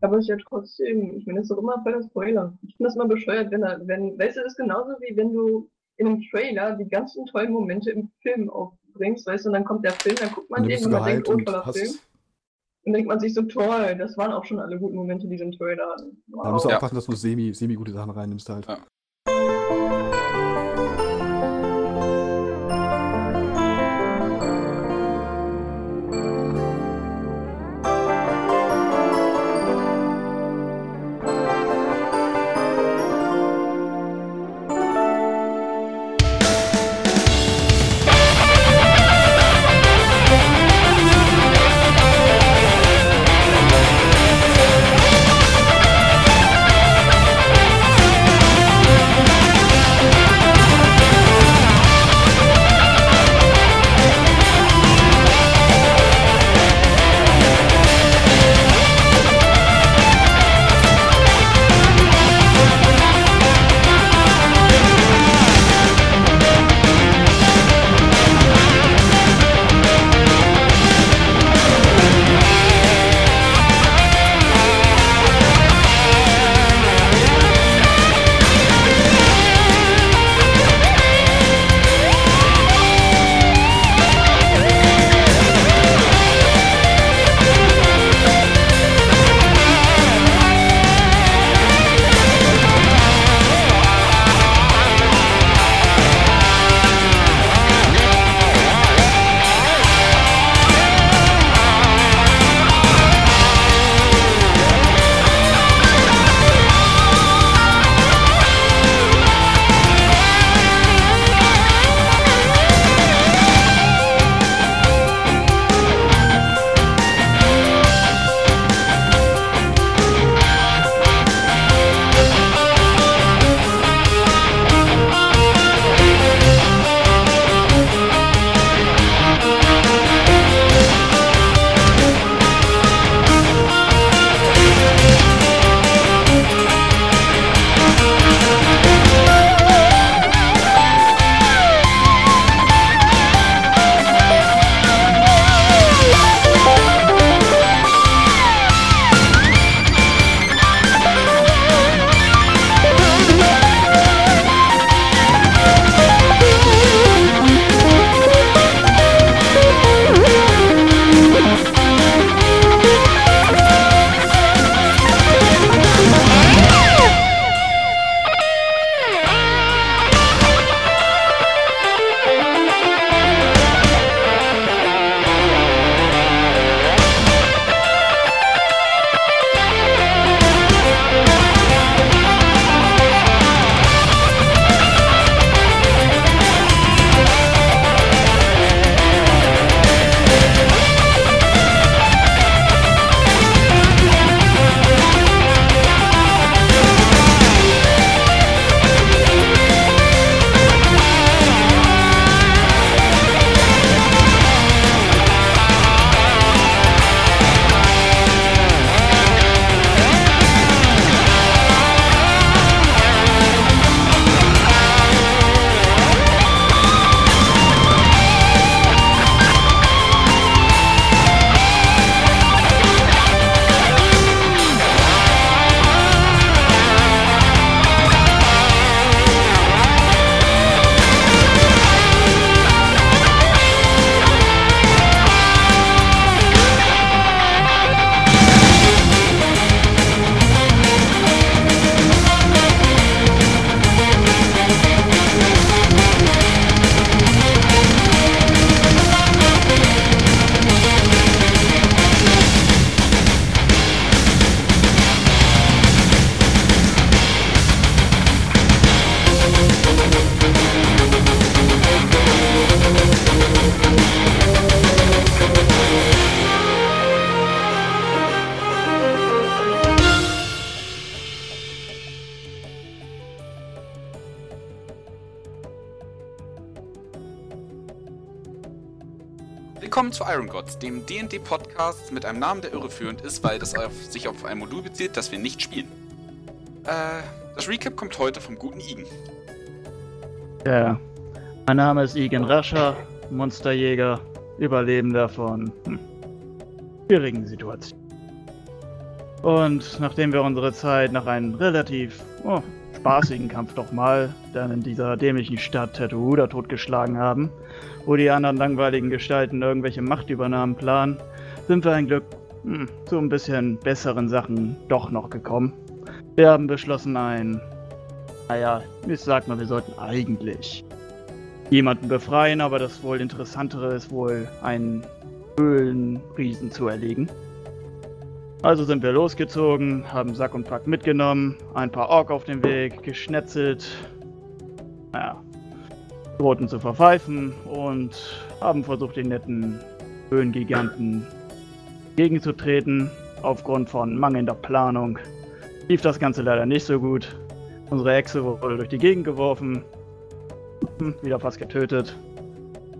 Aber ist ja trotzdem, ich meine, das ist doch immer voll der Spoiler. Ich finde das immer bescheuert, wenn er, wenn, weißt du, das ist genauso wie wenn du in einem Trailer die ganzen tollen Momente im Film aufbringst, weißt du, und dann kommt der Film, dann guckt man den und man denkt, oh, toller Film. Dann denkt man sich so, toll, das waren auch schon alle guten Momente, die sind Trailer hatten. Wow. Da musst du aufpassen, dass du semi, semi gute Sachen reinnimmst halt. Ja. D&D-Podcast mit einem Namen, der irreführend ist, weil das auf, sich auf ein Modul bezieht, das wir nicht spielen. Äh, das Recap kommt heute vom guten Igen. Ja, mein Name ist Igen Rascher, Monsterjäger, Überlebender von hm, schwierigen Situationen. Und nachdem wir unsere Zeit nach einem relativ oh, spaßigen Kampf doch mal dann in dieser dämlichen Stadt Tatooda totgeschlagen haben, wo die anderen langweiligen Gestalten irgendwelche Machtübernahmen planen, sind wir ein Glück hm, zu ein bisschen besseren Sachen doch noch gekommen. Wir haben beschlossen, ein. Naja, ich sag mal, wir sollten eigentlich jemanden befreien, aber das wohl interessantere ist wohl, einen Höhlenriesen zu erlegen. Also sind wir losgezogen, haben Sack und Pack mitgenommen, ein paar Ork auf dem Weg, geschnetzelt, naja, drohten zu verpfeifen und haben versucht, den netten Höhengiganten gegenzutreten. Aufgrund von mangelnder Planung lief das Ganze leider nicht so gut. Unsere Echse wurde durch die Gegend geworfen, hm, wieder fast getötet.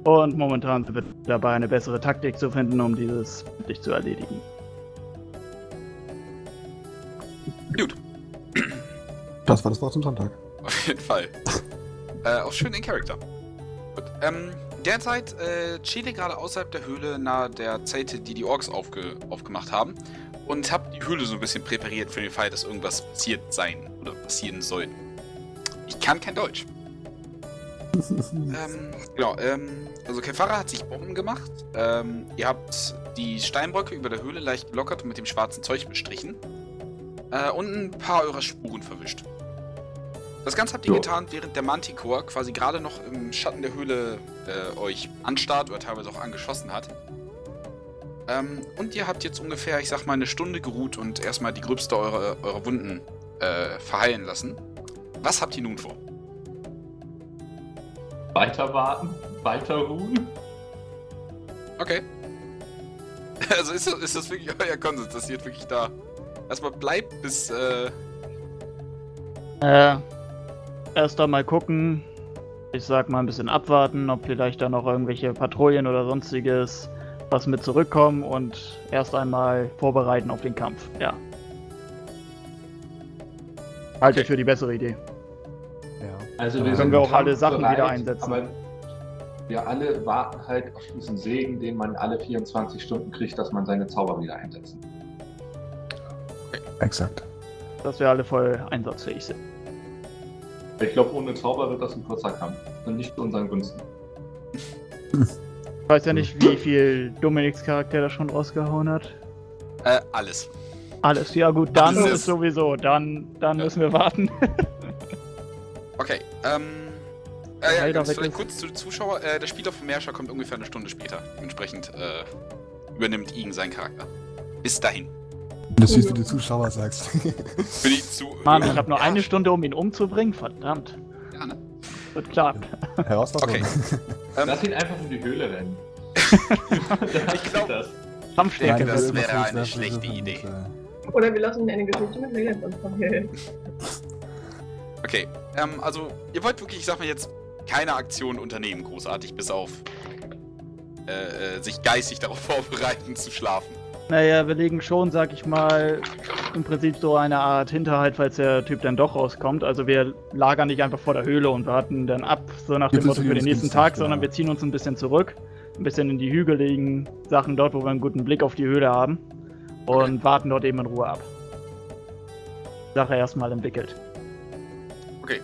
Und momentan sind wir dabei, eine bessere Taktik zu finden, um dieses dich zu erledigen. Gut. Das war das Wort zum Sonntag. Auf jeden Fall. äh, auch schön in Charakter. Gut. Ähm, derzeit äh, chile gerade außerhalb der Höhle nahe der Zelte, die die Orks aufge aufgemacht haben. Und hab die Höhle so ein bisschen präpariert für den Fall, dass irgendwas passiert sein oder passieren soll. Ich kann kein Deutsch. ähm, genau, ähm, also Kefara hat sich Bomben gemacht. Ähm, ihr habt die Steinbröcke über der Höhle leicht gelockert und mit dem schwarzen Zeug bestrichen. Äh, und ein paar eurer Spuren verwischt. Das Ganze habt ihr Jo. getan, während der Manticore quasi gerade noch im Schatten der Höhle äh, euch anstarrt oder teilweise auch angeschossen hat. Ähm, und ihr habt jetzt ungefähr, ich sag mal, eine Stunde geruht und erstmal die gröbste eurer, eurer Wunden äh, verheilen lassen. Was habt ihr nun vor? Weiter warten, weiter ruhen. Okay. Also ist das, ist das wirklich euer Konsens, dass ihr jetzt wirklich da erstmal bleibt, bis, äh, Äh, erst einmal gucken. Ich sag mal ein bisschen abwarten, ob vielleicht da noch irgendwelche Patrouillen oder sonstiges was mit zurückkommen und erst einmal vorbereiten auf den Kampf. Ja. Halte ich für die bessere Idee. Ja. Also Dann wir können wir auch alle Sachen kampfbereit, wieder einsetzen. Aber wir alle warten halt auf diesen Segen, den man alle 24 Stunden kriegt, dass man seine Zauber wieder einsetzen. Exakt. Dass wir alle voll einsatzfähig sind. Ich glaube, ohne Zauber wird das ein kurzer Kampf. Und nicht zu unseren Gunsten. Ich weiß ja nicht, wie viel Dominiks Charakter da schon rausgehauen hat. äh, alles. Alles, ja gut, dann Alles. ist sowieso, dann, dann Ja. müssen wir warten. Okay, ähm. Äh, ja, Alter, ganz weg vielleicht ist- kurz zu den Zuschauer. Äh, der Spieler von Merscher kommt ungefähr eine Stunde später. Dementsprechend äh, übernimmt Igen seinen Charakter. Bis dahin. Du süß, wie du Zuschauer sagst. Für die zu. Mann, ich habe nur Ja, eine Stunde, um ihn umzubringen. Verdammt. Ja, ne? Wird klar. Herausforderung. Okay. Ähm, Lass ihn einfach in die Höhle rennen. Ich glaub- das. Kampfstärke. denke, das wäre eine schlechte Idee. äh, Oder wir lassen eine Geschichte mit Legends anfangen. Okay, ähm, also, ihr wollt wirklich, ich sag mal jetzt, keine Aktion unternehmen, großartig, bis auf äh, äh, sich geistig darauf vorbereiten zu schlafen. Naja, wir legen schon, sag ich mal, im Prinzip so eine Art Hinterhalt, falls der Typ dann doch rauskommt. Also wir lagern nicht einfach vor der Höhle und warten dann ab, so nach dem Motto für den nächsten Tag, sondern wir ziehen uns ein bisschen zurück, ein bisschen in die hügeligen Sachen dort, wo wir einen guten Blick auf die Höhle haben und warten dort eben in Ruhe ab. Sache erstmal entwickelt. Okay,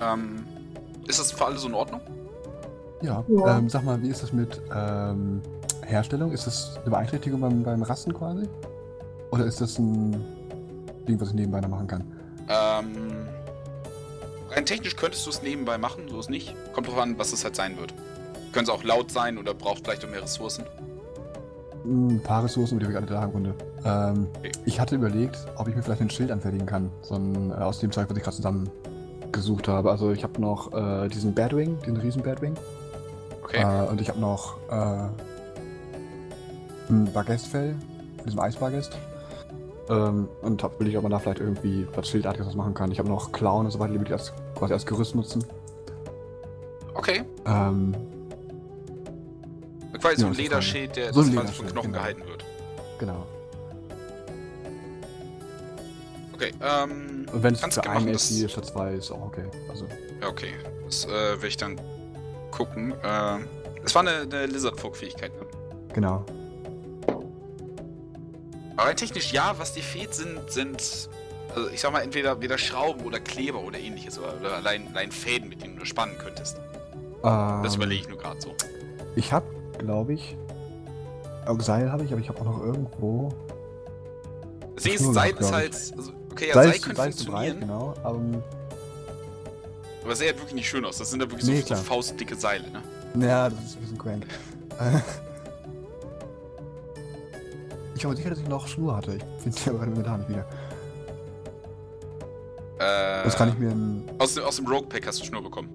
ähm, ist das für alle so in Ordnung? Ja, Ja. Ähm, sag mal, wie ist das mit ähm, Herstellung? Ist das eine Beeinträchtigung beim, beim Rasten quasi? Oder ist das ein Ding, was ich nebenbei noch machen kann? Ähm, rein technisch könntest du es nebenbei machen, so ist nicht. Kommt drauf an, was es halt sein wird. Können es auch laut sein oder braucht vielleicht auch mehr Ressourcen. Ein paar Ressourcen, die habe ich alle da im Grunde. Ähm, Okay. Ich hatte überlegt, ob ich mir vielleicht ein Schild anfertigen kann. So ein, äh, aus dem Zeug, was ich gerade zusammen gesucht habe. Also ich habe noch äh, diesen Badwing, den riesen Badwing. Okay, Äh, und ich habe noch äh, ein von diesem Eisbagest. Ähm, und hab, will ich, ob man da vielleicht irgendwie was Schildartiges machen kann. Ich habe noch Clown und so weiter, die will ich als, quasi als Gerüst nutzen. okay. Ähm, Quasi so Ja, ein ist Lederschild, der So ein quasi von Lederschild, Knochen genau. gehalten wird. genau. Okay, ähm, Und wenn es für einen machen, das- statt zwei ist, auch okay. Also, ja, okay. Das äh, werde ich dann gucken. Äh, es war eine, eine Lizard-Folk-Fähigkeit, ne? genau. Aber technisch ja, was dir fehlt, sind, sind, also ich sag mal, entweder, entweder Schrauben oder Kleber oder ähnliches oder, allein, allein Fäden, mit denen du spannen könntest. Das Ähm, überlege ich nur gerade so. Ich habe, glaube ich. Auch Seil habe ich, aber ich habe auch noch irgendwo. Das noch, Seil ist halt, also, okay, ja, Seil, Seil, könnte Seil zu breit, funktionieren, genau. Aber, aber es sähe halt wirklich nicht schön aus. Das sind da wirklich Nee, so, so faustdicke Seile, ne? naja, das ist ein bisschen crank. ich war mir sicher, dass ich noch Schnur hatte. Ich finde die aber gerade momentan nicht wieder. Äh, Das kann ich mir in. aus, dem, aus dem Rogue Pack hast du Schnur bekommen,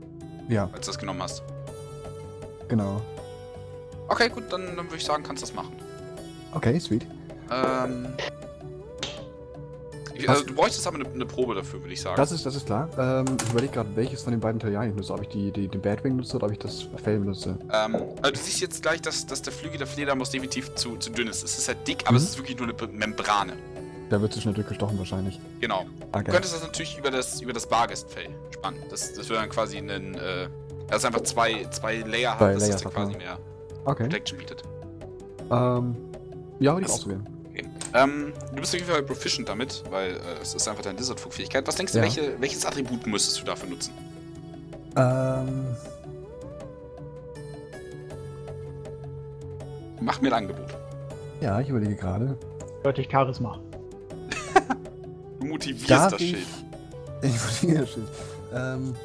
Ja, als du das genommen hast. genau. Okay, gut, dann, dann würde ich sagen, kannst du das machen. Okay, sweet. Ähm. Ich, also, du bräuchtest aber eine, eine Probe dafür, würde ich sagen. Das ist, das ist klar. Ähm, ich überlege gerade, welches von den beiden ich nutze. Ob ich die, die, den Batwing nutze oder ob ich das Fell benutze. Ähm, also du siehst jetzt gleich, dass, dass der Flügel der Fledermaus definitiv zu, zu dünn ist. Es ist halt dick, aber Mhm. es ist wirklich nur eine Membrane. Da wird zu schnell durchgestochen wahrscheinlich. Genau. Du Okay. könntest das natürlich über das, über das Bargestfell spannen. Das, das würde dann quasi einen, äh, das ist einfach zwei, zwei Layer Zwei hat, dass Layers das quasi mehr Okay. Protection bietet. Ähm, ja, würde ich ausprobieren. Ähm, du bist auf jeden Fall proficient damit, weil äh, es ist einfach deine Lizard-Fähigkeit. Was denkst du, Ja. welche, welches Attribut müsstest du dafür nutzen? Ähm, Mach mir ein Angebot. ja, ich überlege gerade. Deutlich Charisma. Du motivierst Darf das ich? Schild. Ich überlege das Schild. Ähm,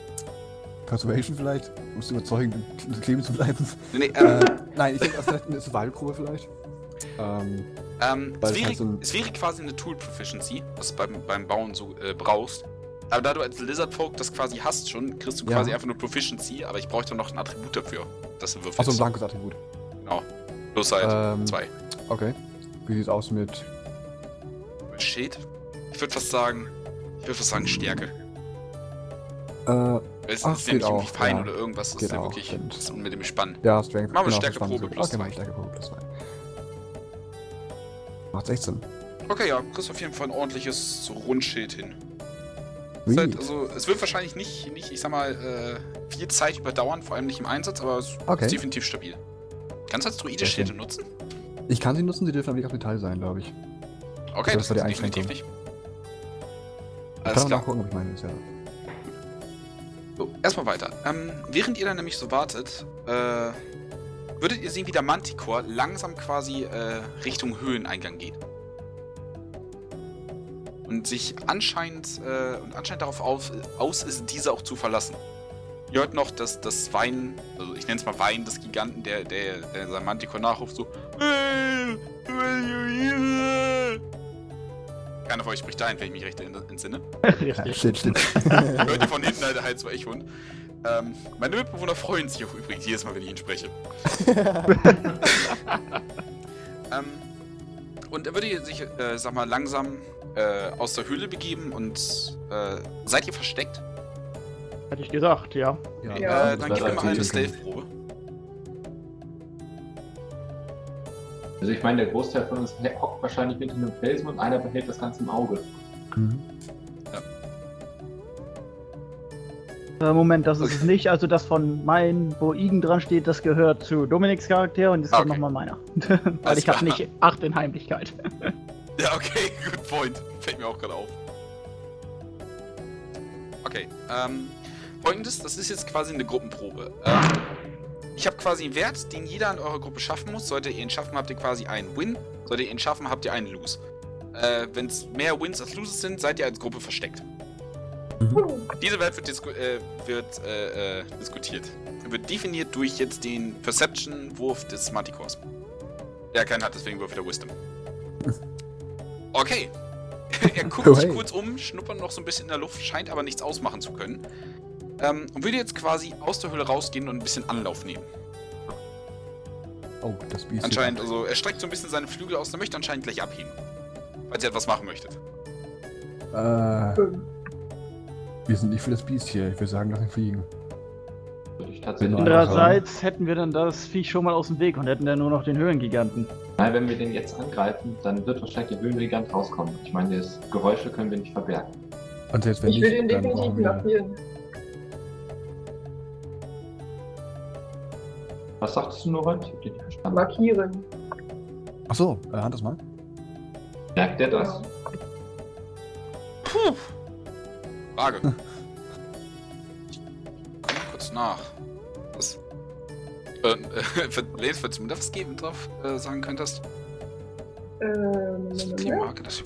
Persuasion vielleicht? Musst du überzeugen, kleben zu bleiben. Nee, nee, äh, ähm, nein, ich denke, vielleicht eine Survival-Probe vielleicht. Ähm, Ähm, es, es wäre, halt so ein- es wäre quasi eine Tool Proficiency, was du beim, beim Bauen so äh, brauchst. Aber da du als Lizard Folk das quasi hast schon, kriegst du Ja. quasi einfach nur Proficiency, aber ich bräuchte noch ein Attribut dafür, dass du würfelst. achso, ein blankes Attribut. Genau. Plus halt Ähm, zwei. Okay. Wie sieht's aus mit. Mit Schild? Ich würde fast sagen, ich würde fast sagen Stärke. Äh, Es Ach, ist ja geht nicht irgendwie auch, fein ja. oder irgendwas, das Geht ist ja auch, wirklich stimmt. das ist mit dem Spann. ja, Strength. Machen wir genau, Stärke Verstand Probe ist- plus Okay, zwei. machen Stärke Probe plus 2. Macht 16. Okay, ja, du kriegst auf jeden Fall ein ordentliches Rundschild hin. Halt, also, es wird wahrscheinlich nicht, nicht ich sag mal, äh, viel Zeit überdauern, vor allem nicht im Einsatz, aber es Okay. ist definitiv stabil. Kannst du als Druide Schilde schön. nutzen? Ich kann sie nutzen, sie dürfen aber nicht aus Metall sein, glaube ich. Okay, Das war die ist definitiv nicht. Ich Alles kann auch klar. nachgucken, ob ich meine ist, ja. So, erstmal weiter. Ähm, während ihr dann nämlich so wartet, äh, würdet ihr sehen, wie der Manticore langsam quasi äh, Richtung Höhleneingang geht. Und sich anscheinend, äh, und anscheinend darauf auf, aus ist, diese auch zu verlassen. Ihr hört noch das, das Weinen, also ich nenne es mal Weinen des Giganten, der, der, der seinem Manticore nachruft, so. Keiner von euch spricht ein, wenn ich mich recht entsinne. Richtig. Hört ihr von hinten halt, halt so Echon. Ähm, meine Mitbewohner freuen sich auch übrigens jedes Mal, wenn ich ihn spreche. ähm, und er würde sich, äh, sag mal, langsam äh, aus der Höhle begeben und äh, seid ihr versteckt? Hätte ich gesagt, ja. ja. Ja. äh, dann das gib mir mal eine Stealth-Probe. Also ich meine, der Großteil von uns hockt wahrscheinlich hinter einem Felsen und einer behält das Ganze im Auge. Mhm. Moment, das ist es nicht. Also das von meinen, wo Igen dran steht, das gehört zu Dominiks Charakter und das ist Ah, okay. nochmal meiner. Weil Alles ich habe nicht acht in Heimlichkeit. Ja, okay, good point. Fällt mir auch gerade auf. Okay, ähm, folgendes, das ist jetzt quasi eine Gruppenprobe. Ähm, ich habe quasi einen Wert, den jeder in eurer Gruppe schaffen muss. Solltet ihr ihn schaffen, habt ihr quasi einen Win. Solltet ihr ihn schaffen, habt ihr einen Lose. Äh, Wenn es mehr Wins als Loses sind, seid ihr als Gruppe versteckt. Dieser Wert wird, disku äh, wird äh, äh, diskutiert. Er wird definiert durch jetzt den Perception-Wurf des Manticores. Der keinen hat, deswegen wirft er Wisdom. Okay. er guckt Oh, sich kurz um, schnuppert noch so ein bisschen in der Luft, scheint aber nichts ausmachen zu können. Ähm, und würde jetzt quasi aus der Höhle rausgehen und ein bisschen Anlauf nehmen. Oh, das Biest. Anscheinend, also er streckt so ein bisschen seine Flügel aus und er möchte anscheinend gleich abheben. Falls ihr etwas machen möchtet. Äh. Wir sind nicht für das Biest hier. Ich würde sagen, lass ihn fliegen. Andererseits hätten wir dann das Viech schon mal aus dem Weg und hätten dann nur noch den Höhlengiganten. Nein, wenn wir den jetzt angreifen, dann wird wahrscheinlich der Höhlenbrigant rauskommen. Ich meine, das Geräusche können wir nicht verbergen. Und selbst wenn Ich nicht, ihn dann definitiv markieren. Was sagtest du, Norbert? Ich hab dich nicht verstanden. Markieren. Achso, äh, Hand das mal. Merkt er das? Puh. Frage. Komm kurz nach. Was? Äh, äh, mir da was geben drauf äh, sagen könntest? Ähm, Das ist die Marke, das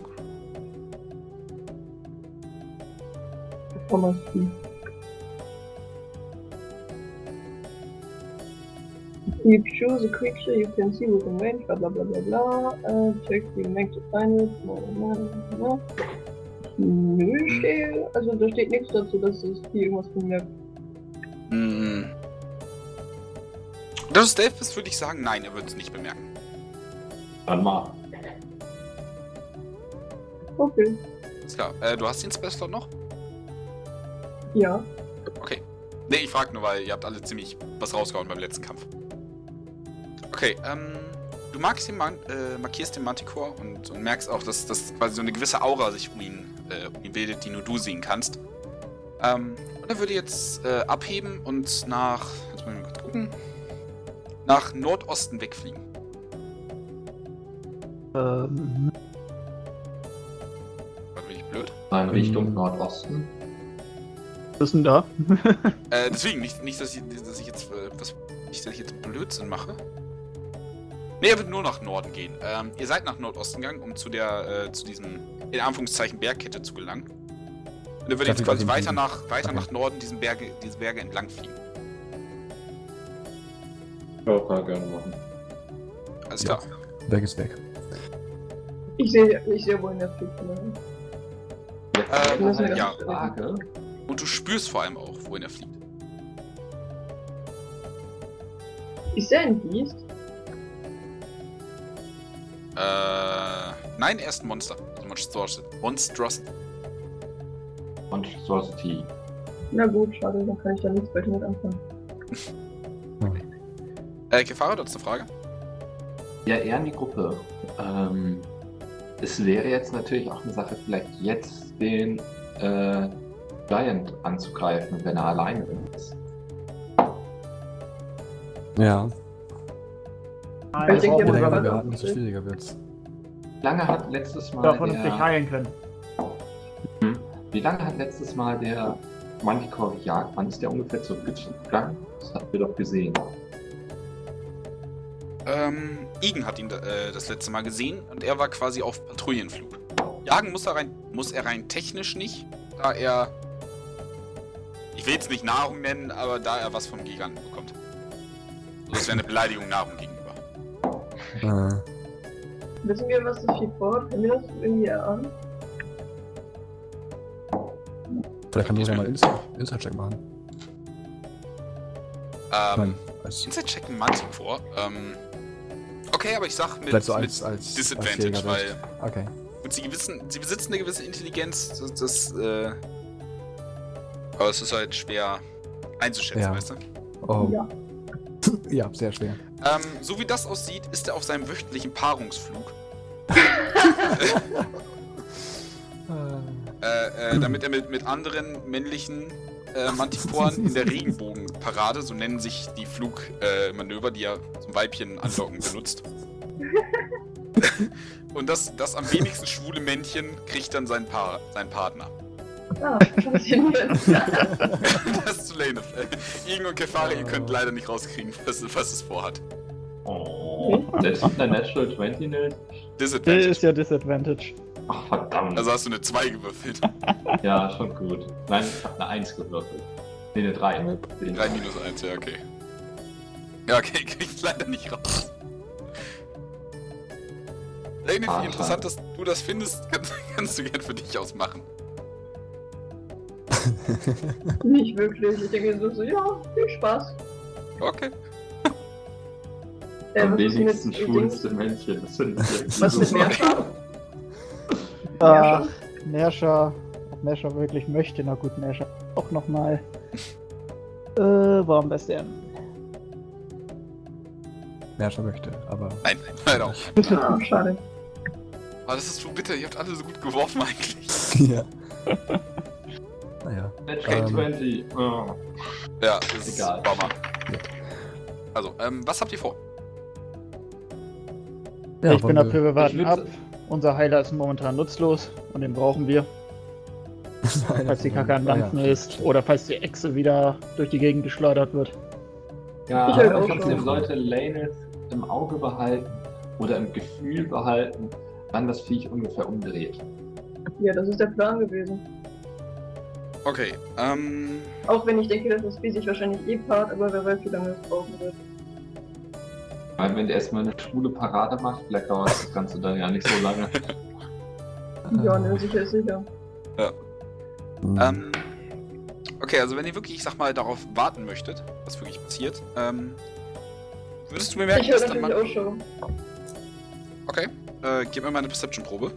Information. If you choose a creature you can see within range, bla bla bla bla bla. Uh, check the make to find it. Bla, bla, bla, Nö, stehe. Also da steht nichts dazu, dass es hier irgendwas bemerkt. Mm. Da du Stealth bist, würde ich sagen, nein, er wird es nicht bemerken. Dann mal. Okay. Ist klar. Äh, du hast den Spell-Slot noch? Ja. Okay. Nee, ich frag nur, weil ihr habt alle ziemlich was rausgehauen beim letzten Kampf. Okay, ähm, magst den Man äh, markierst den Manticore und, und merkst auch, dass, dass quasi so eine gewisse Aura sich um ihn, äh, um ihn bildet, die nur du sehen kannst. Ähm, und er würde jetzt äh, abheben und nach, jetzt mal kurz gucken, nach Nordosten wegfliegen. Ähm, War wirklich blöd. In Richtung Mhm. Nordosten. was ist denn da? Äh, deswegen, nicht, nicht dass, ich, dass ich jetzt äh, was, nicht, dass ich jetzt Blödsinn mache. Nee, er wird nur nach Norden gehen. Ähm, ihr seid nach Nordosten gegangen, um zu der, äh, zu diesem, in Anführungszeichen, Bergkette zu gelangen. Und er wird Ich jetzt quasi weiter nach, weiter Okay. nach Norden diesen Berge, diese Berge entlang fliegen. Ja, kann er gerne machen. Alles Ja. klar. Weg ist weg. Ich sehe, ich sehe, wohin der fliegt. ne? Jetzt Ähm, ist ja. Frage. Und du spürst vor allem auch, wohin er fliegt. Ist der ein Biest? Äh, nein, er ist ein Monster. Also Monstrosity. Monstrosity. Monstrosity. Na gut, schade, dann kann ich da nichts weiter mit anfangen. Äh, Kefara, du hast eine Frage? Ja, eher in die Gruppe. Ähm, es wäre jetzt natürlich auch eine Sache, vielleicht jetzt den äh, Giant anzugreifen, wenn er alleine ist. Ja. Nein, Ich denke, Je länger wir warten, desto schwieriger wird's. Wie lange hat letztes Mal davon nicht der, heilen können. Hm? Wie lange hat letztes Mal der Manticore gejagt? Wann ist der ungefähr zurückgegangen? Das hatten wir doch gesehen. Ähm, Igen hat ihn äh, das letzte Mal gesehen und er war quasi auf Patrouillenflug. Jagen muss er rein, muss er rein technisch nicht, da er. Ich will jetzt nicht Nahrung nennen, aber da er was vom Giganten bekommt. Also das wäre eine Beleidigung Nahrung gegenüber. Äh, Wissen wir, was das hier vorhat? Können wir das irgendwie erahnen? vielleicht kann Dorian mal Insight-Check machen. Ähm, Nein, als, Inside checken Manticore. Ähm, okay, aber ich sag mit, vielleicht so mit als, als Disadvantage, als weil. Okay. Und sie, gewissen, sie besitzen eine gewisse Intelligenz, das, das äh, aber es ist halt schwer einzuschätzen, Ja. weißt du? Oh. Ja. Ja, sehr schwer. Ähm, so wie das aussieht, ist er auf seinem wöchentlichen Paarungsflug, äh, äh, damit er mit, mit anderen männlichen äh, Manticoren in der Regenbogenparade, so nennen sich die Flugmanöver, Manöver, die er zum Weibchen anlocken benutzt. Und das, das am wenigsten schwule Männchen kriegt dann seinen, Paar, seinen Partner. Ah, faszinierend. Das ist zu lame. Äh, Igen und Kefari, ihr könnt leider nicht rauskriegen, was, was es vorhat. Oh, das ist eine Natural 20 Nils. Der ist Disadvantage. ja Disadvantage. Ach, verdammt. Also hast du eine 2 gewürfelt. ja, schon gut. Nein, ich habe eine 1 gewürfelt. Nee, eine 3. 3 minus 1, ja, okay. Ja, okay, kriegst leider nicht raus. Irgendwie Ah, interessant, dass du das findest, kannst, kannst du gern für dich ausmachen. Nicht wirklich. Ich denke so, so ja, viel Spaß. Okay. Äh, Am ist wenigsten schwulste Männchen. Das sind was mit Meerschaf? Ah, Merscher. Ob Merscher wirklich möchte, na gut, Merscher. Auch nochmal. Äh, warum das denn? Wer schon möchte, aber. Nein, leider auch. Ah, schade. Aber das ist so bitter, ihr habt alle so gut geworfen eigentlich. ja. Naja. Natural Ähm. 20. Oh. Ja, das ist Egal. Bummer. Also, ähm, was habt ihr vor? Ja, ich bin dafür, wir- warten ab. unser Heiler ist momentan nutzlos und den brauchen wir, falls die Kacke an Dampfen ist oder falls die Echse wieder durch die Gegend geschleudert wird. Ja, Ich aber trotzdem sollte Laneth im Auge behalten oder im Gefühl behalten, wann das Viech ungefähr umdreht. Ja, das ist der Plan gewesen. Okay, ähm. Auch wenn ich denke, dass das Vieh sich wahrscheinlich eh paart, aber wer weiß, wie lange es brauchen wird. Weil wenn der erstmal eine schwule Parade macht, vielleicht dauert das Ganze dann ja nicht so lange. Ja, ne, sicher ist sicher. Mhm. Ähm, okay, also wenn ihr wirklich, ich sag mal, darauf warten möchtet, was wirklich passiert, ähm, würdest du mir merken, Ich höre dass dann natürlich man... auch schon. Okay, äh, gib mir mal eine Perception-Probe.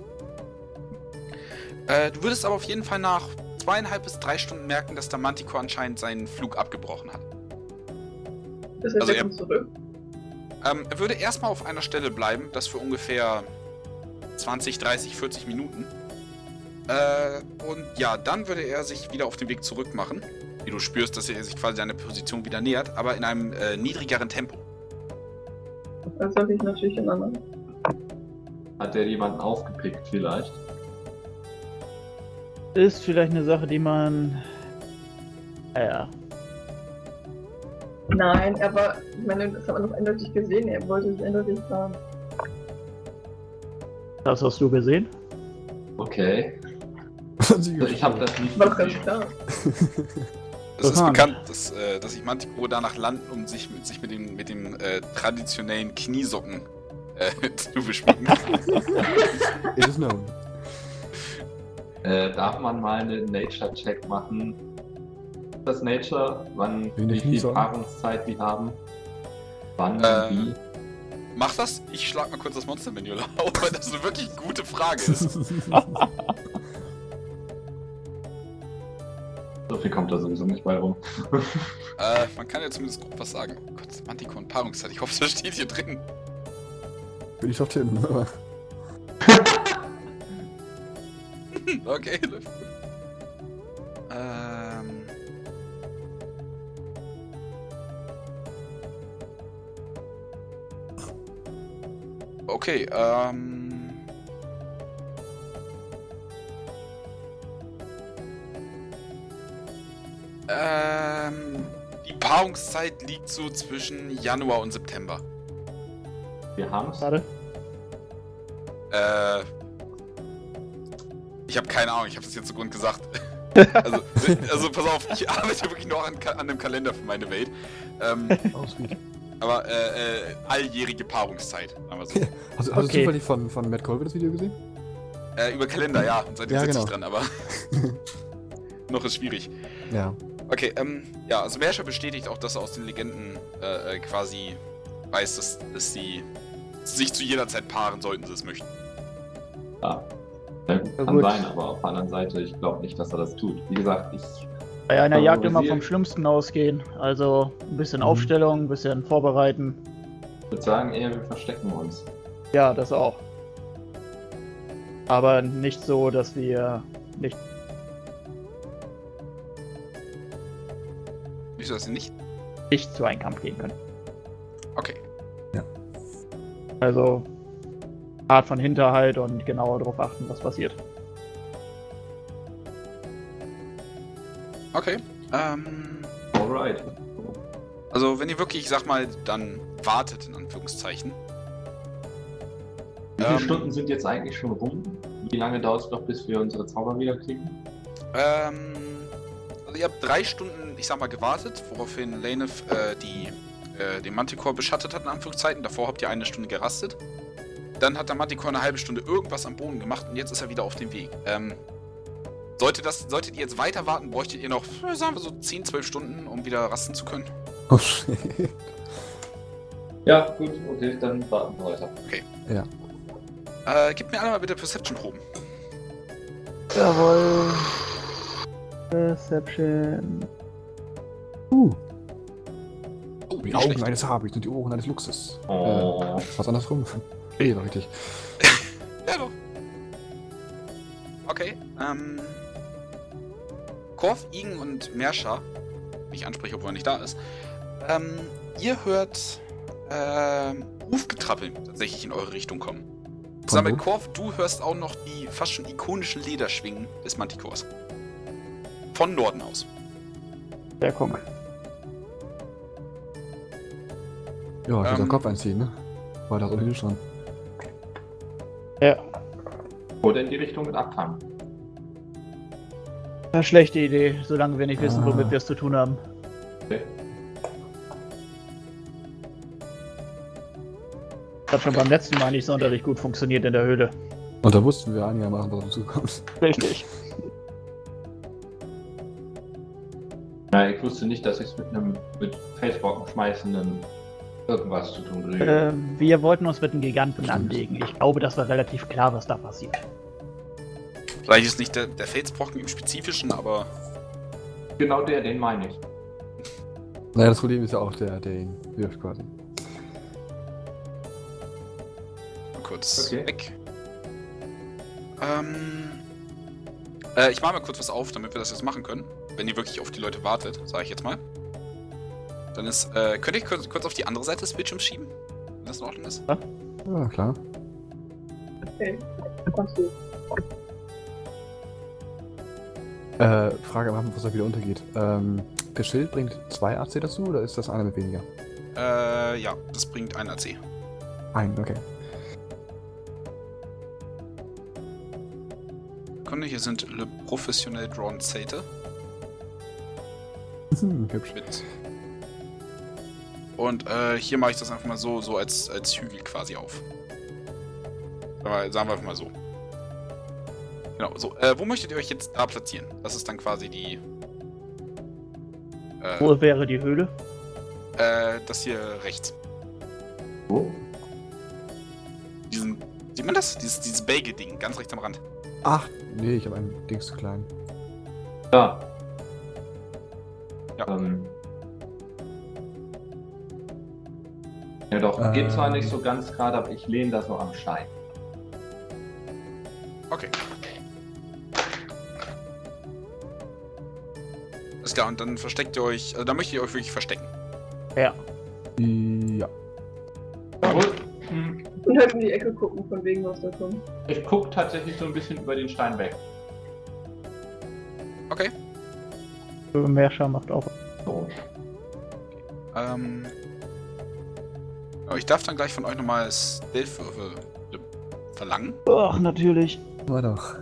Äh, du würdest aber auf jeden Fall nach zweieinhalb bis drei Stunden merken, dass der Manticore anscheinend seinen Flug abgebrochen hat. Das heißt, Also er zurück. Ähm, er würde erstmal auf einer Stelle bleiben, das für ungefähr 20, 30, 40 Minuten. Äh, und ja, dann würde er sich wieder auf den Weg zurück machen. Wie du spürst, dass er sich quasi seiner Position wieder nähert, aber in einem äh, niedrigeren Tempo. Das sag ich natürlich den anderen. Hat der jemanden aufgepickt vielleicht? Ist vielleicht eine Sache, die man. Ja, Nein, er war, ich meine, das hat man doch eindeutig gesehen, er wollte sich eindeutig fahren. das hast du gesehen. Okay. Sie Ich habe das nicht War ganz gesehen. klar. Es ist bekannt, dass, äh, dass sich Manticore danach landen, um sich mit, sich mit dem, mit dem äh, traditionellen Kniesocken äh, zu beschmiegen. It is known. Äh, darf man mal einen Nature-Check machen? Das Nature, wann, Wie eine wie viel? Paarungszeit die haben? Wann, Äh, wie? Mach das, ich schlag mal kurz das Monster-Menü auf, weil das eine wirklich gute Frage ist. So viel kommt da sowieso nicht bei rum. Äh, man kann ja zumindest grob was sagen. Oh Gott, Manticore und Paarungszeit. Ich hoffe, das steht hier drin. Bin ich auf hin. aber- Okay, läuft gut. Ähm. Okay, ähm. Ähm. Die Paarungszeit liegt so zwischen Januar und September. Wir haben es. Äh. Ich habe keine Ahnung, ich habe das jetzt so Grund gesagt. also, also pass auf, ich arbeite wirklich noch an, an einem Kalender für meine Welt. Ähm, aber äh, äh, alljährige Paarungszeit, so. Hast, hast Okay. du zufällig von, von Matt Colvin das Video gesehen? äh, über Kalender, ja, und seitdem Ja, genau. ich dran, aber noch ist schwierig. Ja. Okay, ähm, ja, also Merscher bestätigt auch, dass er aus den Legenden äh, äh, quasi weiß, dass, dass sie sich zu jeder Zeit paaren sollten, sie es möchten. Ja. Ja, gut, Ja, kann gut. sein, aber auf der anderen Seite, ich glaube nicht, dass er das tut. Wie gesagt, ich. Bei einer Jagd immer vom Schlimmsten ausgehen. Also ein bisschen Mhm. Aufstellung, ein bisschen vorbereiten. würde sagen, eher wir verstecken uns. Ja, das auch. Aber nicht so, dass wir nicht. Wieso das nicht? nicht zu einem Kampf gehen können. Okay. Also Art von Hinterhalt und genauer darauf achten, was passiert. Okay. Ähm. Alright. Also, wenn ihr wirklich, ich sag mal, dann wartet, in Anführungszeichen. Wie viele Ähm. Stunden sind jetzt eigentlich schon rum? Wie lange dauert es noch, bis wir unsere Zauber wieder kriegen? Ähm. Also, ihr habt drei Stunden, ich sag mal, gewartet, woraufhin Lanef äh, die, äh, den Manticore beschattet hat, in Anführungszeichen. Davor habt ihr eine Stunde gerastet. Dann hat der Manticore eine halbe Stunde irgendwas am Boden gemacht und jetzt ist er wieder auf dem Weg. Ähm. Sollte das, solltet ihr jetzt weiter warten, bräuchtet ihr noch, sagen wir so 10, 12 Stunden, um wieder rasten zu können. Oh shit. Ja, gut, okay, dann warten wir weiter. Äh, gebt mir alle mal bitte Perception-Proben. Jawohl. Perception. Uh, Oh, die nicht Augen schlecht. eines Habits sind die Ohren eines Luchses. Oh. Äh, was andersrum? Eh, war richtig. Ja, doch. Okay, ähm. Korf, Igen und Merscha, ich anspreche, obwohl er nicht da ist, ähm, ihr hört, ähm, Hufgetrappel tatsächlich in eure Richtung kommen. Sammel? Korf, du hörst auch noch die fast schon ikonischen Lederschwingen des Manticores. Von Norden aus. Der Kunk. Ja, ich Ähm. den Kopf einziehen, ne? Weil da ist ohnehin schon. Ja. Oder in die Richtung mit Abfangen. Eine schlechte Idee, solange wir nicht wissen, Ah. womit wir es zu tun haben. Okay. Hat schon beim letzten Mal nicht sonderlich gut funktioniert in der Höhle. Und da wussten wir einigermaßen, was uns zukommt. Richtig. Na, ich wusste nicht, dass ich es mit einem mit Felsbrocken schmeißenden irgendwas zu tun. Äh, wir wollten uns mit einem Giganten anlegen. Ich glaube, das war relativ klar, was da passiert. Vielleicht ist nicht der, der Felsbrocken im Spezifischen, aber Genau der, den meine ich. Naja, das Problem ist ja auch der, der ihn wirft quasi. mal kurz Okay. weg. Ähm, äh, ich mache mal kurz was auf, damit wir das jetzt machen können. Wenn ihr wirklich auf die Leute wartet, sage ich jetzt mal. Dann ist, äh, könnt ihr kurz, kurz auf die andere Seite des Bildschirms schieben? Wenn das in Ordnung ist? Ja, klar. Okay. Kannst du. Äh, Frage am Anfang, was da wieder untergeht. Ähm, das Schild bringt zwei AC dazu oder ist das eine mit weniger? Äh, ja, das bringt ein AC. Ein, okay. Kunde, hier sind Le Professionell Drawn Zete Hm, hübsch. mit. Und äh, hier mache ich das einfach mal so, so als, als Hügel quasi auf. Aber sagen wir einfach mal so. Genau, so. Äh, wo möchtet ihr euch jetzt da platzieren? Das ist dann quasi die. Äh, Wo wäre die Höhle? äh, das hier rechts. Wo? Diesen. Sieht man das? Dieses, dieses Bagel-Ding, ganz rechts am Rand. Ach, nee, ich habe ein Ding zu klein. Da. Ja. Ähm. Ja doch, geht zwar Ähm. nicht so ganz gerade, aber ich lehne da so am Stein. Okay. Ist klar, und dann versteckt ihr euch. Also da möchtet ihr euch wirklich verstecken. Ja. Ja. Gut. Hm. Und halt in die Ecke gucken, von wegen was da kommt. Ich gucke tatsächlich so ein bisschen über den Stein weg. Okay. Meerscher macht auch. So. Ähm. Aber ich darf dann gleich von euch nochmal Stealth-Würfel äh, verlangen. Ach, natürlich. War doch.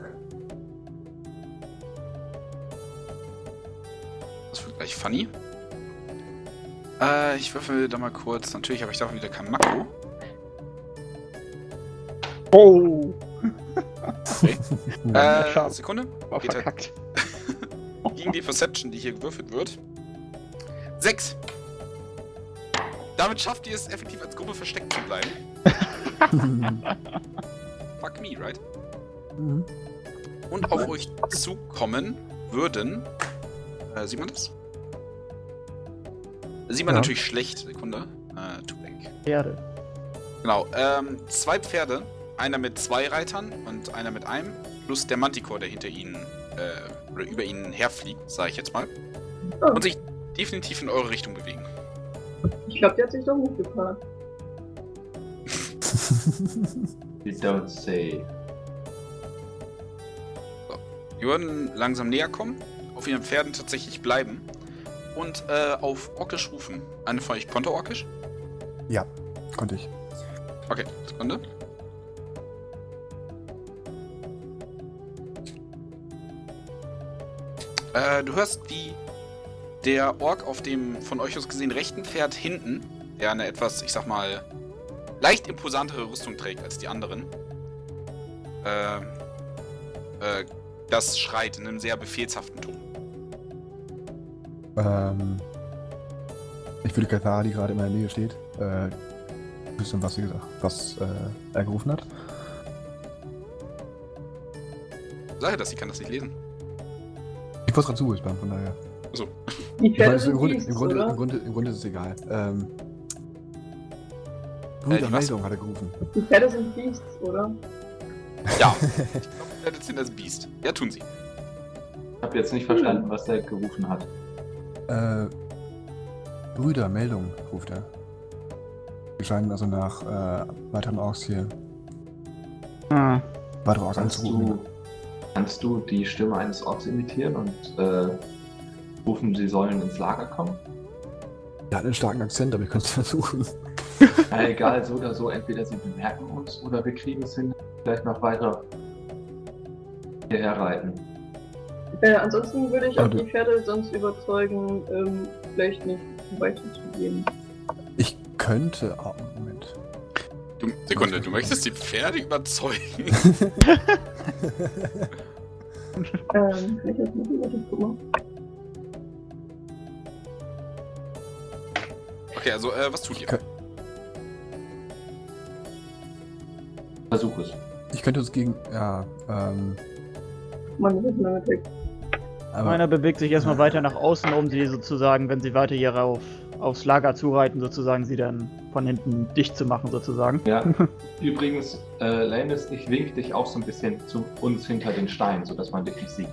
Das wird gleich funny. Äh, ich würfel da mal kurz. Natürlich habe ich da wieder kein Makro. Oh, Ja. Äh, schade. Sekunde. war Geht halt. verkackt. Gegen die Perception, die hier gewürfelt wird. Sechs. Damit schafft ihr es effektiv als Gruppe versteckt zu bleiben. Fuck me, right? Mhm. Und auf euch zukommen würden. Äh, sieht man das? Sieht man Ja. natürlich schlecht. Sekunde. Äh, to back. Erde. Genau. Ähm, zwei Pferde. Einer mit zwei Reitern und einer mit einem. Plus der Manticore, der hinter ihnen äh, oder über ihnen herfliegt, sage ich jetzt mal. Und sich definitiv in eure Richtung bewegen. Ich glaube, die hat sich doch gut gepaart. You don't say. Die würden langsam näher kommen, auf ihren Pferden tatsächlich bleiben und äh, auf Orkisch rufen. Eine von euch konnte Orkisch? ja, konnte ich. Okay, Sekunde. Äh, du hörst, wie der Ork auf dem von euch aus gesehen rechten Pferd hinten, der eine etwas, ich sag mal, leicht imposantere Rüstung trägt als die anderen, äh, äh, das schreit in einem sehr befehlshaften Ton. Ähm, ich würde Kathara, die gerade in meiner Nähe steht, äh, wissen, was sie gesagt, was äh, er gerufen hat. Sage das, sie kann das nicht lesen. Ich wollte gerade zuhören, von daher. Die Ich Pferde weiß, im, sind Grunde, im, Grunde, im, Grunde, Im Grunde ist es egal. Ähm, Äh, Bruder, die was? Meldung hat er gerufen. Die Pferde sind Beasts, oder? Ja, ich glaube, ihr werdet sehen, das Biest. Ja, tun sie. Ich habe jetzt nicht verstanden, was der gerufen hat. Äh, Brüder, Meldung, ruft er. Wir scheinen also nach äh, weiteren Orks hier Ah. weitere Orks Kannst anzurufen. du, kannst du die Stimme eines Orks imitieren und äh, rufen, sie sollen ins Lager kommen? Er hat einen starken Akzent, aber ich könnte es versuchen. Na, egal, so oder so, entweder sie bemerken uns oder wir kriegen es hin, vielleicht noch weiter hierher reiten. Äh, ansonsten würde ich auch Also- die Pferde sonst überzeugen, ähm, vielleicht nicht weiterzugehen. Ich könnte. Oh, Moment. Du, Sekunde, du möchtest die Pferde überzeugen? Ähm, kann ich das ich guck mal. Okay, also, äh, was tut ihr? Versuch es. Ich könnte uns gegen. Ja, ähm. Das ist mein Attack. Aber, Meiner bewegt sich erstmal weiter nach außen, um sie sozusagen, wenn sie weiter hier auf, aufs Lager zureiten, sozusagen sie dann von hinten dicht zu machen, sozusagen. Ja. Übrigens, äh, Lannis, ich wink dich auch so ein bisschen zu uns hinter den Steinen, sodass man dich nicht sieht.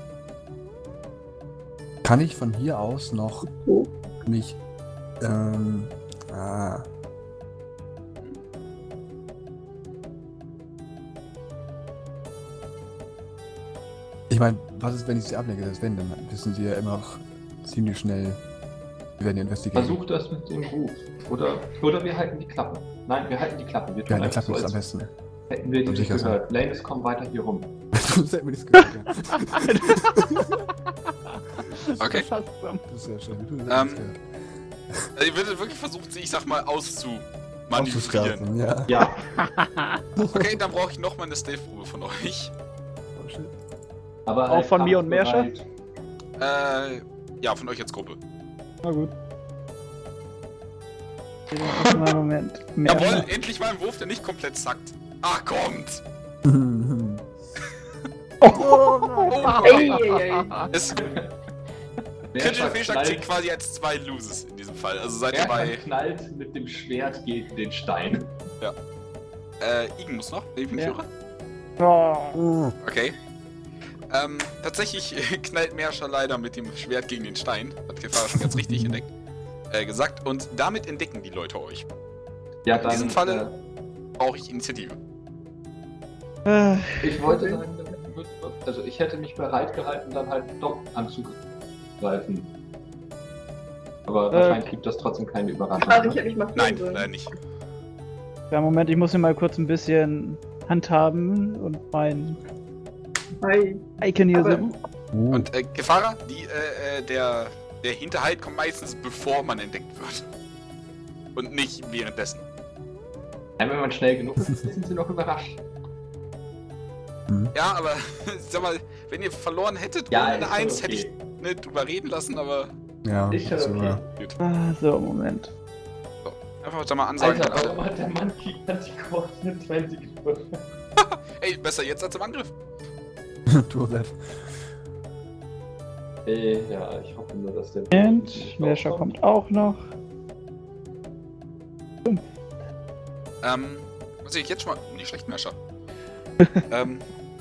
kann ich von hier aus noch mich. Ähm. Ah. Ich meine, was ist, wenn ich sie ablenke? Das wenn, dann wissen sie ja immer noch ziemlich schnell. Wir werden investigieren. Versuch das mit dem Ruf. Oder, oder wir halten die Klappe. Nein, wir halten die Klappe. Wir Ja, tun dann einfach klappt es am als besten. hätten wir die Um nicht gehört. Lannis, komm weiter hier rum. das hätte mir nichts gehört. Ja. Okay. Das ist sehr schön. Du hättest Ähm, nichts gehört. Also, ihr würdet wirklich versucht, sie, ich sag mal, auszumanövrieren. Aufzustarten, Ja. Ja, Okay, dann brauche ich nochmal eine Stealth-Probe von euch. Oh, shit. aber Auch halt von mir und Merscher? kampfbereit. Äh, ja, von euch als Gruppe. Na gut. Mal Moment. Mehr Jawohl, endlich mal ein Wurf, der nicht komplett zackt. Ah, kommt! Oh, Ey, ey, ey. Es Merscher kritische Fehlschlag knallt- zählt quasi als zwei Loses in diesem Fall. Also seid ihr bei. knallt mit dem Schwert gegen den Stein. Äh, Igen muss noch, wenn ich mich Ja. irre. Oh. Okay. Ähm, tatsächlich knallt Merscher leider mit dem Schwert gegen den Stein. Hat Gefahr schon ganz richtig entdeckt. Äh, gesagt. Und damit entdecken die Leute euch. Ja, In dann, diesem Falle- Brauche ich Initiative. Äh, Äh, ich wollte sagen, also ich hätte mich bereit gehalten, dann halt doch anzugreifen. Aber Äh. wahrscheinlich gibt das trotzdem keine Überraschung. Ach, ich hätte mich mal Nein, sollen. nicht. ja, Moment, ich muss hier mal kurz ein bisschen handhaben und mein Hi. Icon hier suchen. Uh, Und äh, Gefahrer, die, äh, äh, der, der Hinterhalt kommt meistens bevor man entdeckt wird. Und nicht währenddessen. Nein, wenn man schnell genug ist, sind sie noch überrascht. Ja, aber sag mal, wenn ihr verloren hättet Ja, ohne eine schon Eins, hätte ich okay. Nicht drüber reden lassen, aber ja. Ist schon so, okay. ja. Ah, so, Moment. einfach da mal ansagen. Alter, warum hat der Mann die Antiquoten 20 gewürfelt? Ey, besser jetzt als im Angriff. Do that. Äh, ja, ich hoffe nur, dass der. Und Merscher kommt auch noch. Ähm, was ich jetzt schon mal. Nicht schlecht, Mescher. ähm,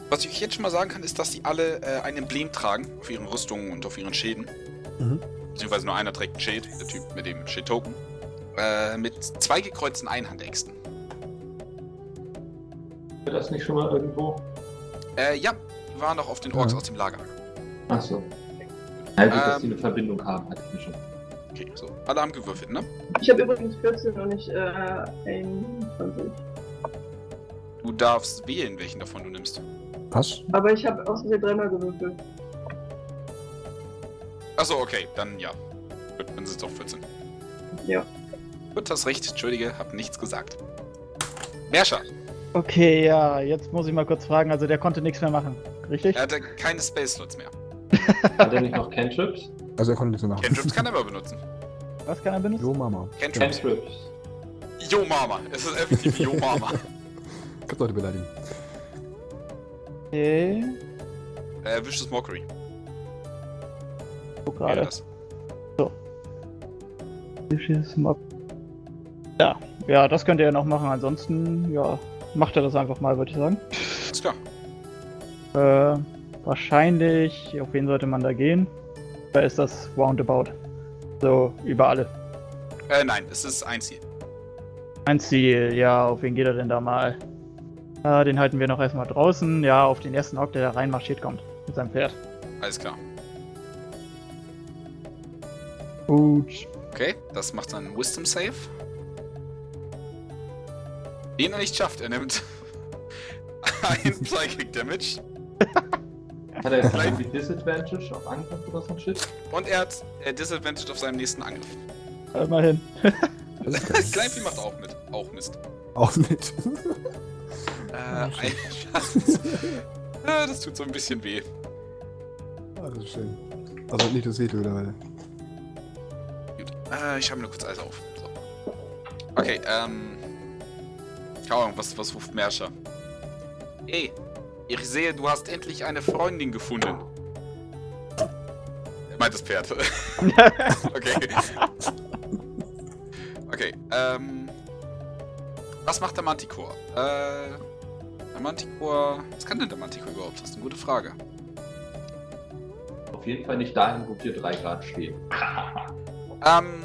was ich jetzt schon mal sagen kann, ist, dass sie alle äh, ein Emblem tragen auf ihren Rüstungen und auf ihren Schäden. Mhm. Beziehungsweise nur einer trägt ein Schild, der Typ mit dem Schild-Token. Äh, mit zwei gekreuzten Einhandäxten. War das nicht schon mal irgendwo? Äh, ja, die waren doch auf den Orks Ja. aus dem Lager. Achso. Ja, gut, dass Ähm. die eine Verbindung haben, hatte ich mir schon. Okay, so. Alle haben gewürfelt, ne? Ich habe übrigens 14 und nicht äh, 21. Du darfst wählen, welchen davon du nimmst. Was? Aber ich habe außerdem dreimal gewürfelt. Achso, okay, dann ja. Gut, dann sind es auch 14. Ja. Gut, hast recht, entschuldige, hab nichts gesagt. Merscher, Okay, ja, jetzt muss ich mal kurz fragen. Also, der konnte nichts mehr machen. Richtig? er hatte keine Space-Slots mehr. Hat er nicht noch Cantrips? Also er konnte nichts mehr machen. Cantrips kann er aber benutzen. Was kann er benutzen? Jo, Mama. Cantrips. Cantrips. Yo Mama. Es ist effektiv Yo Mama. Kannst Leute beleidigen. Okay. äh, Vicious Mockery. Wo Wäre gerade? das. Vicious Mob. Ja, ja, das könnt ihr ja noch machen. Ansonsten, ja, macht er das einfach mal, würde ich sagen. Ist klar. Äh, wahrscheinlich, auf wen sollte man da gehen? Oder ist das Roundabout? So, über alle. Äh, nein, es ist ein Ziel. Ein Ziel, ja, auf wen geht er denn da mal? Äh, den halten wir noch erstmal draußen. Ja, auf den ersten Ork, der da reinmarschiert kommt. Mit seinem Pferd. Alles klar. Gut. Okay, das macht dann Wisdom Save. Den er nicht schafft, er nimmt ein Psychic Damage Hat er jetzt irgendwie Disadvantage auf Angriff oder so ein Shit? und er hat äh, Disadvantage auf seinem nächsten Angriff. Immerhin. Kleinvieh macht auch mit. Auch Mist. Auch mit. Äh, ja, das tut so ein bisschen weh. Ah, das ist schön. Also nicht das Veto, oder? Gut. Äh, ich habe nur kurz alles auf. So. Okay, ähm. Keine Ahnung, was, was ruft Merscher? Ey, ich sehe, du hast endlich eine Freundin gefunden. Er meint das Pferd. okay. Okay, ähm. Was macht der Manticore? Äh. Der Manticore. Was kann denn der Manticore überhaupt? Das ist eine gute Frage. Auf jeden Fall nicht dahin, wo wir drei Grad stehen. Ähm.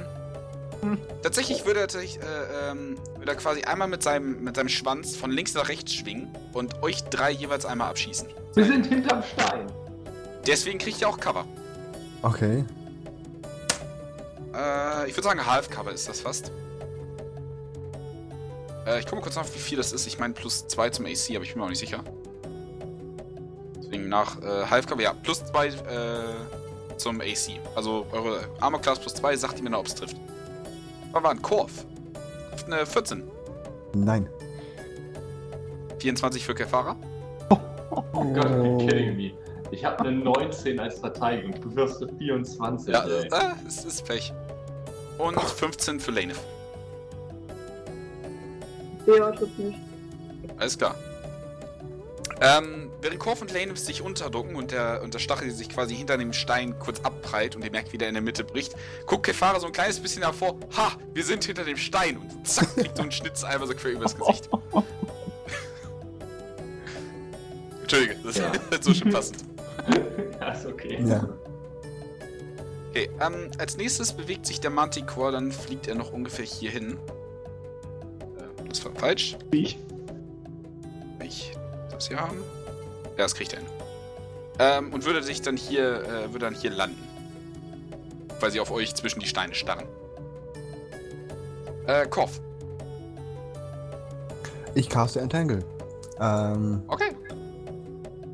Tatsächlich würde er, tatsächlich, äh, ähm, würde er quasi einmal mit seinem, mit seinem Schwanz von links nach rechts schwingen und euch drei jeweils einmal abschießen. Wir sind hinterm Stein. Deswegen kriegt ihr auch Cover. Okay. Äh, ich würde sagen, Half-Cover ist das fast. Äh, ich gucke kurz nach, wie viel das ist. Ich meine, plus 2 zum AC, aber ich bin mir auch nicht sicher. Deswegen nach äh, Half-Cover, ja, plus 2 äh, zum AC. Also eure Armor Class plus 2 sagt ihr mir, ob es trifft. Aber war ein Korf. Eine 14. Nein. 24 für Kefara. Oh Gott, are you kidding me? Ich habe eine 19 als Verteidigung. Du wirst eine 24. Ja, ey. äh, es ist Pech. Und 15 für Lanef. Ja, trifft nicht. Alles klar. Ähm, während Korf und Lane sich unterducken und der, und der Stachel sich quasi hinter dem Stein kurz abprallt und ihr merkt, wie der in der Mitte bricht, guckt Kefara so ein kleines bisschen davor, ha, wir sind hinter dem Stein und zack, kriegt so ein Schnitz einfach so quer übers Gesicht. Entschuldige, das Ja. ist so schön passend. ja, ist okay. Ja. Okay, ähm, als nächstes bewegt sich der Manticore, dann fliegt er noch ungefähr hier hin. Das war falsch. Ich. Ich das hier haben. Ja, das kriegt er hin. Ähm, und würde sich dann hier, äh, würde dann hier landen. Weil sie auf euch zwischen die Steine starren. Äh, Korf. Ich caste Entangle. Ähm, Okay.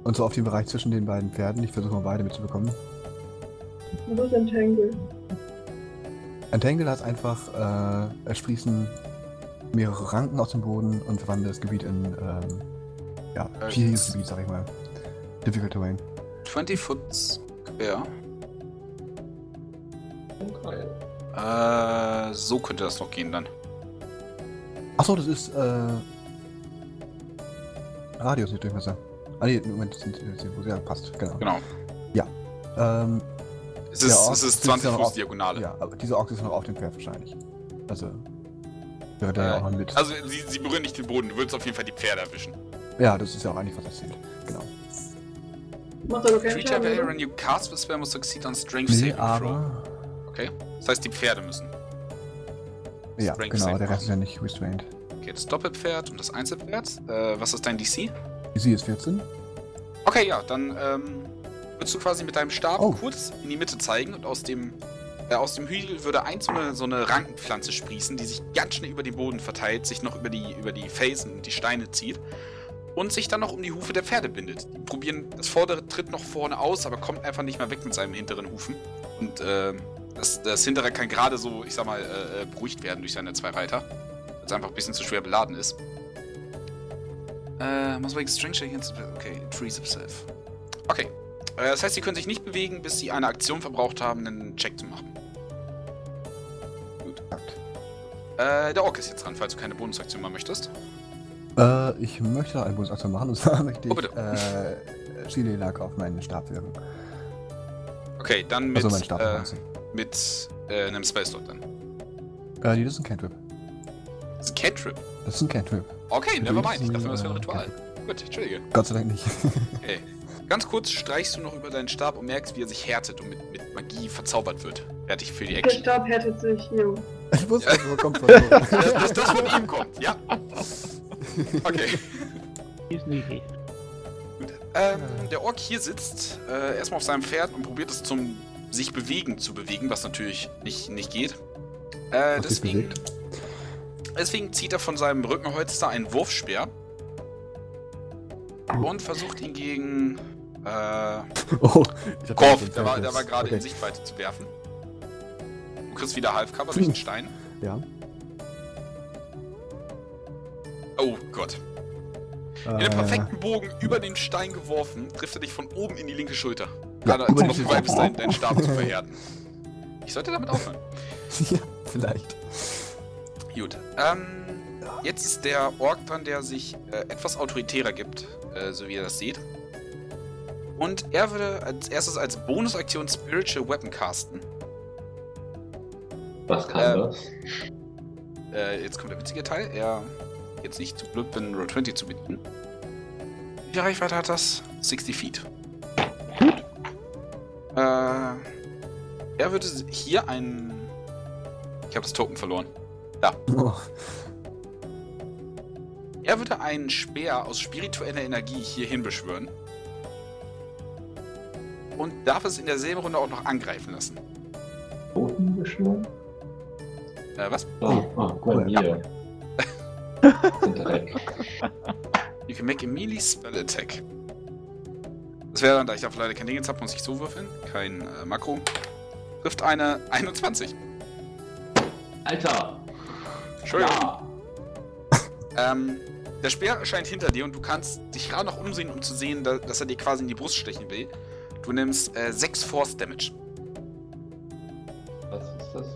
und so auf den Bereich zwischen den beiden Pferden. Ich versuche mal beide mitzubekommen. Wo ist Entangle? Entangle heißt einfach, äh, es sprießen mehrere Ranken aus dem Boden und verwandelt das Gebiet in, ähm, ja, Äh, schwieriges Gebiet, sag ich mal. Difficult Terrain. 20 Foot quer. Geil. Äh, so könnte das noch gehen dann. Achso, das ist, äh, Radius, nicht Durchmesser. Ah, nee, Moment, das sind, das sind, ja, passt, genau. Genau. Ähm, Es ist, es ist sitzt 20 ja noch Fuß Diagonale. ja, aber dieser Ochs ist noch auf dem Pferd wahrscheinlich. Also, ja Äh, auch mit. Also, sie, sie berühren nicht den Boden. Du würdest auf jeden Fall die Pferde erwischen. ja, das ist ja auch eigentlich, was das zählt. Genau. Macht aber keinen Creature Schaden. you cast the spell must succeed on Strength Nee, Saving Throw. aber. Okay. Das heißt, die Pferde müssen. Ja, Strength genau, Saving der Rest ist ja nicht restrained. Okay, das Doppelpferd und das Einzelpferd. Äh, was ist dein DC? Sie ist 14. Okay, ja, dann ähm, würdest du quasi mit deinem Stab Oh. kurz in die Mitte zeigen und aus dem, aus dem Hügel würde eins so eine, Rankenpflanze sprießen, die sich ganz schnell über den Boden verteilt, sich noch über die, über die Felsen und die Steine zieht und sich dann noch um die Hufe der Pferde bindet. Die probieren, das vordere tritt noch vorne aus, aber kommt einfach nicht mehr weg mit seinem hinteren Hufen. Und ähm, das, das hintere kann gerade so, ich sag mal, äh, äh, beruhigt werden durch seine zwei Reiter, weil es einfach ein bisschen zu schwer beladen ist. Äh, muss a strength check. Okay, it frees itself. Okay. Äh, das heißt, sie können sich nicht bewegen, bis sie eine Aktion verbraucht haben, einen Check zu machen. Äh, der Ork ist jetzt dran, falls du keine Bonusaktion mehr möchtest. Äh, ich möchte eine Bonusaktion machen und zwar möchte Oh, ich bitte. äh, Chile-Lack auf meinen Stab wirken. Okay, dann mit, Also Stab äh, mit äh, einem Spellslot dann. Äh, nee, das ist ein Cantrip. Das ist ein Cantrip. Das ist ein Cantrip. Okay, Mit never mind. Ich dachte, das wäre ein äh, Ritual. Cantrip. Gut, entschuldige. Gott sei Dank nicht. Okay. Ganz kurz streichst du noch über deinen Stab und merkst, wie er sich härtet und mit, mit Magie verzaubert wird. Fertig für die Der Action. Stab hättet sich, jo. ich wusste, Ja. wo kommt von so. Das, das, das von ihm kommt, ja. Okay. Ist nicht. Gut. Ähm, der Ork hier sitzt äh, erstmal auf seinem Pferd und probiert es zum sich bewegen zu bewegen, was natürlich nicht, nicht geht. Äh, deswegen, deswegen zieht er von seinem Rückenholster einen Wurfspeer und versucht ihn gegen äh, Oh, ich hab Korf, der war, der war gerade in okay. Sichtweite zu werfen. Du kriegst wieder Halfcover durch den Stein. Ja. Oh Gott. In Äh, einem perfekten Bogen über den Stein geworfen, trifft er dich von oben in die linke Schulter. Ja, Gerade als über du noch dabei bist, deinen, deinen Stab zu verhärten. Ich sollte damit aufhören. ja, vielleicht. Gut. Ähm, jetzt ist der Ork dran, der sich äh, etwas autoritärer gibt, äh, so wie ihr das seht. Und er würde als erstes als Bonusaktion Spiritual Weapon casten. Was kann Ähm, das? Äh, jetzt kommt der witzige Teil. Er jetzt nicht zu blöd bin, Roll 20 zu bedienen. Wie viel Reichweite hat das? 60 Feet. Äh, er würde hier ein. Ich habe das Token verloren. Oh, Er würde einen Speer aus spiritueller Energie hierhin beschwören. Und darf es in derselben Runde auch noch angreifen lassen. Toten beschwören? Äh, was? Oh, oh, Cool, Dreck. You can make a melee spell attack. Das wäre dann, da ich dafür leider kein Ding jetzt habe, muss ich so würfeln. Kein äh, Makro. Trifft eine 21. Alter! Entschuldigung. Ja! Ähm, der Speer erscheint hinter dir und du kannst dich gerade noch umsehen, um zu sehen, da, dass er dir quasi in die Brust stechen will. Du nimmst äh, 6 Force Damage. Was ist das?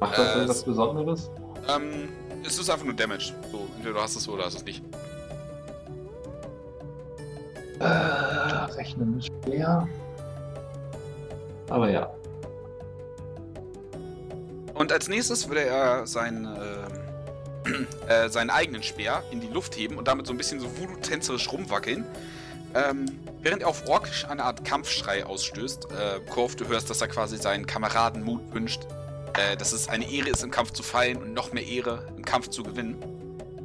Macht das Äh, irgendwas Besonderes? Ähm, es ist einfach nur Damage. So, entweder du hast es oder hast es nicht. Äh, rechnen ist schwer. Aber ja. Und als nächstes würde er seinen, ähm, äh, seinen eigenen Speer in die Luft heben und damit so ein bisschen so voodoo-tänzerisch rumwackeln. Ähm, während er auf Orkisch eine Art Kampfschrei ausstößt. Äh, Korf, du hörst, dass er quasi seinen Kameraden Mut wünscht. Äh, dass es eine Ehre ist, im Kampf zu fallen und noch mehr Ehre, im Kampf zu gewinnen.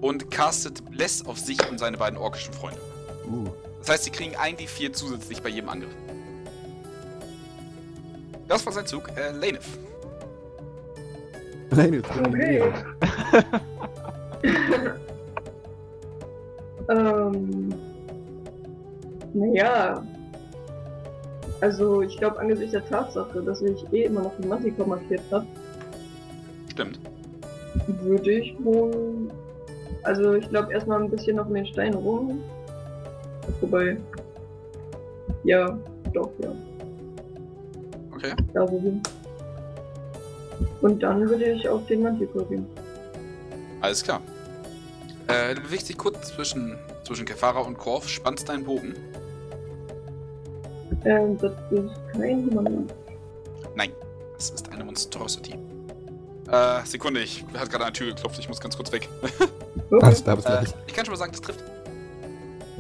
Und castet Bless auf sich und seine beiden orkischen Freunde. uh. Das heißt, sie kriegen ein D4 zusätzlich bei jedem Angriff. Das war sein Zug. Äh, bin ich Okay. Ehre. ähm. Naja. Also, ich glaube, angesichts der Tatsache, dass ich eh immer noch die Manticore markiert habe, Stimmt. würde ich wohl. Also, ich glaube, erstmal ein bisschen auf den Stein rum. Wobei. Ja, doch, ja. Okay. Da wo wir. Und dann würde ich auf den Manticore gehen. Alles klar. Äh, du bewegst dich kurz zwischen, zwischen Kefara und Korf, spannst deinen Bogen. Ähm, das ist kein Human. Nein, das ist eine Monstrosity. Äh, Sekunde, ich hat gerade an die Tür geklopft, ich muss ganz kurz weg. Okay, Alles klar, bis Äh, ich kann schon mal sagen, das trifft.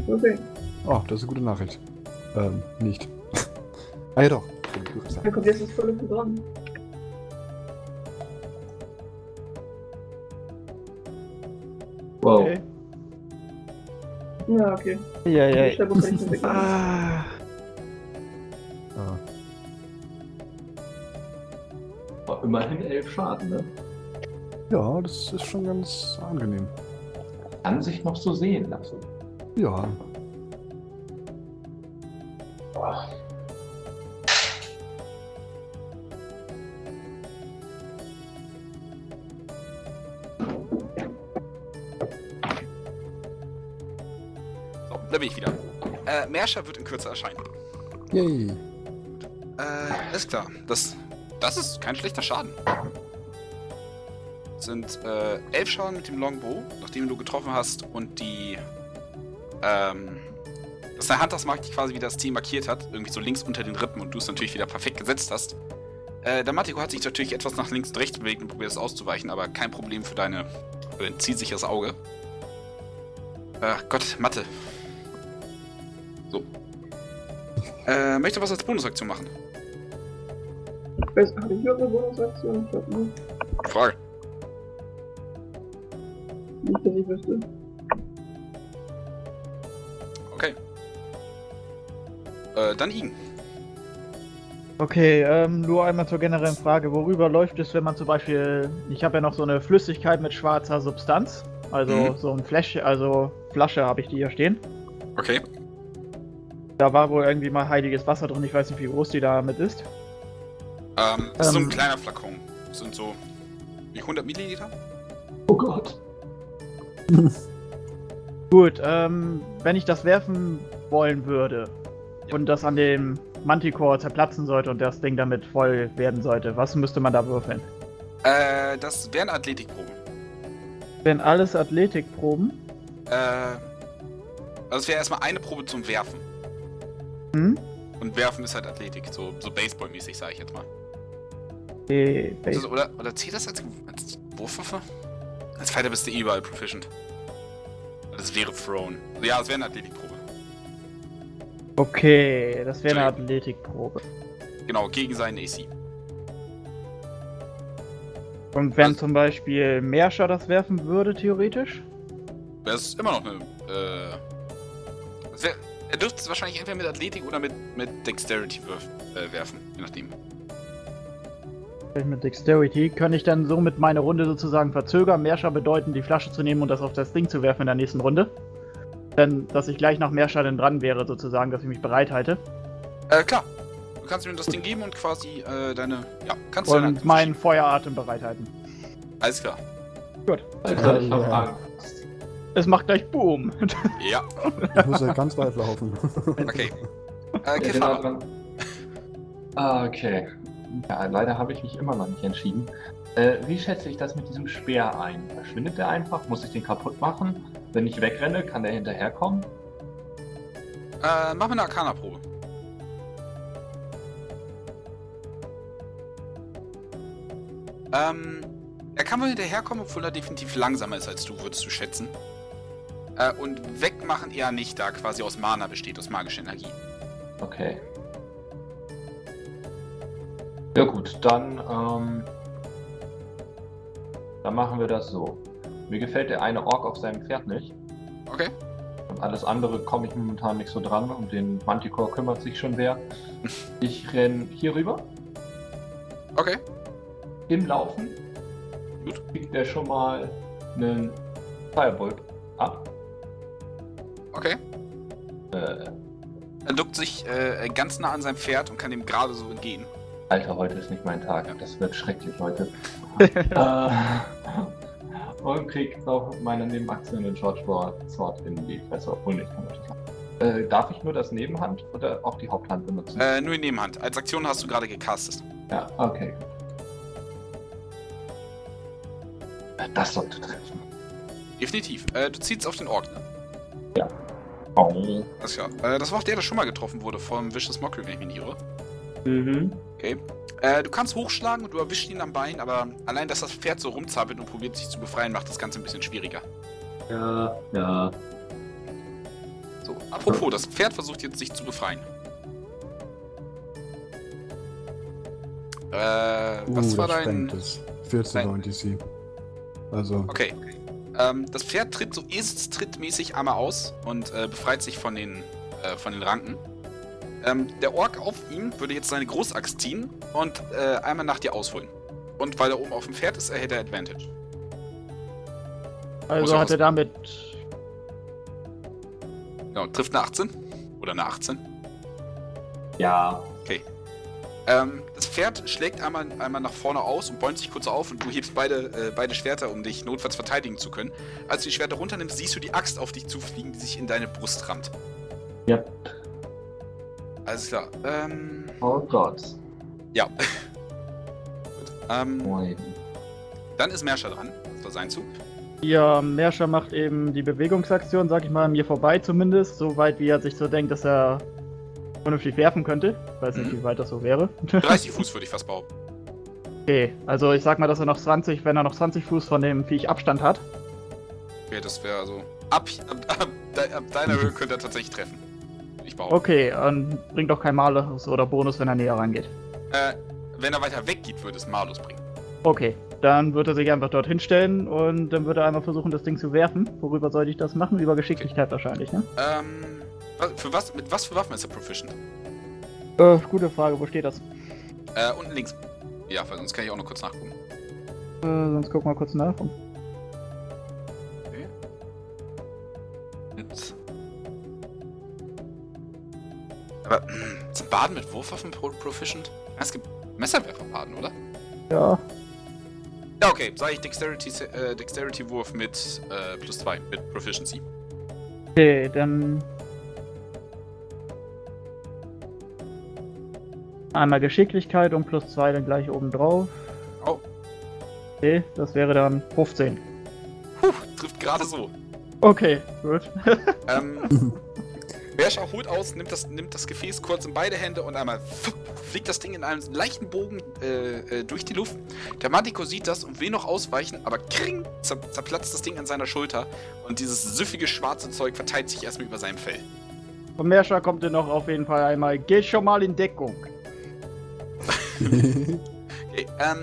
okay. Oh, das ist eine gute Nachricht. Ähm, nicht. ah ja doch. Dann kommt jetzt das volle Programm. Wow. Okay. Ja, okay. Ja, ja. Ich. Ah, Ah. Aber immerhin elf Schaden, ne? Ja, das ist schon ganz angenehm. Kann sich noch so sehen lassen. Ja. Boah. So, da bin ich wieder. Äh, Merscher wird in Kürze erscheinen. Yay. Äh, ist klar. Das, das ist kein schlechter Schaden. Das sind äh, elf Schaden mit dem Longbow, nachdem du getroffen hast und die. Ähm. Dass dein Huntersmark dich quasi wieder das Ziel markiert hat, irgendwie so links unter den Rippen und du es natürlich wieder perfekt gesetzt hast. Äh, der Matiko hat sich natürlich etwas nach links und rechts bewegt und probiert es auszuweichen, aber kein Problem für deine. für dein zielsicheres Auge. Äh, Gott, Mathe. So. Äh, möchte was als Bonusaktion machen? Weiß, habe ich noch eine Bonusaktion? Ich glaube nicht. Frage. Nicht, dass ich wüsste. Okay. Äh, dann ihn. Okay, ähm, nur einmal zur generellen Frage. Worüber läuft es, wenn man zum Beispiel. Ich habe ja noch so eine Flüssigkeit mit schwarzer Substanz. Also mhm. so ein Fläschchen, also Flasche habe ich die hier stehen. Okay. Da war wohl irgendwie mal heiliges Wasser drin. Ich weiß nicht, wie groß die damit ist. Ähm, das ist so ein Ähm. kleiner Flakon. Das sind so wie 100 Milliliter. Oh Gott. Gut, ähm, wenn ich das werfen wollen würde Ja. und das an dem Manticore zerplatzen sollte und das Ding damit voll werden sollte, was müsste man da würfeln? Äh, das wären Athletikproben. Wenn alles Athletikproben. Äh, also es wäre erstmal eine Probe zum Werfen. Hm? Und Werfen ist halt Athletik, so, so Baseball-mäßig, sage ich jetzt mal. Okay, Also, oder, oder zählt das als, als Wurfwaffe? Als Fighter bist du eh überall proficient. Das wäre Thrown. Also, ja, es wäre eine Athletikprobe. okay, das wäre eine. Athletikprobe. Genau, gegen seinen AC. Und wenn Also- zum Beispiel Merscher das werfen würde, theoretisch? Das ist immer noch eine. Äh, wär, er dürfte es wahrscheinlich entweder mit Athletik oder mit, mit Dexterity wirf, äh, werfen, je nachdem. Mit Dexterity könnte ich dann somit meine Runde sozusagen verzögern, Merscher bedeuten, die Flasche zu nehmen und das auf das Ding zu werfen in der nächsten Runde. Denn, dass ich gleich nach Merscher dann dran wäre, sozusagen, dass ich mich bereit halte. Äh, klar. Du kannst mir das Ding geben und quasi äh, deine. Ja, kannst du deine Und meinen Feueratem bereithalten. Alles klar. Alter, ich hab Ja. Angst. Es macht gleich Boom. Ja, Ich muss ja ganz weit laufen. okay. Äh, Kefara. dran? Ah, okay. Ja, leider habe ich mich immer noch nicht entschieden. Äh, wie schätze ich das mit diesem Speer ein? Verschwindet der einfach? Muss ich den kaputt machen? Wenn ich wegrenne, kann der hinterherkommen? Äh, mach mal eine Arcana-Probe. Ähm, er kann wohl hinterherkommen, obwohl er definitiv langsamer ist als du, würdest du schätzen. Äh, und wegmachen eher nicht, da quasi aus Mana besteht, aus magischer Energie. Okay. Ja gut, dann, ähm, dann machen wir das so. Mir gefällt der eine Ork auf seinem Pferd nicht. Okay? Und alles andere komme ich momentan nicht so dran. Um den Manticore kümmert sich schon wer. Ich renn hier rüber. Okay. Im Laufen. Gut. Kriegt der schon mal einen Firebolt ab. Okay. Äh, Er duckt sich äh, ganz nah an sein Pferd und kann ihm gerade so entgehen. Alter, heute ist nicht mein Tag. Ja. Das wird schrecklich heute. äh, und kriegt noch meine Nebenaktion den Short Sword in die Fresse, obwohl nicht kann ich äh, Darf ich nur das Nebenhand oder auch die Haupthand benutzen? Äh, nur in Nebenhand. Als Aktion hast du gerade gecastet. Ja, okay. Äh, Das sollte treffen. Definitiv. Äh, du ziehst auf den Ork, ne? Oh. Alles klar. Äh, das war auch der, der schon mal getroffen wurde vom Vicious Mockery, wenn ich mich nicht irre. Mhm. Okay. Äh, du kannst hochschlagen und du erwischst ihn am Bein, aber allein, dass das Pferd so rumzappelt und probiert sich zu befreien, macht das Ganze ein bisschen schwieriger. Ja, ja. So, apropos, das Pferd versucht jetzt sich zu befreien. Äh, was uh, war das dein. sprengt es. 14 dein- DC. Also, Okay. Ähm, das Pferd tritt so Eselstrittmäßig einmal aus und äh, befreit sich von den, äh, von den Ranken. Ähm, der Ork auf ihm würde jetzt seine Großaxt ziehen und äh, einmal nach dir ausholen. Und weil er oben auf dem Pferd ist, erhält er Advantage. Also er hat er damit. Genau, trifft eine 18. Oder eine 18. Ja. Ähm, das Pferd schlägt einmal, einmal nach vorne aus und bäumt sich kurz auf und du hebst beide, äh, beide Schwerter, um dich notfalls verteidigen zu können. Als du die Schwerter runternimmst, siehst du die Axt auf dich zufliegen, die sich in deine Brust rammt. Ja. Alles klar. Ähm, Oh Gott. ja. Gut. Ähm, Moin. dann ist Merscher dran. Das war sein Zug. Ja, Merscher macht eben die Bewegungsaktion, sag ich mal, an mir vorbei zumindest, so weit wie er sich so denkt, dass er vernünftig werfen könnte. Weiß nicht, Mhm. wie weit das so wäre. 30 Fuß würde ich fast behaupten. Okay, also ich sag mal, dass er noch 20, wenn er noch 20 Fuß von dem Viech Abstand hat. Okay, das wäre also. Ab, ab, ab, ab deiner Höhe könnte er tatsächlich treffen. Ich behaupte. Okay, und bringt auch kein Malus oder Bonus, wenn er näher rangeht. Äh, wenn er weiter weggeht, würde es Malus bringen. Okay, dann wird er sich einfach dorthin stellen und dann wird er einmal versuchen, das Ding zu werfen. Worüber sollte ich das machen? Über Geschicklichkeit wahrscheinlich, ne? Ähm, für was, mit was für Waffen ist er proficient? Äh, gute Frage, wo steht das? Äh, unten links. Ja, weil sonst kann ich auch noch kurz nachgucken. Äh, sonst guck mal kurz nach. Mit. Aber sind Baden mit Wurfwaffen pro proficient? Es gibt Messerwerfer-Baden, oder? Ja. Ja, okay. Sag ich Dexterity, äh, Dexterity Wurf mit äh, plus 2, mit Proficiency. Okay, dann. Einmal Geschicklichkeit und plus 2 dann gleich oben drauf. Oh. Okay, das wäre dann 15. Puh, trifft gerade so. Okay, gut. Ähm, Berscher holt aus, nimmt das, nimmt das Gefäß kurz in beide Hände und einmal fliegt das Ding in einem leichten Bogen äh, äh, durch die Luft. Der Mantico sieht das und will noch ausweichen, aber kring, zer zerplatzt das Ding an seiner Schulter und dieses süffige schwarze Zeug verteilt sich erstmal über seinem Fell. Von Merscher kommt ihr noch auf jeden Fall einmal. Geht schon mal in Deckung. Okay, ähm,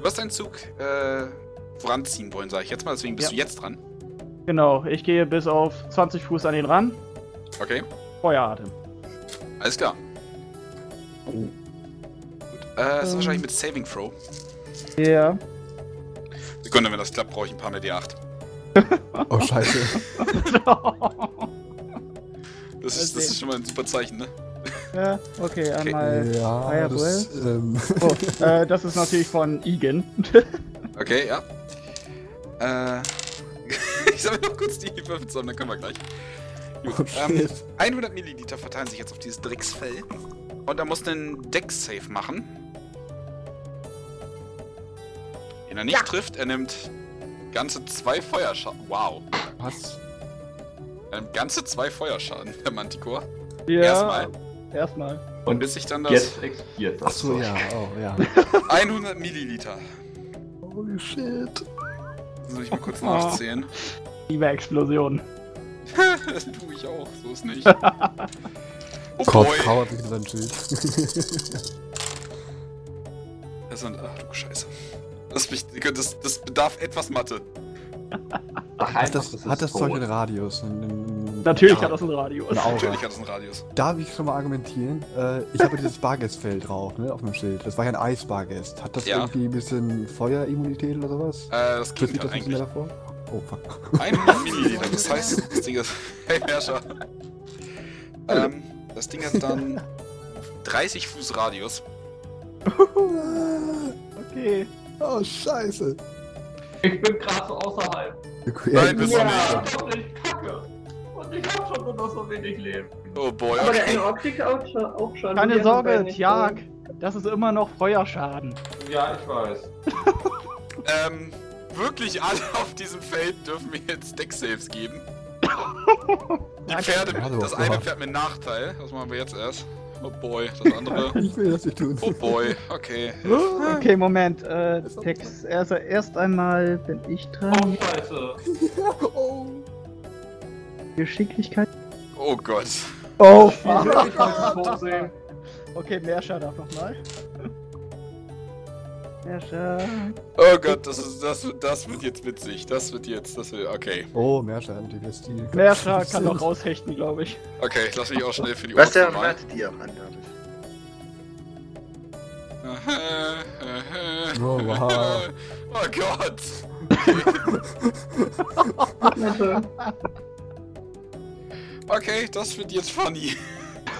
du hast deinen Zug äh, voranziehen wollen, sage ich jetzt mal, deswegen bist Ja. du jetzt dran. Genau, ich gehe bis auf 20 Fuß an den ran. Okay, Feueratem. alles klar. Gut, äh, ist Ähm. wahrscheinlich mit Saving Throw. Ja. Sekunde, wenn das klappt, brauche ich ein paar mehr D8. oh, scheiße. Das ist, das ist schon mal ein super Zeichen, ne? ja, okay, einmal. ja, Fire das, ähm, Oh, äh, das ist natürlich von Igen. Okay, ja. Äh. ich sammle noch kurz die Würfel zusammen, dann können wir gleich. Gut, oh, ähm, shit. 100 Milliliter verteilen sich jetzt auf dieses Drecksfell. Und er muss einen Deck-Save machen. Den er nicht trifft, er nimmt ganze zwei Feuerschaden. Wow. Was? Er nimmt ganze zwei Feuerschaden, der Manticore. Ja. Erstmal. Erstmal. Und Bis sich dann das jetzt explodiert das. Achso, ja, oh, ja. 100 Milliliter. Holy shit. Das soll ich mal kurz Oh. nachzählen. Liebe Explosion. das tue ich auch, so ist nicht. Oh Kopf kauert sich in sein Schild. Das sind. Ach du Scheiße. Das, mich- das, das bedarf etwas Mathe. Ach, hat das, ist hat das. Zeug einen Radius? Ein, ein, Natürlich ja, hat das einen Radius. eine. Natürlich hat es einen Radius. Darf ich schon mal argumentieren? Äh, ich habe dieses Bargestfell drauf, ne, auf dem Schild. Das war ja ein Eisbargest. Hat das Ja. irgendwie ein bisschen Feuerimmunität oder sowas? Äh, das klingt das halt ein bisschen mehr eigentlich. davor? Oh, fuck. 100 Milliliter, das heißt, das Ding ist. Hey, Herrscher. Ähm, das Ding hat dann 30 Fuß Radius. Okay. Oh, scheiße. Ich bin gerade so außerhalb. Nein, bist du Ja. nicht. Ich bin kacke. Und ich hab schon nur noch so wenig Leben. Oh boy, Aber der okay. eine Optik auch schon. Auch schon Keine Sorge, Tjag. Das ist immer noch Feuerschaden. Ja, ich weiß. Ähm, wirklich alle auf diesem Feld dürfen mir jetzt Deck-Saves geben. Die Pferde, das eine Pferd mit Nachteil. Das machen wir jetzt erst. Oh boy, das andere. Ich will das nicht tun. Oh boy, okay. Okay, Moment. Äh, Text. Also erst einmal bin ich Oh, dran. scheiße. oh. Geschicklichkeit. Oh Gott. Oh, sehen? Okay, Merscher darf nochmal. Merscher. Oh Gott, das ist das, wird- das wird jetzt witzig. Das wird jetzt, das wird, okay. Oh, Meerschaden, die Stil. Merscher kann noch raushechten, glaube ich. Okay, lass mich auch schnell für die Was der. Werte, die auch handhabt. Oh, wow. Oh Gott. Okay, das wird jetzt funny.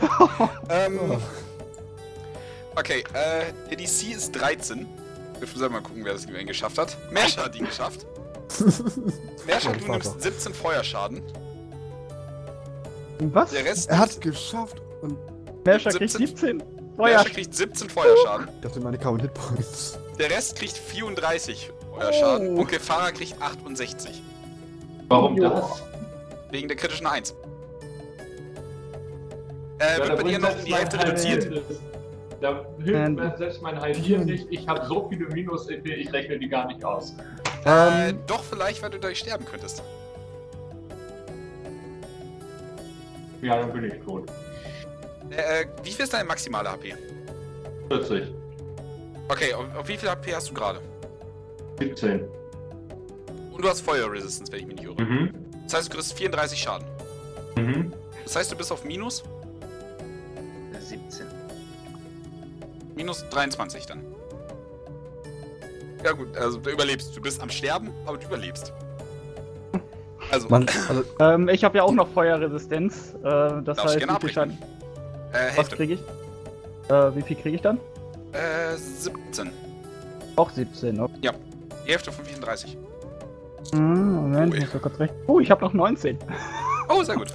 ähm, okay, äh, der DC ist 13. Wir selber mal gucken, wer das immerhin geschafft hat. Mersha hat ihn geschafft. Mersha, du nimmst 17 Feuerschaden. Was? Der Rest. Er hat geschafft und Merscher kriegt 17. 17. Feuer. Mersha kriegt 17 Feuerschaden. das sind meine Common Hitpoints. Der Rest kriegt 34 Feuerschaden. Oh. Und Gefahrer kriegt 68. Warum Ja. das? Wegen der kritischen 1. Äh, Ja, wird bei dir noch die Hälfte reduziert. Da hilft Ähm. mir selbst mein Heil hier nicht. Ich habe so viele Minus-EP, ich rechne die gar nicht aus. Äh, Ähm, doch, vielleicht, weil du dadurch sterben könntest. Ja, dann bin ich tot. Äh, äh, wie viel ist deine maximale HP? 40. Okay, auf, auf wie viel HP hast du gerade? 17. Und du hast Feuer Resistance, wenn ich mich nicht irre. Mhm. Das heißt, du kriegst 34 Schaden. Mhm. Das heißt, du bist auf Minus. 17. Minus 23 dann. Ja gut, also du überlebst. Du bist am Sterben, aber du überlebst. Also, Man, also, Ähm, ich habe ja auch noch Feuerresistenz. Äh, das heißt, gerne wie viel. Schaden. äh, Was kriege ich? Äh, wie viel kriege ich dann? Äh, 17. Auch 17. Okay. Die Hälfte von 34. Hm, Moment, Ui. ich muss kurz recht. Oh, ich habe noch 19. Oh, sehr gut.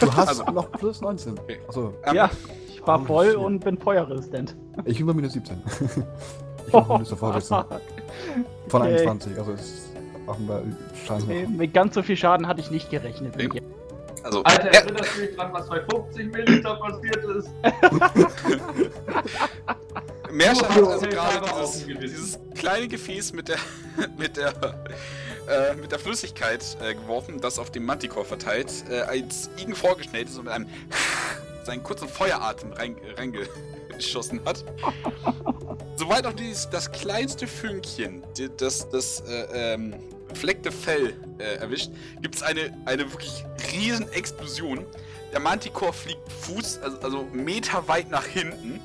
du hast Also- noch plus 19. Okay. Achso, Ähm, ja, ich war oh, voll shit. und bin feuerresistent. ich bin bei minus 17. ich habe minus davor Von Okay. 21, also es machen wir Schein Okay, mit ganz so viel Schaden hatte ich nicht gerechnet. Nee. Also, Alter, er, erinnerst du dich dran, was bei 50 Milliliter passiert ist? Meerschaf hat Nur also gerade dieses, dieses kleine Gefäß mit der mit der äh, mit der Flüssigkeit äh, geworfen, das auf dem Manticore verteilt, äh, als Igen vorgeschnellt ist und mit einem seinen kurzen Feueratem rein, reingeschossen hat. Sobald auch dieses, das kleinste Fünkchen, das, das äh, ähm, befleckte Fell äh, erwischt, gibt es eine, eine wirklich riesen Explosion. Der Manticore fliegt Fuß, also, also Meter weit nach hinten.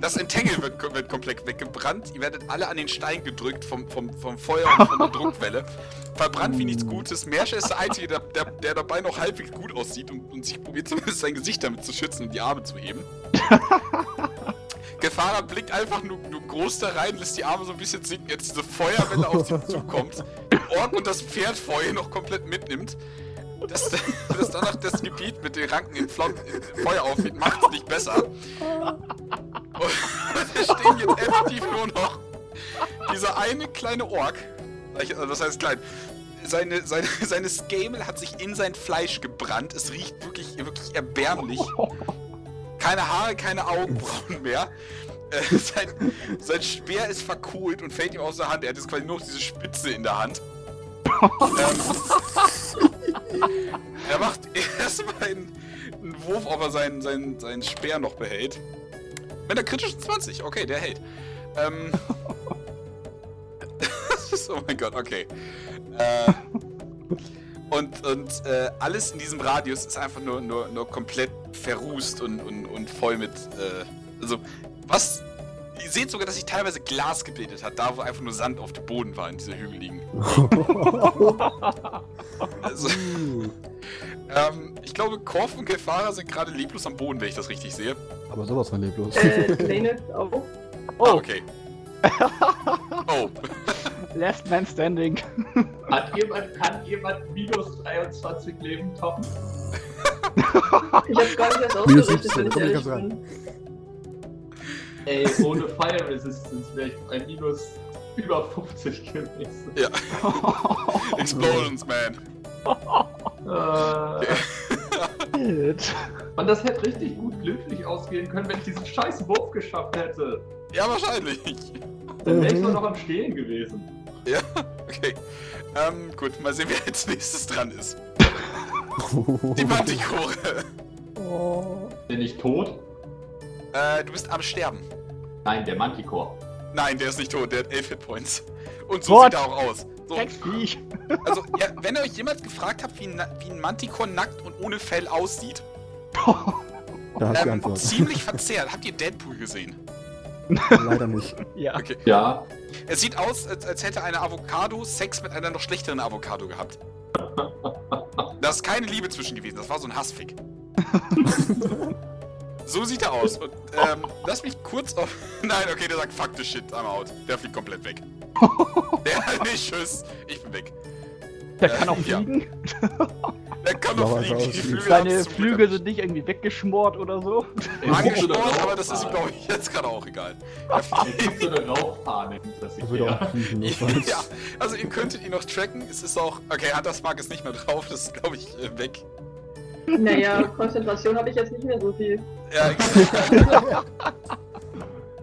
Das Entangle wird, wird komplett weggebrannt. Ihr werdet alle an den Stein gedrückt vom, vom, vom Feuer und von der Druckwelle. Verbrannt wie nichts Gutes. Mersche ist der Einzige, der, der, der dabei noch halbwegs gut aussieht und, und sich probiert zumindest sein Gesicht damit zu schützen und die Arme zu heben. Gefahrer blickt einfach nur, nur groß da rein, lässt die Arme so ein bisschen sinken, jetzt diese Feuerwelle auf sie zukommt. Ork und das Pferd vor ihr noch komplett mitnimmt. Das, das danach das Gebiet mit den Ranken in, Flammen, in Feuer aufgeht, macht es nicht besser. Und es stehen jetzt effektiv nur noch dieser eine kleine Ork. Also das heißt klein. Seine, seine, seine Scamel hat sich in sein Fleisch gebrannt. Es riecht wirklich, wirklich erbärmlich. Keine Haare, keine Augenbrauen mehr. Äh, sein, sein Speer ist verkohlt und fällt ihm aus der Hand. Er hat jetzt quasi nur noch diese Spitze in der Hand. Ähm, er macht erstmal einen, einen Wurf, ob er seinen, seinen, seinen Speer noch behält. Mit einer kritischen 20. Okay, der hält. Ähm. oh mein Gott, okay. Äh, und und äh, alles in diesem Radius ist einfach nur, nur, nur komplett verrußt und, und, und voll mit. Äh, also, was. Ihr seht sogar, dass sich teilweise Glas gebildet hat, da wo einfach nur Sand auf dem Boden war in dieser hügeligen. Also, ähm, ich glaube, Korf und Gefahrer sind gerade leblos am Boden, wenn ich das richtig sehe. Aber sowas von leblos. Äh, Lene auch. Ah, Oh, okay. oh, Last Man Standing. Hat jemand, kann jemand minus 23 Leben toppen? Ich hab's gar nicht erst Minus ausgerichtet, 17, wenn ich ehrlich ganz bin. Ey, ohne Fire Resistance wäre ich bei minus über 50 gewesen. ja. Explosions, man. Äh, Shit. und das hätte richtig gut glücklich ausgehen können, wenn ich diesen scheiß Wurf geschafft hätte. Ja, wahrscheinlich. Dann wäre ich Mhm. nur noch am Stehen gewesen. Okay. Ähm, gut, mal sehen, wer als nächstes dran ist. Die Mantikore. Bin ich tot? Äh, du bist am Sterben. Nein, der Manticore. Nein, der ist nicht tot, der hat 11 Hitpoints. Und so What? sieht er auch aus. So, also, ja, wenn ihr euch jemals gefragt habt, wie ein, wie ein Manticore nackt und ohne Fell aussieht, Da hast ähm, ziemlich verzerrt. Habt ihr Deadpool gesehen? Leider nicht. Ja. Okay. Ja, Es sieht aus, als, als hätte eine Avocado Sex mit einer noch schlechteren Avocado gehabt. Da ist keine Liebe zwischen gewesen, das war so ein Hassfick. So sieht er aus. Und ähm, lass mich kurz auf. Nein, okay, der sagt fuck the shit, I'm out. Der fliegt komplett weg. der hat nicht Tschüss, ich bin weg. Der Äh, kann auch ja. fliegen. Der kann doch Ja, fliegen. Die Flügel Seine Flügel sind nicht irgendwie weggeschmort oder so. Angesport, aber das ist ihm, glaube ich, jetzt gerade auch egal. Er so eine Rauchfahne auch ja, also ihr könntet ihn noch tracken. Es ist auch. Okay, Hunters Mark ist nicht mehr drauf, das ist, glaube ich, äh, weg. Naja, Konzentration habe ich jetzt nicht mehr so viel. Ja,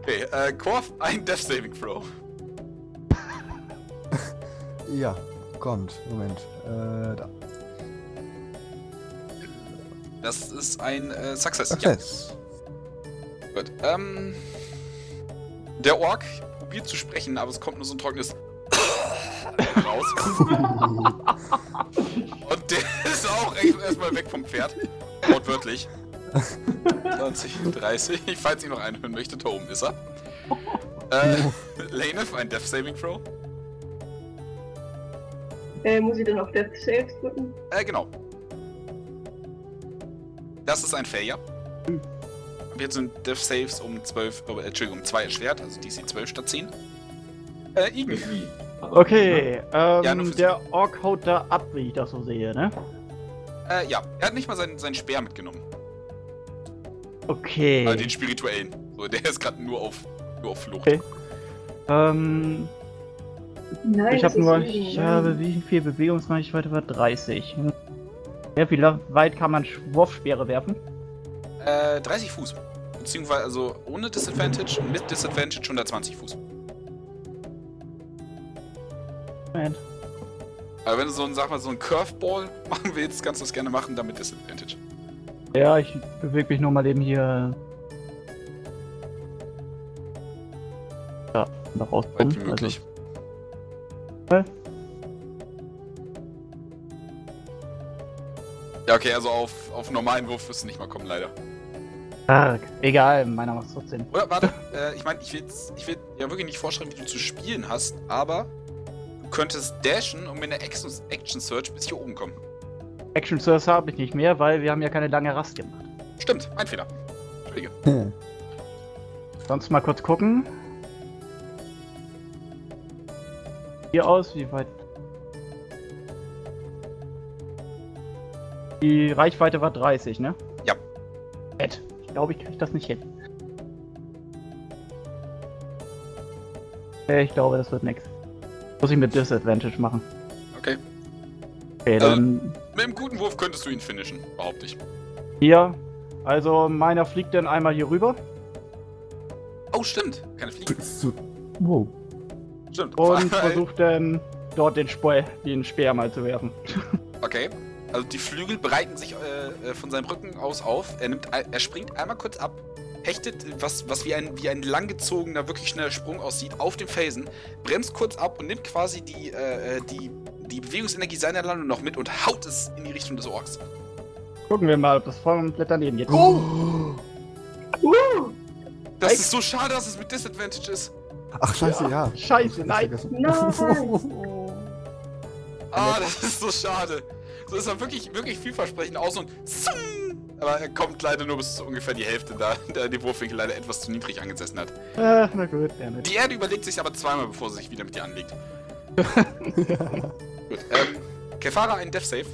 okay, äh, Korf, ein Death Saving Throw. Ja, kommt. Moment. Äh, da. Das ist ein äh, Success. Success. Ja, gut. Ähm, der Ork probiert zu sprechen, aber es kommt nur so ein trockenes raus. Und der ist auch echt erstmal weg vom Pferd. Wortwörtlich. 20, 30. Falls ihr noch einen hören möchtet, da oben ist er. Äh, Lanef, ein Death Saving Throw. Äh, muss ich dann auf Death Saves drücken? Äh, genau. Das ist ein Failure. Ab jetzt sind Death Saves um 12, äh, Entschuldigung, um 2 erschwert, also DC 12 statt 10. Äh, Igen. Okay, ähm, Ja, der Ork haut da ab, wie ich das so sehe, ne? Äh, ja. Er hat nicht mal seinen, seinen Speer mitgenommen. Okay. Also den spirituellen. So, der ist gerade nur auf, nur auf Flucht. Okay. Ähm, Nein, ich habe nur, ich habe wie viel Bewegungsreichweite war 30. Hm. Ja, wie weit kann man Wurfspeere werfen? Äh, 30 Fuß. Beziehungsweise also ohne Disadvantage und mit Disadvantage 120 Fuß. Moment. Aber wenn du so ein, sag mal, so ein Curveball machen willst, kannst du das gerne machen, dann mit Disadvantage. Ja, ich bewege mich nur mal eben hier. Ja, nach Weit rauskommen. wie möglich. Hä? Ja, okay, also auf, auf normalen Wurf wirst du nicht mal kommen, leider. Also, ah, egal, meiner macht trotzdem. Oder, warte, äh, ich meine, ich will, ich will ja wirklich nicht vorschreiben, wie du zu spielen hast, aber könntest dashen und mit einer Action, Action Search bis hier oben kommen. Action Source habe ich nicht mehr, weil wir haben ja keine lange Rast gemacht. Stimmt, mein Fehler. Entschuldige. Hm. Sonst mal kurz gucken. Hier aus, wie weit. Die Reichweite war 30, ne? Ja. Ed. Ich glaube, ich kriege das nicht hin. Äh, Ich glaube, das wird nix. Muss ich mit Disadvantage machen. Okay. Okay, Also- dann Mit einem guten Wurf könntest du ihn finishen, behaupte ich. hier. Also meiner fliegt dann einmal hier rüber Oh, stimmt. Keine Fliege. So, wow. Stimmt. und versucht dann dort den, Speer, den Speer mal zu werfen. Okay. Also die Flügel breiten sich äh, äh, von seinem Rücken aus auf. Er nimmt, er springt einmal kurz ab, hechtet, was, was wie ein, wie ein langgezogener, wirklich schneller Sprung aussieht, auf dem Felsen, bremst kurz ab und nimmt quasi die, äh, äh, die, die Bewegungsenergie seiner Landung noch mit und haut es in die Richtung des Orks. Gucken wir mal, ob das komplett daneben geht. Oh! Uh, Das Eik. ist so schade, dass es mit Disadvantage ist. Ach, scheiße, ja. Scheiße, Ich nein. nein! Ah, das ist so schade. So ist er wirklich, wirklich vielversprechend aus und zoom, aber er kommt leider nur bis zu ungefähr die Hälfte, da der die Wurfwinkel leider etwas zu niedrig angesessen hat. Äh, na gut, gerne. Die Erde überlegt sich aber zweimal, bevor sie sich wieder mit dir anlegt. Gut, ähm, Kefara ein Death Save.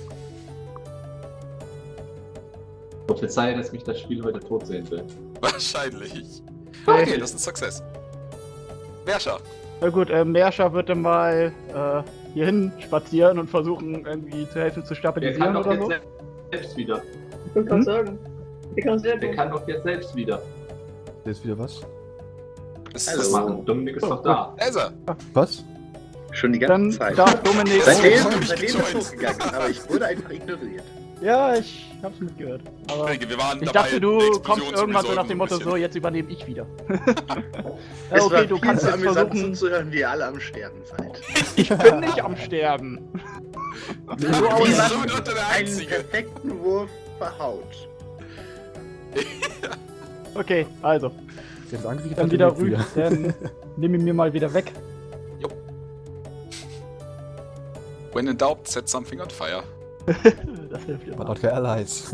Prophezei, dass mich das Spiel heute tot sehen will. Wahrscheinlich. Okay, das ist ein Success. Versha. Na gut, äh, Merscher wird dann mal äh, hierhin spazieren und versuchen, irgendwie zu helfen zu stabilisieren kann doch oder jetzt so. selbst wieder. Ich wollte gerade Hm? sagen. Der kann sehr Der kann doch jetzt selbst wieder. Jetzt wieder was? Das Das ist, machen. Dominik ist doch da. da ist er. Was? Schon die Dann ganze Zeit. darf Dominik. Seitdem, Oh, seitdem ist hochgegangen, aber ich wurde einfach ignoriert. Ja, ich hab's mitgehört. Aber Wir waren ich dabei, dachte, du kommst irgendwann so nach dem Motto, ein so, jetzt übernehme ich wieder. ja, Es war okay, du viel kannst jetzt versuchen. zuzuhören, wie ihr alle am Sterben seid. Ich bin nicht am Sterben. Du so der einen Einzige. perfekten Wurf verhaut. Okay, also, Jetzt angekriegt dann wieder er rüber. Dann nimm ihn mir mal wieder weg. When in doubt, set something on fire. Das hilft Aber mal. not for allies.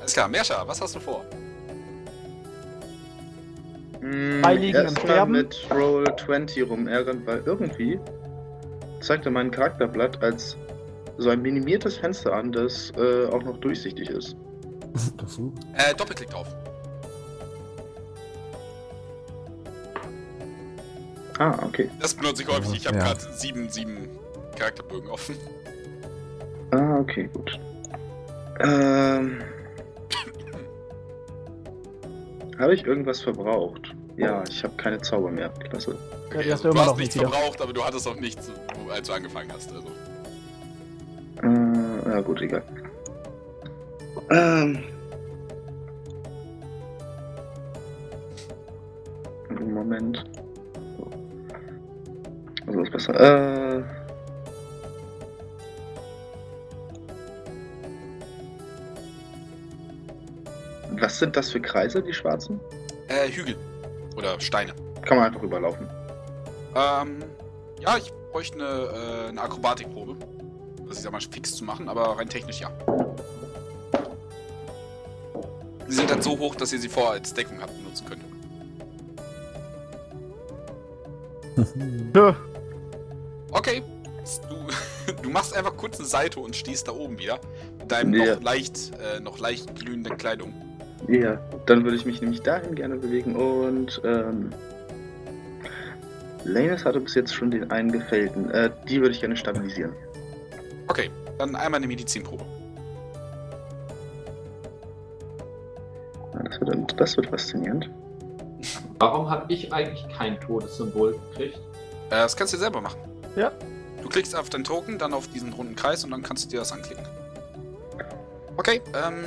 Alles klar, Mersha, was hast du vor? Liegen im erstmal Sterben. mit Roll 20 rumärgern, weil irgendwie zeigt er mein Charakterblatt als so ein minimiertes Fenster an, das äh, auch noch durchsichtig ist. das so? Äh, Doppelklick drauf. Ah, okay. Das benutze ich häufig. Ich habe Ja. gerade sieben, sieben Charakterbögen offen. Ah, okay, gut. Ähm. Habe ich irgendwas verbraucht? Ja, ich habe keine Zauber mehr. Klasse. Hast also, du hast noch nichts wieder. verbraucht, aber du hattest auch nichts, als du angefangen hast. Also. Na gut, egal. Ähm. Moment. Also, so ist besser. Äh. Was sind das für Kreise, die schwarzen? Äh, Hügel. Oder Steine. Kann man einfach rüberlaufen. Ähm, ja, ich bräuchte eine, äh, eine Akrobatikprobe. Das ist ja mal fix zu machen, aber rein technisch ja. Sie sind halt so hoch, dass ihr sie vorher als Deckung habt benutzen könnt. Okay. Du, du machst einfach kurz eine Seite und stehst da oben wieder. Mit deinem Ja. noch leicht, äh, noch leicht glühenden Kleidung. Ja, dann würde ich mich nämlich dahin gerne bewegen und ähm, Lanus hatte bis jetzt schon den einen gefällten. Äh, die würde ich gerne stabilisieren. Okay, dann einmal eine Medizinprobe. Das wird, das wird faszinierend. Warum habe ich eigentlich kein Todessymbol gekriegt? Äh, das kannst du selber machen. Ja. Du klickst auf deinen Token, dann auf diesen runden Kreis und dann kannst du dir das anklicken. Okay, ähm.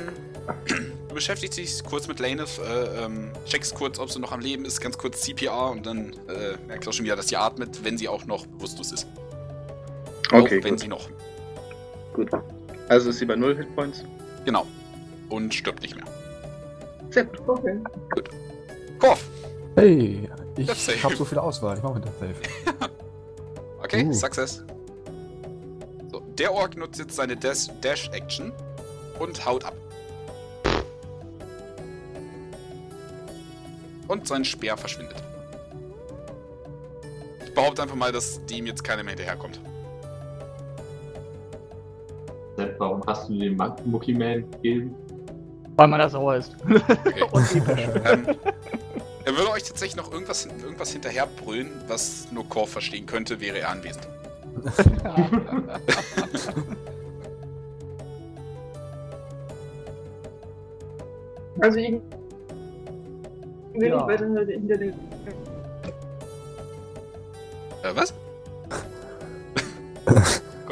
Du beschäftigst dich kurz mit Laneth, äh, ähm, checkst kurz, ob sie noch am Leben ist, ganz kurz CPR und dann äh, merkst du auch schon wieder, dass sie atmet, wenn sie auch noch bewusstlos ist. Okay, auch wenn gut. sie noch. Gut. Also ist sie bei 0 Hitpoints. Genau. Und stirbt nicht mehr. Sehr gut. Okay. Korf! Hey, ich habe so viel Auswahl. Ich mache mit Death Save. Okay, Uh. Success. So, der Ork nutzt jetzt seine Dash- Dash-Action und haut ab. Und sein Speer verschwindet. Ich behaupte einfach mal, dass dem jetzt keiner mehr hinterherkommt. Warum hast du den Mookie Man gegeben? weil man das sauer ist. Okay. Ähm, er würde euch tatsächlich noch irgendwas, irgendwas hinterherbrüllen, was nur Korf verstehen könnte, wäre er anwesend. Also ich will Ja. nicht weiter hinter den- hinter den. Äh, was?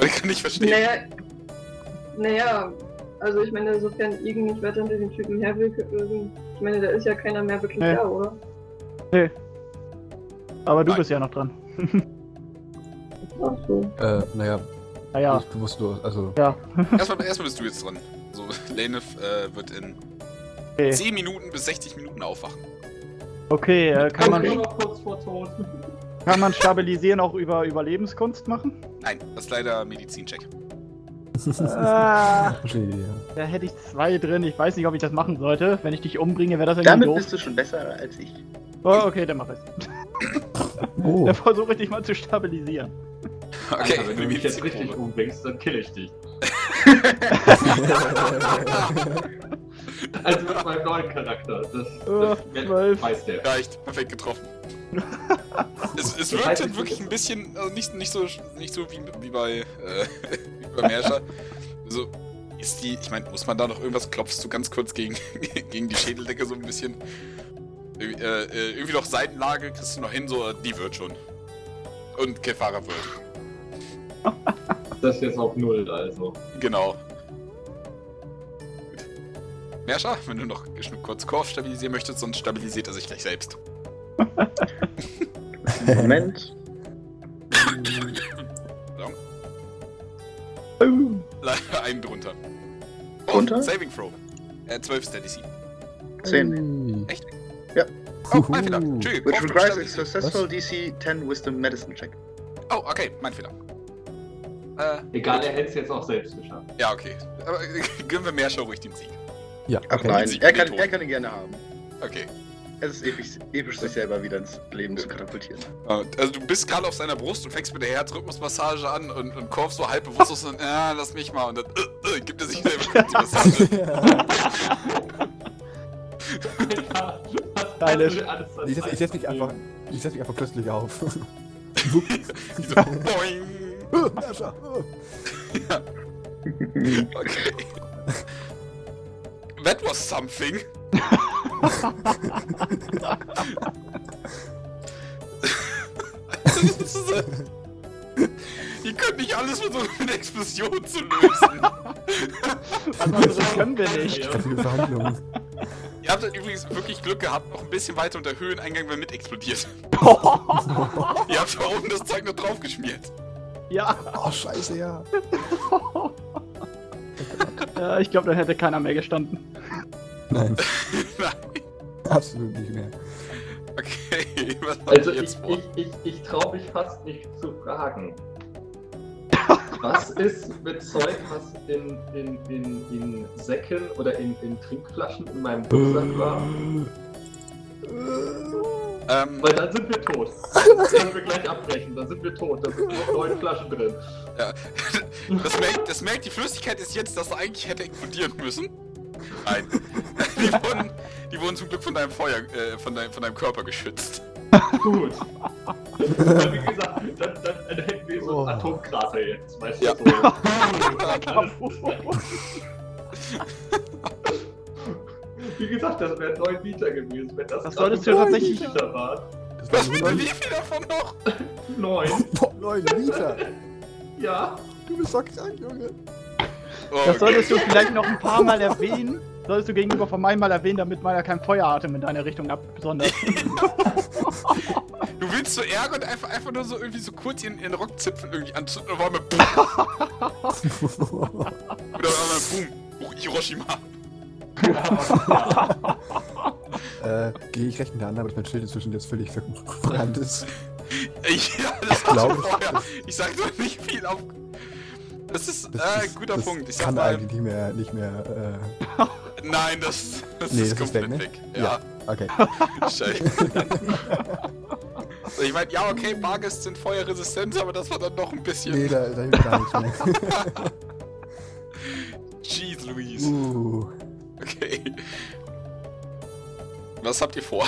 Ich kann nicht verstehen. Naja. Naja, also ich meine, sofern Igen nicht weiter hinter den Typen her will, äh, ich meine, da ist ja keiner mehr wirklich Nee. da, oder? Aber du Nein. bist ja noch dran. Ach so. äh, naja, Naja, ich, du musst nur, also, Erstmal, erstmal bist du jetzt dran. So, Lanef äh, wird in okay. 10 Minuten bis 60 Minuten aufwachen. Okay, äh, kann, Ich bin man, noch kurz vor Tod. kann man Stabilisieren auch über Überlebenskunst machen? Nein, das ist leider Medizincheck. Ah, da hätte ich zwei drin. Ich weiß nicht, ob ich das machen sollte. Wenn ich dich umbringe, wäre das irgendwie Damit doof. bist du schon besser als ich. Oh, okay, dann mach es. Oh, Dann versuche ich dich mal zu stabilisieren. Okay, Alter, wenn du mich jetzt richtig umbringst, dann kill ich dich. Also mit meinem neuen Charakter. Das, Oh, das zwölf. weiß der. Reicht, perfekt getroffen. es es wirkt halt ich- wirklich ein bisschen, also nicht, nicht so, nicht so wie, wie bei, äh, wie bei Merscher. So, ist die, ich meine, muss man da noch irgendwas, klopfst du ganz kurz gegen, gegen die Schädeldecke so ein bisschen? Irgendwie, äh, äh, irgendwie noch Seitenlage kriegst du noch hin, so, die wird schon. Und Kefara wird. Das ist jetzt auf Null, also. Genau. Gut. Merscher, wenn du noch kurz Korf stabilisieren möchtest, sonst stabilisiert er sich gleich selbst. Moment. Leider einen drunter. Oh, Drunter? Saving Throw. Äh, 12 ist der DC. 10. Echt? Ja. Oh, mein Fehler. Entschuldigung. Which Korf requires a successful DC 10 Wisdom Medicine Check. Oh, okay, mein Fehler. Äh, Egal, er hätte es jetzt auch selbst geschafft. ja, okay. Aber äh, gönnen wir Merscher ruhig den Sieg. ja, Ach okay. nein, er kann, er kann ihn gerne haben. Okay. Es ist episch, episch sich selber wieder ins Leben zu katapultieren. Äh, Also du bist gerade auf seiner Brust und fängst mit der Herzrhythmusmassage an und, und Korf so halb bewusstlos und ja, lass mich mal und dann äh, äh, gibt er sich selber die Massage. Stylisch. Ich setze ich setz mich einfach, ich setz mich einfach plötzlich auf. so, boing. Herrscher, oh. Okay. That was something. Ihr könnt nicht alles versuchen, mit Explosion zu lösen. Was anderes können wir nicht. Ihr habt halt übrigens wirklich Glück gehabt, noch ein bisschen weiter unter Höheneingang wäre mit explodiert. Ihr habt da oben das Zeug noch draufgeschmiert. Ja, Oh, scheiße, ja. ja ich glaube, dann hätte keiner mehr gestanden. Nein, Nein. absolut nicht mehr. Okay, was Also ich, jetzt vor? ich, ich, ich traue mich fast nicht zu fragen. Was ist mit Zeug, was in, in, in, in Säcken oder in, in Trinkflaschen in meinem Rucksack war? Ähm, Weil dann sind wir tot. Dann können wir gleich abbrechen. Dann sind wir tot. Da sind nur neun Flaschen drin. das, merkt, das merkt, die Flüssigkeit ist jetzt, dass er eigentlich hätte explodieren müssen. Nein. Die wurden, die wurden zum Glück von deinem Feuer, äh, von, deinem, von deinem Körper geschützt. Gut. Weil, wie gesagt, dann, dann, dann hätten wir so einen Oh. Atomkrater jetzt. Weißt Ja. du? So. Wie gesagt, das wären 9 Liter gewesen, wenn das, Das solltest du tatsächlich- Liter waren. Das Was waren will nur wie viel davon noch? 9. Boah, neun Liter. Ja. Du bist doch krank, Junge. Oh, Das okay. solltest du vielleicht noch ein paar Mal erwähnen. Solltest du gegenüber von meinem mal erwähnen, damit meiner kein Feueratem in deine Richtung absondert. Du willst so Ärger und einfach, einfach nur so irgendwie so kurz ihren, ihren Rockzipfel irgendwie anzünden und auf einmal Oder auf einmal Boom. Oh, Hiroshima. Äh, gehe ich recht hintereinander, aber mein Schild inzwischen jetzt völlig verbrannt ist. Ja, das Glaub war ich. Ich sag doch nicht viel auf. Das ist Das äh, ist- guter das Punkt. Ich kann mal, eigentlich nicht mehr, nicht mehr, nein, das, das Nee, ist das ist komplett weg, weg. ne? Ja, äh, okay. scheiße. Ich meine, ja, okay, Bargest sind feuerresistent, aber das war dann doch ein bisschen. Nee, da, da hilft gar nichts mehr. Jeez, Louise. Uh, Okay. Was habt ihr vor?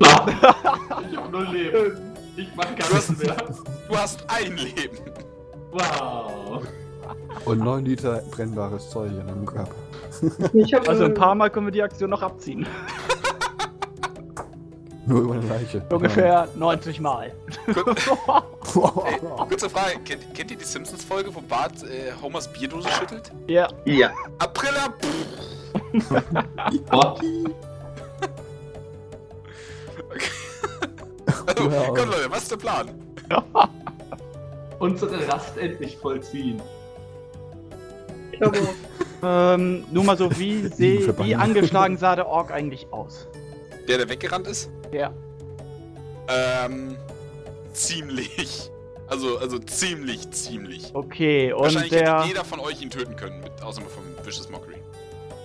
Ich hab null Leben. Ich mach gar nichts mehr. Du hast ein Leben. Wow. und 9 Liter brennbares Zeug in deinem Körper. Ich hab, Also ein äh, paar Mal können wir die Aktion noch abziehen. Nur über eine Leiche. Ungefähr 90 Mal. Ey, kurze Frage, kennt, kennt ihr die Simpsons-Folge, wo Bart äh, Homers Bierdose schüttelt? Ja. Ja. Aprilla! Pff. Gott. Also. Komm Leute, was ist der Plan? Unsere Rast endlich vollziehen. Ähm, nur mal so, wie, seh, wie angeschlagen sah der Ork eigentlich aus? Der, der weggerannt ist? Ja. Ähm, ziemlich. Also, also ziemlich, ziemlich. Okay, und Wahrscheinlich der. hätte jeder von euch ihn töten können, mit Ausnahme von Vicious Mockery.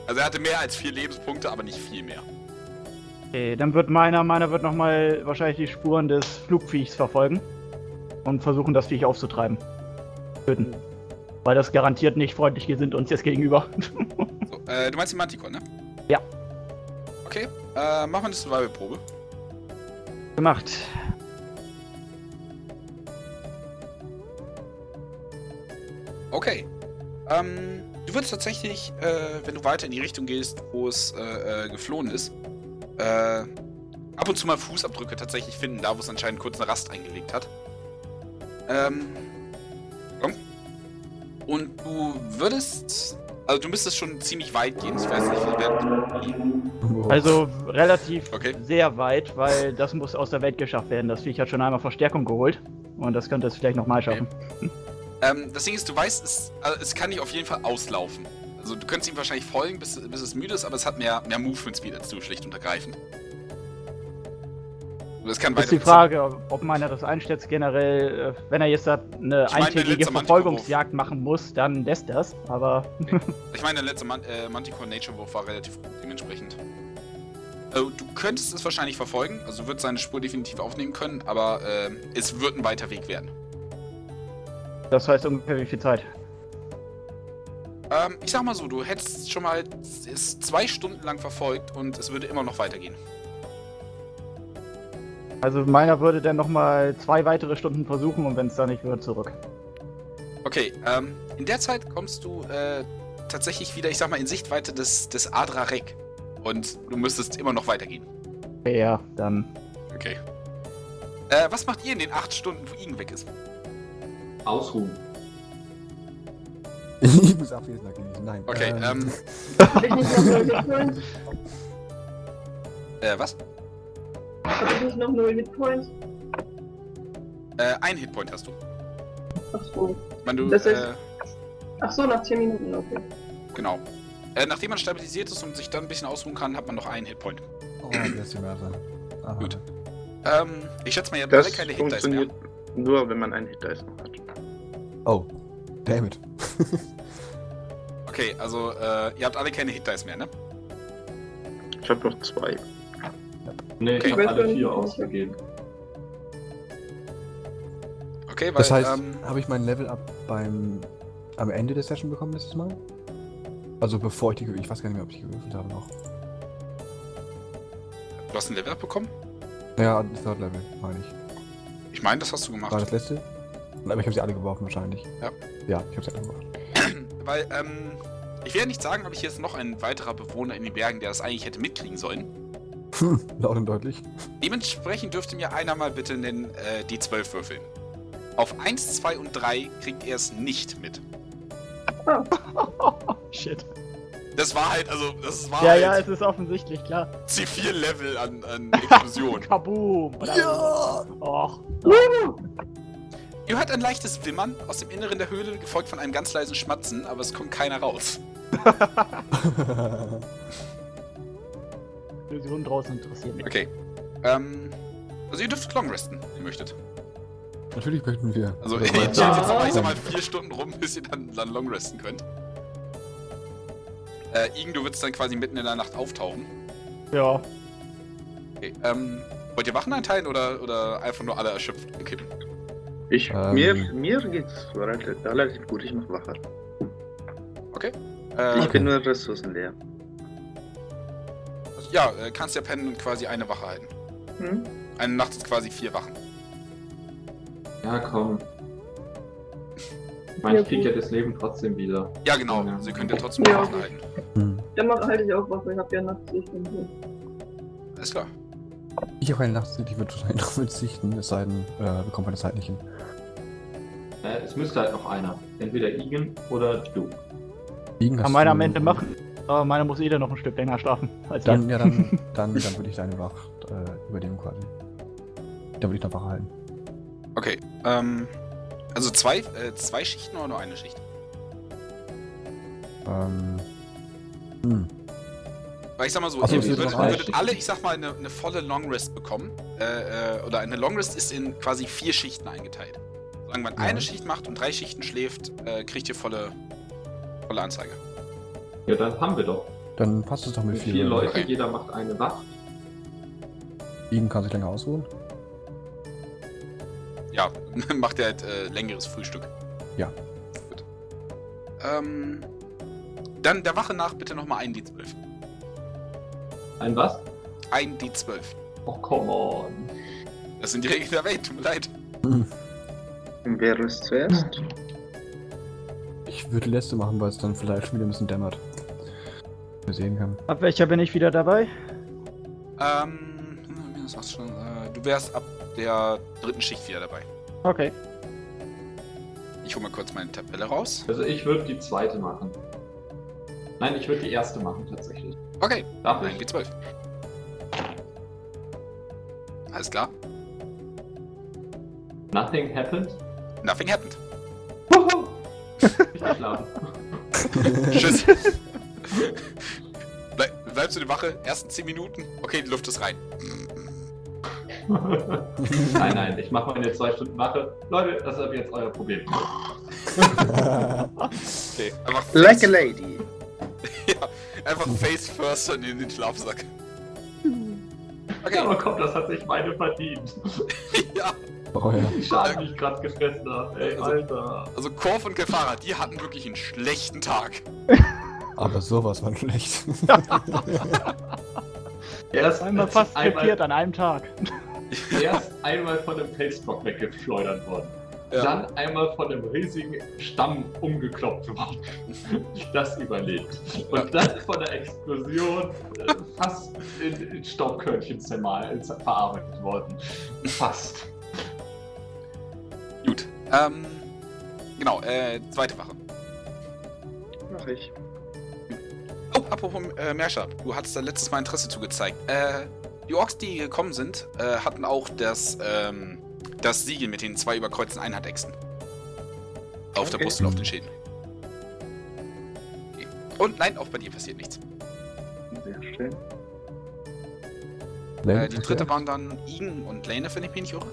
Also er hatte mehr als vier Lebenspunkte, aber nicht viel mehr. Okay, dann wird meiner, meiner wird nochmal wahrscheinlich die Spuren des Flugviechs verfolgen. Und versuchen, das Viech aufzutreiben. Töten. Weil das garantiert nicht freundlich gesinnt uns jetzt gegenüber. So, äh, du meinst die Manticore, ne? Ja. Okay, äh, mach mal eine Survival-Probe. Gemacht. Okay. Ähm, du würdest tatsächlich, äh, wenn du weiter in die Richtung gehst, wo es äh, äh, geflohen ist, äh, ab und zu mal Fußabdrücke tatsächlich finden, da wo es anscheinend kurz eine Rast eingelegt hat. Ähm, komm. Und du würdest, also du müsstest schon ziemlich weit gehen, ich weiß nicht, wie weit. Also relativ Okay. sehr weit, weil das muss aus der Welt geschafft werden. Das Viech hat schon einmal Verstärkung geholt. Und das könnte es vielleicht nochmal schaffen. Ähm, das Ding ist, du weißt, es, also es kann dich auf jeden Fall auslaufen. Also du könntest ihm wahrscheinlich folgen, bis, bis es müde ist, aber es hat mehr, mehr Movement Speed als du, schlicht und ergreifend. Es kann Ist die Frage, ob meiner das einstellt generell, äh, wenn er jetzt eine Ich eintägige Verfolgungsjagd machen muss, dann lässt das. Aber Ich meine, der letzte Man äh, Manticore Nature Wurf war relativ gut, dementsprechend. Also, du könntest es wahrscheinlich verfolgen, also du würdest seine Spur definitiv aufnehmen können, aber ähm, es wird ein weiter Weg werden. Das heißt ungefähr wie viel Zeit? Ähm, ich sag mal so, du hättest schon mal es zwei Stunden lang verfolgt und es würde immer noch weitergehen. Also meiner würde dann nochmal zwei weitere Stunden versuchen und wenn es da nicht wird, zurück. Okay, ähm, in der Zeit kommst du äh, tatsächlich wieder, ich sag mal, in Sichtweite des, des Adra Rek. Und du müsstest immer noch weitergehen. Ja, dann. Okay. Äh, was macht ihr in den acht Stunden, wo Igen weg ist? Ausruhen. ich muss Abwesenheit genießen. Nein. Okay, ähm, hab ich nicht noch null Hitpoints? äh, was? Hab ich nicht noch null Hitpoints? Äh, ein Hitpoint hast du. Ach so. Ich meine, du, Das heißt- äh, Ach so, nach 10 Minuten, okay. genau. Äh, nachdem man stabilisiert ist und sich dann ein bisschen ausruhen kann, hat man noch einen Hitpoint. Oh, die ist Gut. Ähm, ich schätze mal, ihr habt alle Das keine Hit Dice mehr. funktioniert nur, wenn man einen Hit Dice noch hat. Oh, damn it. Okay, also äh, ihr habt alle keine Hit Dice mehr, ne? Ich habe noch zwei. Nee, ich Okay. habe alle Ich weiß vier nicht. ausgegeben. Okay, weil Das heißt, ähm, habe ich mein Level up beim am Ende der Session bekommen letztes Mal? Also bevor ich die gewürfelt, ich weiß gar nicht mehr, ob ich gewürfelt habe noch. du hast ein Level Up bekommen? Ja, Third Level, meine ich. Ich meine, das hast du War gemacht. das letzte? Aber ich habe sie alle geworfen wahrscheinlich. Ja. Ja, ich habe sie alle geworfen. Weil, ähm, ich werde nicht sagen, ob ich jetzt noch ein weiterer Bewohner in den Bergen, der das eigentlich hätte mitkriegen sollen. Hm, laut und deutlich. Dementsprechend dürfte mir einer mal bitte den äh, D12 würfeln. Auf 1, 2 und 3 kriegt er es nicht mit. Shit. Das war halt, also, das war Ja, halt ja, es ist offensichtlich, klar. C4-Level an, an Explosion. Kaboom! Ja! Och. Ihr hört ein leichtes Wimmern aus dem Inneren der Höhle, gefolgt von einem ganz leisen Schmatzen, aber es kommt keiner raus. Illusion draußen interessiert mich. Okay. Ähm, also ihr dürft long resten, wenn ihr möchtet. Natürlich möchten wir. Also Ja, ihr chillt jetzt aber, ich sag mal, vier Stunden rum, bis ihr dann, dann long resten könnt. Äh, Igen, du würdest dann quasi mitten in der Nacht auftauchen. Ja. Okay, ähm, wollt ihr Wachen einteilen oder, oder einfach nur alle erschöpft umkippen? Ich, Ähm. mir, mir geht's relativ, relativ gut. Ich mach Wache. Äh, Ich bin nur ressourcenleer. also, ja, äh, kannst ja pennen und quasi eine Wache halten. Hm? Eine Nacht ist quasi vier Wachen. Ja, komm. Ich meine, Ja, ich krieg ja das Leben trotzdem wieder. Ja, genau. Ja. Sie könnt ja trotzdem Ja, Wachen halten. Hm. Dann mach, halte ich auch Wache, ich hab ja Nachtsicht und so. Alles klar. Ich habe keine Nachtsicht, ich würde wahrscheinlich drauf verzichten, es sei denn, äh, wir kommen meine Zeit nicht hin. Äh, es müsste halt noch einer. Entweder Igen oder du. Liegen Kann meiner am Ende machen. Aber meiner muss eh dann noch ein Stück länger schlafen. Als Dann, ihr. ja, dann, dann, dann würde ich deine Wach äh, übernehmen quasi. Dann würde ich noch Wache halten. Okay, ähm, also zwei, äh, zwei Schichten oder nur eine Schicht? Ähm. Hm. Weil ich sag mal so, so, ihr würdet, würdet alle, ich sag mal, eine, eine volle Long Rest bekommen. Äh, äh, oder eine Long Rest ist in quasi vier Schichten eingeteilt. Solange man Ja. eine Schicht macht und drei Schichten schläft, äh, kriegt ihr volle, volle Anzeige. Ja, dann haben wir doch. Dann passt es doch mit Mit vier. vier Leute, Okay. jeder macht eine Wacht. Igen kann sich länger ausruhen. Ja, macht ihr halt äh, längeres Frühstück. Ja. Gut. Ähm, dann der Wache nach bitte nochmal ein D12. Ein was? Ein D12. Oh, come on. Das sind die Regeln der Welt, tut mir leid. Wer ist zuerst? Ich würde die letzte machen, weil es dann vielleicht schon wieder ein bisschen dämmert. Wir sehen kann. Ab welcher bin ich wieder dabei? Ähm, hm, das du schon, äh, du wärst ab der dritten Schicht wieder dabei. Okay. Ich hole mal kurz meine Tabelle raus. Also ich würde die zweite machen. Nein, ich würde die erste machen tatsächlich. Okay, Darf ich? D12. Alles klar. Nothing happened. Nothing happened. Tschüss. Bleib, bleibst du die Wache? Ersten 10 Minuten? Okay, die Luft ist rein. nein, nein, ich mache meine zwei Stunden Wache. Leute, das ist aber jetzt euer Problem. Okay, einfach Like a face, lady. ja, einfach face first und in den Schlafsack. Ja, aber Okay, komm, das hat sich meine verdient. ja. Oh ja. Die Schaden, die ich gerade gefressen habe. Ey, Also- Alter. Also Korf und Gefahrer, die hatten wirklich einen schlechten Tag. Aber sowas war schlecht. Erst Einmal fast krepiert an einem Tag. erst einmal von einem Felsblock weggeschleudert worden. Ja. Dann einmal von einem riesigen Stamm umgekloppt worden. Das überlebt. Und dann von der Explosion äh, fast in, in Staubkörnchen zermal, verarbeitet worden. Fast. Ähm, genau, äh, zweite Wache. Mach ich. Oh, apropos äh, Meerschab, du hattest da letztes Mal Interesse zugezeigt. Äh, die Orks, die gekommen sind, äh, hatten auch das, ähm, das Siegel mit den zwei überkreuzten Einhandechsen. Auf der Okay. Brust und auf den Schäden. Okay. Und nein, auch bei dir passiert nichts. Sehr schön. Äh, die dritte waren dann Igen und Lane, wenn ich mich nicht irre.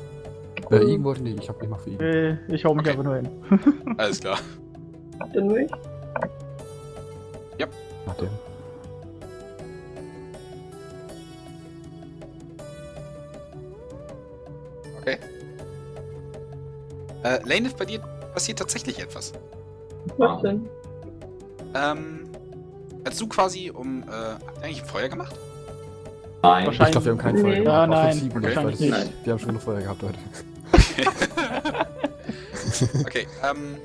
Äh, Igen wollte nicht, ich hab gemacht für ihn. Äh, Ich hau mich Okay. einfach nur hin. Alles klar. Dann nur ich. Nach dem. Okay. Äh, Lane, bei dir passiert tatsächlich etwas. Was denn? Ähm, als du quasi um, äh, habt ihr eigentlich ein Feuer gemacht? Nein. Wahrscheinlich- Ich glaube, wir haben kein Nee. Feuer Ja, gemacht. nein, nicht, wahrscheinlich das- nicht. Wir haben schon genug Feuer gehabt heute. Okay, ähm,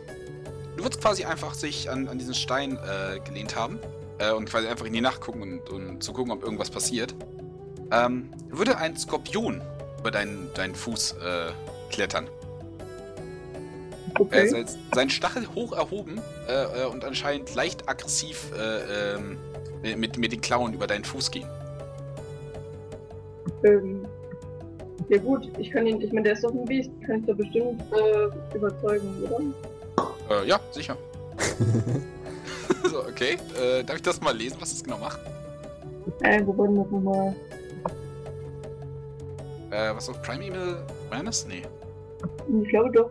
du würdest quasi einfach sich an, an diesen Stein äh, gelehnt haben äh, und quasi einfach in die Nacht gucken und, und zu gucken, ob irgendwas passiert. Ähm, würde ein Skorpion über deinen, deinen Fuß äh, klettern. Er Okay. als sein Stachel hoch erhoben äh, äh, und anscheinend leicht aggressiv äh, ähm, mit, mit den Klauen über deinen Fuß gehen. Ähm, ja gut, ich kann ihn, ich meine, der ist doch ein Biest, kann ich da bestimmt äh, überzeugen, oder? Äh, ja, sicher. so, okay. Äh, darf ich das mal lesen, was das genau macht? Äh, wo wollen wir nochmal? Äh, was auf Primeval Awareness? Nee. Ich glaube doch.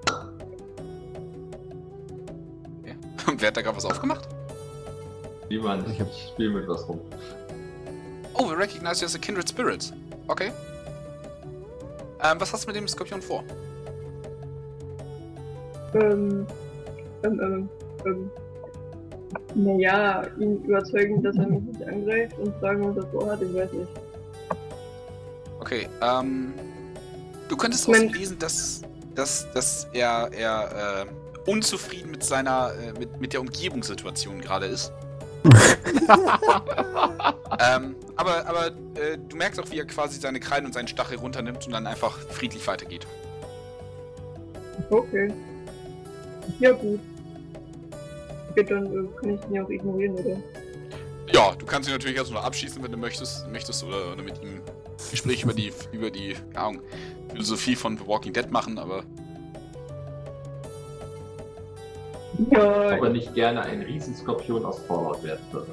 Wer hat da gerade was aufgemacht? Niemand. Ich Ich, hab- spiele mit was rum. Oh, we recognize you as a kindred spirit. Okay. Ähm, was hast du mit dem Skorpion vor? Ähm, ähm, ähm, ähm. Naja, ihn überzeugen, dass er mich nicht angreift und fragen, was er vorhat, ich weiß nicht. Okay, ähm. Du könntest Mein- auslesen, dass, dass, dass er, er äh, unzufrieden mit seiner, äh, mit, mit der Umgebungssituation gerade ist. Ähm, aber aber äh, du merkst auch, wie er quasi seine Krallen und seinen Stachel runternimmt und dann einfach friedlich weitergeht. Okay. Ja gut. Ja, dann äh, kann ich ihn ja auch ignorieren, oder? Ja, du kannst ihn natürlich erst noch abschießen, wenn du möchtest, möchtest oder, oder mit ihm Gespräch über die, über die, keine Ahnung, Philosophie von The Walking Dead machen, aber Ja, Aber nicht gerne ein Riesenskorpion aus Fallout werden würde.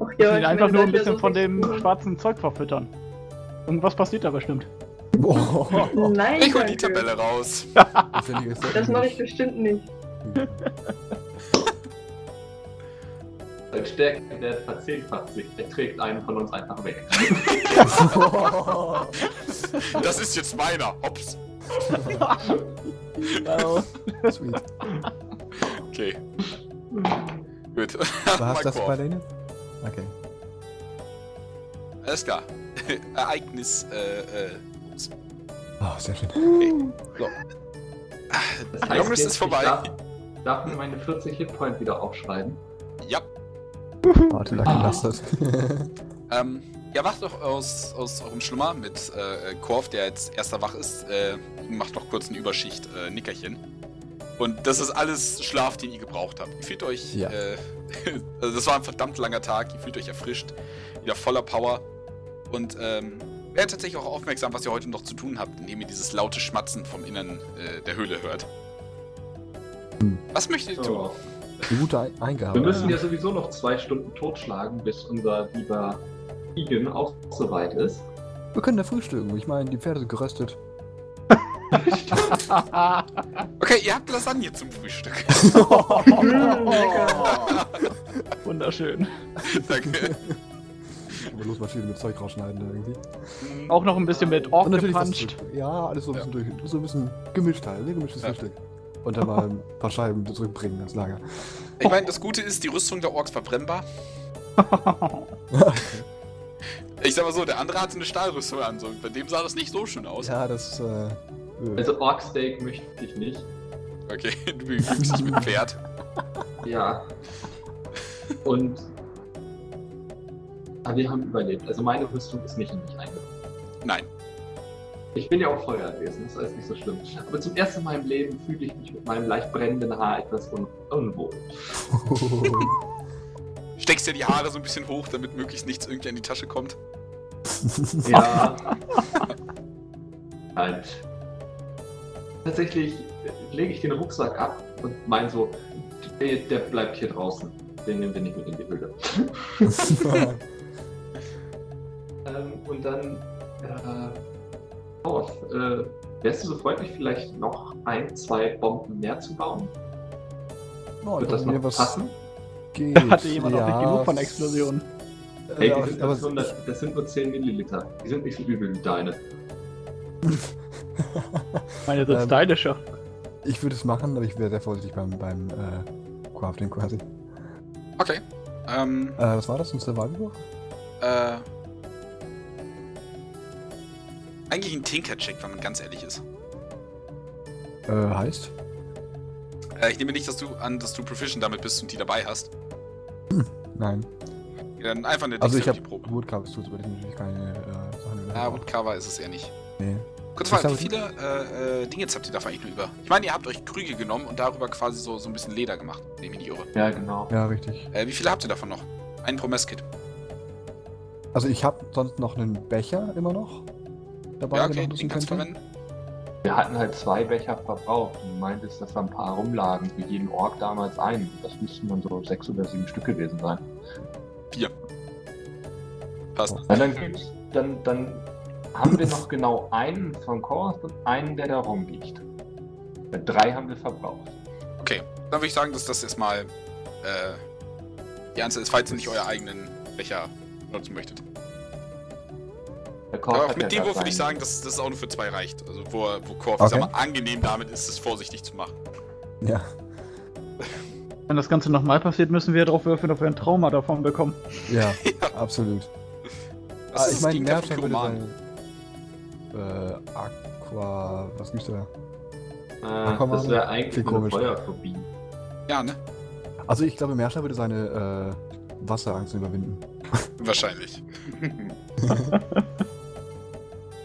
ach ja. ihn einfach nur ein bisschen so von dem fix- schwarzen Zeug verfüttern. Irgendwas passiert da bestimmt. Boah. Nein, ich hol die. Tabelle raus. Das mache ich bestimmt nicht. Sein Stärkenwert verzehnfacht sich. Er trägt einen von uns einfach weg. Das ist jetzt meiner. Hops. Oh. Sweet. Okay. Gut. War Mal hast das bei Lane? Okay. Alles klar. Ereignis, äh, äh. Oh, sehr schön. Das Long Rest jetzt, ist vorbei. Ich darf, darf mir meine 40 Hitpoint wieder aufschreiben. Ja. Oh, du Lucky Bastard. Ähm, ihr wacht doch aus, aus eurem Schlummer mit äh, Korf, der jetzt erster wach ist. Äh, macht noch kurz eine Überschicht, äh, Nickerchen. Und das ist alles Schlaf, den ihr gebraucht habt. Ihr fühlt euch, Ja. äh, also das war ein verdammt langer Tag, ihr fühlt euch erfrischt, wieder voller Power. Und ähm, werdet tatsächlich auch aufmerksam, was ihr heute noch zu tun habt, indem ihr dieses laute Schmatzen vom Innern äh, der Höhle hört. Hm. Was möchtet ihr tun? Eine gute Ein- Eingabe. Wir müssen ja sowieso noch zwei Stunden totschlagen, bis unser lieber Igen auch soweit ist. Wir können da frühstücken. Ich meine, die Pferde sind geröstet. Okay, ihr habt Lasagne zum Frühstück. Wunderschön. Danke. Aber los Maschine mit Zeug rausschneiden da irgendwie. Auch noch ein bisschen mit Ork gepanscht. Ja, alles so ein bisschen durch. So ein bisschen gemischt halt. Ne? Gemischtes Ja. Frühstück. Und dann mal ein paar Scheiben zurückbringen ins Lager. Ich meine, das Gute ist, die Rüstung der Orks war brennbar. Ich sag mal so, der andere hatte eine Stahlrüstung an, so. bei dem sah das nicht so schön aus. ja, das. Äh, Also Orksteak möchte ich nicht. Okay, du begnügst dich mit Pferd. Ja. Und. Aber wir haben überlebt. Also meine Rüstung ist nicht in mich eingegangen. Nein. Ich bin ja auch Feuerwesen, das ist alles nicht so schlimm. Aber zum ersten Mal im Leben fühle ich mich mit meinem leicht brennenden Haar etwas un unwohl. Steckst dir die Haare so ein bisschen hoch, damit möglichst nichts irgendwie in die Tasche kommt. Ja. halt. Tatsächlich lege ich den Rucksack ab und mein so, der, der bleibt hier draußen. Den nehmen wir nicht mit in die Höhle. Ähm, und dann, äh, oh, äh, wärst du so freundlich, vielleicht noch ein, zwei Bomben mehr zu bauen? Oh, Wird das mir noch was passen? Geht. Hatte jemand auch nicht Ja, genug von Explosionen? Hey, die sind, aber- das, 100, das sind nur 10 Milliliter. Die sind nicht so übel wie deine. Meine sind Ähm, stylischer. Ich würde es machen, aber ich wäre sehr vorsichtig beim, beim äh, Crafting quasi. Okay. Ähm, Äh, was war das? Ein Survival-Wurf? äh. Eigentlich ein Tinker-Check, wenn man ganz ehrlich ist. Äh, heißt? Äh, ich nehme nicht dass du an, dass du Proficient damit bist und die dabei hast. Nein. Ja, dann einfach eine Also ich habe Dexterity-Probe. Woodcarvers Tools, aber das sind natürlich keine äh, Sachen. Ah, Woodcover ist es eher nicht. Nee. Kurz Frage, wie viele äh, äh, Dinge habt ihr davon eigentlich nur über? Ich meine, ihr habt euch Krüge genommen und darüber quasi so, so ein bisschen Leder gemacht, wenn ich nicht irre. Ja, genau. Ja, richtig. Äh, wie viele habt ihr davon noch? Einen pro Messkit. Also ich habe sonst noch einen Becher immer noch dabei, Ja, den okay, den kannst du verwenden. Wir hatten halt zwei Becher verbraucht. Du meintest, dass da ein paar rumlagen. Für jeden Ork damals einen. Das müssten dann so sechs oder sieben Stück gewesen sein. Vier. Passt. Na, dann gibt's, dann, dann haben wir noch genau einen von Chorus und einen, der da rumliegt. Äh, Drei haben wir verbraucht. Okay, dann würde ich sagen, dass das erstmal äh, die Anzahl ist, falls ihr nicht euer eigenen Becher nutzen möchtet. Aber hat mit ja dem Wurf würde ich sagen, dass das auch nur für zwei reicht. Also wo, wo Korf, Okay. sag mal, angenehm damit ist, es vorsichtig zu machen. Ja. Wenn das Ganze nochmal passiert, müssen wir darauf würfeln, ob wir ein Trauma davon bekommen. Ja, absolut. Das Ah, ich meine, Meerschwein würde sein. Äh, Aqua. Was gibt's da? Äh, das wäre eigentlich Klingt eine komisch. Feuerphobie. Ja, ne? Also ich glaube, Meerschwein würde seine äh, Wasserangst überwinden. Wahrscheinlich.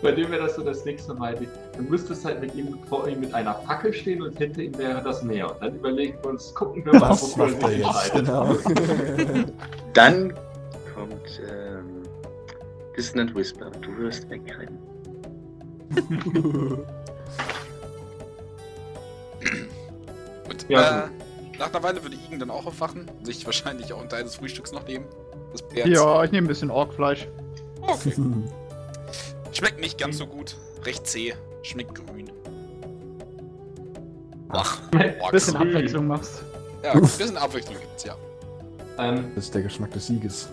Bei dem wäre das so das nächste Mal. Du müsstest halt mit ihm vor ihm mit einer Fackel stehen und hinter ihm wäre das Meer. Und dann überlegen wir uns, gucken wir mal, er sich jetzt? entscheidet. Genau. Dann kommt ähm, Dissonant Whisper. Du wirst wegrennen. Gut. Ja, äh, nach einer Weile würde Igen dann auch aufwachen, sich wahrscheinlich auch einen Teil des Frühstücks noch nehmen. Ja, ich nehme ein bisschen Orkfleisch. Okay. Schmeckt nicht ganz so gut. Recht zäh. Schmeckt grün. Ach, Ein Orks. bisschen Abwechslung machst. Ja, ein bisschen Abwechslung gibt's, ja. Ähm, Das ist der Geschmack des Sieges.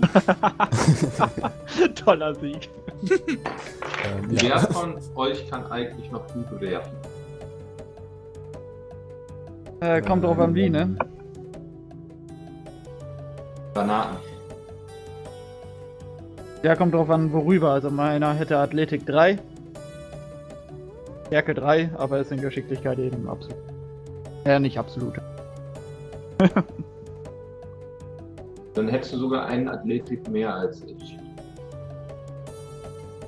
Toller Sieg. Ähm, wer ja. von euch kann eigentlich noch gut werfen? Äh, kommt drauf an wie, ne? Granaten. Ja, kommt drauf an worüber. Also meiner hätte Athletik 3. Stärke 3, aber ist in Geschicklichkeit eben absolut. Ja, nicht absolut. Dann hättest du sogar einen Athletik mehr als ich.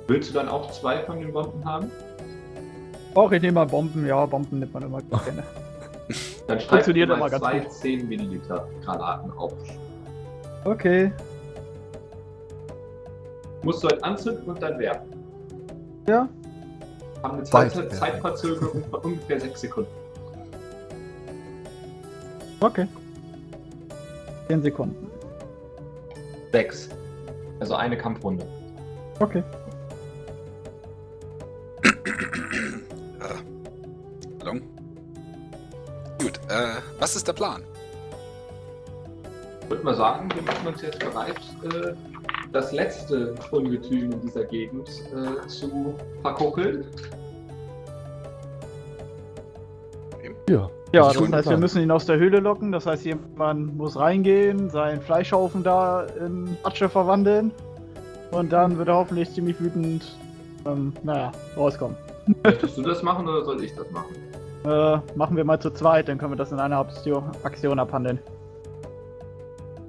Willst du dann auch zwei von den Bomben haben? Och, ich nehme mal Bomben. Ja, Bomben nimmt man immer gerne. Dann schreib Funktioniert du immer mal ganz zwei gut. 10 Milliliter Granaten auf. Okay. Musst du halt anzünden und dann werfen. Ja. Haben eine Zeit, werfen. Zeitverzögerung von ungefähr 6 Sekunden. Okay. 10 Sekunden. 6. Also eine Kampfrunde. Okay. äh. Hallo? Gut, äh, was ist der Plan? Ich würde mal sagen, wir machen uns jetzt bereit, äh, das letzte Ungetüm in dieser Gegend äh, zu verkuckeln. ja. Ja, Das heißt, wir müssen ihn aus der Höhle locken. Das heißt, jemand muss reingehen, seinen Fleischhaufen da in Atsche verwandeln. Und dann wird er hoffentlich ziemlich wütend, ähm, naja, rauskommen. Möchtest du das machen oder soll ich das machen? Äh, machen wir mal zu zweit, dann können wir das in einer Aktion, Aktion abhandeln.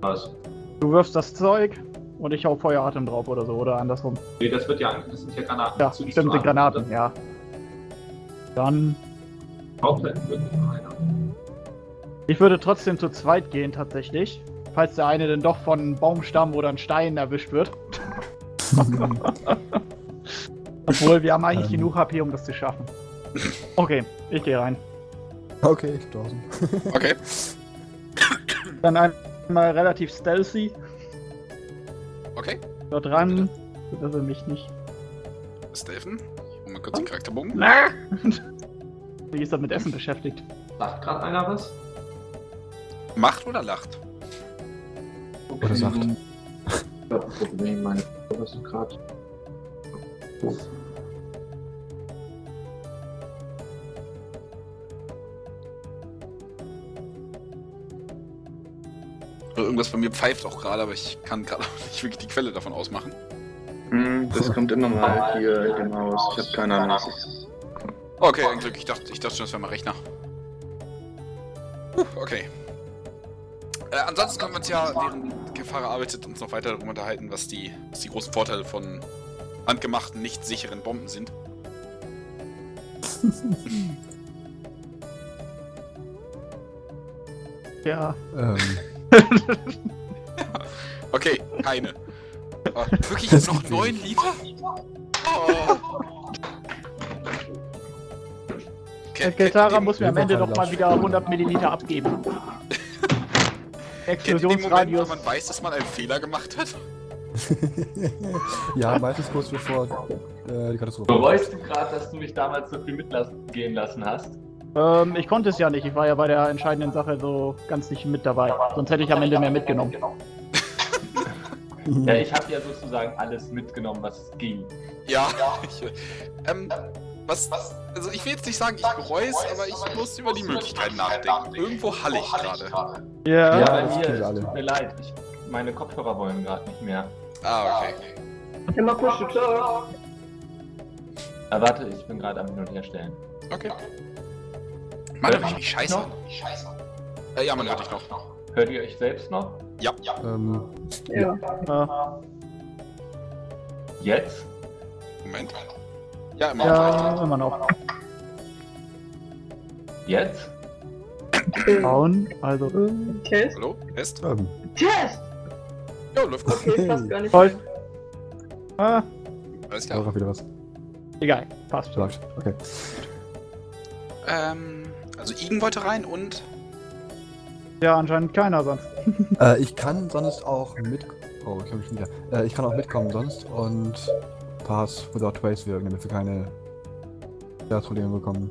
Was? Du wirfst das Zeug und ich hau Feueratem drauf oder so, oder andersrum. Nee, das wird ja, das sind ja Granaten. Ja, stimmt, an, Granaten, oder? ja. Dann, Hauptseiten wird nicht nur einer. ich würde trotzdem zu zweit gehen, tatsächlich. Falls der eine denn doch von einem Baumstamm oder einem Stein erwischt wird. Obwohl, wir haben eigentlich Ähm. genug HP, um das zu schaffen. Okay, ich gehe rein. okay, draußen. Okay. Dann einmal relativ stealthy Okay. dort ran, sodass er mich nicht. Steffen. Ich hol mal kurz den Charakterbogen. Wie ist er mit Essen beschäftigt? Sagt gerade einer was? Macht oder lacht? Okay. Oder sagt. Ich ein Problem, meine Server sind gerade. Irgendwas bei mir pfeift auch gerade, aber ich kann gerade auch nicht wirklich die Quelle davon ausmachen. Hm, das kommt immer mal hier im Haus. Ich habe keine Ahnung. Okay, ein Glück. Ich dachte, ich dachte schon, das wäre mein Rechner. Puh, okay. Äh, ansonsten können wir uns ja, während Gefahr arbeitet, uns noch weiter darüber unterhalten, was die, was die großen Vorteile von handgemachten, nicht sicheren Bomben sind. Ja. Ähm, Okay, keine. Oh, wirklich noch 9 Liter? Oh. Der Ketara muss mir am Ende Einfach noch mal wieder 100 Milliliter abgeben. Explosionsradius. wo man weiß, dass man einen Fehler gemacht hat? ja, meistens kurz bevor äh, die Katastrophe. Bereust du gerade, dass du mich damals so viel mitgehen lassen hast? Ähm, ich konnte es ja nicht. Ich war ja bei der entscheidenden Sache so ganz nicht mit dabei. Sonst hätte ich am Ende mehr mitgenommen. Ja, ich habe ja sozusagen alles mitgenommen, was ging. Ja. Ich, ähm, was, also ich will jetzt nicht sagen, ich bereue es, aber ich muss über die Möglichkeiten nachdenken. Irgendwo halle ich gerade. Ja. Ja, bei mir, es tut mir leid. Ich, meine Kopfhörer wollen gerade nicht mehr. Ah, okay. Immer push to talk. Warte, ich bin gerade am Hin und Herstellen. Okay. Mann, hör ich mich scheiße an. Äh, ja, man hört dich noch. Hört ihr euch selbst noch? Ja. Ähm, Ja. Ja, Jetzt? Moment. Ja, immer noch. ja, immer noch. Jetzt? Schauen. Also, Test. Hallo? Test? ähm, Test! Jo, läuft gut. Okay, passt gar nicht. Voll. ah, Alles da klar. war wieder was. egal. Passt. Läuft. Okay. Ähm, also Igen wollte rein und Ja, anscheinend keiner sonst. Äh, ich kann sonst auch mit. Oh, ich habe mich wieder. Äh, ich kann auch mitkommen sonst und Pass without Trace wirken, damit wir keine Probleme bekommen.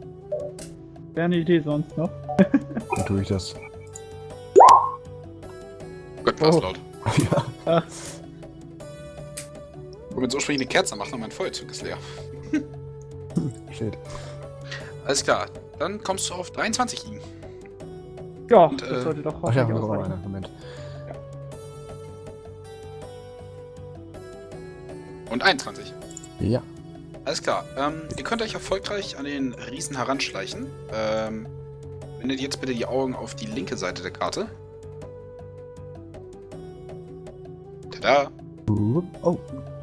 Wäre eine Idee sonst noch. Dann tue ich das. Gott, war's Oh. laut. ja. Ah, Ich wollte jetzt ursprünglich eine Kerze machen und mein Feuerzug ist leer. Steht. Alles klar. Dann kommst du auf 23 Igen. ja, Und, das äh, sollte doch Ach ja, ausreichen. Moment. Und 21. Ja. Alles klar. Ähm, ihr könnt euch erfolgreich an den Riesen heranschleichen. Ähm, wendet jetzt bitte die Augen auf die linke Seite der Karte. Tada! Uh, Oh,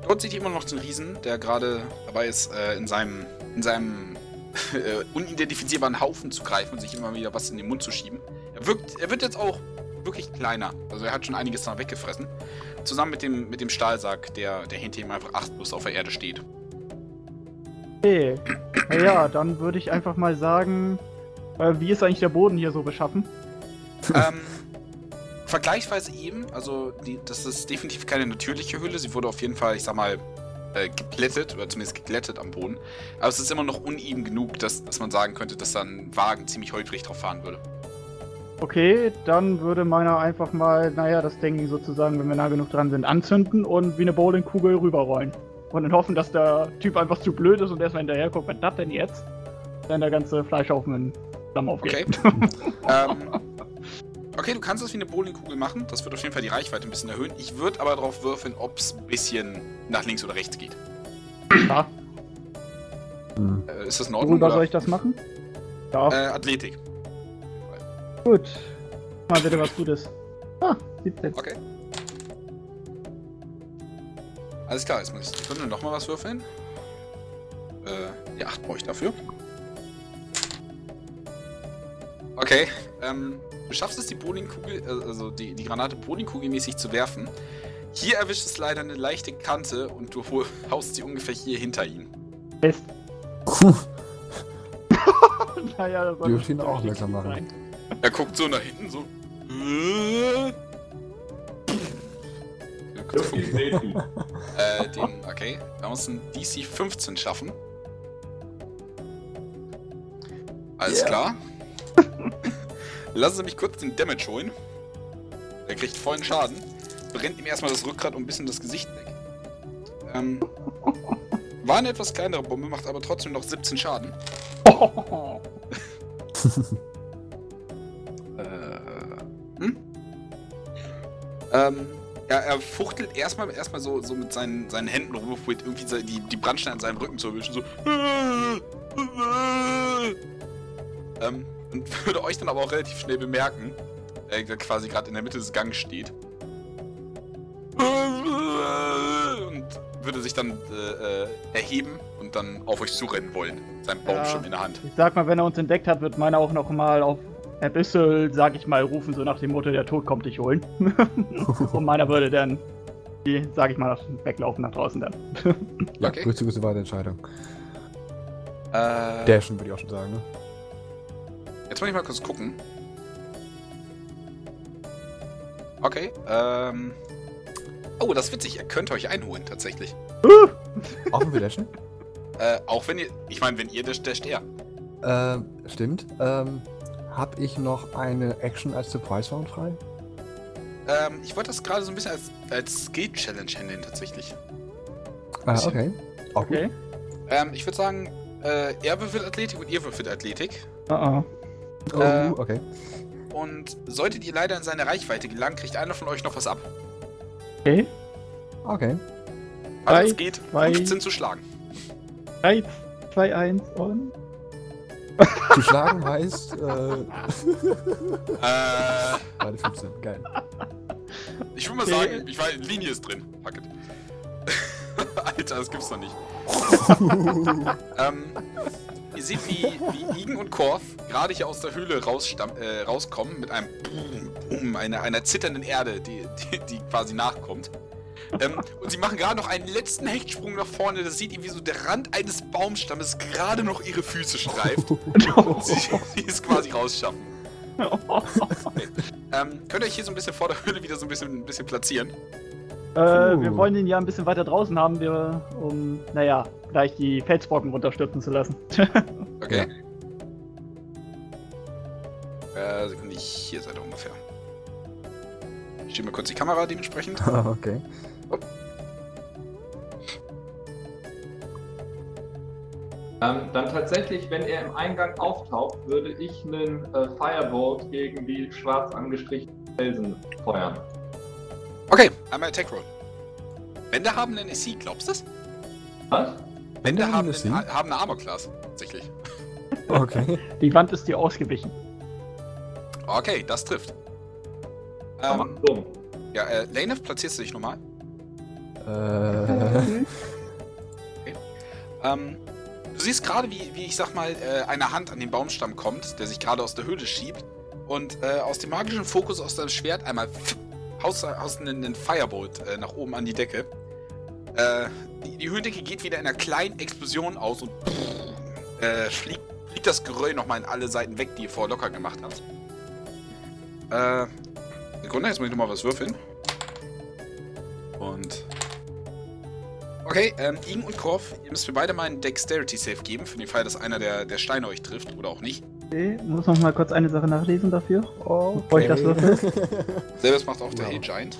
Dort seht ihr immer noch den Riesen, der gerade dabei ist, äh, in seinem, in seinem unidentifizierbaren Haufen zu greifen und sich immer wieder was in den Mund zu schieben. Er, wirkt, er wird jetzt auch wirklich kleiner. Also er hat schon einiges da weggefressen. Zusammen mit dem, mit dem Stahlsack, der, der hinter ihm einfach achtlos auf der Erde steht. Okay. Naja, dann würde ich einfach mal sagen, äh, wie ist eigentlich der Boden hier so beschaffen? ähm, vergleichsweise eben, also die, das ist definitiv keine natürliche Hülle. Sie wurde auf jeden Fall, ich sag mal, äh, geplättet oder zumindest geglättet am Boden. Aber es ist immer noch uneben genug, dass, dass man sagen könnte, dass da ein Wagen ziemlich holprig drauf fahren würde. Okay, dann würde meiner einfach mal, naja, das Ding sozusagen, wenn wir nah genug dran sind, anzünden und wie eine Bowlingkugel rüberrollen. Und dann hoffen, dass der Typ einfach zu blöd ist und erstmal hinterher guckt, was das denn jetzt? Dann der ganze Fleischhaufen in Flammen aufgeht. Okay. ähm, okay, du kannst das wie eine Bowlingkugel machen. Das wird auf jeden Fall die Reichweite ein bisschen erhöhen. Ich würde aber darauf würfeln, ob es ein bisschen nach links oder rechts geht. Ja, hm. Äh, ist das in Ordnung? worüber Oder? soll ich das machen? Ja, Äh, Athletik. gut. Mal bitte was Gutes. Ah, 17. Okay. Alles klar, jetzt muss ich Sekunde nochmal was würfeln. Äh, die 8 brauche ich dafür. Okay, ähm, du schaffst es, die Bowlingkugel, äh, also die, die Granate Bowlingkugelmäßig zu werfen. Hier erwischt es leider eine leichte Kante und du haust sie ungefähr hier hinter ihn. Mist. naja, das sollte Dürfte ihn auch aufmerksam machen. sein. Er guckt so nach hinten, so. Äh, äh, den, okay. Da muss ein DC 15 schaffen. Alles Yeah. klar. Lassen Sie mich kurz den Damage holen. Er kriegt vollen Schaden. Brennt ihm erstmal das Rückgrat und ein bisschen das Gesicht weg. Ähm, war eine etwas kleinere Bombe, macht aber trotzdem noch 17 Schaden. Äh, hm? Ähm, ja, er fuchtelt erstmal erstmal so, so mit seinen, seinen Händen rum, probiert irgendwie die, die Brandsteine an seinem Rücken zu erwischen, so. ähm, und würde euch dann aber auch relativ schnell bemerken, äh, der quasi gerade in der Mitte des Gangs steht. Und würde sich dann äh, äh, erheben und dann auf euch zurennen wollen. Sein Baumschirm Ja. in der Hand. Ich sag mal, wenn er uns entdeckt hat, wird meiner auch noch mal auf Abyssal, sag ich mal, rufen, so nach dem Motto, der Tod kommt dich holen. Und meiner würde dann, die, sag ich mal, weglaufen nach draußen dann. Ja, Okay. grüße, grüße weite Entscheidung. Äh, Dashen würde ich auch schon sagen, ne? Jetzt muss ich mal kurz gucken. Okay, ähm. Oh, das ist witzig. Ihr könnt euch einholen, tatsächlich. Auch wenn wir dashen? Äh, auch wenn ihr. Ich meine, wenn ihr dasht, dasht er. Ähm, stimmt. Ähm, hab ich noch eine Action als Surprise Round frei? Ähm, ich wollte das gerade so ein bisschen als, als Skill-Challenge handeln, tatsächlich. Ah, okay. Auch gut. Okay. Ähm, ich würde sagen, äh, er würfelt Athletik und ihr würfelt Athletik. Uh -uh. Oh, Äh, okay. Und solltet ihr leider in seine Reichweite gelangen, kriegt einer von euch noch was ab. Okay. Okay. Also es geht zwei- 15 zu schlagen. 3, 2, 1 und. Zu schlagen heißt, äh, Äh, beide 15. Geil. ich würde mal Okay. sagen, ich war, Linie ist drin. Fuck it. Alter, das gibt's doch nicht. ähm, ihr seht, wie, wie Igen und Korf gerade hier aus der Höhle äh, rauskommen mit einem Boom, Boom, einer, einer zitternden Erde, die, die, die quasi nachkommt. Ähm, und sie machen gerade noch einen letzten Hechtsprung nach vorne. Das seht ihr, wie so der Rand eines Baumstammes gerade noch ihre Füße streift. und sie, sie es quasi rausschaffen. Ähm, könnt ihr euch hier so ein bisschen vor der Höhle wieder so ein bisschen, ein bisschen platzieren? Äh, wir wollen ihn ja ein bisschen weiter draußen haben, wir, um, naja, gleich die Felsbrocken runterstürzen zu lassen. Okay. Äh, Sekunde, hier seid ihr ungefähr. Ich stehe mal kurz die Kamera dementsprechend. okay. Ähm, dann tatsächlich, wenn er im Eingang auftaucht, würde ich einen äh, Firebolt gegen die schwarz angestrichenen Felsen feuern. Okay, einmal Attack Roll. Wände haben einen SC, glaubst du das? Was? Wände haben haben, einen, haben eine Armor Class, tatsächlich. Okay. Die Wand ist dir ausgewichen. Okay, das trifft. Ähm, ja, äh, Lanef, platzierst du dich nochmal? Äh, Ähm, du siehst gerade, wie, wie ich sag mal, äh, eine Hand an den Baumstamm kommt, der sich gerade aus der Höhle schiebt und äh, aus dem magischen Fokus aus deinem Schwert einmal pff, haust, haust einen, einen Firebolt äh, nach oben an die Decke. Äh, die, die Höhlendecke geht wieder in einer kleinen Explosion aus und pff, äh, fliegt, fliegt das Geröll nochmal in alle Seiten weg, die ihr vorher locker gemacht habt. Äh, Sekunde, jetzt muss ich nochmal was würfeln. Und Okay, ähm, Igen und Korf, ihr müsst mir beide mal einen Dexterity-Save geben, für den Fall, dass einer der, der Steine euch trifft oder auch nicht. Okay, muss noch mal kurz eine Sache nachlesen dafür. okay. Bevor ich das würfel. Selbes macht auch der Wow. Hey Giant.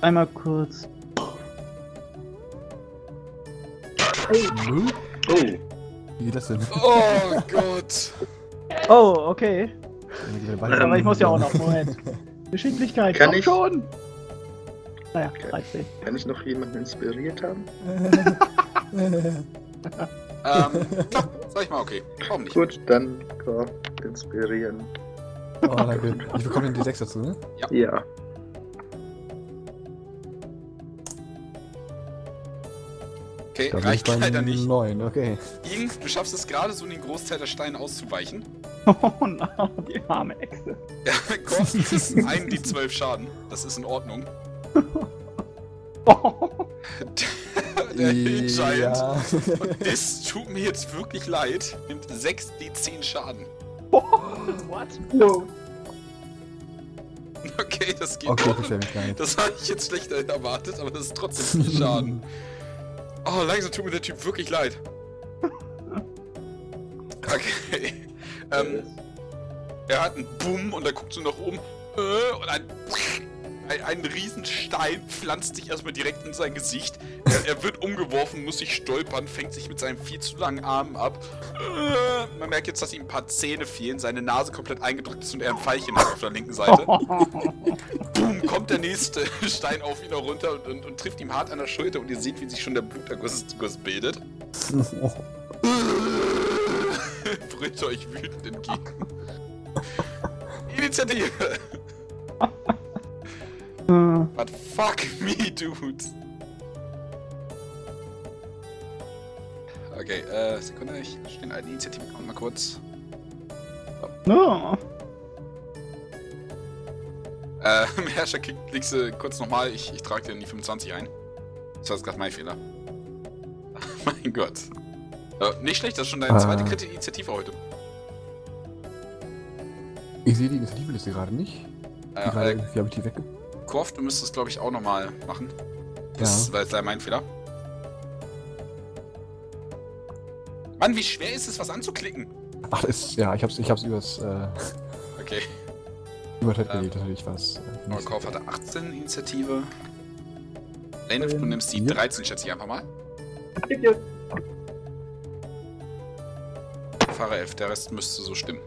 Einmal kurz. Oh, Wie geht das denn? Oh Gott! Oh, okay. Aber ich muss ja auch noch. Moment. Geschicklichkeit, Kann komm ich- schon! Naja, Okay. 13. kann ich noch jemanden inspiriert haben? Ähm, klar, sag ich mal okay. Warum nicht? Gut, dann Korb inspirieren. oh, danke. Ich bekomme den D6 dazu, ne? Ja. Okay, Da bin ich reicht bei leider nicht. 9, okay. Igen, du schaffst es gerade so, in den Großteil der Steine auszuweichen. Oh no, die arme Echse. Ja, ist einen die 12 Schaden. Das ist in Ordnung. Oh, der Hey Giant. Ja. Und das tut mir jetzt wirklich leid. Nimmt 6 die 10 Schaden. what? No. Okay, das geht Okay, nicht. Das habe ich jetzt schlechter erwartet, aber das ist trotzdem viel Schaden. Oh, langsam tut mir der Typ wirklich leid. Okay. Ähm, er hat einen Boom und er guckt so nach oben. Äh, und ein, ein, ein Riesenstein pflanzt sich erstmal direkt in sein Gesicht. Er, er wird umgeworfen, muss sich stolpern, fängt sich mit seinen viel zu langen Armen ab. Äh, man merkt jetzt, dass ihm ein paar Zähne fehlen, seine Nase komplett eingedrückt ist und er ein Pfeilchen hat auf der linken Seite. Boom, kommt der nächste Stein auf ihn herunter und, und, und trifft ihm hart an der Schulter und ihr seht, wie sich schon der Bluterguss Guss bildet. Brüllt euch wütend entgegen. Initiative! But fuck me, dude! Okay, äh, Sekunde, ich stelle eine Initiative mal kurz. no. Äh, Herrscher, klick, klickst du kurz nochmal, ich, ich trage dir in die 25 ein. Das war jetzt gerade mein Fehler. mein Gott. Äh, nicht schlecht, das ist schon deine Äh. zweite kritische Initiative heute. Ich sehe die Initiativeliste gerade nicht. Die Äh, gerade äh, irgendwie habe ich die wegge... Korf, du müsstest glaube ich auch nochmal machen. Ja. Das war jetzt leider mein Fehler. Mann, wie schwer ist es, was anzuklicken? Ach, ist, ja, ich hab's, ich hab's übers, äh, Okay, über Ted Ähm, gelegt, natürlich was. Äh, Korf hatte 18 Initiative. Lane, du nimmst die Ja. 13, schätze ich einfach mal. Tipp. Fahrer 11, der Rest müsste so stimmen.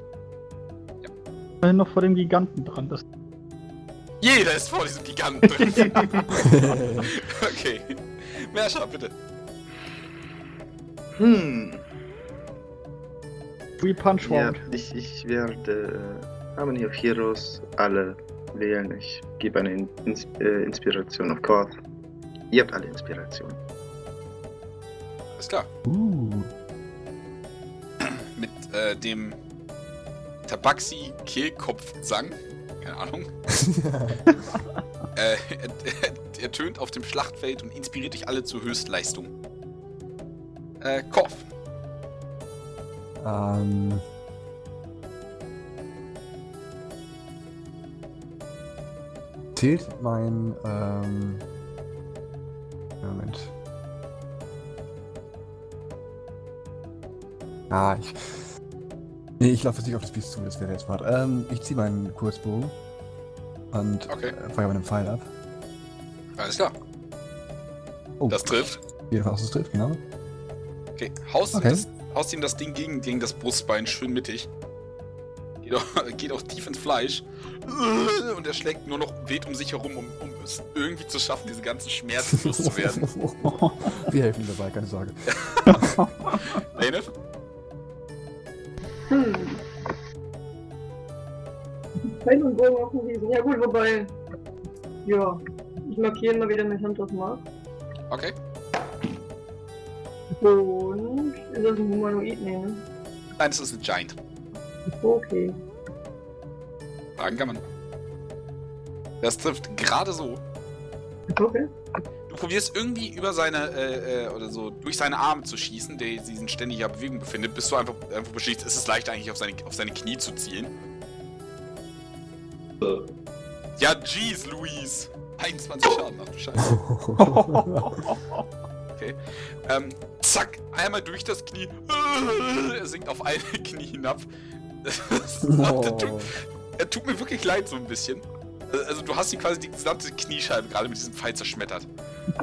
Immerhin noch vor dem Giganten dran. Das Jeder ist vor diesem Giganten drin. okay. Merscher, bitte. Hm. Three Punch Ja, Round. ich, ich werde äh, Harmony of Heroes alle wählen. Ich gebe eine In Ins äh, Inspiration auf Korth. Ihr habt alle Inspiration. Alles klar. uh. Mit äh, dem Tabaxi-Kehlkopf-Sang. Keine Ahnung. äh, er, er, tönt auf dem Schlachtfeld und inspiriert dich alle zur Höchstleistung. Äh, Korf. ähm. Zählt mein, ähm. Moment. Ah, ich. Nee, ich laufe jetzt nicht auf das Biest zu, das wäre jetzt smart. Ähm, ich ziehe meinen Kurzbogen und Okay. äh, feuer meinen Pfeil ab. Alles klar. Oh, Das trifft. Jedenfalls, das trifft, genau. Okay, haust, Okay. Das, haust ihm das Ding gegen, gegen das Brustbein schön mittig. Geht auch, geht auch tief ins Fleisch. Und er schlägt nur noch wild um sich herum, um, um es irgendwie zu schaffen, diese ganzen Schmerzen loszuwerden. Wir helfen ihm dabei, keine Sorge. Laneth? Hm. Pfeil und Bogen auf dem Riesen. Ja gut, wobei. Ja. Ich markiere mal wieder mit Hunters Mark. Okay. Und. Ist das ein Humanoid? Nee, ne? Nein, das ist ein Giant. Okay. Fragen kann man. Das trifft gerade so. Okay. Du probierst irgendwie über seine, äh, äh, oder so, durch seine Arme zu schießen, der sich in ständiger Bewegung befindet, bis du einfach, einfach beschließt, es ist leicht eigentlich auf seine, auf seine Knie zu zielen. Äh, Ja, jeez, Luis. 21 Schaden, ach du Scheiße. Ähm, zack, einmal durch das Knie. Er sinkt auf eine Knie hinab. er, tut, er tut mir wirklich leid, so ein bisschen. Also, du hast ihm quasi die gesamte Kniescheibe gerade mit diesem Pfeil zerschmettert.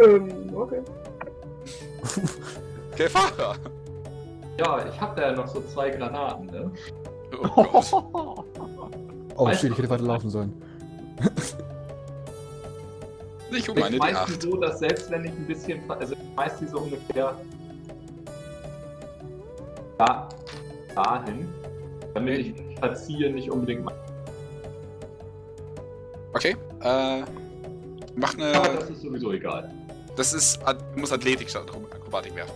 Ähm, okay. Okay, Fahrer. ja, ich hab da ja noch so zwei Granaten, ne? Oh Gott. Oh Weißt shit, ich hätte weiter laufen sollen. Ich um Ich meine die schmeiß 8. die so, dass selbst wenn ich ein bisschen, also ich schmeiß die so ungefähr da, dahin, damit ich verziehe nicht unbedingt mal. Okay, äh. Mach Aber eine. das ist sowieso egal. Das ist. Du musst Athletik statt Akrobatik werfen.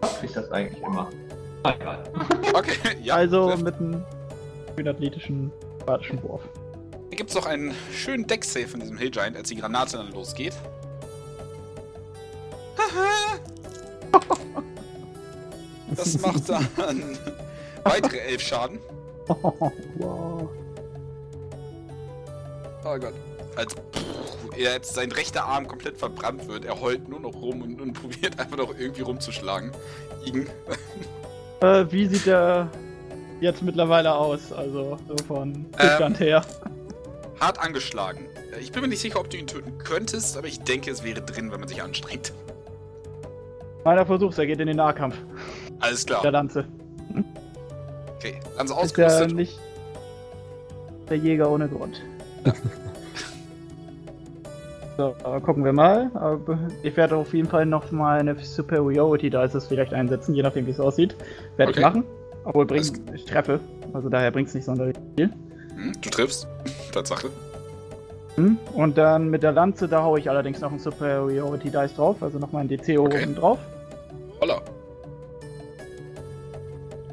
Was kriegt das eigentlich immer? Na, Egal. Okay, ja. also trifft. mit einem schönen athletischen, batischen Wurf. Hier gibt's noch einen schönen Deck-Save von diesem Hill Giant, als die Granate dann losgeht. Haha. Das macht dann weitere 11 Schaden. Wow. Oh Gott. Als pff, er jetzt sein rechter Arm komplett verbrannt wird, er heult nur noch rum und, und probiert einfach noch irgendwie rumzuschlagen. Igen. Äh, wie sieht der jetzt mittlerweile aus? Also so von Zustand her. Hart angeschlagen. Äh, Ich bin mir nicht sicher, ob du ihn töten könntest, aber ich denke, es wäre drin, wenn man sich anstrengt. Meiner Versuch, er geht in den Nahkampf. Alles klar. Der Lanze. Okay, Lanze Ist ja ausgerüstet. nicht der Jäger ohne Grund. so, gucken wir mal. Ich werde auf jeden Fall noch mal eine Superiority Dice vielleicht einsetzen, je nachdem wie es aussieht. Werde Okay. ich machen. Obwohl bringt, ich treffe. Also daher bringt es nicht sonderlich viel. Hm, du triffst. Tatsache. Hm? Und dann mit der Lanze, da haue ich allerdings noch ein Superiority Dice drauf. Also nochmal ein DC Okay. oben drauf. Holla.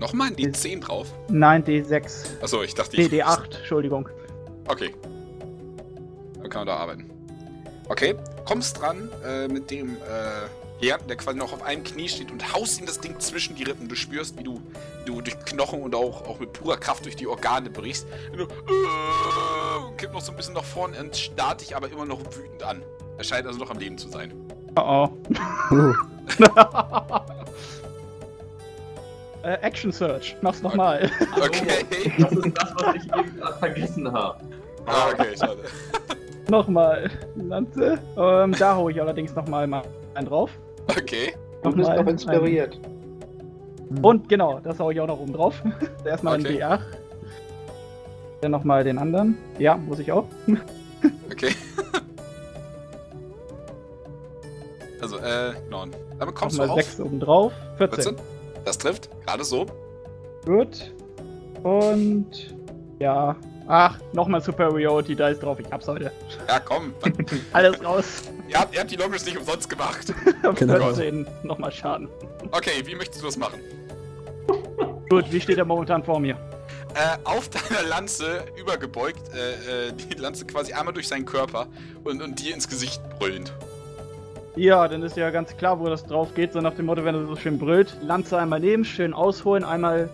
Nochmal in die 10 drauf. Nein, D6. Achso, ich dachte, ich. DD8, Entschuldigung. Okay. Dann kann man da arbeiten. Okay, kommst dran äh, mit dem äh, Giganten, der quasi noch auf einem Knie steht und haust ihm das Ding zwischen die Rippen. Du spürst, wie du, wie du durch Knochen und auch, auch mit purer Kraft durch die Organe brichst. Und du äh, kippt noch so ein bisschen nach vorne und starrt dich aber immer noch wütend an. Er scheint also noch am Leben zu sein. Oh oh. Äh, Action Search. Mach's nochmal. Hallo, Okay. Das ist das, was ich eben gerade vergessen habe. Ah, okay, schade. nochmal. Lanze. Ähm, da hau ich allerdings nochmal mal einen drauf. Okay. Du bist Nochmal noch inspiriert. einen. Und genau, das hau ich auch noch oben drauf. Erstmal Okay. einen D8. Dann nochmal den anderen. Ja, muss ich auch. Okay. Also, äh, non. Damit kommst du Nochmal auf. 6 oben drauf. 14. 14. Das trifft. Gerade so. Gut. Und. Ja. Ach, nochmal Superiority Dice drauf. Ich hab's heute. Ja, komm. Alles raus. ihr, habt, ihr habt die Longish nicht umsonst gemacht. Genau. 14. Nochmal Schaden. Okay, wie möchtest du das machen? Gut, wie steht er momentan vor mir? Äh, auf deiner Lanze übergebeugt, äh, äh, die Lanze quasi einmal durch seinen Körper und, und dir ins Gesicht brüllend. Ja, dann ist ja ganz klar, wo das drauf geht. So nach dem Motto, wenn er so schön brüllt, Lanze einmal nehmen, schön ausholen, einmal,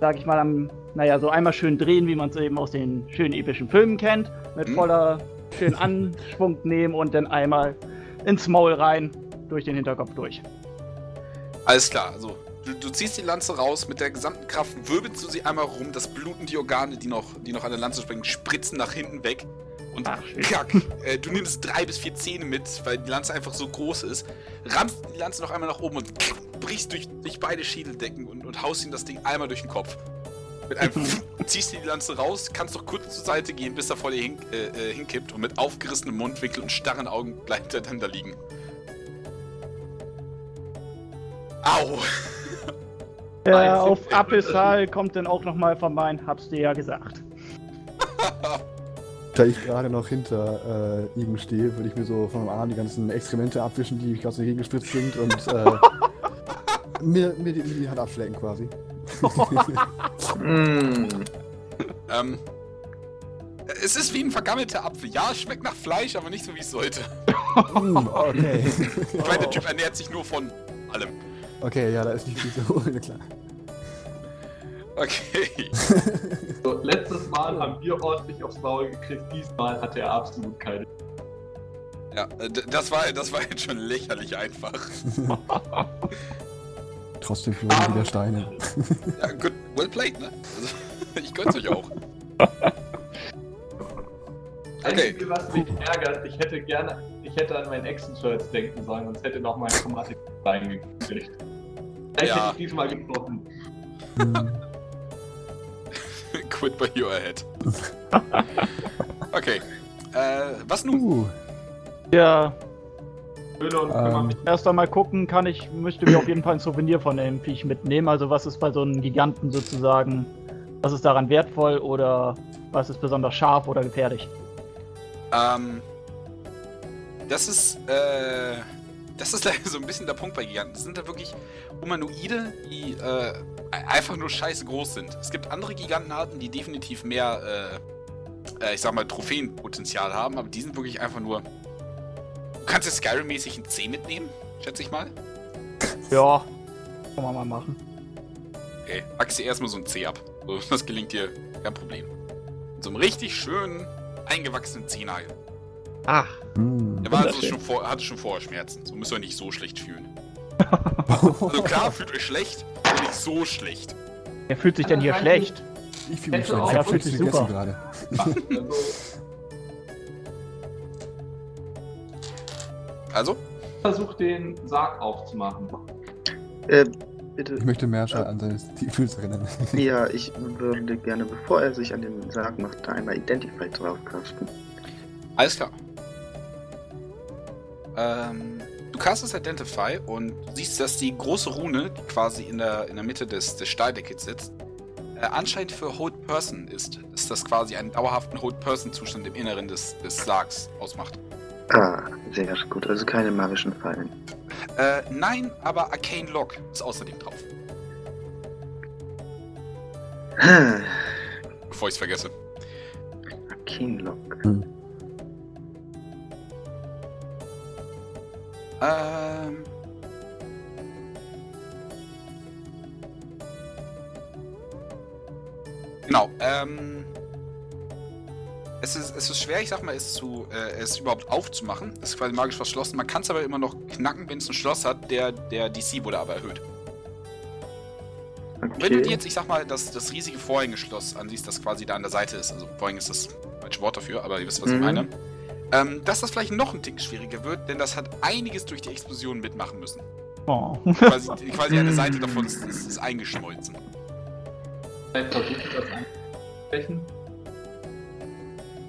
sag ich mal, am, naja, so einmal schön drehen, wie man es eben aus den schönen epischen Filmen kennt. Mit Hm. voller schön Anschwung nehmen und dann einmal ins Maul rein, durch den Hinterkopf durch. Alles klar, also du, du ziehst die Lanze raus, mit der gesamten Kraft wirbelst du sie einmal rum, das bluten die Organe, die noch, die noch an der Lanze springen, spritzen nach hinten weg. Und Ach, kack, äh, du nimmst drei bis vier Zähne mit, weil die Lanze einfach so groß ist, rammst die Lanze noch einmal nach oben und brichst durch, durch beide Schädeldecken und, und haust ihm das Ding einmal durch den Kopf. Mit einem ziehst du die Lanze raus, kannst noch kurz zur Seite gehen, bis er vor dir hin, äh, äh, hinkippt und mit aufgerissenem Mundwinkel und starren Augen bleibt er dann da liegen. Au! Äh, Einzig- auf Abyssal kommt dann auch nochmal von mein, hab's dir ja gesagt. da ich gerade noch hinter äh, ihm stehe, würde ich mir so von meinem Arm die ganzen Exkremente abwischen, die gerade so hingespritzt sind und äh, mir, mir, die, mir die Hand abschlecken quasi. Mm. Ähm, es ist wie ein vergammelter Apfel. Ja, es schmeckt nach Fleisch, aber nicht so wie es sollte. Hm, okay. Ich meine, der Typ ernährt sich nur von allem. Okay, ja, da ist nicht viel zu holen, klar. Okay. So, letztes Mal haben wir ordentlich aufs Maul gekriegt, diesmal hat er absolut keine. Ja, äh, das war, das war jetzt schon lächerlich einfach. Trotzdem flogen wieder Steine. Ja, good, well played, ne? Also, ich gönn's euch auch. Einzige, was mich ärgert, ich hätte gerne, ich hätte an meinen Action-Shirts denken sollen, sonst hätte noch mein Chromatik reingekriegt. Vielleicht Ja. hätte ich diesmal getroffen. Quit by your head. Okay. Äh, was nun? Uh, Ja, Ähm. mich. erst einmal gucken kann ich, müsste mir auf jeden Fall ein Souvenir von dem Viech mitnehmen. Also was ist bei so einem Giganten sozusagen, was ist daran wertvoll oder was ist besonders scharf oder gefährlich? Ähm, das ist, äh, das ist leider so ein bisschen der Punkt bei Giganten. Das sind da wirklich Humanoide, die, äh, einfach nur scheiße groß sind. Es gibt andere Gigantenarten, die definitiv mehr, äh, äh, ich sag mal, Trophäenpotenzial haben, aber die sind wirklich einfach nur. Du kannst jetzt Skyrim-mäßig ein C mitnehmen, schätze ich mal. Ja, kann man mal machen. ey. Hackst dir erstmal so ein C ab. So, das gelingt dir, kein Problem. Mit so einem richtig schönen, eingewachsenen Zehennagel. Ach, Hm. Der war also schon vor, hatte schon vorher Schmerzen. So müsst ihr euch nicht so schlecht fühlen. Also klar, fühlt euch schlecht, aber nicht so schlecht. wer fühlt sich denn hier Äh, schlecht? Ich fühle mich schlecht. Habe fühlt sich super. gerade. Also, versuch den Sarg aufzumachen. Äh, bitte. Ich möchte Merscher an seine Stiefels erinnern. Ja, ich würde gerne, bevor er sich an den Sarg macht, da einmal Identify draufkasten. alles klar. Ähm, du castest Identify und siehst, dass die große Rune, die quasi in der, in der Mitte des, des Stahldeckels sitzt, äh, anscheinend für Hold Person ist. Dass das quasi einen dauerhaften Hold Person Zustand im Inneren des, des Sargs ausmacht. Ah, sehr gut. Also keine magischen Fallen. Äh, nein, aber Arcane Lock ist außerdem drauf. Hm, Bevor ich es vergesse. Keenlock. Ähm. Genau, ähm. Es ist, es ist schwer, ich sag mal, es, zu, äh, es überhaupt aufzumachen. Es ist quasi magisch verschlossen. Man kann es aber immer noch knacken, wenn es ein Schloss hat. Der, der DC wurde aber erhöht. Wenn du dir Okay. jetzt, ich sag mal, das, das riesige Vorhängeschloss ansiehst, das quasi da an der Seite ist, also Vorhänge ist das falsche Wort dafür, aber ihr wisst, was ich Mhm. meine, ähm, dass das vielleicht noch ein Tick schwieriger wird, denn das hat einiges durch die Explosion mitmachen müssen. Oh. Quasi, quasi eine Seite davon ist, ist, ist eingeschmolzen. Ich das einzusprechen.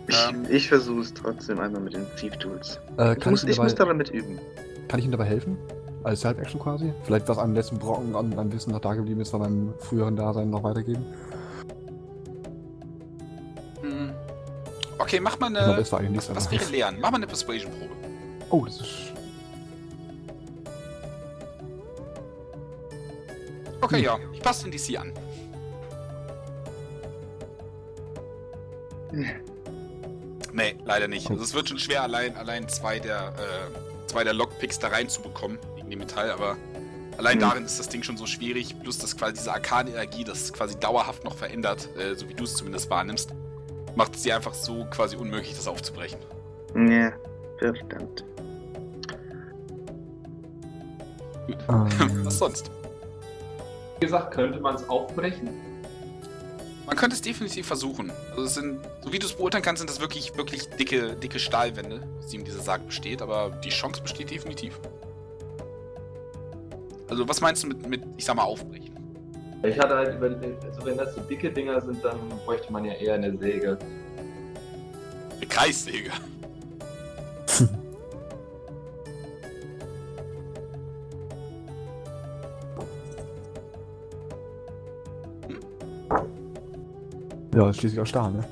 Ich, ähm, ich versuche es trotzdem einmal mit den Thief Tools. Äh, Ich kann, muss, ich ich muss dabei, damit üben. kann ich ihm dabei helfen? Als Self-Action quasi? Vielleicht was am letzten Brocken an, an Wissen noch da geblieben ist, von meinem früheren Dasein noch weitergeben? Okay, mach mal eine. es war eigentlich. Was, wäre Lernen? Mach mal eine Persuasion-Probe. Oh, das ist. Okay, Hm. ja. Ich passe den DC an. Nee, leider nicht. Also es wird schon schwer, allein, allein zwei der, äh, zwei der Lockpicks da reinzubekommen gegen die Metall, aber allein Hm. darin ist das Ding schon so schwierig, plus dass quasi diese Arkane-Energie das quasi dauerhaft noch verändert, äh, so wie du es zumindest wahrnimmst, macht es dir einfach so quasi unmöglich, das aufzubrechen. Ja, verdammt. Ähm, Was sonst? Wie gesagt, könnte man es aufbrechen. Man könnte es definitiv versuchen. Also es sind, so wie du es beurteilen kannst, sind das wirklich, wirklich dicke, dicke Stahlwände, aus denen dieser Sarg besteht, aber die Chance besteht definitiv. Also was meinst du mit, mit ich sag mal, aufbrechen? Ich hatte halt überlegt, also wenn das so dicke Dinger sind, dann bräuchte man ja eher eine Säge. Eine Kreissäge. ja, ist schließlich auch Stahl, ne?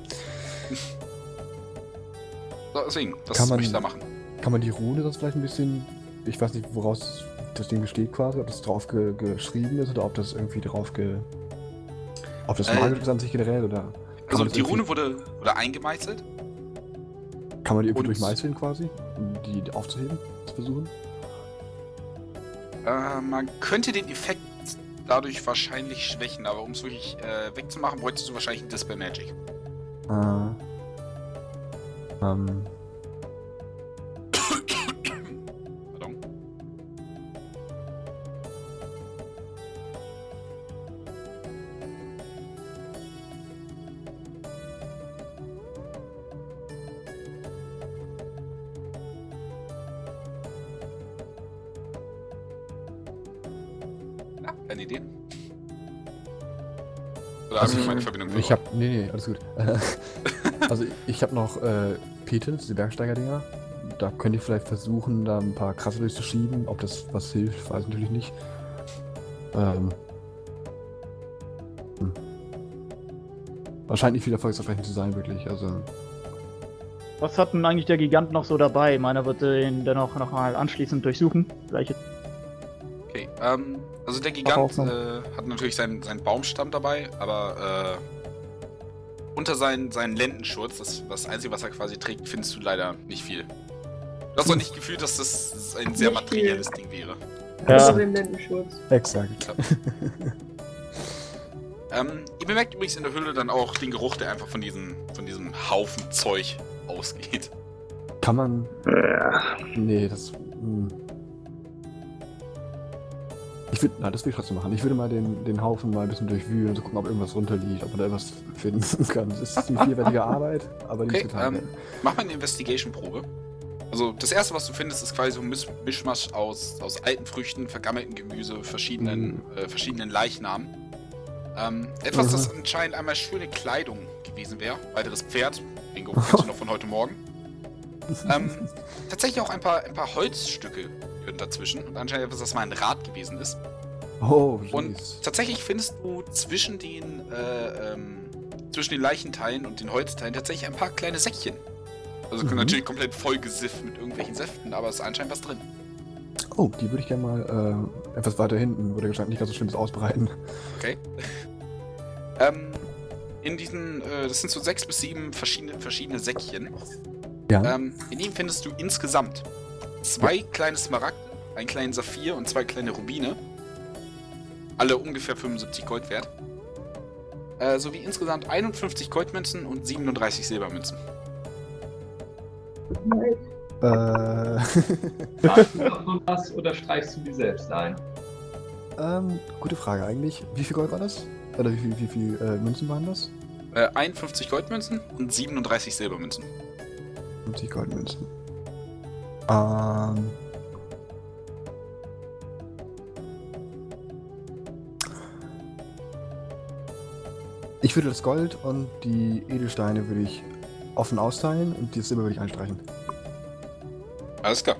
So, deswegen, das Kann man- möchte ich da machen. Kann man die Rune das vielleicht ein bisschen. Ich weiß nicht, woraus das Ding besteht quasi, ob das drauf ge geschrieben ist oder ob das irgendwie drauf ge. Ob das Äh, magisch ist an sich generell oder. Also die Rune wurde, wurde eingemeißelt. Kann man die irgendwie durchmeißeln quasi? Um die aufzuheben? Zu versuchen? Äh, man könnte den Effekt dadurch wahrscheinlich schwächen, aber um es wirklich äh, wegzumachen, bräuchtest du wahrscheinlich ein Dispel Magic. Äh. Ähm. Also meine Verbindung Ich hab. Nee, nee, alles gut. also ich habe noch äh, Petens, die Bergsteiger-Dinger. Da könnt ihr vielleicht versuchen, da ein paar krasse durchzuschieben. Ob das was hilft, weiß ich natürlich nicht. Ähm. Hm. Wahrscheinlich nicht viel erfolgsversprechend zu sein, wirklich. Also. Was hat denn eigentlich der Gigant noch so dabei? Meiner wird den dennoch noch mal anschließend durchsuchen. Vielleicht Okay, ähm, also der Gigant Aufnahme. äh, hat natürlich seinen, seinen Baumstamm dabei, aber äh, unter seinen, seinen Lendenschurz, das, das Einzige, was er quasi trägt, findest du leider nicht viel. Du hast auch nicht gefühlt, dass das ein sehr Nicht materielles Ding wäre. Außer Ja, dem Lendenschurz. Exakt. Ähm, ihr bemerkt übrigens in der Höhle dann auch den Geruch, der einfach von diesem, von diesem Haufen Zeug ausgeht. Kann man. Ja. Nee, das. Hm. Ich würde. Na, das will ich trotzdem machen. Ich würde mal den, den Haufen mal ein bisschen durchwühlen und so gucken, ob irgendwas runterliegt, ob man da irgendwas finden kann. Das ist eine vierwertige Arbeit, aber die Okay, ist getan. ähm, mach mal eine Investigation-Probe. Also, das erste, was du findest, ist quasi so ein Misch Mischmasch aus, aus alten Früchten, vergammeltem Gemüse, verschiedenen, äh, verschiedenen Leichnamen. Ähm, etwas, das Mhm. anscheinend einmal schöne Kleidung gewesen wäre. Weiteres Pferd. Bingo, kennst du noch von heute Morgen. ähm, tatsächlich auch ein paar, ein paar Holzstücke dazwischen. Und anscheinend etwas, das mal ein Rad gewesen ist. Oh, Und jeez. tatsächlich findest du zwischen den, äh, ähm, zwischen den Leichenteilen und den Holzteilen tatsächlich ein paar kleine Säckchen. Also Mhm. natürlich komplett voll gesifft mit irgendwelchen Säften, aber es ist anscheinend was drin. Oh, die würde ich gerne mal äh, etwas weiter hinten, würde wahrscheinlich nicht ganz so schlimmes ausbreiten. Okay. ähm, in diesen, äh, das sind so sechs bis sieben verschiedene, verschiedene Säckchen. Ja. Ähm, in ihnen findest du insgesamt zwei kleine Smaragde, einen kleinen Saphir und zwei kleine Rubine. Alle ungefähr 75 Gold wert. Äh, sowie insgesamt 51 Goldmünzen und 37 Silbermünzen. Äh, Sagst du doch nur das oder streichst du die selbst ein? ähm, gute Frage eigentlich. Wie viel Gold war das? Oder wie viel, wie viel äh, Münzen waren das? Äh, 51 Goldmünzen und 37 Silbermünzen. 50 Goldmünzen. Ähm. Ich würde das Gold und die Edelsteine würde ich offen austeilen und das Silber würde ich einstreichen. Alles klar.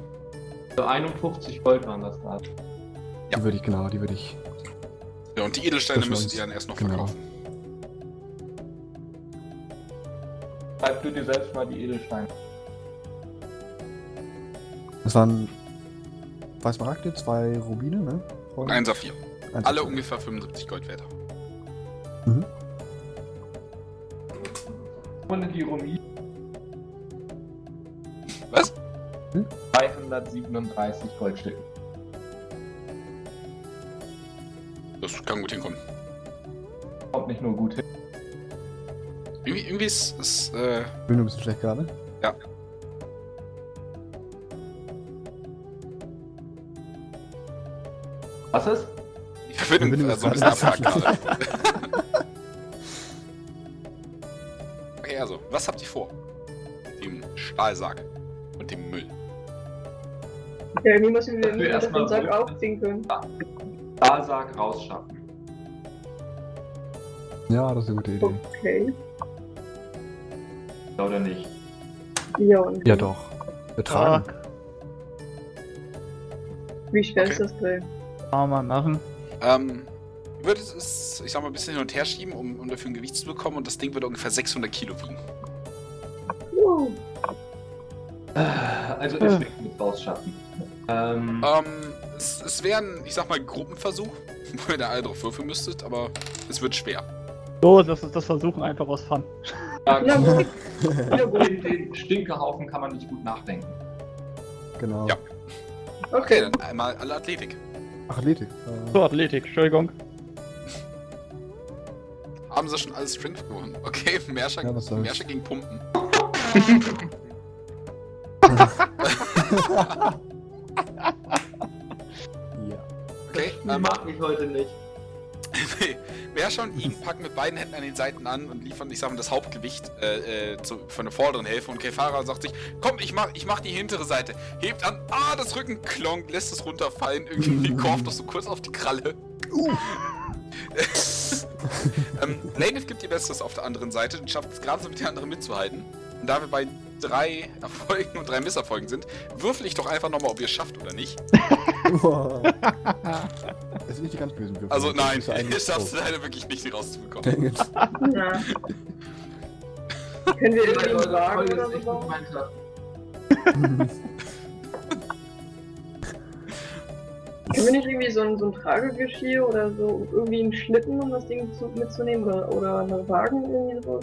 Also 51 Gold waren das gerade. Ja. Die würde ich, genau, die würde ich. Ja, und die Edelsteine war's. ihr dann erst noch Genau. verkaufen. Schreib du dir selbst mal die Edelsteine. Das waren zwei Smaragde, zwei Rubine, ne? Und Ein Saphir. ein Alle Saphir. ungefähr 75 Gold wert. Mhm. Ohne die Rumi Was? 237 Goldstücke. Das kann gut hinkommen. Kommt nicht nur gut hin. Irgendwie, irgendwie ist, ist äh, Bin nur ein bisschen schlecht gerade. Was ist? die Verbindung ist so ein bisschen abgehakt gerade. okay, also, was habt ihr vor? Mit dem Stahlsack und dem Müll. Ja, wie müssen wir den Sack aufziehen können? Stahlsarg rausschaffen. Ja, das ist eine gute Idee. Okay. Oder nicht? Ja, und Ja, doch. Fuck. wie schwer Okay. ist das Teil? Kann man machen. Ähm, ihr würdet es, ich sag mal, ein bisschen hin und her schieben, um, um dafür ein Gewicht zu bekommen und das Ding würde ungefähr 600 Kilo wiegen. Uh, Also ist nicht mit rausschaffen. Ähm, Ähm, es, es wäre ein, ich sag mal, Gruppenversuch, wo ihr da alle drauf würfeln müsstet, aber es wird schwer. So, das ist das Versuchen einfach aus Fun. ja, na gut. Ja, über den, Stinkehaufen kann man nicht gut nachdenken. Genau. Ja. Okay, Okay. dann einmal alle Athletik. Athletik. Äh, So, Athletik, Entschuldigung. Haben sie schon alles Strength gewonnen? Okay, Merscher, Ja. Merscher gegen Pumpen. ja. Okay, Ich ähm, mag mich heute nicht. Merscher und ihn packen mit beiden Händen an den Seiten an und liefern, ich sag mal, das Hauptgewicht äh, äh, zu, von der vorderen Hälfte. Und Kefara sagt sich, komm, ich mach, ich mach die hintere Seite. Hebt an, ah, das Rücken klonk, lässt es runterfallen, irgendwie korft noch so kurz auf die Kralle. ähm, Laneth gibt ihr Bestes auf der anderen Seite und schafft es gerade so mit den anderen mitzuhalten. Und da wir bei drei Erfolgen und drei Misserfolgen sind, würfel ich doch einfach nochmal, ob ihr es schafft oder nicht. Es sind nicht die ganz bösen Würfel. Also Das nein, ist ja ihr schafft es leider wirklich nicht, die rauszubekommen. dang it. Na. Können wir irgendwie einen Leute, Wagen Folge oder ist so nicht. Können wir nicht irgendwie so ein, so ein Tragegeschirr oder so irgendwie einen Schlitten, um das Ding zu, mitzunehmen oder, oder einen Wagen irgendwie so?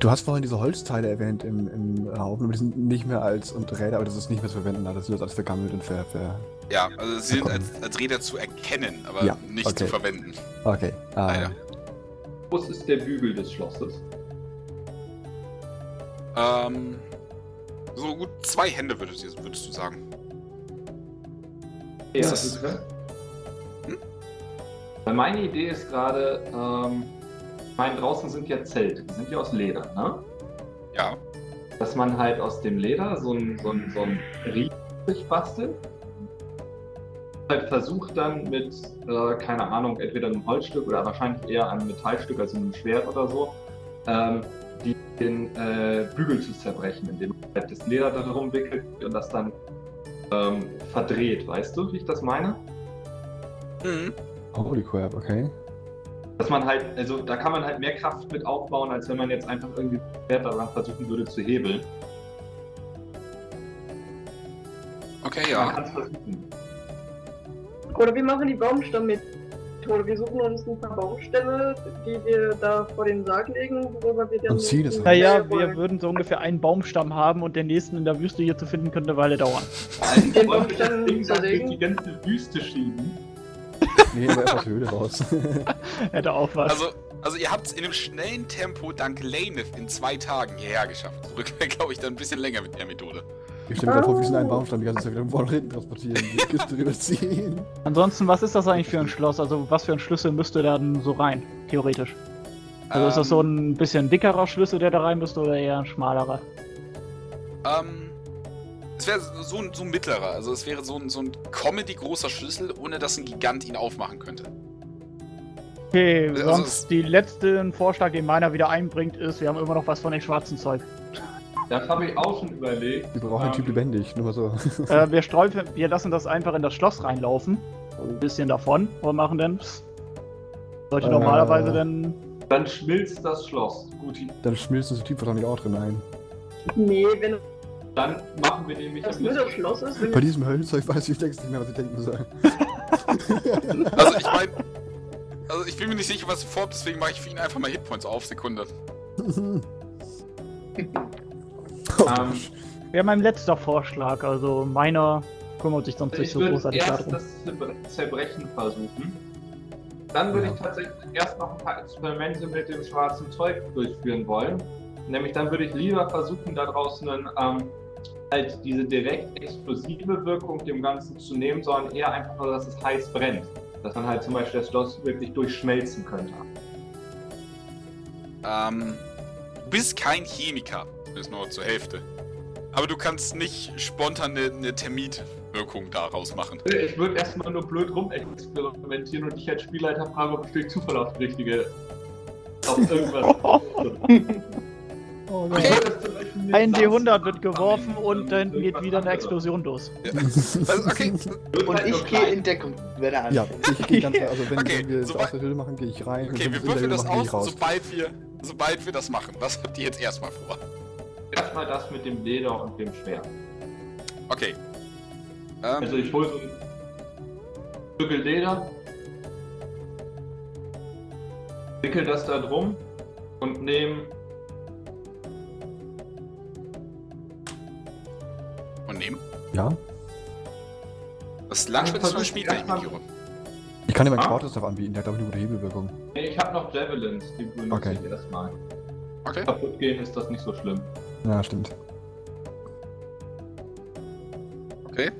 Du hast vorhin diese Holzteile erwähnt im, im Haufen, aber die sind nicht mehr als und Räder, aber das ist nicht mehr zu verwenden, da. das ist jetzt alles vergammelt und ver. ver Ja, also sie sind als, als Räder zu erkennen, aber Ja, nicht okay. zu verwenden. okay. Ah, Leider. groß ist der Bügel des Schlosses? Ähm, so gut zwei Hände würdest du, würdest du sagen. Ja, Ist das. Hm? Weil meine Idee ist gerade, ähm, meine, draußen sind ja Zelte, die sind ja aus Leder, ne? Ja. Dass man halt aus dem Leder so ein, so ein, so ein Riech sich bastelt. Halt versucht dann mit, äh, keine Ahnung, entweder einem Holzstück oder wahrscheinlich eher einem Metallstück, also einem Schwert oder so, ähm, die, den äh, Bügel zu zerbrechen, indem man halt das Leder darum wickelt und das dann ähm, verdreht. Weißt du, wie ich das meine? Mhm. Holy crap, okay. Dass man halt, also da kann man halt mehr Kraft mit aufbauen, als wenn man jetzt einfach irgendwie Schwert daran versuchen würde zu hebeln. Okay, ja. Oder wir machen die Baumstammethode. Wir suchen uns ein paar Baumstämme, die wir da vor den Sarg legen, worüber wir dann. Und ziehen es Naja, Ja, wir wollen. würden so ungefähr einen Baumstamm haben und den nächsten in der Wüste hier zu finden könnte eine Weile dauern. Also, Den wir das Baumstamm Ding die ganze Wüste schieben? Nee, aber erst aus der Höhle raus. Hätte auch was. Also, also ihr habt es in einem schnellen Tempo dank Laneth in zwei Tagen hierher geschafft. Zurück wäre, glaube ich, dann ein bisschen länger mit der Methode. Ich stelle mir gerade vor, wie sie einen Baumstamm die ganze Zeit wieder im Wollreden transportieren, die Kiste rüberziehen. Ansonsten, was ist das eigentlich für ein Schloss? Also, was für ein Schlüssel müsste da denn so rein, theoretisch? Also, ist das so Ähm, ein bisschen dickerer Schlüssel, der da rein müsste, oder eher ein schmalerer? Ähm, es wäre so ein, so ein mittlerer. Also es wäre so ein, so ein Comedy-großer Schlüssel, ohne dass ein Gigant ihn aufmachen könnte. Okay, Also sonst die letzten Vorschlag, den meiner wieder einbringt, ist, wir haben immer noch was von dem schwarzen Zeug. Das habe ich auch schon überlegt. Wir brauchen den Typ Ähm, lebendig, nur mal so. äh, wir sträufen, wir lassen das einfach in das Schloss reinlaufen. Ein bisschen davon und machen dann. Sollte Äh. normalerweise dann. Dann schmilzt das Schloss. Gut, Dann schmilzt das Typ wahrscheinlich auch drin ein. Nee, wenn dann machen wir nämlich das das. Schloss ist, wenn Bei diesem Höllenzeug weiß ich längst nicht mehr, was ich denken soll. Also ich meine, also ich bin mir nicht sicher, was er vorhat, deswegen mache ich für ihn einfach mal Hitpoints auf. Sekunde. Ähm, Wäre mein letzter Vorschlag. Also meiner kümmert sich sonst nicht ich so würde großartig erst darum. das Zerbre- Zerbrechen versuchen. Dann würde Ja. ich tatsächlich erst noch ein paar Experimente mit dem schwarzen Zeug durchführen wollen. Nämlich dann würde ich lieber versuchen, da draußen ähm, halt diese direkt explosive Wirkung dem Ganzen zu nehmen, sondern eher einfach nur, dass es heiß brennt. Dass man halt zum Beispiel das Schloss wirklich durchschmelzen könnte. Ähm, du bist kein Chemiker, bis nur zur Hälfte. Aber du kannst nicht spontan eine, eine Termitwirkung daraus machen. Ich würde erstmal nur blöd rum experimentieren und dich als Spielleiter fragen, ob ich durch Zufall auf die richtige. auf irgendwas. Oh, ja. Beispiel mit Ein Salz D100 wird geworfen und dann geht wieder eine. Explosion los. Also, okay, Und halt ich gehe in Deckung, wenn er Ja, anfängt. ich gehe ganz also wenn, Okay, wenn wir es sobald- aus der Höhle machen, gehe ich rein. okay, wir würfeln das machen, aus, sobald wir, sobald wir das machen. Was habt ihr jetzt erstmal vor? Erstmal das mit dem Leder und dem Schwert. Okay. Ähm, Also ich hole so ein Stück Leder, wickel das da drum und nehme und nehmen. Ja? Das Langschwert ist von Schmied, wenn ich mich irre. Ich kann dir meinen Ah. Quarterstaff anbieten, der hat aber eine gute Hebelwirkung. Nee, ich habe noch Javelins, die benutze Okay. ich erstmal. Okay. Kaputt gehen ist das nicht so schlimm. Ja, stimmt. Okay.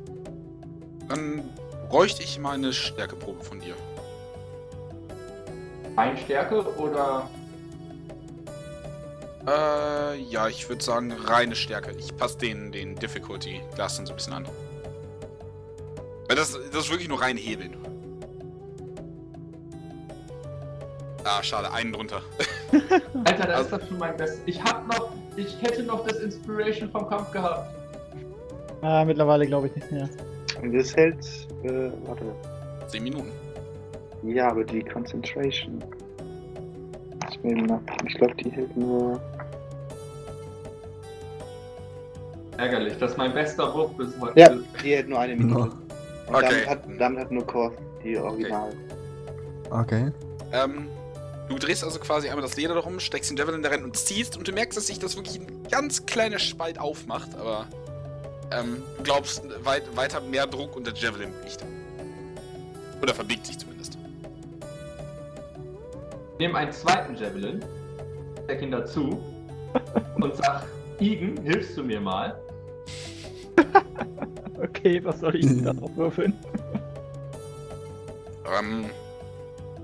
Dann bräuchte ich mal eine Stärkeprobe von dir. Ein Stärke oder Äh, ja, ich würde sagen reine Stärke. Ich passe den, den Difficulty Glas dann so ein bisschen an. Weil das, das ist wirklich nur rein hebeln. Ah, schade, einen drunter. Alter, da Also- ist das schon mein Bestes. Ich hab noch, ich hätte noch das Inspiration vom Kampf gehabt. Ah, mittlerweile glaube ich nicht mehr. Und das hält, äh, warte. Zehn Minuten. Ja, aber die Concentration. Ich glaube, die hält nur. Ärgerlich, das ist mein bester Wurf bis heute. Ja, die hält nur eine Minute. Und Okay. damit, hat, damit hat nur Kor die Original. Okay. Ähm, du drehst also quasi einmal das Leder darum, steckst den Javelin da rein und ziehst und du merkst, dass sich das wirklich ein ganz kleiner Spalt aufmacht, aber ähm, du glaubst weit, weiter mehr Druck und der Javelin biegt. Oder verbiegt sich zumindest. nehme einen zweiten Javelin, steck ihn dazu und sag, Igen, hilfst du mir mal? Okay, was soll ich denn da drauf würfeln? Ähm,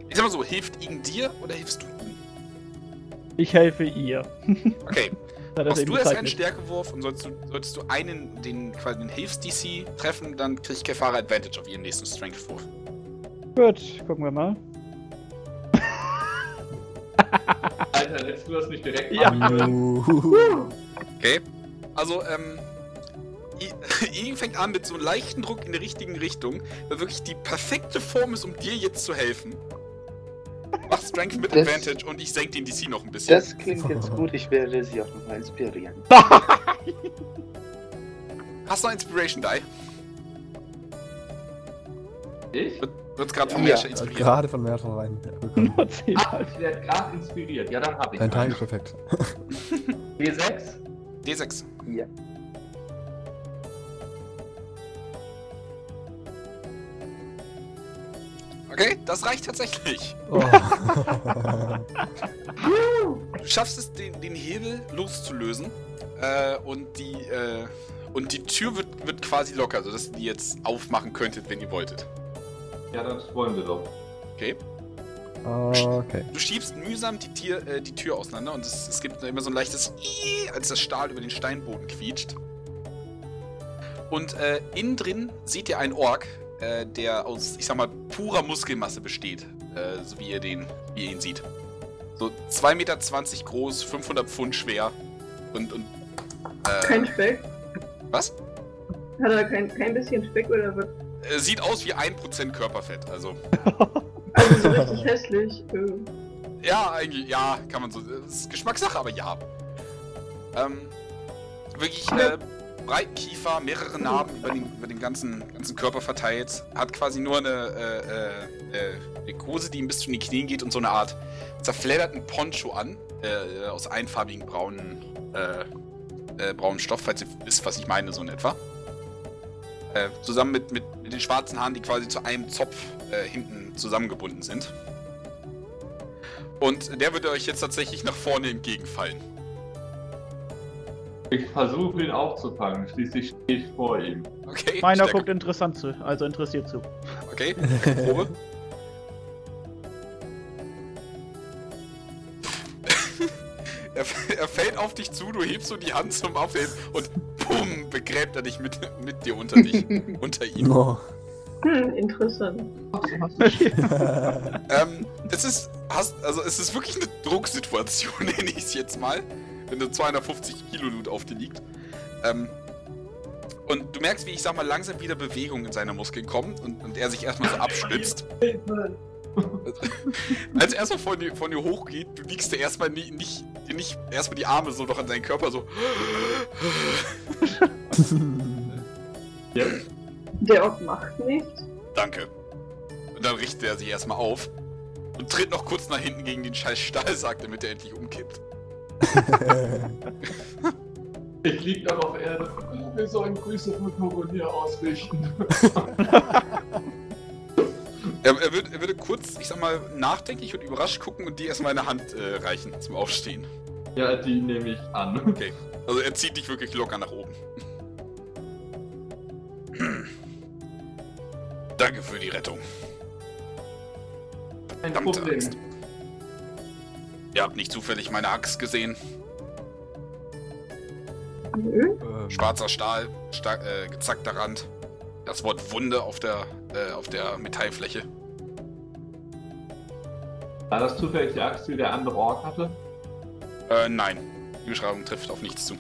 ich sag mal so, hilft ihn dir oder hilfst du ihm? Ich helfe ihr. Okay, machst du erst einen. Stärkewurf und solltest du, solltest du einen, den quasi den Hilfs-DC treffen, dann kriegt Kefara Advantage auf ihren nächsten Strength-Wurf. Gut, gucken wir mal. Alter, hättest du das nicht direkt Ja. machen. Okay. Also, ähm. I- Igen fängt an mit so einem leichten Druck in der richtigen Richtung, weil wirklich die perfekte Form ist, um dir jetzt zu helfen. Mach Strength mit Das- Advantage und ich senke den DC noch ein bisschen. Das klingt jetzt gut, ich werde sie auch nochmal inspirieren. Hast du noch Inspiration Die? Ich? Wird, gerade von Ja. Mersha inspiriert. Gerade von Mert von rein. Ja, willkommen. Nur 10 Ah, ich werde gerade inspiriert. Ja, dann hab ich. Dein Timing ist perfekt. D6. D6. Ja. Okay, das reicht tatsächlich. Oh. Du schaffst es, den, den Hebel loszulösen. Äh, und die, äh, und die Tür wird, wird quasi locker, sodass ihr die jetzt aufmachen könntet, wenn ihr wolltet. Ja, das wollen wir doch. Okay. okay. Du schiebst mühsam die, Tier, äh, die Tür auseinander und es, es gibt immer so ein leichtes Ii, als das Stahl über den Steinboden quietscht. Und äh, innen drin seht ihr einen Ork, äh, der aus, ich sag mal, purer Muskelmasse besteht. Äh, so wie ihr, den, wie ihr ihn seht. So 2,20 Meter groß, 500 Pfund schwer und. und äh, Kein Speck. was? Hat er kein, kein bisschen Speck oder was? Äh, sieht aus wie 1% Körperfett. Also, Also so richtig hässlich. Äh, ja, eigentlich, ja, kann man so. Das ist Geschmackssache, aber ja. Ähm, wirklich äh, breiten Kiefer, mehrere Narben über den, über den ganzen, ganzen Körper verteilt. Hat quasi nur eine, äh, äh, äh, eine Hose, die ihm bis zu den Knien geht und so eine Art zerfledderten Poncho an. Äh, aus einfarbigen braunen, äh, äh, braunen Stoff, falls ihr wisst, was ich meine, so in etwa. Zusammen mit, mit, mit den schwarzen Haaren, die quasi zu einem Zopf hinten zusammengebunden sind. Und der würde euch jetzt tatsächlich nach vorne entgegenfallen. Ich versuche ihn aufzufangen. Schließlich stehe ich vor ihm. Okay? Meiner Stärke. guckt interessant zu, also interessiert zu. Okay, Probe. er, er fällt auf dich zu, du hebst so die Hand zum Aufheben und bumm, begräbt er dich mit, mit dir unter dich, unter ihm. Oh. hm, interessant. Ähm, es ist, hast, also es ist wirklich eine Drucksituation, nenne ich es jetzt mal, wenn du 250 Kilo Loot auf dir liegt. Ähm, und du merkst, wie ich sag mal, langsam wieder Bewegung in seine Muskeln kommen und, und er sich erstmal so abstützt. Als er erstmal von dir, von dir hochgeht, du liegst dir erstmal nie, nicht, nicht erstmal die Arme so noch an seinen Körper so. Ja. Der Ort macht nichts. Danke. Und dann richtet er sich erstmal auf und tritt noch kurz nach hinten gegen den scheiß Stahlsack, damit er endlich umkippt. Ich lieg noch auf Erde. Wir sollen Grüße von Koronier ausrichten. Er, er, würde, er würde kurz, ich sag mal, nachdenklich und überrascht gucken und dir erstmal eine Hand äh, reichen zum Aufstehen. Ja, die nehme ich an. Okay. Also er zieht dich wirklich locker nach oben. Danke für die Rettung. Verdammte Problem. Axt. Ihr habt nicht zufällig meine Axt gesehen. Nö. Ähm, Schwarzer Stahl, sta äh, gezackter Rand. Das Wort Wunde auf der, äh, auf der Metallfläche. War das zufällig die Axt, die der andere Ork hatte? Äh, nein. Die Beschreibung trifft auf nichts zu.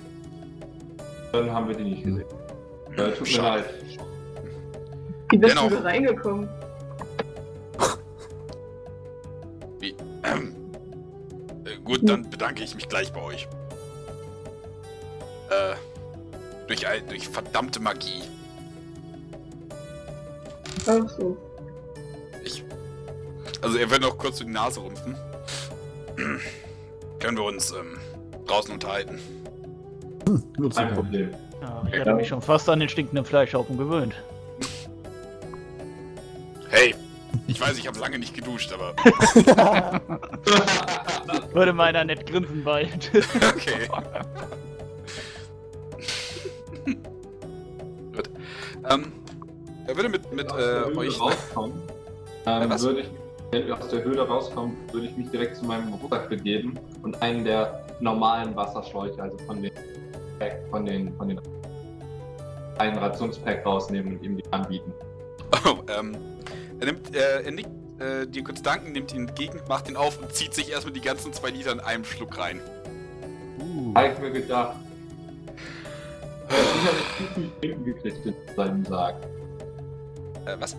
Dann haben wir die nicht gesehen. Äh, tut mir Schade. leid. Wie bist Dennoch. du da reingekommen? Wie? Ähm. Gut, dann bedanke ich mich gleich bei euch. Äh. Durch, durch verdammte Magie. Ach so. Ich. Also, er wird noch kurz die Nase rümpfen. Können wir uns ähm, draußen unterhalten? nur zu Kein. Problem. Ja, ich hatte mich schon fast an den stinkenden Fleischhaufen gewöhnt. Hey, Ich weiß, ich habe lange nicht geduscht, aber Würde meiner nett grinsen bald. okay. Gut. Ähm, er würde mit, mit äh, euch. rauskommen, ähm, Äh, was? würde ich, wenn wir aus der Höhle rauskommen, würde ich mich direkt zu meinem Rucksack begeben und einen der normalen Wasserschläuche, also von den von den von den einen Rationspack rausnehmen und ihm die anbieten. Oh, ähm, er nimmt, äh, er nickt äh, dir kurz danken, nimmt ihn entgegen, macht ihn auf und zieht sich erstmal die ganzen zwei Liter in einem Schluck rein. Uh, Habe ich mir gedacht. Er hat sicherlich zu viel Trinken gekriegt in seinem Sarg. Äh, was?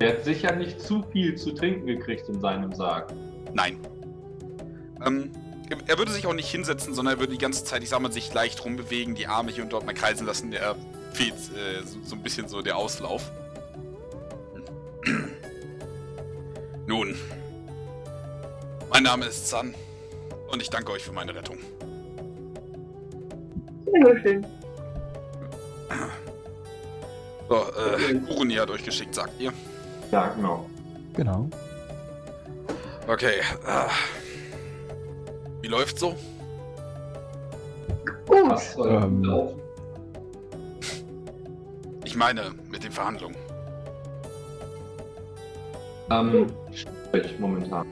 Er hat sicher nicht zu viel zu trinken gekriegt in seinem Sarg. Nein. Ähm, er würde sich auch nicht hinsetzen, sondern er würde die ganze Zeit, ich sag mal, sich leicht rumbewegen, die Arme hier und dort mal kreisen lassen. Der fehlt äh, so, so ein bisschen so der Auslauf. Nun, mein Name ist San und ich danke euch für meine Rettung. Sehr schön. So, äh, Guruni hat euch geschickt, sagt ihr. Ja, genau. genau. Okay, äh, wie läuft's so? Gut. Was soll Ähm. laufen? Ich meine, mit den Verhandlungen. Ähm, schwierig momentan.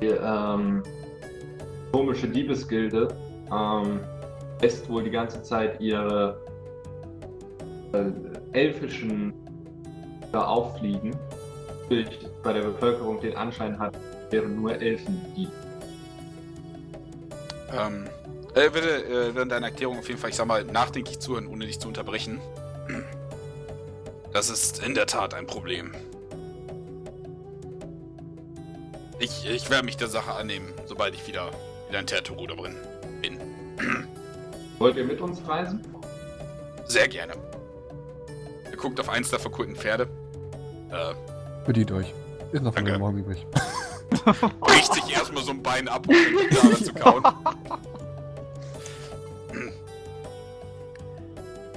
Die ähm, komische Diebesgilde ähm, lässt wohl die ganze Zeit ihre äh, elfischen da auffliegen. Natürlich bei der Bevölkerung den Anschein hat, wären nur Elfen die. Ähm, äh, würde äh, während deiner Erklärung auf jeden Fall, ich sag mal, nachdenklich zuhören, ohne dich zu unterbrechen. Das ist in der Tat ein Problem. Ich, ich werde mich der Sache annehmen, sobald ich wieder, wieder in Tertoruder drin bin. Wollt ihr mit uns reisen? Sehr gerne. Er guckt auf eins der verkohlten Pferde. Äh, Bedient euch. Ist noch von Danke. Morgen übrig. bricht sich erstmal so ein Bein ab, um den Gitarre zu kauen.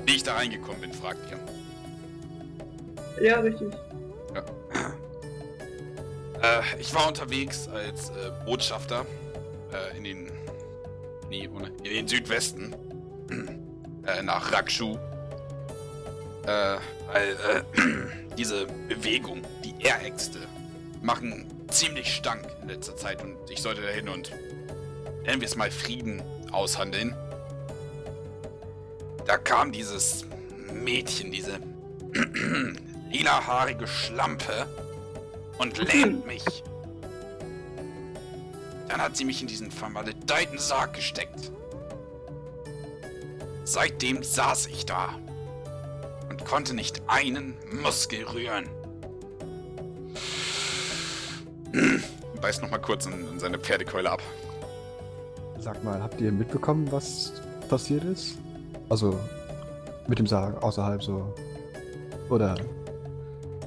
Wie ich da reingekommen bin, fragt ihr. Ja, richtig. Äh, ich war unterwegs als äh, Botschafter äh, in den nee, ohne, in den Südwesten äh, nach Rakshu. Äh, weil äh, diese Bewegung, die Eräxte, machen ziemlich Stank in letzter Zeit und ich sollte dahin und nennen wir es mal Frieden aushandeln. Da kam dieses Mädchen, diese lilahaarige Schlampe und lähmt mich. Dann hat sie mich in diesen vermaledeiten Sarg gesteckt. Seitdem saß ich da und konnte nicht einen Muskel rühren. Beißt noch mal kurz in, in seine Pferdekeule ab. Sag mal, habt ihr mitbekommen, was passiert ist? Also, mit dem Sarg außerhalb so. Oder.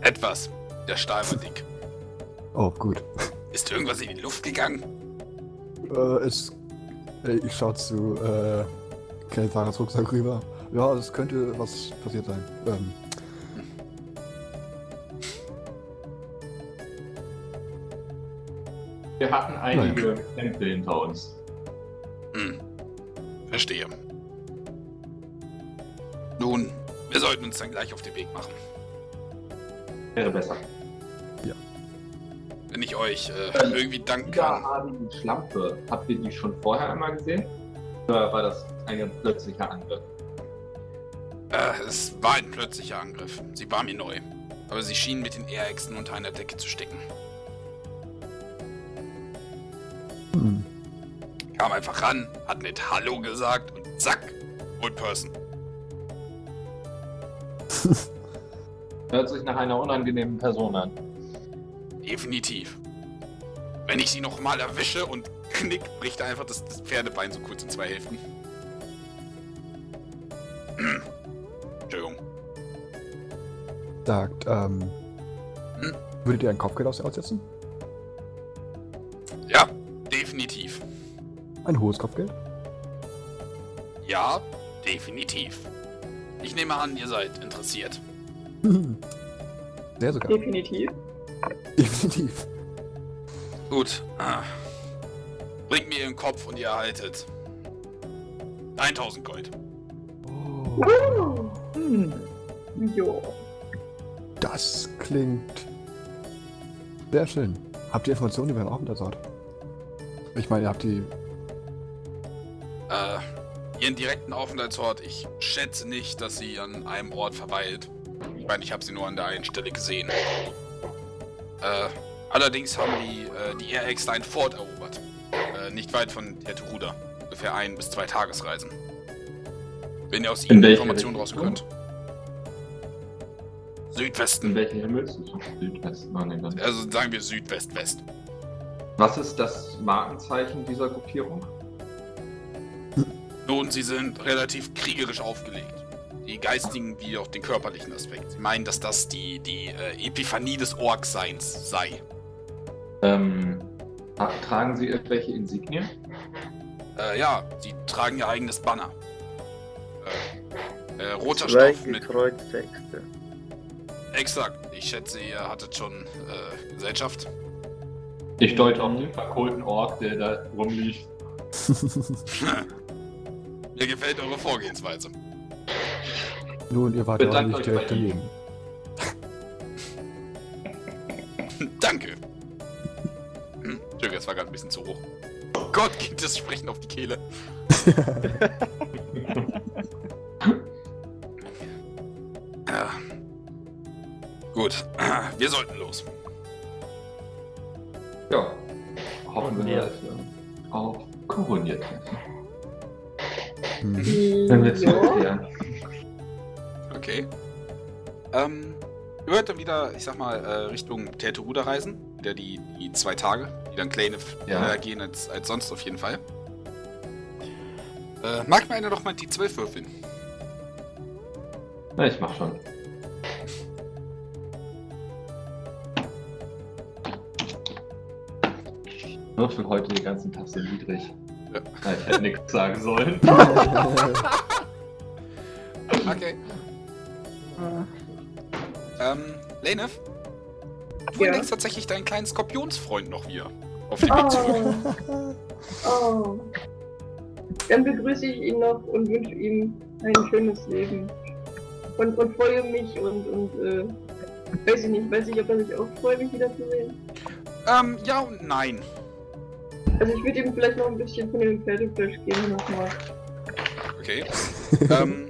Etwas. Der Stahl war dick. Oh, gut. Ist irgendwas in die Luft gegangen? Äh, es. Äh, ich schau zu, äh. Keltaras Rucksack rüber. Ja, es könnte was passiert sein. Ähm, Wir hatten einige Kämpfe hinter uns. Hm. Verstehe. Nun, wir sollten uns dann gleich auf den Weg machen. Wäre besser. Wenn ich euch äh, irgendwie danken kann. haarigen Schlampe, habt ihr die schon vorher einmal gesehen? Oder war das ein ganz plötzlicher Angriff? Äh, es war ein plötzlicher Angriff. Sie war mir neu. Aber sie schien mit den Eräxten unter einer Decke zu stecken. hm. Kam einfach ran, hat nett Hallo gesagt und zack, Old Person. Hört sich nach einer unangenehmen Person an. Definitiv. Wenn ich sie noch mal erwische und knick, bricht einfach das, das Pferdebein so kurz in zwei Hälften. Entschuldigung. Sagt, ähm. Hm? Würdet ihr ein Kopfgeld aus- aussetzen? Ja, definitiv. Ein hohes Kopfgeld? Ja, definitiv. Ich nehme an, ihr seid interessiert. Sehr sogar. Definitiv. Definitiv. Gut. Ah. Bringt mir ihren Kopf und ihr erhaltet 1000 Gold. Oh, Uh, hm. Jo. das klingt sehr schön. Habt ihr Informationen über den Aufenthaltsort? Ich meine, ihr habt die. Äh, ihren direkten Aufenthaltsort, ich schätze nicht, dass sie an einem Ort verweilt. Ich meine, ich habe sie nur an der einen Stelle gesehen. Äh, allerdings haben die, äh, die RX ein Fort erobert. Äh, nicht weit von Terturuda. Ungefähr ein bis zwei Tagesreisen. Wenn ihr aus In ihnen welche Informationen Richtung? könnt. In Südwesten. welche Himmelsrichtung? Südwesten. Ah, dann- Also sagen wir Südwest-West. Was ist das Markenzeichen dieser Gruppierung? Nun, sie sind relativ kriegerisch aufgelegt. Die geistigen wie auch den körperlichen Aspekt. Sie meinen, dass das die, die äh, Epiphanie des Ork-Seins sei. Ähm, tra- tragen Sie irgendwelche Insignien? Äh, ja, sie tragen ihr eigenes Banner. Äh, äh, roter Zwei Stoff mit. gekreuzte Äxte. Exakt. Ich schätze, ihr hattet schon äh, Gesellschaft. Ich deute auf den verkohlten Ork, der da rumliegt. Mir gefällt eure Vorgehensweise. Nun, ihr wart ja auch nicht direkt daneben. Danke. Hm, Entschuldigung, das war gerade ein bisschen zu hoch. Gott, geht das Sprechen auf die Kehle. Ja. Gut, wir sollten los. Ja. Hoffen wir, dass wir auf Koroniert. Hm. Wenn wir Ja. zurückkehren. Okay. Ähm, ihr werdet dann wieder, ich sag mal, äh, Richtung Terteruda reisen. Wieder die, die zwei Tage, die dann kleiner Ja. äh, gehen als, als sonst auf jeden Fall. Äh, mag mir einer doch mal die 12 würfeln. Na, ich mach schon. Würfel heute den ganzen Tag so niedrig. Ja, ich hätte nichts sagen sollen. Okay. Ähm, Lenef, du Ja. entdeckst tatsächlich deinen kleinen Skorpionsfreund noch wieder. Auf dem Weg zurück. Oh. oh. Dann begrüße ich ihn noch und wünsche ihm ein schönes Leben. Und, und freue mich und, und äh, weiß ich nicht, weiß ich, ob er sich auch freut, mich wiederzusehen. Ähm, ja und nein. Also ich würde ihm vielleicht noch ein bisschen von dem Pferdefleisch geben nochmal. Okay. ähm,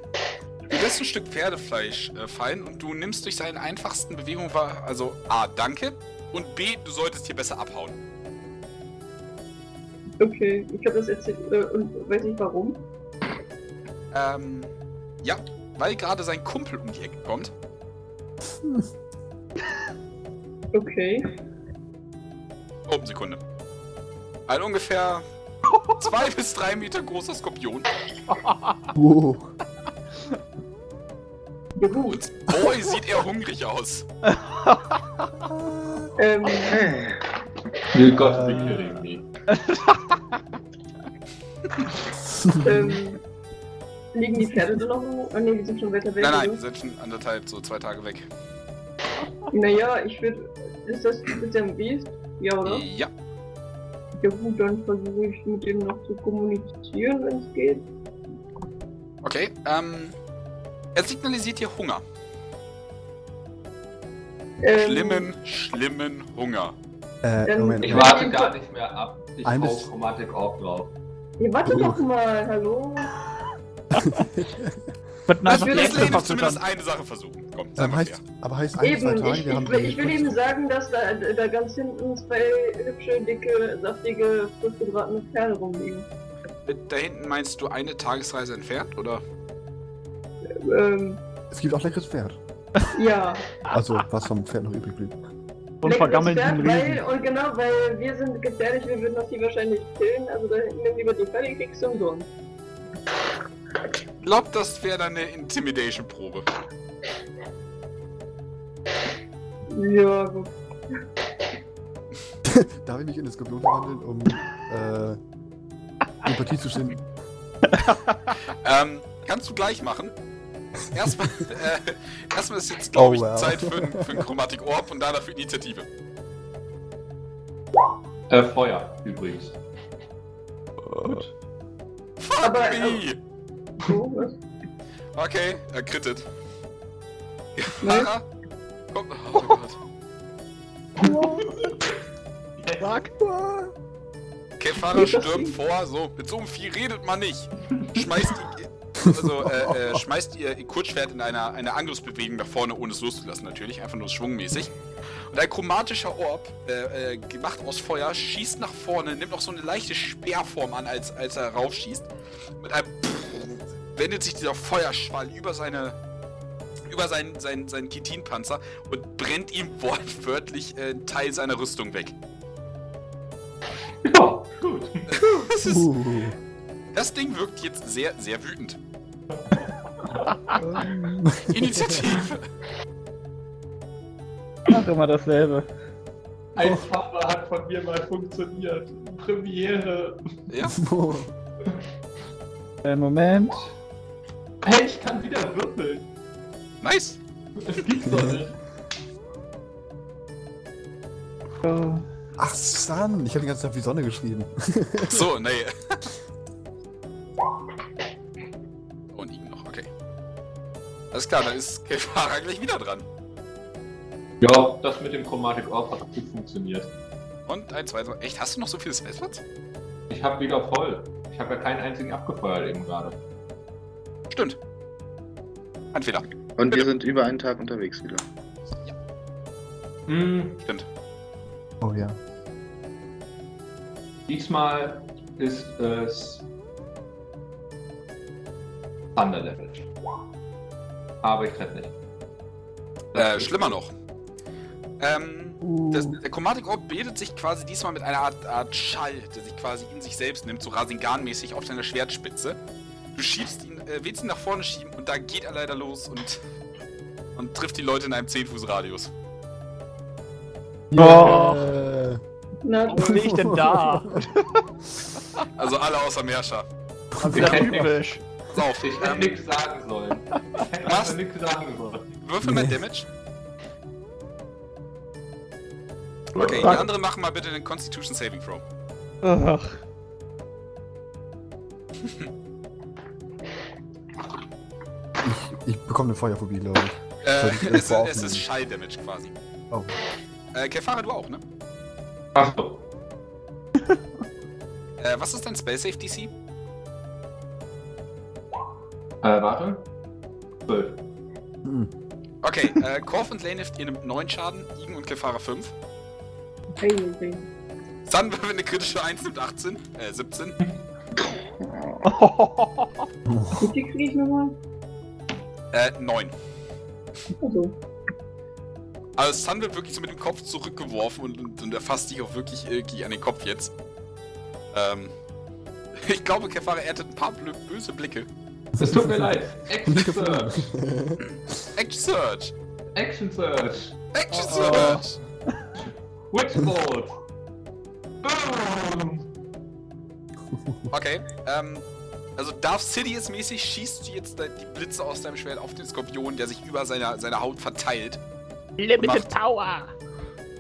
du lässt ein Stück Pferdefleisch äh, fallen und du nimmst durch seine einfachsten Bewegungen wahr, also A, danke und B, du solltest hier besser abhauen. Okay, ich habe das erzählt äh, und weiß nicht warum. Ähm, ja, weil gerade sein Kumpel um die Ecke kommt. Okay. Oh, Sekunde. Ein ungefähr zwei bis drei Meter großer Skorpion. Wow. Und boy, sieht er hungrig aus. Ähm, Äh, Will Gott be killing me. ähm, liegen die Pferde da noch wo? Ah ne, die sind schon weiter weg. Nein, nein, die sind schon anderthalb, so zwei Tage weg. Naja, ich würde. Ist das der ein Biest? Ja, oder? Ja, Ja gut, dann versuche ich mit dem noch zu kommunizieren, wenn es geht. okay. Ähm, er signalisiert dir Hunger. Ähm, Schlimmen, schlimmen Hunger. Äh, Moment. Ich Moment. warte gar nicht mehr ab. Ich Ein hau Chromatic auch drauf. Warte Oh. doch mal, hallo? Ich einfach will das Leben zumindest eine Sache versuchen. Komm, Ähm, heißt, aber heißt ein zwei Tage, ich, wir haben ich, will- die ich will eben sagen, dass da, da ganz hinten zwei hübsche, dicke, saftige, frisch gebratene Pferde rumliegen. Da hinten meinst du eine Tagesreise entfernt, oder? Ähm, Es gibt auch leckeres Pferd. ja. Also, was vom Pferd noch übrig blieb. Und vergammelten Riesen. weil, Und genau, weil wir sind gefährlich, wir würden das hier wahrscheinlich killen, also da hinten nimm lieber die Pferde, kriegst du umsonst. Glaubt, das wäre dann eine Intimidation-Probe. Ja, gut. Darf ich mich in das Skorpion verwandeln, um äh, Empathie zu schinden? Ähm, kannst du gleich machen. Erstmal, äh, erstmal ist jetzt, glaube Oh, ich, wow. Zeit für, ein- für ein Chromatic Orb und danach für Initiative. Äh, Feuer übrigens. Gut. Fuck Aber, me! Was? Okay, er krittet. Nee. Fahrer, kommt. Oh Gott. Sag. Okay, Fahrer stürmt vor, so, mit so einem Vieh redet man nicht. Schmeißt die, also, äh, äh, schmeißt ihr, ihr Kurzschwert in einer, eine Angriffsbewegung nach vorne, ohne es loszulassen natürlich, einfach nur schwungmäßig. Und ein chromatischer Orb, äh, äh, gemacht aus Feuer, schießt nach vorne, nimmt auch so eine leichte Speerform an, als, als er raufschießt. Mit einem wendet sich dieser Feuerschwall über seine über seinen, seinen, seinen Chitinpanzer und brennt ihm wortwörtlich äh, einen Teil seiner Rüstung weg. Ja, gut. Das, ist, das Ding wirkt jetzt sehr, sehr wütend. Initiative. Ach, immer dasselbe. Ein Farbe hat von mir mal funktioniert. Premiere. Ja, Äh, Moment. Hey, ich kann wieder würfeln. nice. Das gibt's doch nicht. Oh. Ach, Sun. Ich habe die ganze Zeit wie Sonne geschrieben. So, nee. Alles klar, dann ist Kefara gleich wieder dran. Ja, das mit dem Chromatic Orb hat gut funktioniert. Und ein zweiter. Echt, hast du noch so viele Spellslots? Ich habe wieder voll. Ich habe ja keinen einzigen abgefeuert eben gerade. Stimmt. Ein Fehler. Und wir sind über einen Tag unterwegs wieder. Hm, Stimmt. Oh ja. diesmal ist es Thunder Damage. Aber ich treffe nicht. Äh, schlimmer noch. Ähm, Uh. das, der Chromatic Orb bildet sich quasi diesmal mit einer Art, Art Schall, der sich quasi in sich selbst nimmt, so Rasengan-mäßig auf deiner Schwertspitze. Du schiebst ihn, äh, willst ihn nach vorne schieben und da geht er leider los und, und trifft die Leute in einem 10 Fuß Radius. Oh. Äh, Na, Was sehe ich denn da? Also alle außer Merscher. Hab wieder Ich hätte typisch. Pass auf, Ich hätte ähm, nichts sagen sollen. Ich hätte Was? nichts sagen sollen. würfel mal Nee. Damage. Okay, die anderen machen mal bitte den Constitution Saving Throw. Ach. ich, ich bekomme eine Feuerphobie, glaube ich. Äh, ich es, es ist? Schall-Damage quasi. Oh. Äh, Kefara, du auch, ne? Achso. Äh, was ist dein Spell-Safe DC? Äh, warte. 12. Hm. Okay, äh, Korf und Laneth, ihr nimmt 9 Schaden, Igen und Kefara 5. hey, hey. Sun würfel eine kritische 1 nimmt 18, äh, 17. Wie viel krieg ich nochmal? Äh, 9. Also, Also Sun wird wirklich so mit dem Kopf zurückgeworfen und, und, und erfasst dich auch wirklich irgendwie an den Kopf jetzt. Ähm, ich glaube, Kefara erntet ein paar böse Blicke. Es tut mir leid. Action Search. Action Search! Action Search. Action Oh, oh. Search! Witchbolt. Boom. Okay, ähm, also Darth Sidious mäßig schießt du jetzt die Blitze aus deinem Schwert auf den Skorpion, der sich über seiner, seiner Haut verteilt. Limited Macht- Power.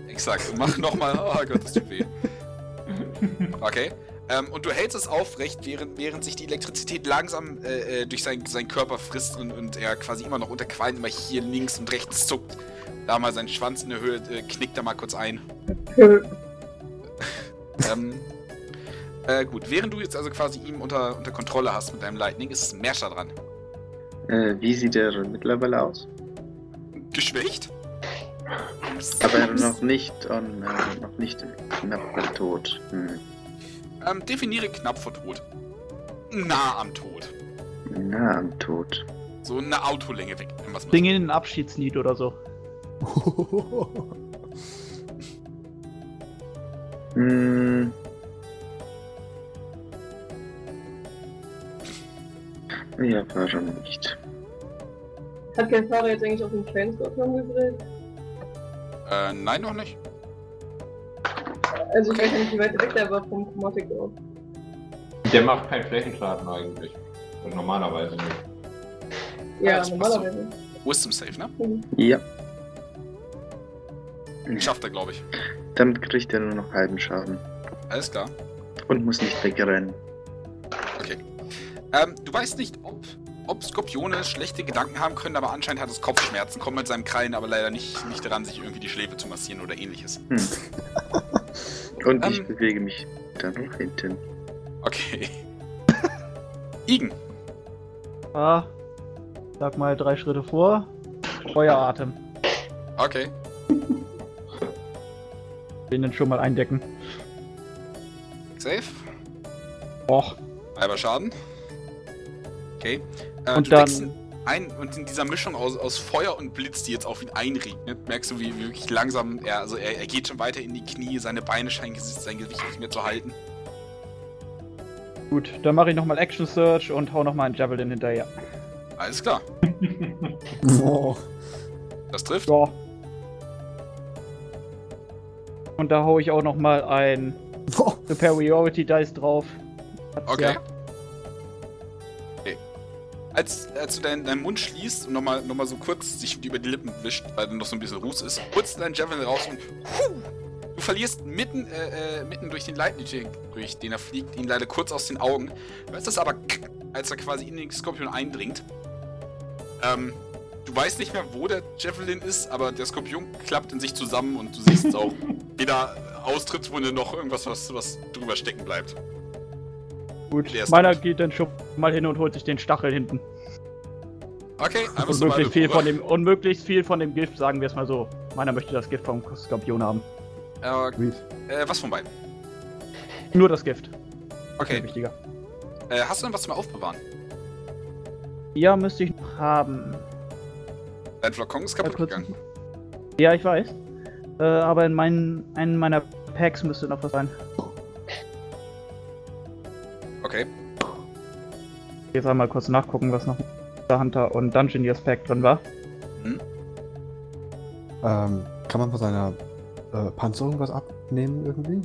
Exakt, mach nochmal. Oh Gott, das tut weh. Okay. Ähm, und du hältst es aufrecht, während, während sich die Elektrizität langsam äh, äh, durch sein, seinen Körper frisst und, und er quasi immer noch unter Qualm immer hier links und rechts zuckt. Da mal sein Schwanz in der Höhe äh, knickt da mal kurz ein. ähm, äh, gut, während du jetzt also quasi ihn unter, unter Kontrolle hast mit deinem Lightning, ist Merscher dran. Äh, wie sieht er mittlerweile aus? Geschwächt? Aber noch nicht on, äh, noch nicht knapp tot. Hm. Ähm, definiere knapp vor Tod. Nah am Tod. Na, am Tod. So eine Autolänge weg, Sing in ein Abschiedslied oder so. Hm. Ja, warum nicht? Hat der Fahrer jetzt eigentlich auf den Skorpion gegrillt? Äh, nein, noch nicht. Also ich weiß nicht, wie weit weg der war vom Chromatic Orb. Der macht keinen Flächenschaden eigentlich. Also normalerweise nicht. Ja, das passt so. normalerweise. Wisdom Save, ne? Ja. Schafft er, glaube ich. Damit kriegt er nur noch halben Schaden. Alles klar. Und muss nicht wegrennen. Ähm, du weißt nicht, ob, ob Skorpione schlechte Gedanken haben können, aber anscheinend hat es Kopfschmerzen, kommt mit seinem Krallen aber leider nicht, nicht daran, sich irgendwie die Schläfe zu massieren oder ähnliches. Hm. Und ich Ähm. bewege mich dann nach hinten. Okay. Igen. Ah, sag mal drei Schritte vor. Feueratem. Okay. Den dann schon mal eindecken. Safe. Och. Halber Schaden. Okay. Äh, Und du dann- ein und in dieser Mischung aus, aus Feuer und Blitz, die jetzt auf ihn einregnet, merkst du, wie wie wirklich langsam er, also er, er geht schon weiter in die Knie, seine Beine scheinen sein Gewicht nicht mehr zu halten. Gut, dann mache ich nochmal Action Search und hau nochmal einen Javelin hinterher. Alles klar. Oh. Das trifft. Ja. Und da hau ich auch nochmal ein Oh. Superiority Dice drauf. Hat's Okay. ja. Als, als du deinen, deinen Mund schließt und nochmal noch mal so kurz sich über die Lippen wischt, weil dann noch so ein bisschen Ruß ist, putzt dein Javelin raus und huh, du verlierst mitten, äh, äh, mitten durch den Lightning, durch den er fliegt, ihn leider kurz aus den Augen. Hörst das aber, als er quasi in den Skorpion eindringt. Ähm, du weißt nicht mehr, wo der Javelin ist, aber der Skorpion klappt in sich zusammen und du siehst auch weder Austrittswunde noch irgendwas, was, was drüber stecken bleibt. Gut, meiner tot. geht dann schon mal hin und holt sich den Stachel hinten. Okay, Und so möglichst viel von dem, und möglichst viel von dem Gift, sagen wir es mal so. Meiner möchte das Gift vom Skorpion haben. Äh, Sweet. äh, was von beiden? Nur das Gift. Okay. Viel wichtiger. Äh, hast du denn was zum Aufbewahren? Ja, müsste ich noch haben. Dein Flakon ist kaputt kurz- gegangen. Ja, ich weiß. Äh, aber in meinen, einen meiner Packs müsste noch was sein. Okay. Jetzt einmal kurz nachgucken, was noch der Hunter und Dungeoneers Pack drin war. Ähm, kann man von seiner äh, Panzerung was abnehmen irgendwie?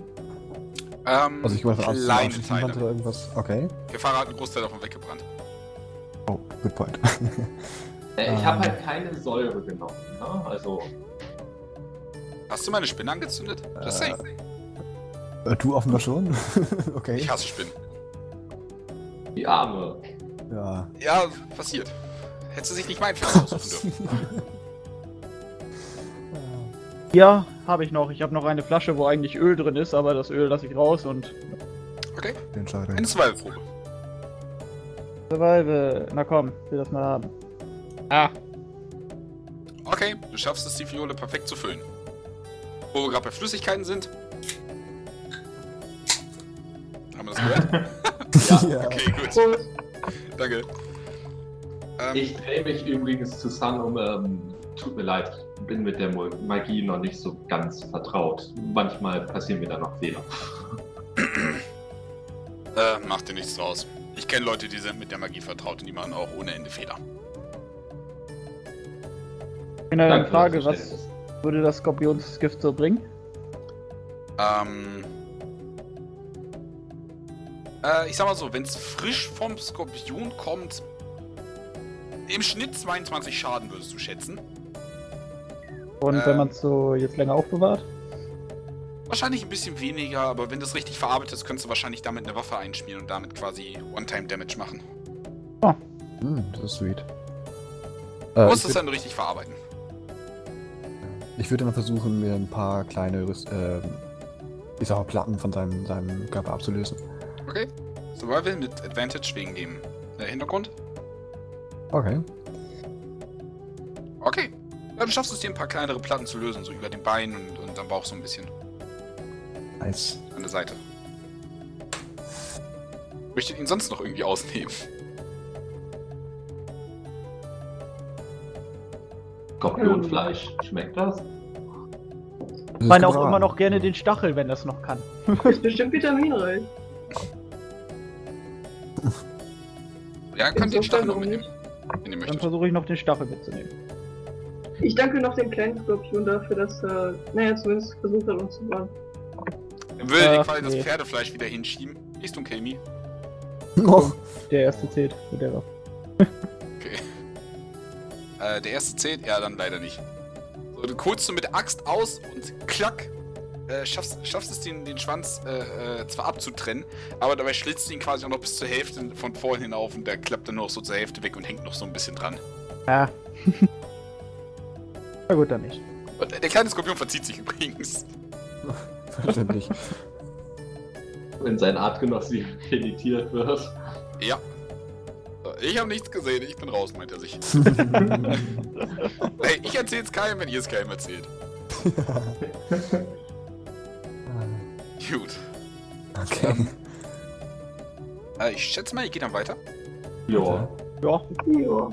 Ähm, Also ich mal von kleine Teile. oder irgendwas. Okay. Der Fahrer hat einen Großteil davon weggebrannt. Oh, good point. Äh, ich Ähm. habe halt keine Säure genommen. Ne? Also, Hast du meine Spinne angezündet? Just saying. äh, du offenbar schon? okay. Ich hasse Spinnen. Die Arme. Ja. Ja, passiert. Hättest du sich nicht mein Pferd aussuchen dürfen. Ja, habe ich noch. Ich habe noch eine Flasche, wo eigentlich Öl drin ist, aber das Öl lasse ich raus und Okay, Entscheidung. eine Survival-Probe. Survival. Na komm, will das mal haben. Ah, Okay, du schaffst es, die Fiole perfekt zu füllen. Wo wir gerade bei Flüssigkeiten sind. Haben wir das gehört? ja. Okay, gut. Danke. Ähm, Ich drehe mich übrigens zu Sun um. Ähm, tut mir leid, ich bin mit der Magie noch nicht so ganz vertraut. Manchmal passieren mir da noch Fehler. äh, macht dir nichts draus. Ich kenne Leute, die sind mit der Magie vertraut und die machen auch ohne Ende Fehler. eine Danke für Frage, was würde das Skorpionsgift so bringen? Ähm. Äh, ich sag mal so, wenn es frisch vom Skorpion kommt, im Schnitt 22 Schaden würdest du schätzen. Und Ähm. wenn man es so jetzt länger aufbewahrt? Wahrscheinlich ein bisschen weniger, aber wenn du es richtig verarbeitest, könntest du wahrscheinlich damit eine Waffe einspielen und damit quasi One-Time-Damage machen. Hm, das ist sweet. Du Äh, musst ich, es dann richtig verarbeiten. ich würde dann versuchen, mir ein paar kleine ähm, ich sag mal, Platten von seinem, seinem Körper abzulösen. Okay. Survival mit Advantage wegen dem äh, Hintergrund. Okay. Okay. Du schaffst es dir ein paar kleinere Platten zu lösen, so über den Beinen und, und am Bauch so ein bisschen Nice. an der Seite. Möchtet ihn sonst noch irgendwie ausnehmen? Skorpionfleisch, schmeckt das? Ich meine auch immer noch gerne den Stachel, wenn das noch kann. Ist bestimmt vitaminreich. Ja, könnt ihr den Stachel noch mitnehmen, wenn ihr Dann versuche ich noch den Stachel mitzunehmen. Ich danke noch dem kleinen Skorpion dafür, dass er, naja, zumindest versucht hat, uns zu warnen. Dann würde dir Ach, quasi das nee. Pferdefleisch wieder hinschieben. Ist okay, Mi. Oh, Der erste zählt, whatever. Okay. Äh, der erste zählt, ja, dann leider nicht. So, du holst du mit der Axt aus und klack, äh, schaffst, schaffst es den, den Schwanz äh, äh, zwar abzutrennen, aber dabei schlitzt ihn quasi auch noch bis zur Hälfte von vorn hinauf und der klappt dann noch so zur Hälfte weg und hängt noch so ein bisschen dran. Ja. Na gut, dann nicht. Und der kleine Skorpion verzieht sich übrigens. Verständlich. Wenn sein Artgenosse irritiert wird. Ja. Ich habe nichts gesehen, ich bin raus, meint er sich. hey, ich erzähl's keinem, wenn ihr es keinem erzählt. Gut. okay. Äh, ich schätze mal, ihr geht dann weiter. Ja. Ja. Ja.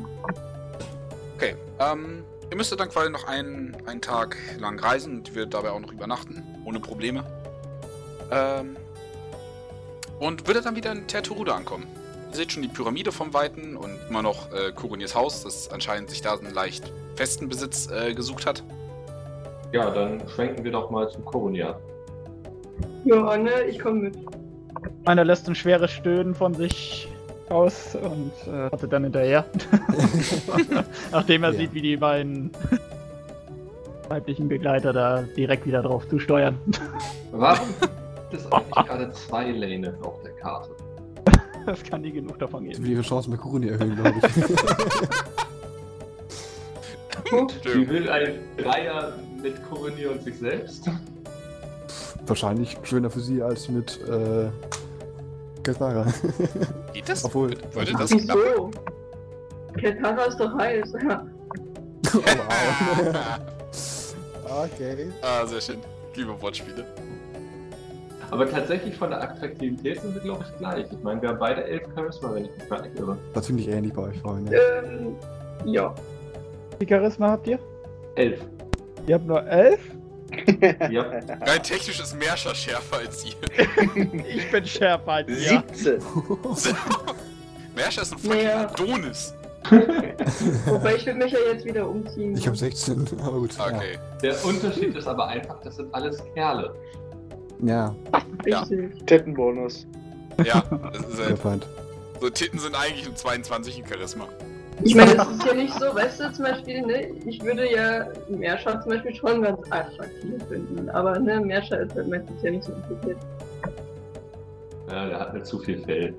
Okay, ähm, ihr müsstet dann quasi noch einen, einen Tag lang reisen und wir dabei auch noch übernachten, ohne Probleme. Ähm, und würdet dann wieder in Terturuda ankommen. Ihr seht schon die Pyramide vom Weiten und immer noch äh, Kuruniers Haus, das anscheinend sich da einen leicht festen Besitz äh, gesucht hat. Ja, dann schwenken wir doch mal zum Koronia. Ja, ne, ich komme mit. Einer lässt ein schweres Stöhnen von sich aus und äh, hatte dann hinterher. Nachdem er Ja. sieht, wie die beiden weiblichen Begleiter da direkt wieder drauf zusteuern. Warum gibt es eigentlich gerade zwei Lanes auf der Karte? Das kann nie genug davon Ich geben. will ihre Chancen bei Kuruni erhöhen, glaube ich. Wie will ein Dreier mit Koronia und sich selbst? Wahrscheinlich schöner für sie als mit äh, Katara. Geht das? Obwohl- Würde- das klappen? Wieso? Ketara ist doch heiß. oh, wow. okay. ah, sehr schön. Liebe Wortspiele. Aber tatsächlich von der Attraktivität sind wir, glaube ich, gleich. Ich meine, wir haben beide elf Charisma, wenn ich mich gar nicht irre. Das finde ich ähnlich bei euch, Freunde. ähm, ja. Wie viel Charisma habt ihr? Elf. Ihr habt nur elf? Ja. Rein technisch ist Merscher schärfer als ihr. Ich bin schärfer als ihr. 17. Merscher ist ein fucking Naja. Adonis. Wobei ich will mich ja jetzt wieder umziehen. Ich habe 16, aber gut. Okay. Der Unterschied ist aber einfach, das sind alles Kerle. Ja, Ja. Tittenbonus. Ja, das ist ja halt, Feind. so Titten sind eigentlich um 22 in Charisma. Ich meine, es ist ja nicht so, weißt du, zum Beispiel, ne, ich würde ja Meerscher zum Beispiel schon ganz attraktiv finden, aber ne, Meerscher ist halt meistens ja nicht so interessiert. Ja, der hat mir zu viel Fell.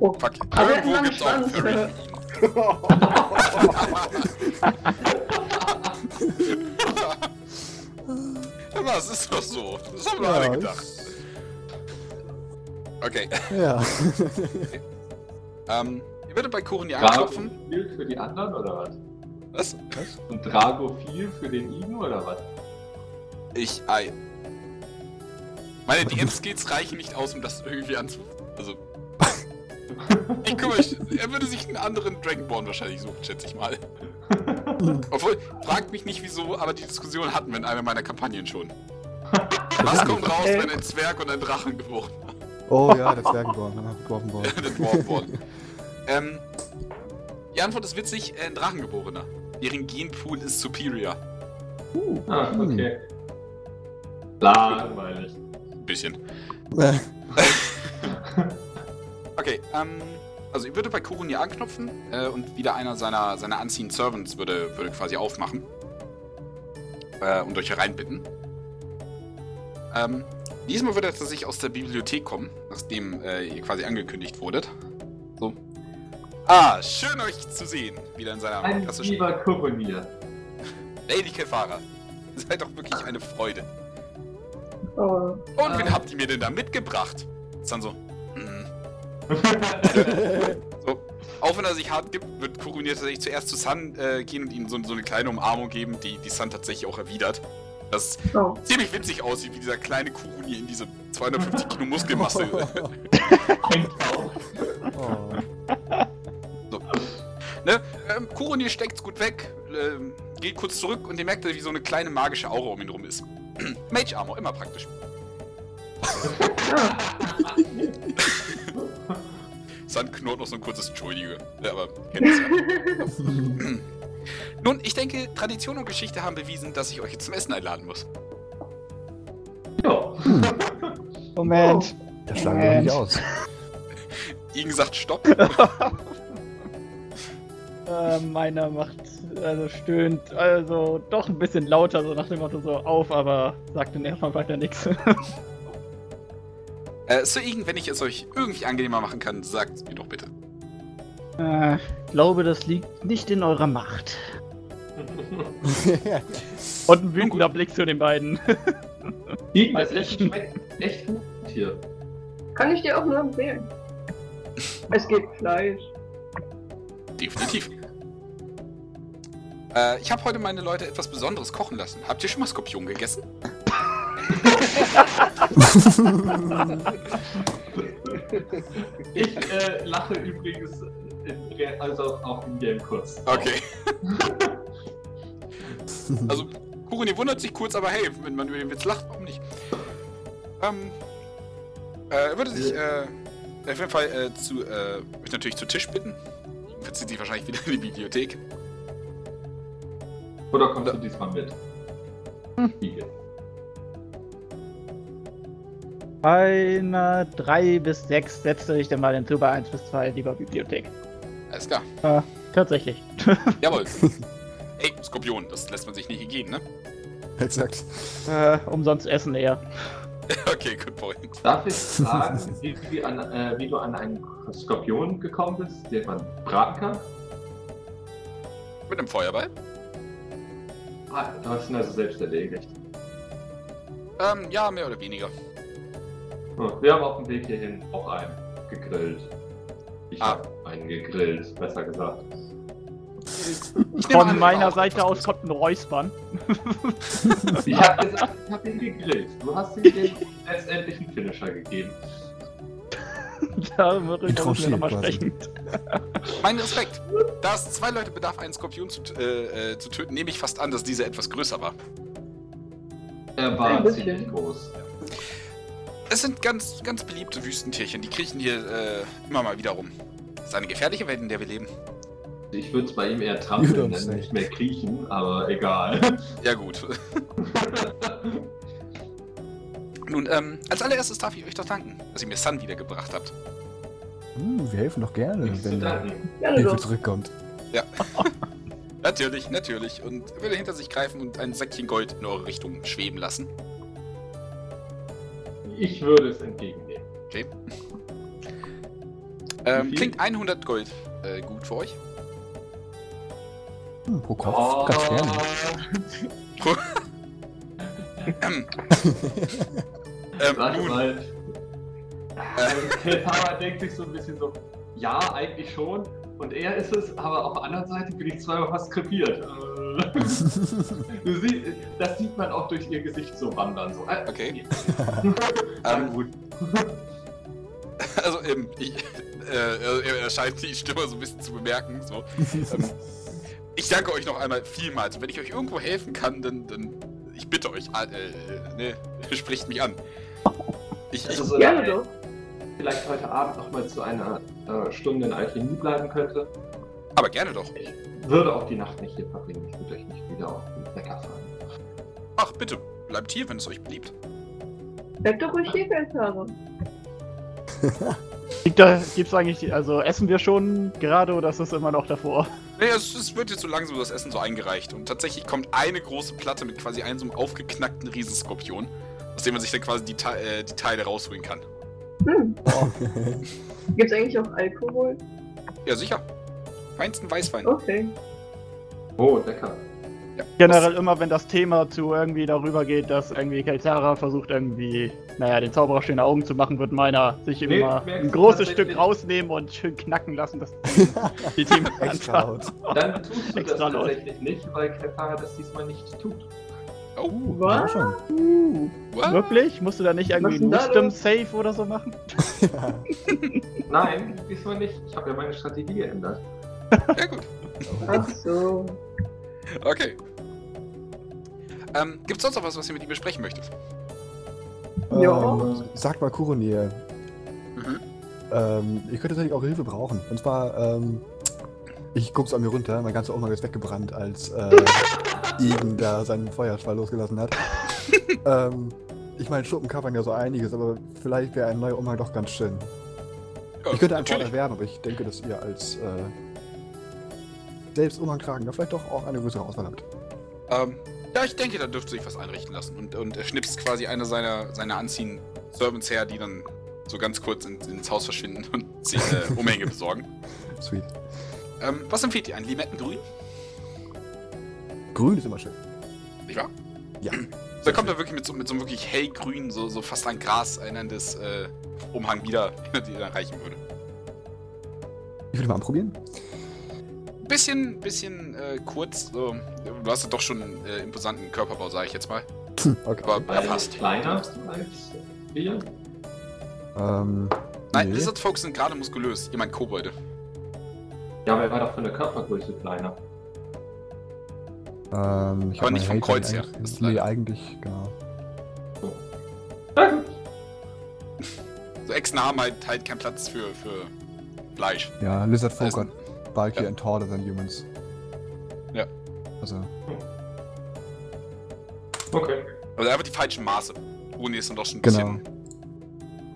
Oh. Fuck. Aber er hat Irgendwo gibt's auch einen Furry. ja. Ja, was ist doch so? Das haben wir alle gedacht. Okay, Ja. ähm, ihr werdet bei Kuren Drago anklopfen. viel für die anderen oder was? Was? Und Drago viel für den Igen oder was? Ich, ei. Meine DM-Skills reichen nicht aus, um das irgendwie anzu... Also... Ich kümmere mich... Er würde sich einen anderen Dragonborn wahrscheinlich suchen, schätze ich mal. Obwohl, fragt mich nicht wieso, aber die Diskussion hatten wir in einer meiner Kampagnen schon. Was kommt raus, wenn ein Zwerg und ein Drachen geboren Oh ja, der Zwergenborn, der Dwarfborn. Ähm, die Antwort ist witzig, äh, ein Drachengeborener. Deren Genpool ist superior. Ah, okay. Langweilig. Ein bisschen. Äh, Okay, ähm, also ihr würdet bei Kurun hier anknopfen äh, und wieder einer seiner, seiner Unseen Servants würde, würde quasi aufmachen äh, und euch hereinbitten. Ähm, diesmal würde er tatsächlich aus der Bibliothek kommen, nachdem äh, ihr quasi angekündigt wurdet. So. Ah, schön euch zu sehen. Wieder in seiner Ein klassischen... lieber Koronia. Lady Kefara. Ihr seid doch wirklich eine Freude. Oh. Und wen Ah. habt ihr mir denn da mitgebracht? Ist dann so. hm. So, auch wenn er sich hart gibt, wird Kurunir tatsächlich zuerst zu Sun äh, gehen und ihm so, so eine kleine Umarmung geben, die, die Sun tatsächlich auch erwidert. Das Oh. ziemlich witzig aussieht, wie dieser kleine Kurunir in diese 250 Kilo Muskelmasse. Eintaucht. Oh. ne? ähm, Kurunir steckt's gut weg, ähm, geht kurz zurück und ihr merkt, wie so eine kleine magische Aura um ihn rum ist. Mage Armor, immer praktisch. Sun knurrt noch so ein kurzes Entschuldige. Ja, aber kennt es ja. Nun, ich denke, Tradition und Geschichte haben bewiesen, dass ich euch jetzt zum Essen einladen muss. Ja. Moment. Der schlagen wir nicht aus. Igen sagt Stopp. Äh, meiner macht, also stöhnt, also doch ein bisschen lauter, so nach dem Motto so auf, aber sagt dann erstmal weiter nichts. Äh, Sir Igen, wenn ich es euch irgendwie angenehmer machen kann, sagt es mir doch bitte. Äh, ich glaube, das liegt nicht in eurer Macht. Und ein wütender Blick zu den beiden. Die, das Essen schmeckt echt gut hier. Kann ich dir auch nur empfehlen. Es gibt Fleisch. Definitiv. Äh, ich habe heute meine Leute etwas Besonderes kochen lassen. Habt ihr schon mal Skorpion gegessen? Ich äh, lache übrigens in, also auch im Game kurz. Okay. also, Kuruni wundert sich kurz, aber hey, wenn man über den Witz lacht, warum nicht? Ähm, äh, er würde sich, äh, auf jeden Fall äh, zu, äh, mich natürlich zu Tisch bitten. Verzieht sich wahrscheinlich wieder in die Bibliothek. Oder kommst du diesmal mit? Spiegel. Bei einer 3 bis 6 setze ich dann mal hinzu, bei 1 bis 2 lieber Bibliothek. Alles klar. Äh, tatsächlich. Jawohl. Ey, Skorpion, das lässt man sich nicht gehen, ne? Exakt. äh, umsonst essen eher. okay, good point. Darf ich fragen, wie, wie, an, äh, wie du an einen Skorpion gekommen bist, den man braten kann? Mit einem Feuerball? Ah, du hast ihn also selbst erledigt. Ähm, ja, mehr oder weniger. Hm, Wir haben auf dem Weg hierhin auch einen gegrillt. Ich Ah. habe einen gegrillt, besser gesagt. Von an, meiner überhaupt Seite aus kommt ein Räuspern. Ich habe gesagt, ich habe ihn gegrillt. Du hast ihm den letztendlichen Finisher gegeben. Darüber müssen wir nochmal sprechen. Mein Respekt. Da es zwei Leute bedarf, einen Skorpion zu, äh, äh, zu töten, nehme ich fast an, dass dieser etwas größer war. Er war Ein bisschen. ziemlich groß. Es sind ganz, ganz beliebte Wüstentierchen, die kriechen hier äh, immer mal wieder rum. Das ist eine gefährliche Welt, in der wir leben. Ich würde es bei ihm eher trampeln say. nicht mehr kriechen, aber egal. Ja gut. Nun, ähm, als allererstes darf ich euch doch danken, dass ihr mir Sun wiedergebracht habt. Hm, wir helfen doch gerne, Nichts wenn der Hilfe zurückkommt. Natürlich, natürlich. Und würde hinter sich greifen und ein Säckchen Gold in eure Richtung schweben lassen. Ich würde es entgegennehmen. Okay. Ähm, klingt 100 Gold äh, gut für euch? Hm, pro Kopf, ganz gerne. Ähm, ähm, Warte nun, mal. Äh, Keltara denkt sich so ein bisschen so, ja, eigentlich schon. Und er ist es, aber auf der anderen Seite bin ich zweimal fast krepiert. Äh, das sieht man auch durch ihr Gesicht so wandern. So. Äh, Okay. Ähm, gut. also, ähm, ich, äh, er, er scheint die Stimme so ein bisschen zu bemerken. So. Ich danke euch noch einmal vielmals. Und wenn ich euch irgendwo helfen kann, dann, dann ich bitte euch, äh, äh, ne, spricht mich an. Ich, ich, Also, so Gerne doch. vielleicht heute Abend noch mal zu einer äh, Stunde in Alchemie bleiben könnte, aber gerne doch. würde auch die Nacht nicht hier verbringen. Ich würde euch nicht wieder auf den Wecker fallen. Ach, bitte, bleibt hier, wenn es euch beliebt. Bleib doch ruhig hier, Feldhaare. Liegt da, gibt's eigentlich, also essen wir schon gerade oder ist das immer noch davor? Nee, es, es wird jetzt so langsam das Essen so eingereicht. Und tatsächlich kommt eine große Platte mit quasi einem so einem aufgeknackten Riesenskorpion, aus dem man sich dann quasi die, äh, die Teile rausholen kann. Hm. Gibt's eigentlich auch Alkohol? Ja, sicher. Feinsten Weißwein. Okay. Oh, lecker. Ja, Generell immer, wenn das Thema zu irgendwie darüber geht, dass irgendwie Keltara versucht irgendwie, naja, den Zauberer schöne Augen zu machen, wird meiner sich Nee, immer ein großes Stück rausnehmen und schön knacken lassen, dass die Team Extra laut. Dann tust du das Extra laut. tatsächlich nicht, weil Keltara das diesmal nicht tut. Oh, Was? schon. Uh, what? wirklich? Musst du da nicht irgendwie ein Wisdom? Save oder so machen? Nein, diesmal nicht. Ich habe ja meine Strategie geändert. Ja, gut. Ach so. Okay. Ähm, gibt's sonst noch was, was ihr mit ihm besprechen möchtet? Ja. Ähm, sagt mal Kuronier, Mhm. ähm, ich könnte tatsächlich eure Hilfe brauchen. Und zwar, ähm, ich guck's an mir runter, mein ganzer Umhang ist weggebrannt, als äh, Igen da seinen Feuerschwall losgelassen hat. ähm, ich meine, Schuppen covern ja so einiges, aber vielleicht wäre ein neuer Umhang doch ganz schön. Ja, Ich könnte einfach natürlich. erwerben, aber ich denke, dass ihr als äh, selbst Umhang tragen, da vielleicht doch auch eine größere Auswahl habt. Ähm, ja, ich denke, da dürfte sich was einrichten lassen. Und, und er schnipst quasi eine seiner, seiner anziehenden Servants her, die dann so ganz kurz in, ins Haus verschwinden und sich äh, Umhänge besorgen. Sweet. Ähm, was empfiehlt ihr? Ein Limettengrün? Grün ist immer schön. Nicht wahr? Ja. Da kommt er wirklich mit so, mit so einem wirklich hellgrün, so, so fast an Gras erinnerndes äh, Umhang wieder, die er reichen würde. Ich will mal anprobieren. Bisschen, bisschen äh, kurz, so. Du hast ja doch schon einen äh, imposanten Körperbau, sage ich jetzt mal. Okay. Aber er passt. kleiner als wir. Ähm, Nein, nee. Lizard Folks sind gerade muskulös. Ihr meint Kobolde. Ja, aber er war doch von der Körpergröße kleiner. Ähm, ich Aber nicht vom Hate Kreuz her. ist Nee, leider- eigentlich, genau. Na gut. So Echsen haben halt, halt keinen Platz für, für Fleisch. Ja, Lizard Folk Also- bulkier Ja. and taller than humans. Ja. Also, Okay. Also einfach die falschen Maße. Uni ist dann doch schon ein Genau. bisschen,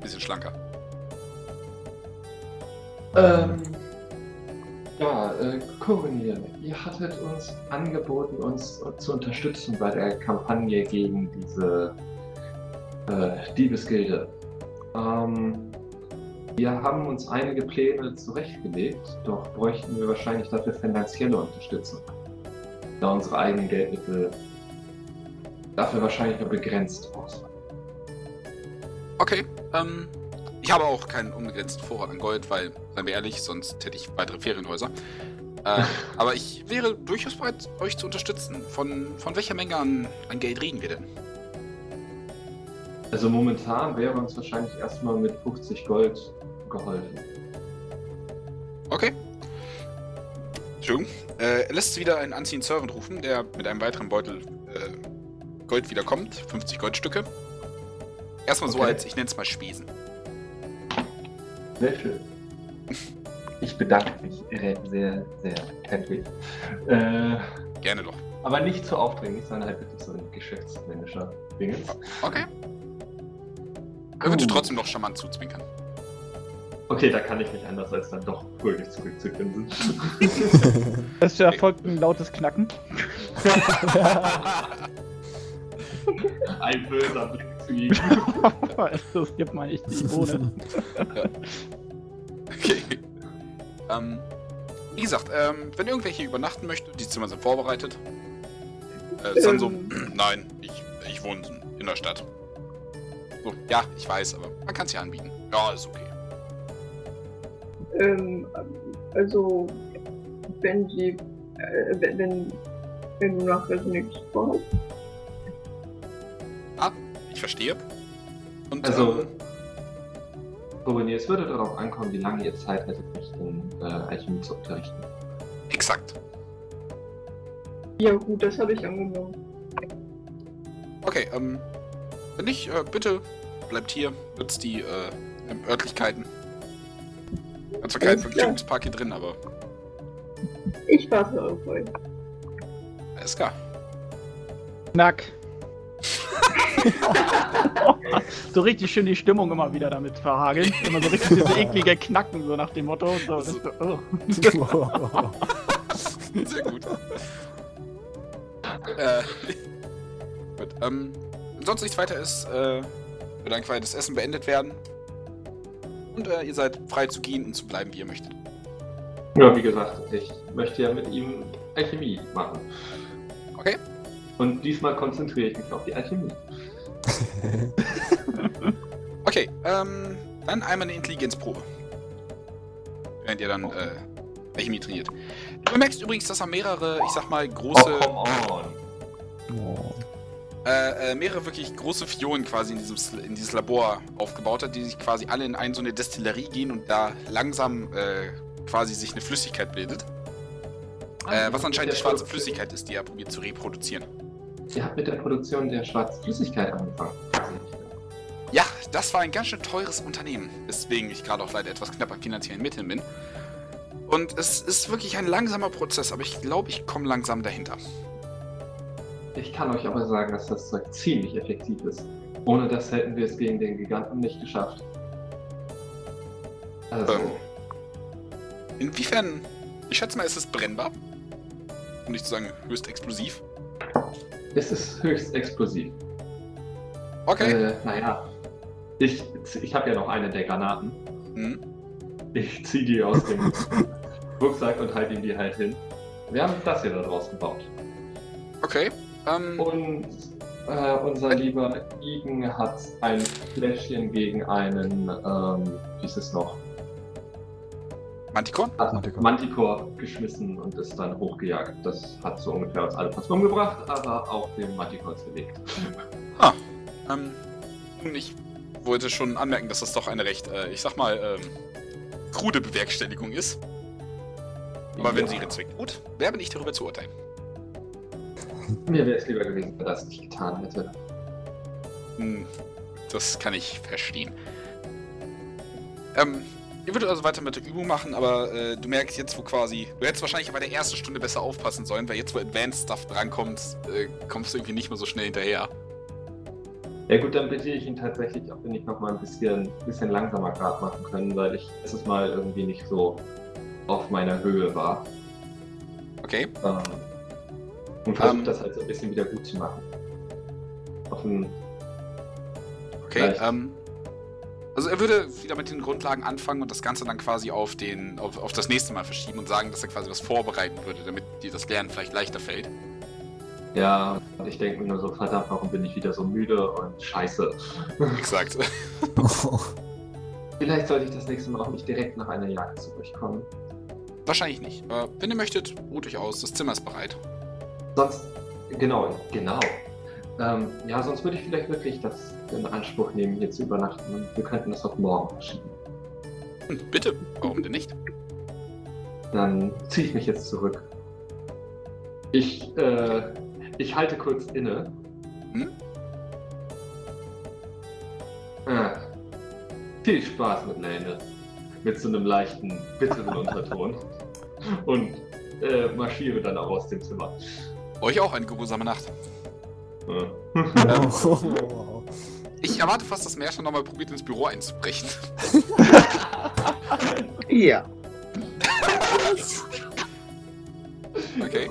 bisschen schlanker. Ähm, ja, äh, Koronir, ihr hattet uns angeboten, uns zu unterstützen bei der Kampagne gegen diese äh, Diebesgilde. Ähm, wir haben uns einige Pläne zurechtgelegt, doch bräuchten wir wahrscheinlich dafür finanzielle Unterstützung. Da unsere eigenen Geldmittel dafür wahrscheinlich nur begrenzt ausreichen. Okay, ähm, ich habe auch keinen unbegrenzten Vorrat an Gold, weil, seien wir ehrlich, sonst hätte ich weitere Ferienhäuser. Äh, aber ich wäre durchaus bereit, euch zu unterstützen. Von, von welcher Menge an, an Geld reden wir denn? Also momentan wäre uns wahrscheinlich erstmal mit 50 Gold geholfen. Okay. Entschuldigung. Äh, er lässt wieder einen anziehenden Servant rufen, der mit einem weiteren Beutel äh, Gold wiederkommt. 50 Goldstücke. Erstmal so Okay. als, ich nenne es mal Spesen. Sehr schön. Ich bedanke mich sehr, sehr herzlich. Äh, Gerne doch. aber nicht zu aufdringlich, sondern halt wirklich so ein geschäftsmännischer Dingens. Okay. Er würde trotzdem noch charmant zuzwinkern. Okay, da kann ich nicht anders als dann doch fröhlich zurückzugrinsen. Es erfolgt ein lautes Knacken. ein böser Blick zu ihm. das gibt man nicht die ohne. Okay. Ähm, wie gesagt, ähm, wenn irgendwelche übernachten möchten, die Zimmer sind vorbereitet. Äh, Sanso, Ähm. nein, ich, ich wohne in der Stadt. So, ja, ich weiß, aber man kann es ja anbieten. Ja, ist okay. Ähm, also, wenn sie, äh, wenn, wenn, wenn du nach Resonix vorhast. Ich verstehe. Und, Also, ähm, Koronir, es würde darauf ankommen, wie lange ihr Zeit hättet, mich in äh, Alchemie zu unterrichten. exakt. Ja gut, das habe ich angenommen. Okay, ähm, wenn nicht, äh, bitte bleibt hier, nutzt die, äh, ähm, Örtlichkeiten. Hat zwar kein Alles klar. Vergnügungspark hier drin, aber Ich warte auf euch. alles klar. Knack. so richtig schön die Stimmung immer wieder damit verhageln. Immer so richtig diese eklige Knacken, so nach dem Motto. So, das ist so, oh. Sehr gut. äh, gut, ähm, wenn sonst nichts weiter ist, äh, wird dann quasi das Essen beendet werden. Und äh, ihr seid frei zu gehen und zu bleiben, wie ihr möchtet. Ja, wie gesagt, ich möchte ja mit ihm Alchemie machen. Okay? Und diesmal konzentriere ich mich auf die Alchemie. Okay, ähm, dann einmal eine Intelligenzprobe. Während ihr dann, äh, Alchemie trainiert. Du bemerkst übrigens, dass er mehrere, ich sag mal, große, Oh, come on. oh. Äh, äh, mehrere wirklich große Fiolen quasi in, dieses, in dieses Labor aufgebaut hat, die sich quasi alle in eine so eine Destillerie gehen und da langsam äh, quasi sich eine Flüssigkeit bildet. Äh, was anscheinend die schwarze Flüssigkeit ist, die er probiert zu reproduzieren. Ihr habt mit der Produktion der schwarzen Flüssigkeit angefangen. Ja, das war ein ganz schön teures Unternehmen, weswegen ich gerade auch leider etwas knapp an finanziellen Mitteln bin. Und es ist wirklich ein langsamer Prozess, aber ich glaube, ich komme langsam dahinter. Ich kann euch aber sagen, dass das Zeug ziemlich effektiv ist. Ohne das hätten wir es gegen den Giganten nicht geschafft. Also, Ähm. Inwiefern, ich schätze mal, ist es brennbar? um nicht zu sagen höchst explosiv. Es ist höchst explosiv. Okay. Äh, naja. Ich, ich habe ja noch eine der Granaten. Hm. Ich ziehe die aus dem Rucksack und halte ihm die halt hin. Wir haben das hier da draus gebaut. Okay. Ähm, Und äh, unser lieber Igen hat ein Fläschchen gegen einen, ähm, wie ist es noch? Manticore? Ah, Manticore. Manticore geschmissen und ist dann hochgejagt. Das hat so ungefähr uns alle fast umgebracht, aber auch den Manticore zerlegt. Ah. Ähm, ich wollte schon anmerken, dass das doch eine recht, äh, ich sag mal, ähm, krude Bewerkstelligung ist. Aber wenn Ja. sie ihren Zweck tut, wer bin ich darüber zu urteilen? Mir wäre es lieber gewesen, wenn er das nicht getan hätte. Hm, das kann ich verstehen. Ähm, ihr würdet also weiter mit der Übung machen, aber äh, du merkst jetzt, wo quasi. Du hättest wahrscheinlich bei der ersten Stunde besser aufpassen sollen, weil jetzt, wo Advanced Stuff drankommt, äh, kommst du irgendwie nicht mehr so schnell hinterher. Ja gut, dann bitte ich ihn tatsächlich, auch wenn ich noch mal ein bisschen, bisschen langsamer gerade machen können, weil ich letztes Mal irgendwie nicht so auf meiner Höhe war. Okay? Ähm, und versuche Ähm. das halt so ein bisschen wieder gut zu machen. Okay, ähm. Also er würde wieder mit den Grundlagen anfangen und das Ganze dann quasi auf den, auf, auf das nächste Mal verschieben und sagen, dass er quasi was vorbereiten würde, damit dir das Lernen vielleicht leichter fällt. ja, und ich denke mir nur so, verdammt, warum bin ich wieder so müde und scheiße. Exakt. Vielleicht sollte ich das nächste Mal auch nicht direkt nach einer Jagd zu euch kommen. Wahrscheinlich nicht. Aber wenn ihr möchtet, ruht euch aus, das Zimmer ist bereit. Sonst, genau, genau. Ähm, ja, sonst würde ich vielleicht wirklich das in Anspruch nehmen, hier zu übernachten. Und wir könnten das auf morgen verschieben. Hm, bitte, warum denn nicht? Dann ziehe ich mich jetzt zurück. Ich, äh, ich halte kurz inne. Hm? Ah, viel Spaß mit Lane. Mit so einem leichten, bitteren Unterton. Und äh, marschiere dann auch aus dem Zimmer. Euch auch eine geruhsame Nacht. Ja. wow. Ich erwarte fast, dass Merscher nochmal probiert, ins Büro einzubrechen. Ja. Okay.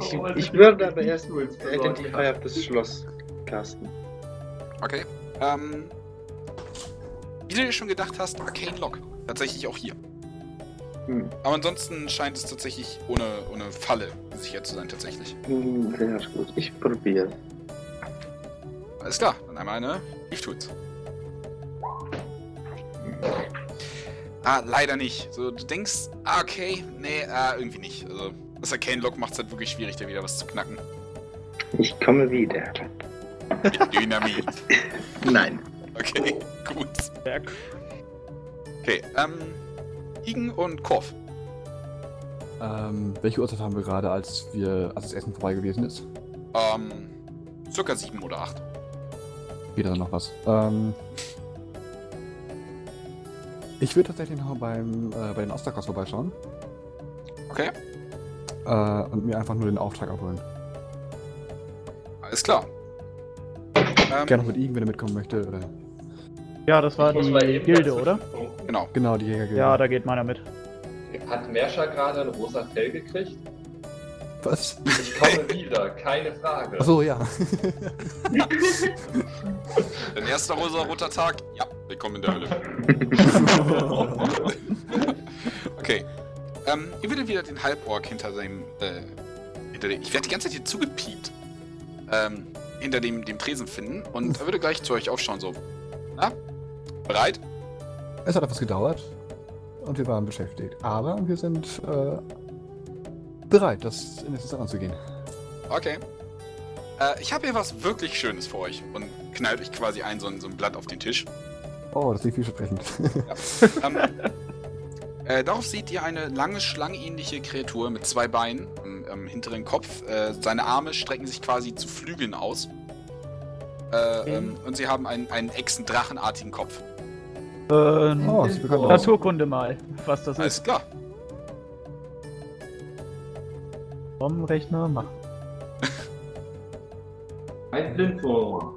Ich, ich würde aber erst Identify auf das Schloss casten. Okay. Ähm. Wie du dir schon gedacht hast, Arcane Lock. Tatsächlich auch hier. Hm. Aber ansonsten scheint es tatsächlich ohne, ohne Falle sicher zu sein, tatsächlich. Hm, Sehr gut. Ich probiere. Alles klar, dann einmal eine Thief Tools. Ah, leider nicht. So, du denkst, ah, okay, nee, ah, irgendwie nicht. Also, das Arcane Lock macht es halt wirklich schwierig, da wieder was zu knacken. Ich komme wieder. Mit Dynamit. Nein. Okay, gut. Okay, ähm, Igen und Korf. ähm, welche Uhrzeit haben wir gerade, als wir, als das Essen vorbei gewesen ist? Ähm, circa sieben oder acht. Da noch was? Ähm, ich würde tatsächlich noch beim, äh, bei den Osterkos vorbeischauen Okay, äh, und mir einfach nur den Auftrag abholen. alles klar. Ähm, Gerne noch mit ihm, wenn er mitkommen möchte. Oder Ja, das war die eben Gilde, oder? Genau. genau, die Jägergilde. Ja, da geht meiner mit. Hat Merscher gerade ein rosa Fell gekriegt? Was? Ich komme wieder, keine Frage. Achso, ja. Dein erster rosa-roter Tag? Ja, willkommen in der Hölle. okay. Ähm, ihr werdet wieder den Halborg hinter dem, äh, hinter dem, ich werde die ganze Zeit hier zugepiept, ähm, hinter dem, dem Tresen finden und er würde gleich zu euch aufschauen, so. Na? Bereit? Es hat etwas gedauert und wir waren beschäftigt. Aber wir sind äh, bereit, das in nächstes anzugehen. Okay. Äh, ich habe hier was wirklich Schönes für euch und knallt euch quasi ein, so ein, so ein Blatt auf den Tisch. Oh, das ist vielversprechend. ähm, äh, darauf seht ihr eine lange, schlangenähnliche Kreatur mit zwei Beinen am, am hinteren Kopf. Äh, seine Arme strecken sich quasi zu Flügeln aus. Äh, ähm, und sie haben einen, einen Echsen-Drachenartigen Kopf. Äh, oh, das ist bekannt. aus. Naturkunde mal, was das Alles ist. klar. Vom Rechner machen. Ein Blindwurm.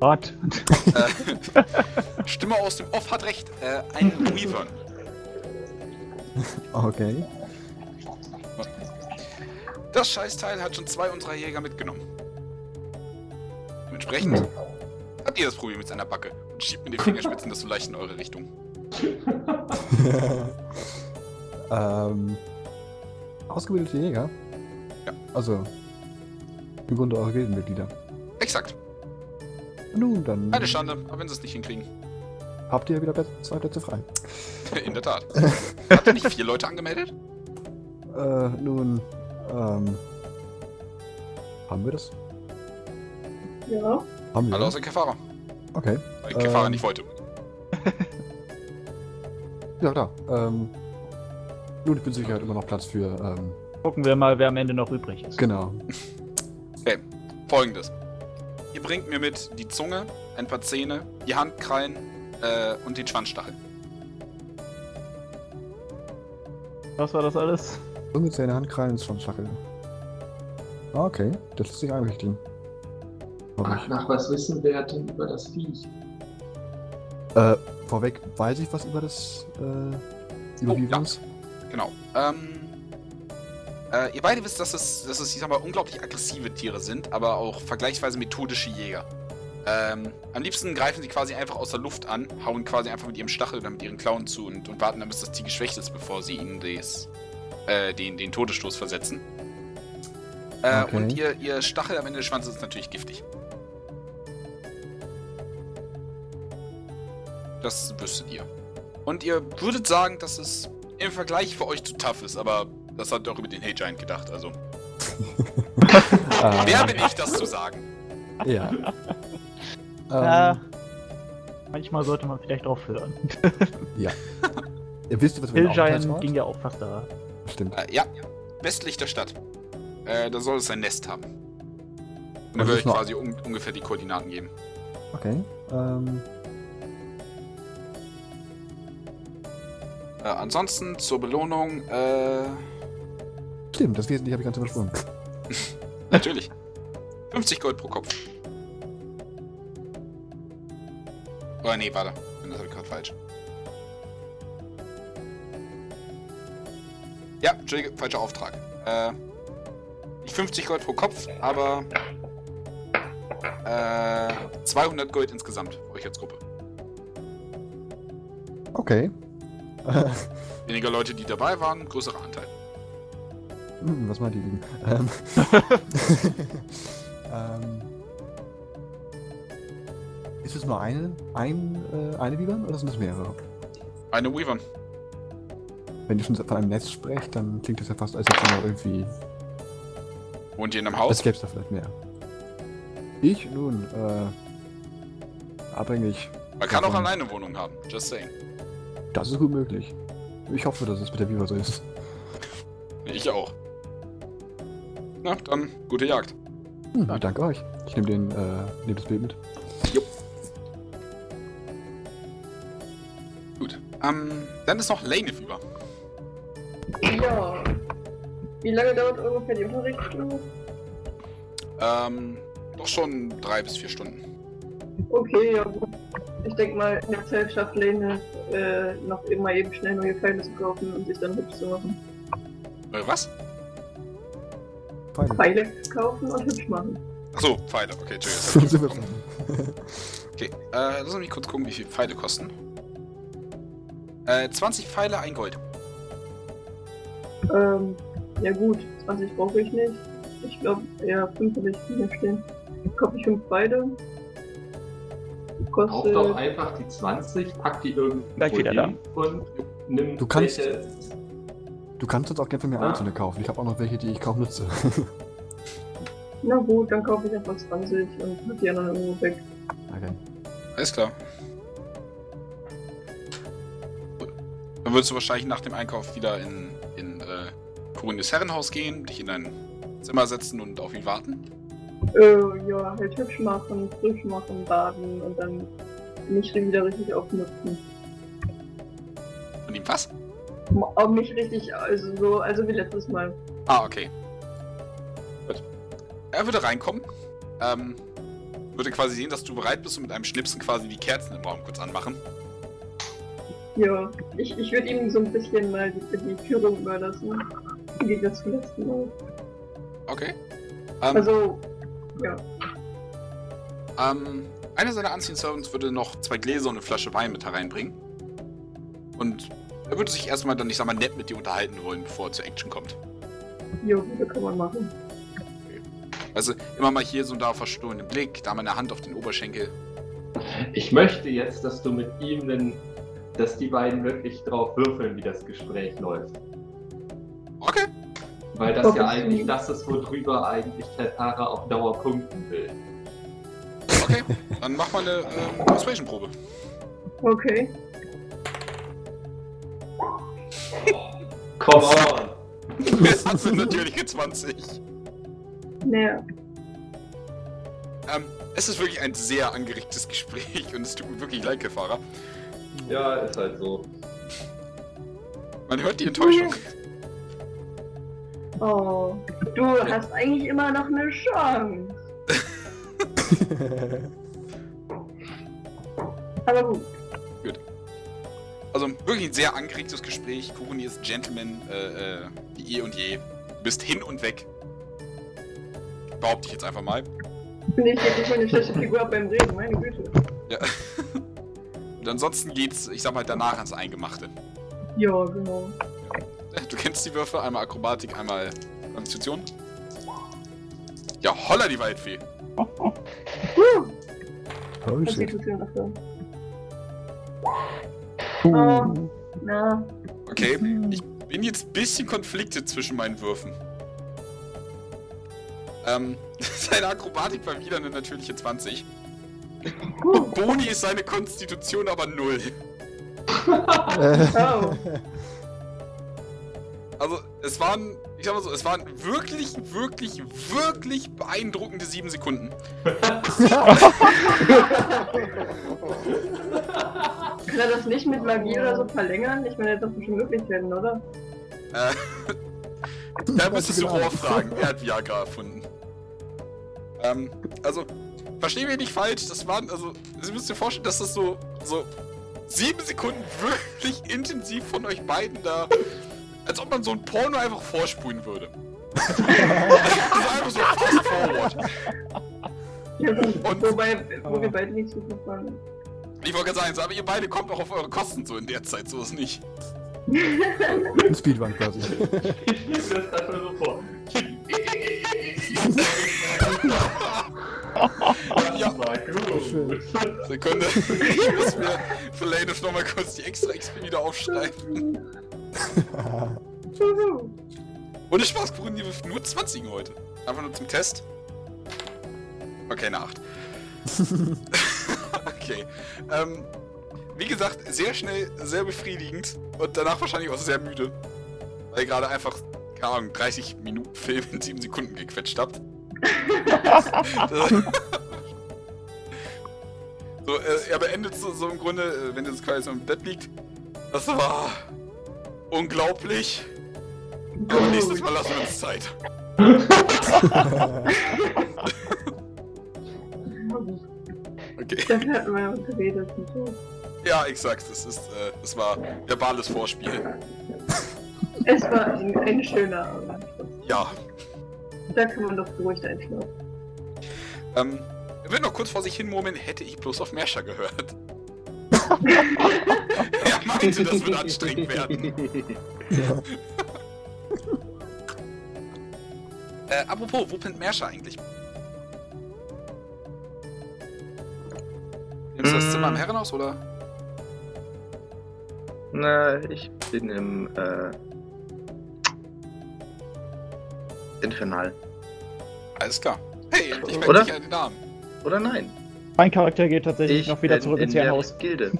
Gott. Äh, Stimme aus dem Off hat recht. Äh, ein Weavern. Okay. Das Scheißteil hat schon zwei unserer Jäger mitgenommen. Dementsprechend habt ihr das Problem mit seiner Backe schiebt mit den Fingerspitzen das so leicht in eure Richtung. ähm, ausgebildete Jäger? Ja. Also, im Grunde eure Gildenmitglieder. Exakt. Nun, dann Eine Schande, aber wenn sie es nicht hinkriegen. habt ihr wieder zwei Plätze frei. In der Tat. Habt ihr nicht vier Leute angemeldet? Äh, nun, ähm, haben wir das? Ja. Haben wir Alle das? außer Kefara. Okay. Weil Kefara Ähm. nicht wollte. Ja, klar. Ähm, nun, ich bin sicher, hat immer noch Platz für, ähm, Gucken wir mal, wer am Ende noch übrig ist. genau. Folgendes. Ihr bringt mir mit die Zunge, ein paar Zähne, die Handkrallen äh, und den Schwanzstachel. Was war das alles? Zunge, Zähne, Hand, Krallen ist schon Schachel. Ah, okay. Das lässt sich einrichten. Ach, nach was wissen wir denn über das Viech? Äh, vorweg, weiß ich was über das, äh, über Oh, ja. Genau. Ähm, äh, ihr beide wisst, dass es, dass es, ich sag mal, unglaublich aggressive Tiere sind, aber auch vergleichsweise methodische Jäger. Ähm, am liebsten greifen sie quasi einfach aus der Luft an, hauen quasi einfach mit ihrem Stachel oder mit ihren Klauen zu und, und warten dann, bis das Tier geschwächt ist, bevor sie ihnen des, äh, den, den Todesstoß versetzen. Äh, Okay. Und ihr, ihr Stachel am Ende des Schwanzes ist natürlich giftig. Das wüsstet ihr. Und ihr würdet sagen, dass es im Vergleich für euch zu tough ist, aber das hat auch über den Hey Giant gedacht, also. Wer bin ich, das zu sagen? ja. ähm, Ja. Manchmal sollte man vielleicht aufhören. Ihr wisst, was wir Hill Giant ging ja auch fast da. Stimmt. Äh, ja, westlich der Stadt. Äh, da soll es ein Nest haben. Und Was da würde ich quasi un ungefähr die Koordinaten geben. Okay. Ähm, Äh, ansonsten zur Belohnung, äh, stimmt, das Wesentliche habe ich ganz übersprungen. natürlich. 50 Gold pro Kopf. Oh, nee, warte. Das habe ich gerade falsch. Ja, Entschuldige, falscher Auftrag. Äh, nicht 50 Gold pro Kopf, aber äh, 200 Gold insgesamt für euch als Gruppe. Okay. Weniger Leute, die dabei waren, größerer Anteil. Hm, was meint ihr lieben? Ähm, ähm, ist es nur eine, ein, äh, eine Vivan oder sind es mehrere? Eine Weaver. Wenn ihr schon von einem Nest sprecht, dann klingt das ja fast, als hätte es noch irgendwie. Wohnt ihr in einem Haus? gäbe es da vielleicht mehr. Ich nun, äh. Abhängig. Man kann auch alleine Wohnungen haben. Just saying. Das ist gut möglich. Ich hoffe, dass es mit der Viva so ist. Ich auch. Na, dann gute Jagd. Hm, ich danke euch. Ich nehme den, äh, nehme das Bild mit. Gut. Ähm, dann ist noch Lane über. Ja. Wie lange dauert ungefähr die Unterrichtsstunde? Ähm, doch schon drei bis vier Stunden. Okay, ja gut. Ich denke mal, in der Zeit schafft Lane äh, noch immer eben schnell neue Pfeile zu kaufen und sich dann hübsch zu machen. Äh, was? Feine. Pfeile kaufen und hübsch machen. Achso, Pfeile. Okay, Entschuldigung. verstanden. Okay, äh, lass mich kurz gucken, wie viel Pfeile kosten. Äh, 20 Pfeile, ein Gold. Ähm, ja gut, 20 brauche ich nicht. Ich glaube, eher 5 habe ich hier stehen. Kaufe ich 5 Pfeile. Kauf Kostet. doch einfach die 20, pack die irgendwo Gleich wieder da. hin und nimm Du kannst- welche. Du kannst uns auch gerne von mir Ah. einzelne kaufen. Ich habe auch noch welche, die ich kaum nutze. Na gut, dann kaufe ich einfach 20 und packe die anderen irgendwo weg. okay. Alles klar. Dann würdest du wahrscheinlich nach dem Einkauf wieder in, in äh, Corines Herrenhaus gehen, dich in dein Zimmer setzen und auf ihn warten. Äh, ja, halt hübsch machen, frisch machen, baden und dann mich wieder richtig aufnutzen. Und ihm was? Auch mich richtig, also so, also wie letztes Mal. Ah, okay. Gut. Er würde reinkommen. Ähm, würde quasi sehen, dass du bereit bist und mit einem Schnipsen quasi die Kerzen im Raum kurz anmachen. Ja, ich, ich würde ihm so ein bisschen mal die, die Führung überlassen. Wie das zum letzten Mal. Okay. Ähm, Also, ja. ähm, einer seiner Unseen Servants würde noch zwei Gläser und eine Flasche Wein mit hereinbringen. Und er würde sich erstmal dann, ich sag mal, nett mit dir unterhalten wollen, bevor er zur Action kommt. Jo, das kann man machen. Also immer mal hier so und da verstohlenen Blick, da mal eine Hand auf den Oberschenkel. Ich möchte jetzt, dass du mit ihm den, dass die beiden wirklich drauf würfeln, wie das Gespräch läuft. Okay. Weil das ja eigentlich das ist, worüber eigentlich Tertara auf Dauer punkten will. Okay, dann mach mal eine ähm, Persuasion-Probe. Okay. Come on! Es hat eine natürliche 20. Naja. Ähm, es ist wirklich ein sehr angeregtes Gespräch und es tut mir wirklich leid, Gefahrer. Ja, ist halt so. Man hört die Enttäuschung. Oh. Du hast eigentlich immer noch eine Chance. Aber gut. Also wirklich ein sehr angeregtes Gespräch. Kuruni ist Gentleman, äh, äh, wie eh und je. Du bist hin und weg. Behaupte ich jetzt einfach mal. Finde ich wirklich meine schlechte Figur ab beim Reden, meine Güte. Ja. Und ansonsten geht's, ich sag mal, danach ans Eingemachte. Ja, genau. Du kennst die Würfe, einmal Akrobatik, einmal Konstitution. Ja, holla die Waldfee. Huh, oh das shit. Oh. Na, Okay, ich bin jetzt ein bisschen Konflikte zwischen meinen Würfen. Ähm, seine Akrobatik war wieder eine natürliche 20. Boni ist seine Konstitution aber 0. oh. Also, es waren, ich sag mal so, es waren wirklich, wirklich, wirklich beeindruckende 7 Sekunden. Kann er das nicht mit Magie oder so verlängern? Ich meine, das muss schon möglich werden, oder? Äh, da müsstest du. Rohr fragen. Er hat Viagra erfunden. Ähm, also, verstehen wir nicht falsch, das waren, also, Sie müssen sich vorstellen, dass das so, so sieben Sekunden wirklich intensiv von euch beiden da, als ob man so ein Porno einfach vorspulen würde. das ist einfach so fast forward. Ja. Und- Wobei, wo wir beide nicht so gut waren. Ich wollte gerade sagen, so, aber ihr beide kommt auch auf eure Kosten so in der Zeit, so ist nicht. Ein Speedrun quasi. Ich mir das einfach so vor. Ja. Gut. Sekunde. Ich muss mir für Lanus nochmal kurz die extra XP wieder aufschreiben. Ohne Spaß, die wirft nur 20 heute. Einfach nur zum Test. Okay, eine 8. okay. Ähm, wie gesagt, sehr schnell, sehr befriedigend und danach wahrscheinlich auch sehr müde. Weil ihr gerade einfach, keine Ahnung, 30 Minuten Film in 7 Sekunden gequetscht habt. so, äh, er beendet so, so im Grunde, äh, wenn das quasi so im Bett liegt. Das war unglaublich. Aber nächstes Mal lassen wir uns Zeit. Okay. Dafür hatten wir ja geredet so. Ja, exakt. Das ist, äh, das war verbales Vorspiel. Es war ein, ein schöner Abend. Ja. Da kann man doch beruhigt einschlafen. Ähm, er will noch kurz vor sich hin murmeln, hätte ich bloß auf Merscher gehört. er meinte, das wird anstrengend werden. ja. Äh, apropos, wo pennt Merscher eigentlich? Nimmst du das Mm. Zimmer im Herrenhaus oder? Na, ich bin im äh, Infernal. Alles klar. Hey, ich merke Oder? den Namen. Oder nein? Mein Charakter geht tatsächlich Ich noch wieder zurück in ins der Herrenhaus. Gilde.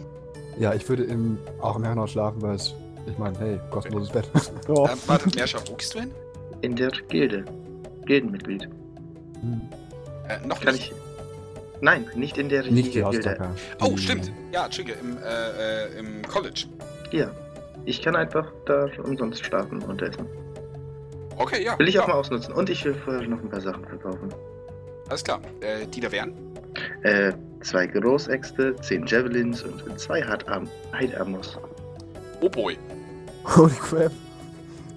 ja, ich würde im, auch im Herrenhaus schlafen, weil es, ich meine, hey, kostenloses Bett. Ja. Ähm, warte, Merscher, wo gehst du hin? In der Gilde. Gildenmitglied. Hm. Äh, noch Kann nicht. ich. Nein, nicht in der Nicht die Gilde. Oh, stimmt. Ja, Entschuldige, im, äh, äh, im College. Ja. Ich kann einfach da umsonst schlafen und essen. Okay, ja. Will ich auch ja, mal ausnutzen. Und ich will vorher noch ein paar Sachen verkaufen. Alles klar. Äh, die da wären? Äh, zwei Großäxte, zehn Javelins und zwei Hartarm Heidarmos. Oh boy. Holy crap.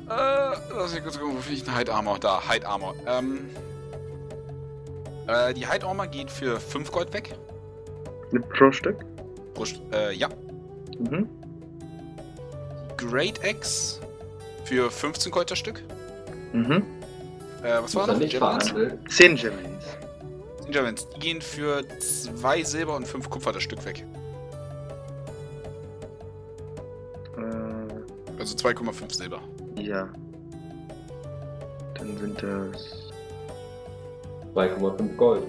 Äh, lass mich kurz gucken, wo finde ich einen Hide Armor? Da, Hide Armor. Ähm, äh, die Hide Armor geht für 5 Gold weg. Pro Stück? Pro St- Äh, ja. Mhm. Great Axe für 15 Gold das Stück. Mhm. Äh, was war noch? nicht Javelins? Verhandeln. 10 Gemins. Javelins. Die gehen für 2 Silber und 5 Kupfer das Stück weg. Äh, Also 2,5 Silber. ja. Dann sind das. 2,5 Gold.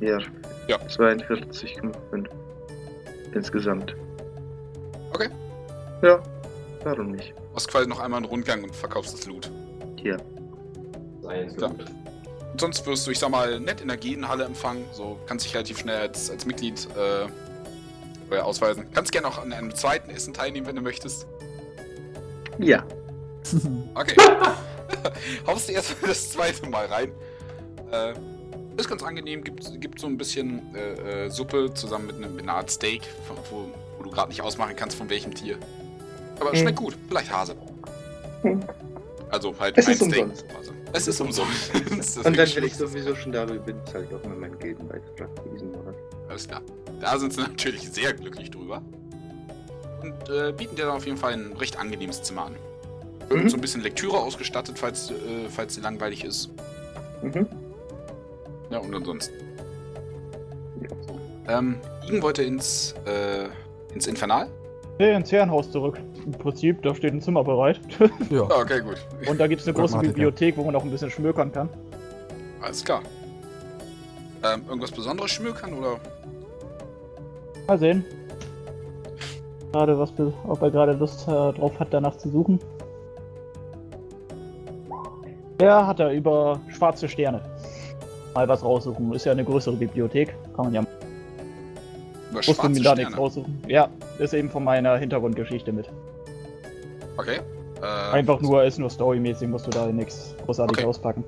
Ja. Ja. 42,5. Insgesamt. Okay. Ja. Warum nicht? Machst quasi noch einmal einen Rundgang und verkaufst das Loot. Hier. Sein Klar. Sonst wirst du, ich sag mal, nett in der Gehenhalle empfangen. So kannst dich relativ schnell als, als Mitglied äh, ausweisen. Kannst gerne auch an einem zweiten Essen teilnehmen, wenn du möchtest. Ja. Okay. Haust du erstmal das zweite Mal rein. Äh, ist ganz angenehm, gibt, gibt so ein bisschen äh, äh, Suppe zusammen mit, einem, mit einer Art Steak, wo, wo du gerade nicht ausmachen kannst, von welchem Tier. Aber Hm. schmeckt gut, vielleicht Hase. Hm. Also halt Es ein Steak. umsonst. Also, es ist umsonst. Das Und dann, wenn ich sowieso schon da bin, zahle ich auch mal meinen Gildenbeitrag für diesen Monat. Alles klar. Da sind sie natürlich sehr glücklich drüber. Und äh, bieten dir dann auf jeden Fall ein recht angenehmes Zimmer an. Mit Mhm. so ein bisschen Lektüre ausgestattet, falls, äh, falls sie langweilig ist. Mhm. Ja, und ansonsten. Ja. So. Ähm, Igen wollte ins, äh, ins Infernal. Nee, ins Herrenhaus zurück. Im Prinzip, da steht ein Zimmer bereit. Ja. Ah, okay, gut. Und da gibt es eine große Pragmatiker. Bibliothek, wo man auch ein bisschen schmökern kann. Alles klar. Ähm, irgendwas Besonderes schmökern oder? Mal sehen. Gerade was, ob er gerade Lust äh, drauf hat, danach zu suchen. Ja, hat er über schwarze Sterne. Mal was raussuchen. Ist ja eine größere Bibliothek. Kann man ja Über musste schwarze mir da nichts raussuchen. Ja, ist eben von meiner Hintergrundgeschichte mit. Okay. Äh, Einfach nur, ist nur storymäßig, musst du da nichts großartig Okay. auspacken.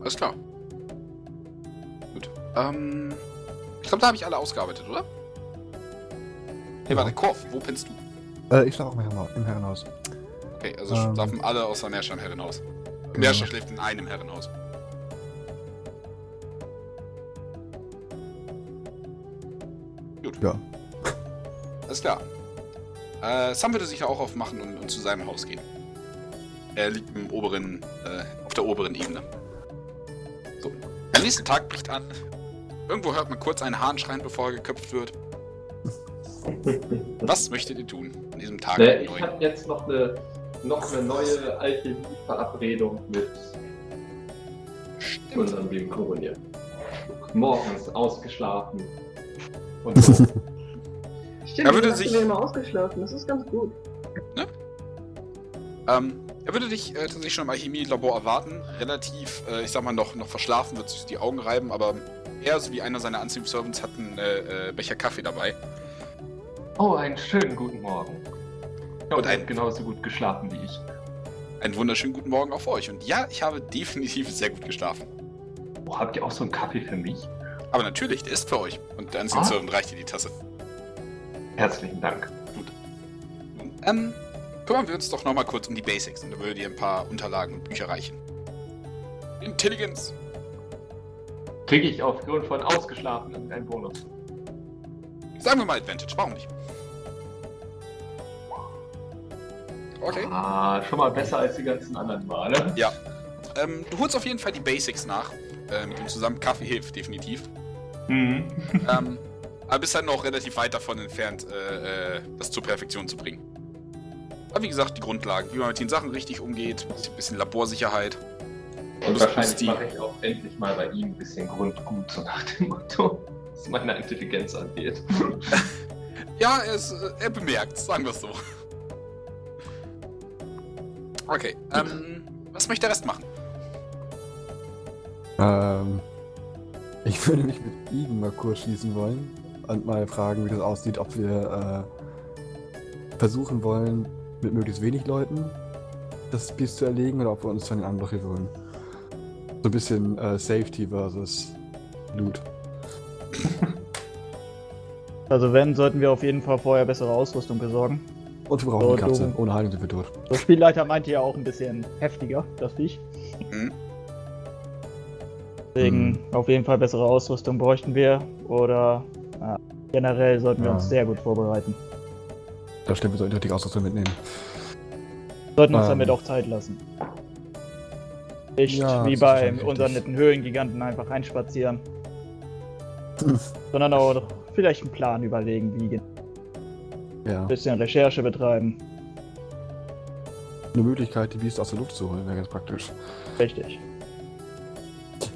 Alles klar. Gut. Ähm, ich glaube, da habe ich alle ausgearbeitet, oder? Hey, Ja. warte, Korf, wo pennst du? Äh, ich schlafe auch im Herrenhaus. Im Herrenhaus. Okay, also Ähm. schlafen alle außer Meerscher im Herrenhaus. Genau. Meerscher schläft in einem Herrenhaus. Gut. Ja. Alles klar. Äh, Sam würde sich ja auch aufmachen und, und zu seinem Haus gehen. Er liegt im oberen, äh, auf der oberen Ebene. So. Der nächste Tag bricht an. Irgendwo hört man kurz einen Hahn schreien, bevor er geköpft wird. Was möchtet ihr tun an diesem Tag? Ne, ich habe jetzt noch eine, noch eine neue Alchemie-Verabredung mit Stimmt. unserem lieben Koronier. Morgens ausgeschlafen. Und so. Stimmt, Er würde sich- immer ausgeschlafen. Das ist ganz gut. Ähm, er würde dich äh, tatsächlich schon im Alchemielabor erwarten. Relativ, äh, ich sag mal, noch, noch verschlafen, wird sich die Augen reiben, aber er sowie einer seiner Unseen Servants hat einen äh, äh, Becher Kaffee dabei. oh, einen schönen guten Morgen. Ich Und habe ein- genauso gut geschlafen wie ich. Einen wunderschönen guten Morgen auch für euch. Und ja, ich habe definitiv sehr gut geschlafen. Oh, habt ihr auch so einen Kaffee für mich? Aber natürlich, der ist für euch. Und Unseen Ah. Servant reicht dir die Tasse. Herzlichen Dank. Nun, ähm, kümmern wir uns doch nochmal kurz um die Basics. Und da würde dir ein paar Unterlagen und Bücher reichen. Intelligenz. Kriege ich aufgrund von ausgeschlafen irgendeinen Bonus? Sagen wir mal Advantage, warum nicht? Okay. Ah, schon mal besser als die ganzen anderen Male. Ja. Ähm, du holst auf jeden Fall die Basics nach. Äh, mit ihm zusammen. Kaffee hilft definitiv. Mhm. ähm, aber bist halt noch relativ weit davon entfernt, äh, äh, das zur Perfektion zu bringen. Aber wie gesagt, die Grundlagen, wie man mit den Sachen richtig umgeht, ein bisschen Laborsicherheit. Und plus wahrscheinlich die- mache ich auch endlich mal bei ihm ein bisschen Grundgut, so nach dem Motto, was meine Intelligenz angeht. Ja, er, ist, äh, er bemerkt, sagen wir es so. Okay, ähm, was möchte der Rest machen? Ähm, ich würde mich mit Igen mal kurz schließen wollen und mal fragen, wie das aussieht, ob wir äh, versuchen wollen, mit möglichst wenig Leuten das Biest zu erlegen oder ob wir uns von den anderen holen. So ein bisschen äh, Safety versus Loot. Also wenn, sollten wir auf jeden Fall vorher bessere Ausrüstung besorgen. Und wir brauchen So, die Katze. Ohne Heilung sind wir tot. Der Spielleiter meinte ja auch ein bisschen heftiger, das Viech. Mhm. Deswegen auf jeden Fall bessere Ausrüstung bräuchten wir. Oder äh, generell sollten wir Ja. uns sehr gut vorbereiten. Da stimmt, wir sollten die Ausrüstung mitnehmen. Sollten uns Ähm. damit auch Zeit lassen. Nicht Ja, wie das bei unseren netten Höhlengiganten einfach reinspazieren. Sondern auch vielleicht einen Plan überlegen, wie ein Ja. bisschen Recherche betreiben. Eine Möglichkeit, die Biester aus der Luft zu holen, wäre ganz praktisch. Richtig.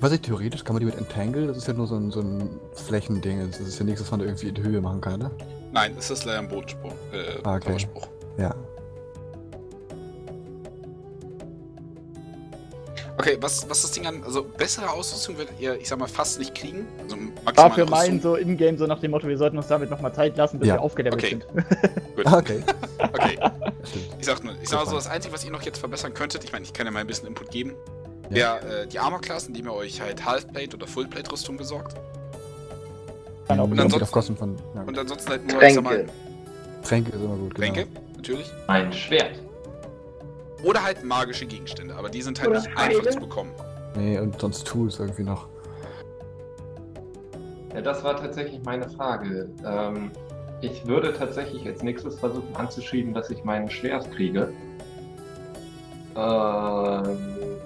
Weiß ich, theoretisch kann man die mit Entangle, das ist ja nur so ein, so ein Flächending. Das ist ja nichts, was man irgendwie in die Höhe machen kann, ne? Nein, es ist leider ein Bodenspruch. Äh, Ah, okay. Zauberspruch. Ja. Okay, was, was das Ding an. Also, bessere Ausrüstung werdet ihr, ich sag mal, fast nicht kriegen. Also, maximal. Dafür meinen so in-game so nach dem Motto, wir sollten uns damit nochmal Zeit lassen, bis Ja. wir aufgelevelt Okay. sind. Gut. Ah, okay. Okay. Ich sag nur, ich sag mal so, das Einzige, was ihr noch jetzt verbessern könntet, ich meine, ich kann ja mal ein bisschen Input geben, Ja. wäre äh, die Armor-Klassen, indem ihr euch halt Halfplate oder Fullplate-Rüstung besorgt. Auch Und ansonsten- auf Kosten von ja, Und ansonsten halt nur, ich sag Tränke. mal, Tränke ist immer gut, genau. Tränke, natürlich. Ein Schwert. Oder halt magische Gegenstände, aber die sind halt Oder nicht einfach zu bekommen. Nee, und sonst Tools irgendwie noch. Ja, das war tatsächlich meine Frage. Ähm, ich würde tatsächlich als nächstes versuchen anzuschieben, dass ich meinen Schwert kriege. Ähm,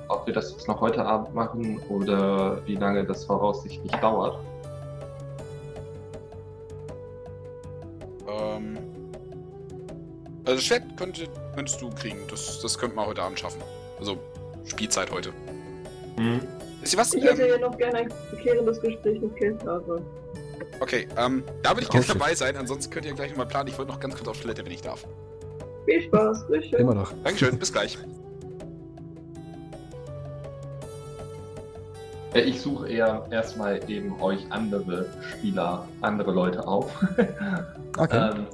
ob wir das jetzt noch heute Abend machen oder wie lange das voraussichtlich dauert. Ähm, also Schwert könnte, könntest du kriegen, das, das könnten wir heute Abend schaffen. Also Spielzeit heute. Wisst ihr was? Ich hätte Ähm, ja noch gerne ein klärendes Gespräch mit Keltare. okay, ähm, da würde ich gerne dabei sein, ansonsten könnt ihr gleich nochmal planen. Ich wollte noch ganz kurz auf Toilette, wenn ich darf. Viel Spaß, Grüße. Immer noch. Dankeschön, bis gleich. Ich suche eher erstmal eben euch andere Spieler, andere Leute auf. Okay. ähm,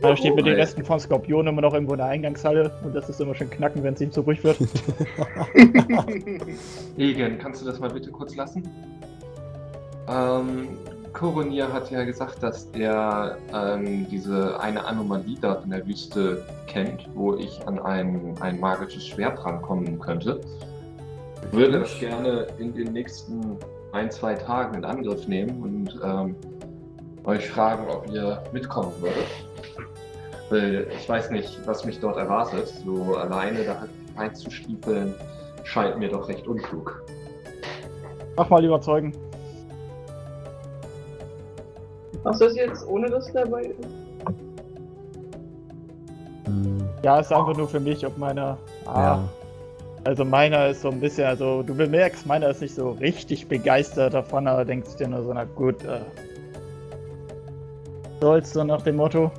Da steht mit den Resten von Skorpion immer noch irgendwo in der Eingangshalle und das ist immer schön knacken, wenn es ihm zu ruhig wird. Egen, kannst du das mal bitte kurz lassen? Ähm, Koronier hat ja gesagt, dass er ähm, diese eine Anomalie dort in der Wüste kennt, wo ich an ein, ein magisches Schwert rankommen könnte. Würde das gerne in den nächsten ein, zwei Tagen in Angriff nehmen und ähm, euch fragen, ob ihr mitkommen würdet. Weil ich weiß nicht, was mich dort erwartet. So alleine da reinzustiefeln, scheint mir doch recht unklug. Mach mal überzeugen. Machst du das jetzt ohne das dabei ist? Ja, ist einfach nur für mich, ob meiner. Ah, ja. Also meiner ist so ein bisschen, also du bemerkst, meiner ist nicht so richtig begeistert davon, aber denkst dir nur so, na gut, äh, soll's so nach dem Motto.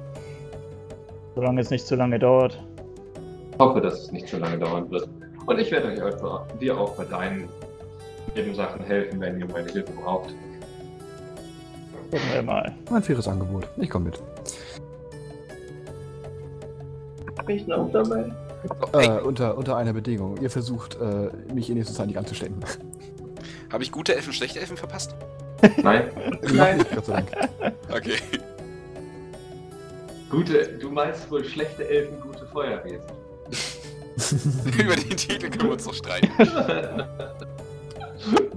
Solange es nicht zu lange dauert. Ich hoffe, dass es nicht zu lange dauern wird. Und ich werde euch einfach, dir auch bei deinen Nebensachen helfen, wenn ihr meine Hilfe braucht. Gucken wir mal. Ein faires Angebot. Ich komme mit. Bin ich noch dabei? Äh, unter, unter einer Bedingung. Ihr versucht, äh, mich in nächster Zeit nicht anzustecken. Habe ich gute Elfen, schlechte Elfen verpasst? Nein? Nein. Nicht, Gott sei Dank. Okay. Gute, du meinst wohl schlechte Elfen, gute Feuerwesen. Über den Titel können wir uns noch streiten.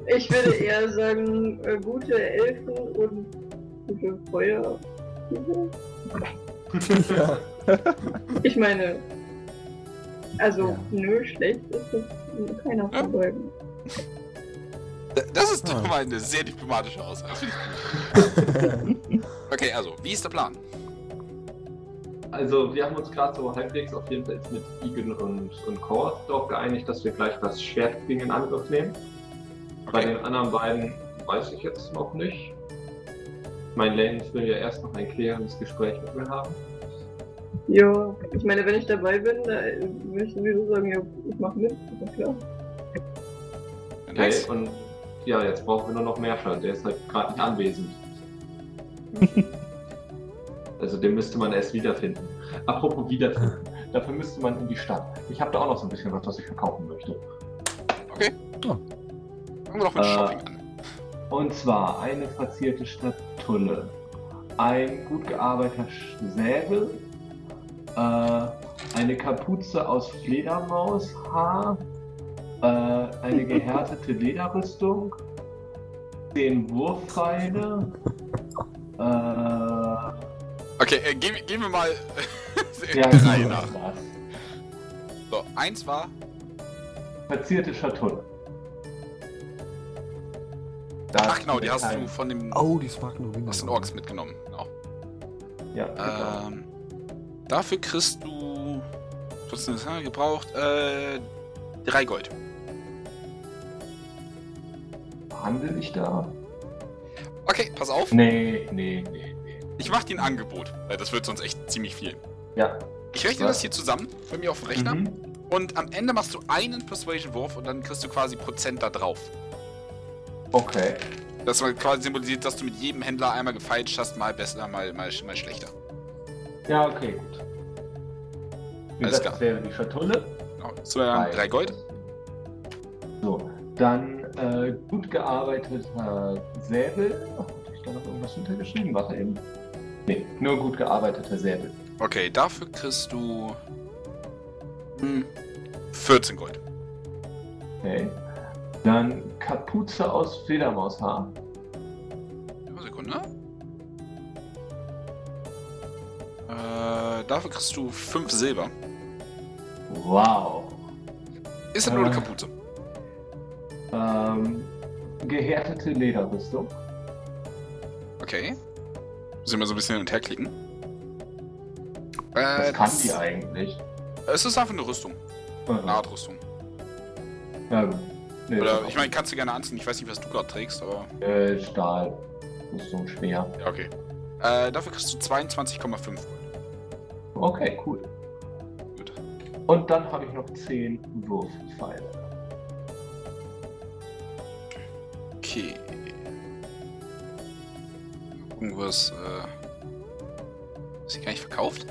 Ich würde eher sagen, äh, gute Elfen und gute Feuer. ja. Ich meine, also, Ja. nö, schlecht ist das keiner von beiden. Das ist doch Ah. mal eine sehr diplomatische Aussage. Okay, also, wie ist der Plan? Also, wir haben uns gerade so halbwegs auf jeden Fall jetzt mit Igen und, und Kor darauf geeinigt, dass wir gleich das Schwertding in Angriff nehmen. Bei Okay. den anderen beiden weiß ich jetzt noch nicht. Mein Lane will ja erst noch ein klärendes Gespräch mit mir haben. Ja, ich meine, wenn ich dabei bin, da würde ich sowieso sagen, ja, ich mach mit, ist ja klar. Okay, Nice. und ja, jetzt brauchen wir nur noch Merscher, der ist halt gerade nicht anwesend. also den müsste man erst wiederfinden. Apropos wiederfinden, dafür müsste man in die Stadt. Ich habe da auch noch so ein bisschen was, was ich verkaufen möchte. Okay. Oh. Fangen wir doch mit Äh, Shopping an. Und zwar eine verzierte Statulle, ein gut gearbeiteter Säbel Äh, eine Kapuze aus Fledermaushaar. Äh, eine gehärtete Lederrüstung. Zehn Wurfpfeile. Äh, Okay, äh, gehen, gehen wir mal ja, der Reihe so nach. was. So, eins war. Verzierte Schatulle. Da Ach genau, die hast du von dem Oh, die Sparken Rubin. aus den Orks mitgenommen. Genau. Ja, genau. Ähm, dafür kriegst du. Trotzdem ist gebraucht. Äh, drei Gold. Handel ich da? Okay, pass auf. Nee, nee, nee, nee. Ich mach dir ein Angebot, weil das wird sonst echt ziemlich viel. Ja. Ich rechne Was? das hier zusammen bei mir auf dem Rechner Mhm. und am Ende machst du einen Persuasion-Wurf und dann kriegst du quasi Prozent da drauf. Okay. Das quasi symbolisiert, dass du mit jedem Händler einmal gefeilscht hast, mal besser, mal, mal, mal schlechter. Ja, okay, gut. Wie Alles gesagt, klar. das wäre die Schatulle. Genau. So, dann drei Gold. So, dann äh, gut gearbeiteter Säbel. Ach, Hatte ich da noch irgendwas hintergeschrieben? Warte eben. Nee, nur gut gearbeiteter Säbel. Okay, dafür kriegst du. Hm, 14 Gold. Okay. Dann Kapuze aus Fledermaushaar. Ja, Sekunde. Äh, dafür kriegst du 5 Silber. Wow. Ist ja nur eine Äh. Kapuze. Ähm, gehärtete Lederrüstung. Okay. Müssen wir so ein bisschen hin und her klicken. Äh, Was kann die eigentlich? Es ist einfach eine Rüstung. Eine Mhm. Art Rüstung. Ja, gut. Nee, Oder, ich meine, kannst du gerne anziehen. Ich weiß nicht, was du gerade trägst, aber. Äh, Stahl. Rüstung schwer. Ja, okay. Äh, dafür kriegst du 22,5 Gold. Okay, cool. Gut. Und dann habe ich noch 10 Wurfpfeile. Okay. Mal gucken, was. Äh, ist die gar nicht verkauft?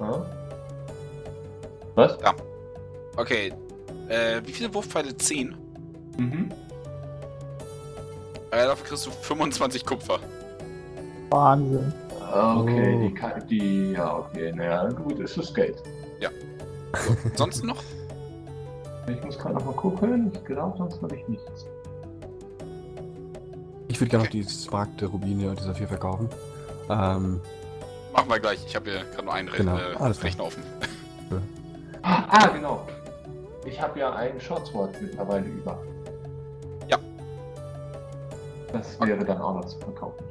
Ja? Was? Okay. Äh, wie viele Wurfpfeile? 10? Mhm. Äh, dafür kriegst du 25 Kupfer. Wahnsinn. Okay, Oh. die, kann, die, ja, okay, naja, gut, ist das Geld. Ansonsten noch? Ich muss gerade noch mal gucken, ich glaube, sonst habe ich nichts. Ich würde gerne Okay. noch die Sparkte Rubine und die Saphir verkaufen. Ähm, Machen wir gleich. Ich habe hier gerade nur einen Genau, äh, alles klar. Rechner offen. Ah, genau. Ich habe ja einen Shortsword mittlerweile über. Ja. Das wäre dann auch noch zu verkaufen.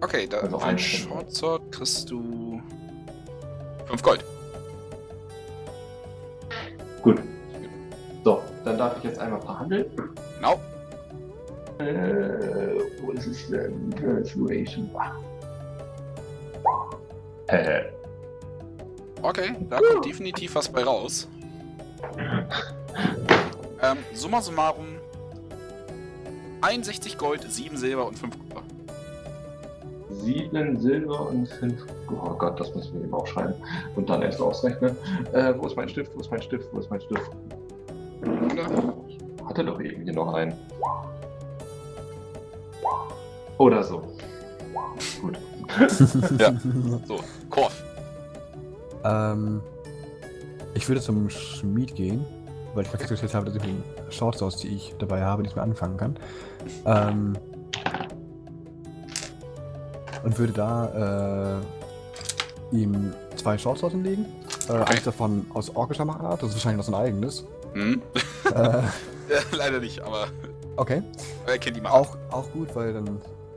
Okay, da Also für ein ein Short Sword kriegst du 5 Gold. Gut. So, dann darf ich jetzt einmal verhandeln. Genau. Äh, wo ist es denn? Persuasion. Okay, da kommt definitiv was bei raus. ähm, summa summarum 61 Gold, 7 Silber und 5 Kupfer. Sieben Silber und fünf. Oh Gott, das müssen wir eben aufschreiben. Und dann erst ausrechnen. Äh, wo ist mein Stift? Wo ist mein Stift? Wo ist mein Stift? Ich hatte doch eben hier noch einen. Oder so. Gut. Ja. So, Korf. ähm, ich würde zum Schmied gehen, weil ich festgestellt habe, dass ich mit den Shorts aus, die ich dabei habe, nicht mehr anfangen kann. Ähm, und würde da äh, ihm zwei Shorts hinlegen. Äh, Okay. Eins davon aus orkischer Machart, das ist wahrscheinlich noch sein eigenes. Hm? äh, leider nicht, aber okay. er kennt die mal. Auch, auch gut, weil dann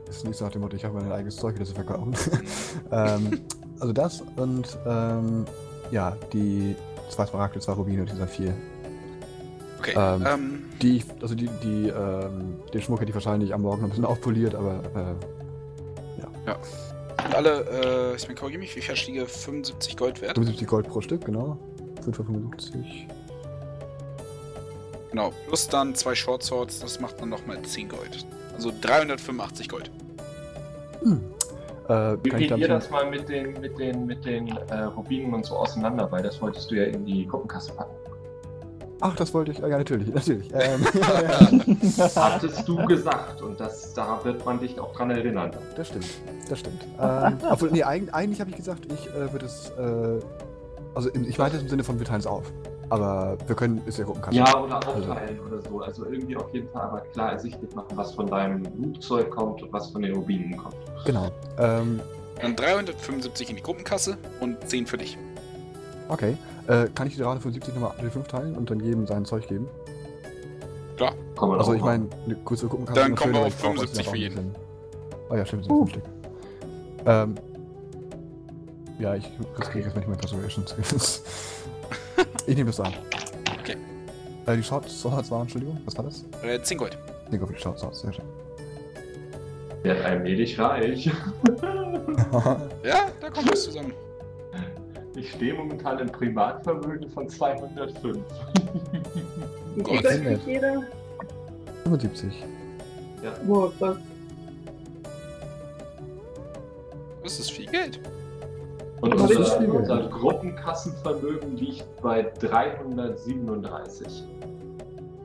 ist es nicht so nach dem Motto, ich habe mein eigenes Zeug wieder zu verkaufen. ähm, also das und ähm, ja, die zwei Smaragde, zwei Rubine und dieser vier. Okay, ähm, ähm, Die, also die, die, ähm, den Schmuck hätte ich wahrscheinlich am Morgen noch ein bisschen aufpoliert, aber äh, und alle, äh, ich bin korrigiere mich, wie viel stiege 75 Gold wert? 75 Gold pro Stück, genau. 5 für 75. Genau, plus dann zwei Short Swords, das macht dann nochmal 10 Gold. Also 385 Gold. Hm. Äh, kann ich Dividier dann das mal mit den, mit den, mit den äh, Rubinen und so auseinander, weil das wolltest du ja in die Gruppenkasse packen. Ach, das wollte ich. Ja, natürlich, natürlich. Ähm, ja, ja, Hattest du gesagt und das, da wird man dich auch dran erinnern. das stimmt. Das stimmt. Ähm, obwohl, nee, eigentlich, eigentlich habe ich gesagt, ich äh, würde es. Äh, also, im, ich meinte es im Sinne von, wir teilen es auf. Aber wir können, ist ja Gruppenkasse. Ja, oder aufteilen oder so. Also irgendwie auf jeden Fall aber klar ersichtlich machen, was von deinem Flugzeug kommt und was von den Rubinen kommt. Genau. Ähm, Dann 375 in die Gruppenkasse und 10 für dich. okay. Äh, kann ich die 375 nochmal durch 5 teilen und dann jedem sein Zeug geben? Klar. Kann man Also ich meine, eine kurze Gruppenkasse. Dann ist kommen wir auf ich brauche 75 für jeden. Oh ja, stimmt, sind fünf Stück. Ähm, ja, ich riskiere jetzt nicht mein Persuasions. ich nehme das an. Okay. Äh, die Short Swords waren, Entschuldigung, was war das? Äh, 10 Gold. Ich denke auf die Short Swords, sehr schön. Werd allmählich reich. Ja, da kommt was zusammen. Ich stehe momentan im Privatvermögen von 205. Wie Gott. viel Geld kriegt jeder? 75. Boah, krass. Das ist viel Geld. Und unser, unser. Gruppenkassenvermögen liegt bei 337.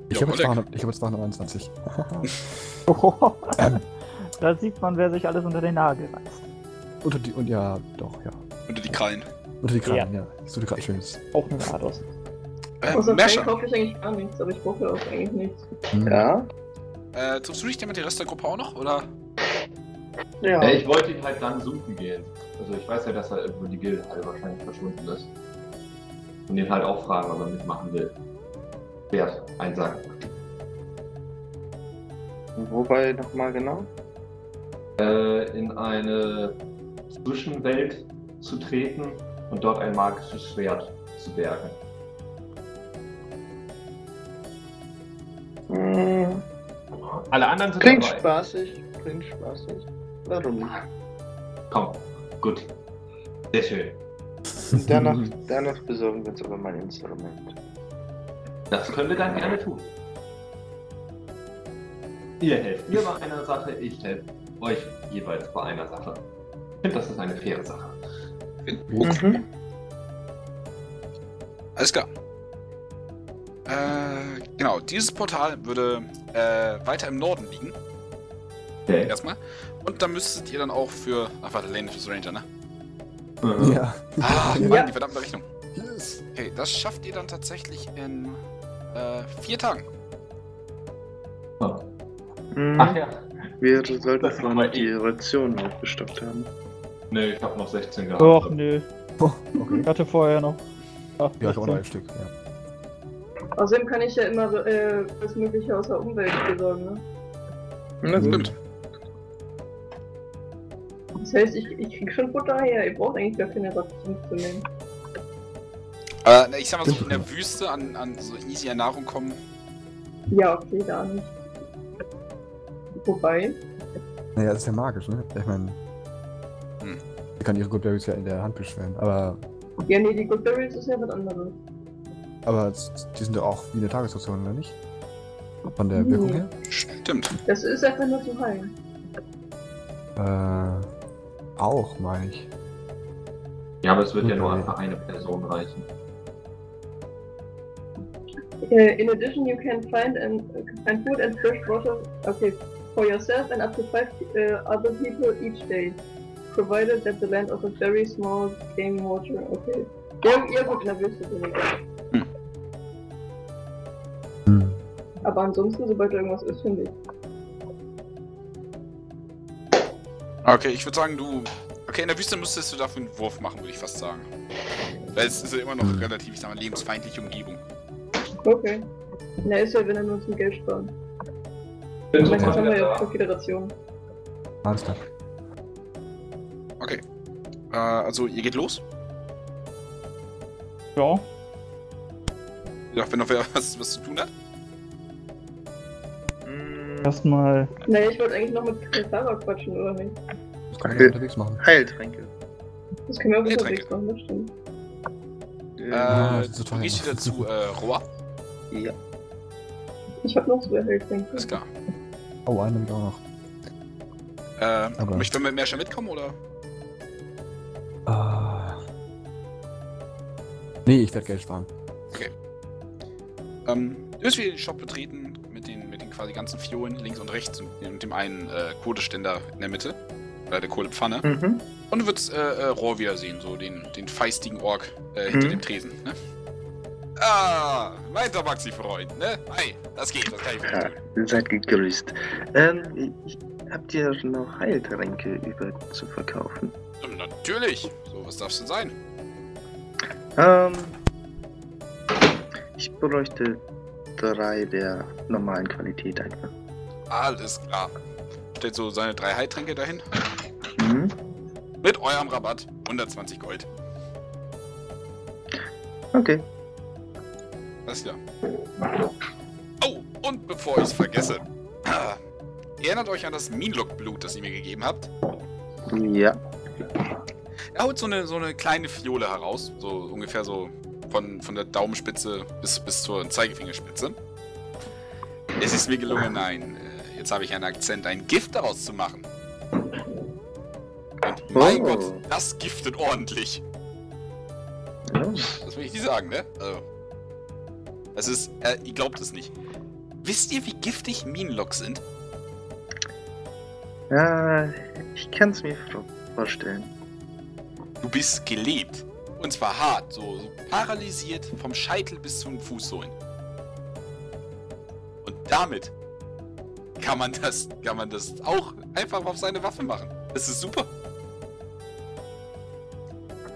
Ich Ja, habe jetzt, Oleg. 200 ich hab jetzt 229. da sieht man, wer sich alles unter den Nagel reißt. Unter die, und ja, doch, ja. Unter die Krallen. Unter die Kragen, ja. Ich suche gerade schönes. Auch ein Rados. Äh, Außer Fell Masher, kaufe ich eigentlich gar nichts, aber ich brauche ja auch eigentlich nichts. Hm. Ja? äh, triffst du dich denn mit der Rest der Gruppe auch noch? Oder? Ja. Ja, ich wollte ihn halt dann suchen gehen. Also ich weiß ja, dass er irgendwo die Gilde halt wahrscheinlich verschwunden ist. Und ihn halt auch fragen, ob er mitmachen will. Wert einsagen. Wobei nochmal genau? Äh, in eine Zwischenwelt zu treten und dort ein magisches Schwert zu bergen. Hm, Alle anderen sind klingt dabei. spaßig. Klingt spaßig. Warum nicht? Komm, gut. Sehr schön. Danach, danach besorgen wir uns aber mein Instrument. Das können wir dann gerne tun. Ihr helft mir bei einer Sache, ich helfe euch jeweils bei einer Sache. Ich finde, das ist eine faire Sache. Mhm. Alles klar. Äh, genau, dieses Portal würde äh, weiter im Norden liegen, Okay. erstmal. Und da müsstet ihr dann auch für. Ach, warte, Lane ist Ranger, ne? Mhm. Ja. Ah, Ja. Mann, die verdammte Rechnung. Yes. Okay, das schafft ihr dann tatsächlich in äh, vier Tagen. Mhm. Ach ja. Wir sollten aber die Ration aufgestockt haben. Nee, ich habe noch 16 gehabt. Och, nö. Oh, okay. Ich hatte vorher noch. Ach, Ja, ich habe auch noch ein 16. Stück. Ja. Außerdem kann ich ja immer äh, das Mögliche aus der Umwelt besorgen, ne? Na gut. Stimmt. Das heißt, ich, ich krieg schon Futter her. Ihr braucht eigentlich gar keine Ration zu nehmen. Aber ne, ich sag mal so, in der Wüste an, an so easy Nahrung kommen. Ja, okay, da nicht. Wobei, Naja, das ist ja magisch, ne? Ich meine. Sie kann ihre Goodberries ja in der Hand beschweren. Aber, ja, nee, die Good Berries ist ja was anderes. aber die sind doch auch wie eine Tagesration, oder nicht? Von der Nee. Wirkung her? Stimmt. Das ist einfach nur zu heilen. Äh. Auch, meine ich. Ja, aber es wird ja nur Okay. für eine Person reichen. Uh, in addition, you can find and find food and fresh water. Okay, for yourself and up to five uh, other people each day, provided that the land offers very small game water. Okay. Ja, ja gut, in der Wüste weniger. Hm. Aber ansonsten, sobald da irgendwas ist, finde ich. Okay, ich würde sagen, du. Okay, in der Wüste müsstest du dafür einen Wurf machen, würde ich fast sagen. Weil es ist ja immer noch Hm. relativ, ich sag mal, lebensfeindliche Umgebung. Okay. Na, ist ja, wenn er nur zum Geld sparen. Bin sofort haben wir ja da. Konföderation. Alles klar. Okay. Äh, also, ihr geht los. Ja. Ja, wenn noch wer was, was zu tun hat. Hm, Erstmal. Naja, ich wollte eigentlich noch mit Clara quatschen, oder nicht? Das kann Okay. ja unterwegs machen. Heiltränke. Das können wir auch Nee, unterwegs machen, das stimmt. Äh, Ah, das ist so du teuer. gehst wieder zu äh, Roa. ja. Ich hab noch zwei Heiltränke. Ist klar. Oh, einen habe ich auch noch. Äh, Aber- möchtest du mit Merscher mitkommen oder? Ah. Nee, ich werde Geld sparen. Ähm, du wirst wieder den Shop betreten mit den, mit den quasi ganzen Fiolen links und rechts und, dem einen äh, Kohleständer in der Mitte. Oder der Kohlepfanne. Mhm. Und du wirst äh, äh, Rohr wiedersehen, so den, den feistigen Ork äh, hinter Mhm. dem Tresen. Ne? Ah, weiter Maxi-Freund, ne? Hi, das geht, das kann ich Ja, tun. seid gegrüßt. Ähm, ich, habt ihr noch Heiltränke über zu verkaufen? Natürlich, so was darf's denn sein? Ähm, ich bräuchte drei der normalen Qualität einfach. Alles klar. Stellt so seine drei Heiltränke dahin. Mhm. Mit eurem Rabatt 120 Gold. Okay. Alles klar. Oh, und bevor ich es vergesse. Erinnert euch an das Minlock-Blut, das ihr mir gegeben habt? Ja. Er haut so eine, so eine kleine Fiole heraus, so ungefähr so von, von der Daumenspitze bis, bis zur Zeigefingerspitze. Es ist mir gelungen, ein, äh, jetzt habe ich einen Akzent, ein Gift daraus zu machen. Und mein Oh. Gott, das giftet ordentlich. Oh. Das will ich nicht sagen, ne? Also, es ist, äh, ihr glaubt es nicht. Wisst ihr, wie giftig Minenlocks sind? Ja, ich kann es mir vor- vorstellen. Du bist gelebt. Und zwar hart, so, so paralysiert vom Scheitel bis zu den Fußsohlen. Und damit kann man das, kann man das auch einfach auf seine Waffe machen. Das ist super.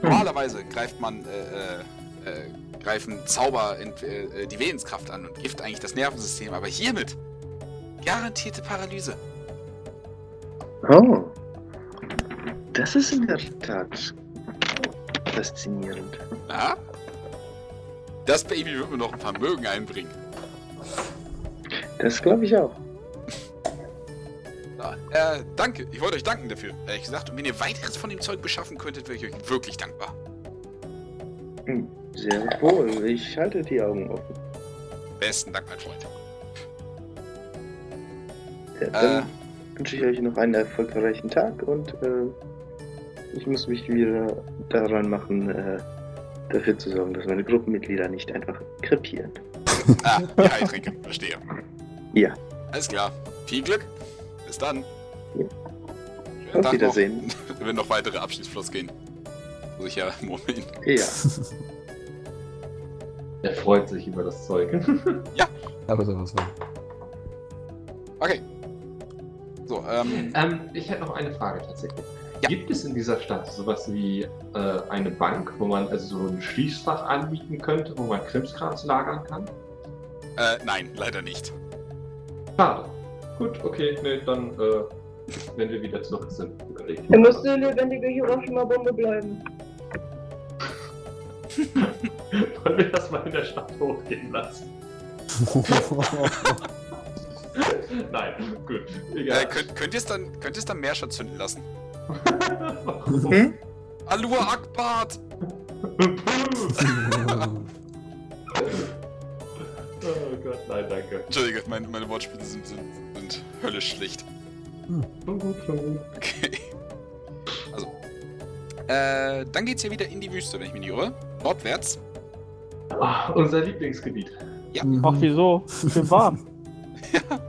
Normalerweise greift man, äh, äh, äh, greifen Zauber in, äh, die Willenskraft an und gift eigentlich das Nervensystem, aber hiermit garantierte Paralyse. Oh. Das ist in der Tat faszinierend. Ja? Das Baby wird mir noch ein Vermögen einbringen. Das glaube ich auch. Ja, äh, danke. Ich wollte euch danken dafür. Ehrlich gesagt, und wenn ihr weiteres von dem Zeug beschaffen könntet, wäre ich euch wirklich dankbar. Hm, Sehr wohl. Ich halte die Augen offen. Besten Dank, mein Freund. Ja, dann wünsche ich euch noch einen erfolgreichen Tag und äh, ich muss mich wieder daran machen, äh, dafür zu sorgen, dass meine Gruppenmitglieder nicht einfach krepieren. Ah, die Heiltränke. Verstehe. Ja. Alles klar. Viel Glück. Bis dann. Ja. Schönen Auf Wiedersehen. Noch. Wenn noch weitere Abschiedsfloss gehen. Muss ich ja murmeln. Ja. Er freut sich über das Zeug. Aber sowas war. Okay. So, ähm, ähm, ich hätte noch eine Frage tatsächlich. Ja. Gibt es in dieser Stadt sowas wie äh, eine Bank, wo man also so ein Schließfach anbieten könnte, wo man Krimskrams lagern kann? äh, nein, leider nicht. Schade. Gut, okay, nee, dann, äh, wenn wir wieder zurück sind, überlege ich. Er mir müsste eine lebendige Hiroshima-Bombe bleiben. Wollen wir das mal in der Stadt hochgehen lassen? Nein, gut. Egal. Äh, könnt, könnt ihr es dann, könnt dann Meerscher zünden lassen? Hm? Alua Akbart! oh Gott, nein, danke. Entschuldige, meine, meine Wortspiele sind, sind, sind höllisch schlicht. Schon gut, schon gut. Okay. Also. Äh, dann geht's hier wieder in die Wüste, wenn ich mich nicht irre. Nordwärts. Ah, unser Lieblingsgebiet. Ach, wieso? Schön warm. Ja.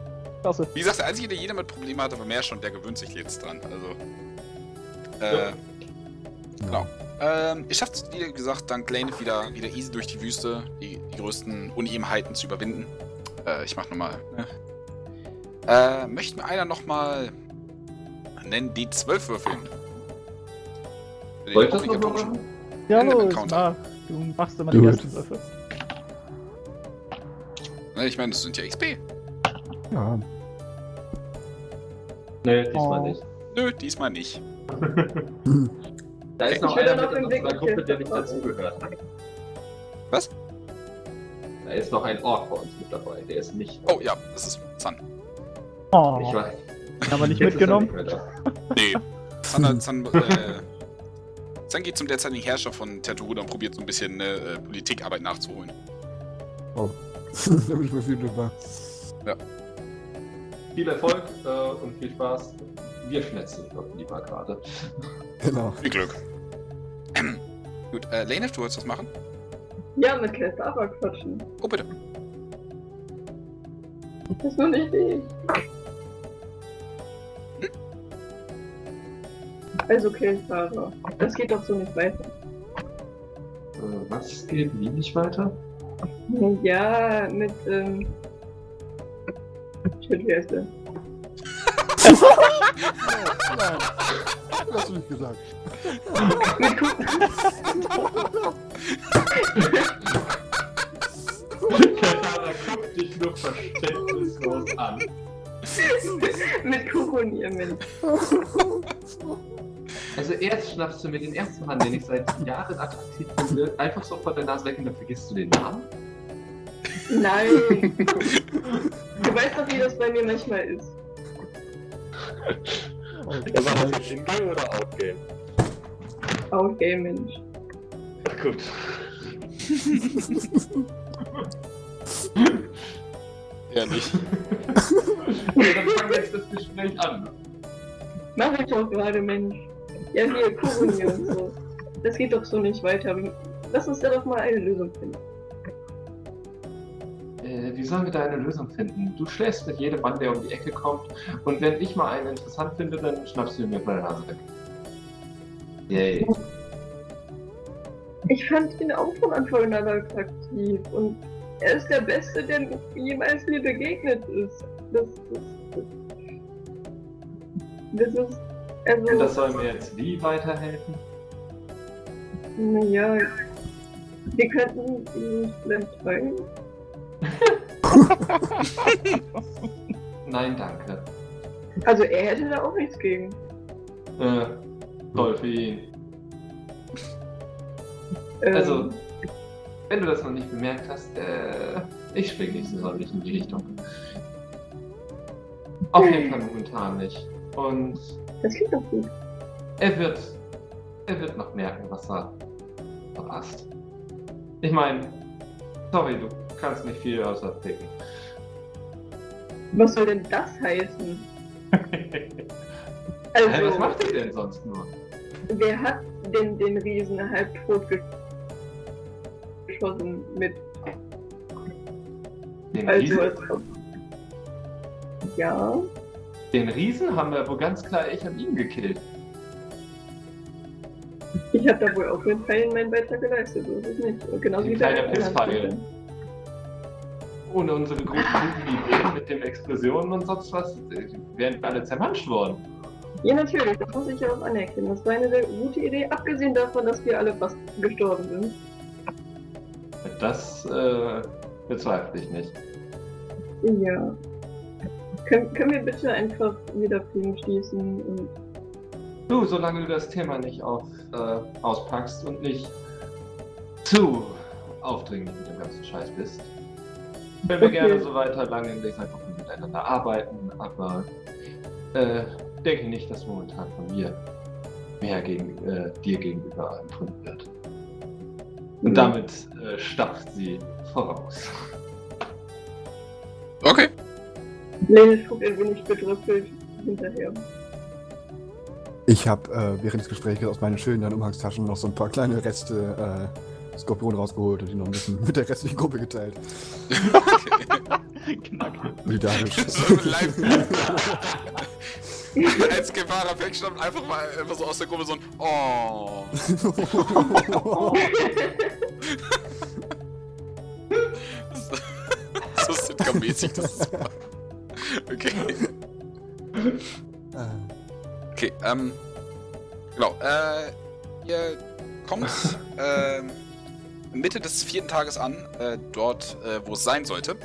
Klasse. Wie gesagt, der Einzige, der jeder mit Probleme hat, aber mehr schon, der gewöhnt sich jetzt dran. Also. Äh, genau. Ähm, ihr schafft es, wie gesagt, dank Lane wieder, wieder easy durch die Wüste, die, die größten Unebenheiten zu überwinden. Äh, ich mach nochmal. Ne? Äh, möchte mir einer nochmal nennen D12 würfeln? Für den Wollt ihr das? Ja, los, mach. Du machst immer Do die it. ersten Würfe. Ne, ich meine, das sind ja XP. ja. Nee, diesmal Oh. nicht. Nö, diesmal nicht. Da ist noch einer mit den in Weg unserer Gruppe, der nicht dazugehört. Was? Da ist noch ein Ork bei uns mit dabei, der ist nicht. Oh ja, das ist Sun. Oh, Ich weiß. aber nicht Jetzt ist er mitgenommen. nicht mehr da. Nee. Sun, Sun, äh, Sun geht zum derzeitigen Herrscher von Tatooine und probiert so ein bisschen äh, Politikarbeit nachzuholen. da bin ich mir viel drüber. Viel Erfolg äh, und viel Spaß. Wir schnetzen doch lieber gerade. Genau. Viel Glück. Gut, äh, Lane, du wolltest was machen? Ja, mit Keltava quatschen. Oh, bitte. Das ist nur nicht ich. Also Killfahrer. Das geht doch so nicht weiter. Äh, was geht wie nicht weiter? Ja, mit, ähm. Der? Nein, das hast du nicht gesagt. Katana guckt dich nur verständnislos an. mit Kuronir, Mensch. Also erst schnappst du mir den ersten Mann, den ich seit Jahren attraktiv finde, einfach so vor der Nase weg und dann vergisst du den Namen? Nein. Du weißt doch, wie das bei mir manchmal ist. Das war das In-Game oder Out-Game? Outgame, Mensch. Ach gut. Ja, dann fangen wir jetzt das Gespräch an. Mach ich doch gerade, Mensch. Ja, hier, Kuronir und so. Das geht doch so nicht weiter. Lass uns da doch mal eine Lösung finden. Äh, wie sollen wir da eine Lösung finden? Du schläfst mit jedem Mann, der um die Ecke kommt, und wenn ich mal einen interessant finde, dann schnappst du ihn mir von der Nase weg. Yay. Ich fand ihn auch von Anfang an attraktiv und er ist der Beste, der jemals mir begegnet ist. Das, das, das, das ist. Also, Und das soll mir jetzt wie weiterhelfen? naja. Wir könnten ihn vielleicht fragen. Nein, danke. Also, er hätte da auch nichts gegen. Äh, toll für ihn. Ähm, Also, wenn du das noch nicht bemerkt hast, äh, ich springe nicht so sonderlich in die Richtung. Auf jeden Fall momentan nicht. Und Das klingt doch gut. er wird, er wird noch merken, was er verpasst. Ich meine, sorry, du kannst nicht viel außer picken. Was soll denn das heißen? Hä, was Also, macht ihr denn sonst nur? wer hat denn den Riesen halb tot geschossen mit Den Also, Riesen, ja, den Riesen haben wir wohl ganz klar ich und ihn gekillt. ich habe da wohl auch mit Pfeilen meinen Beitrag geleistet, so ist es nicht. Genauso Die wie kleine. Spielern. Ohne unsere guten Ideen mit den Explosionen und sonst was, wären wir alle zermanscht worden. Ja, natürlich, das muss ich ja auch anerkennen. Das war eine sehr gute Idee, abgesehen davon, dass wir alle fast gestorben sind. Das äh, bezweifle ich nicht. Ja. Können, können wir bitte einfach wieder Frieden schließen und Du, solange du das Thema nicht auf, äh, auspackst und nicht zu aufdringlich mit dem ganzen Scheiß bist, können wir Okay. gerne so weiter lange in einfach miteinander arbeiten, aber äh, denke nicht, dass momentan von mir mehr gegen, äh, dir gegenüber empfunden wird. Und damit äh, stapft sie voraus. Okay. Lenny guckt ein wenig bedrückelt hinterher. Ich habe äh, während des Gesprächs aus meinen schönen Umhangstaschen noch so ein paar kleine Reste äh, Skorpion rausgeholt und die noch ein bisschen mit der restlichen Gruppe geteilt. Knack. Solidarisch. So live. Als Gefahr wegstammt, einfach mal einfach so aus der Gruppe so ein Oh. so Sitcom-mäßig, das ist super. Okay. Okay, ähm. Genau, äh. Ihr kommt ähm, Mitte des vierten Tages an, äh, dort, äh, wo es sein sollte.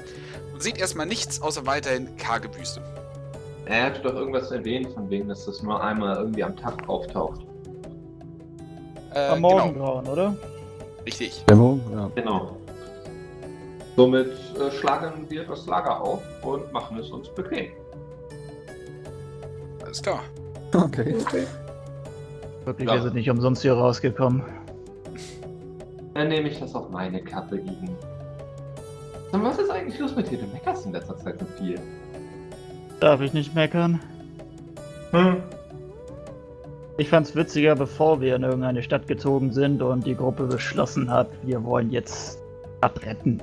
Und seht erstmal nichts außer weiterhin karge Wüste. Er hatte doch irgendwas erwähnt, von wegen, dass das nur einmal irgendwie am Tag auftaucht. Äh, Am genau, Morgengrauen, oder? richtig. Dämmerung? Ja. Genau. Somit äh, schlagen wir das Lager auf und machen es uns bequem. Alles klar. Okay. Okay. Wirklich, Ja. wir sind nicht umsonst hier rausgekommen. Dann nehme ich das auf meine Kappe gegen. Und was ist eigentlich los mit dir? Du meckerst in letzter Zeit so viel. Darf ich nicht meckern? Hm. Ich fand's witziger, bevor wir in irgendeine Stadt gezogen sind und die Gruppe beschlossen hat, wir wollen jetzt abretten.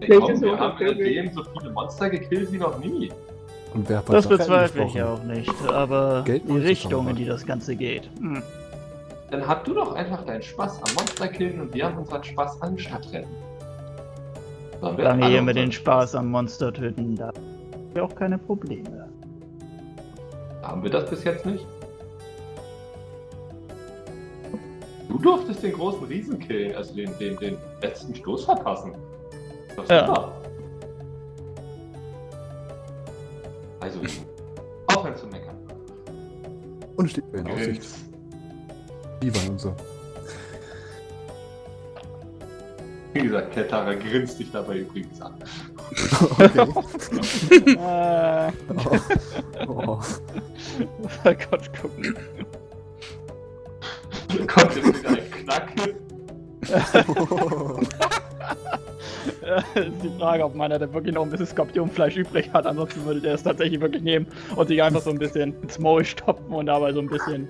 Ey, Vielleicht komm, wir haben in so viele Monster gekillt wie noch nie. Und wer von Das bezweifle ich gesprochen? auch nicht, aber Geld die Richtung, in die das Ganze geht. Hm. Dann hab du doch einfach deinen Spaß am Monster killen und wir haben unseren Spaß an Stadtrennen. So, haben wir Solange ihr mit unseren den Spaß am Monster töten, da haben wir auch keine Probleme. Haben wir das bis jetzt nicht? Du durftest den großen Riesen killen, also den, den, den letzten Stoß verpassen. Das Ja. super. Also, aufhören zu meckern. Und steht in Aussicht. Die waren und so. Wie gesagt, Kletterer grinst dich dabei übrigens an. okay. äh, Oh. Gott, gucken. Kommt jetzt wieder ein Knack. Äh, ist die Frage, ob meiner da wirklich noch ein bisschen Skorpionfleisch übrig hat. Ansonsten würde der es tatsächlich wirklich nehmen und sich einfach so ein bisschen ins Maul stopfen und dabei so ein bisschen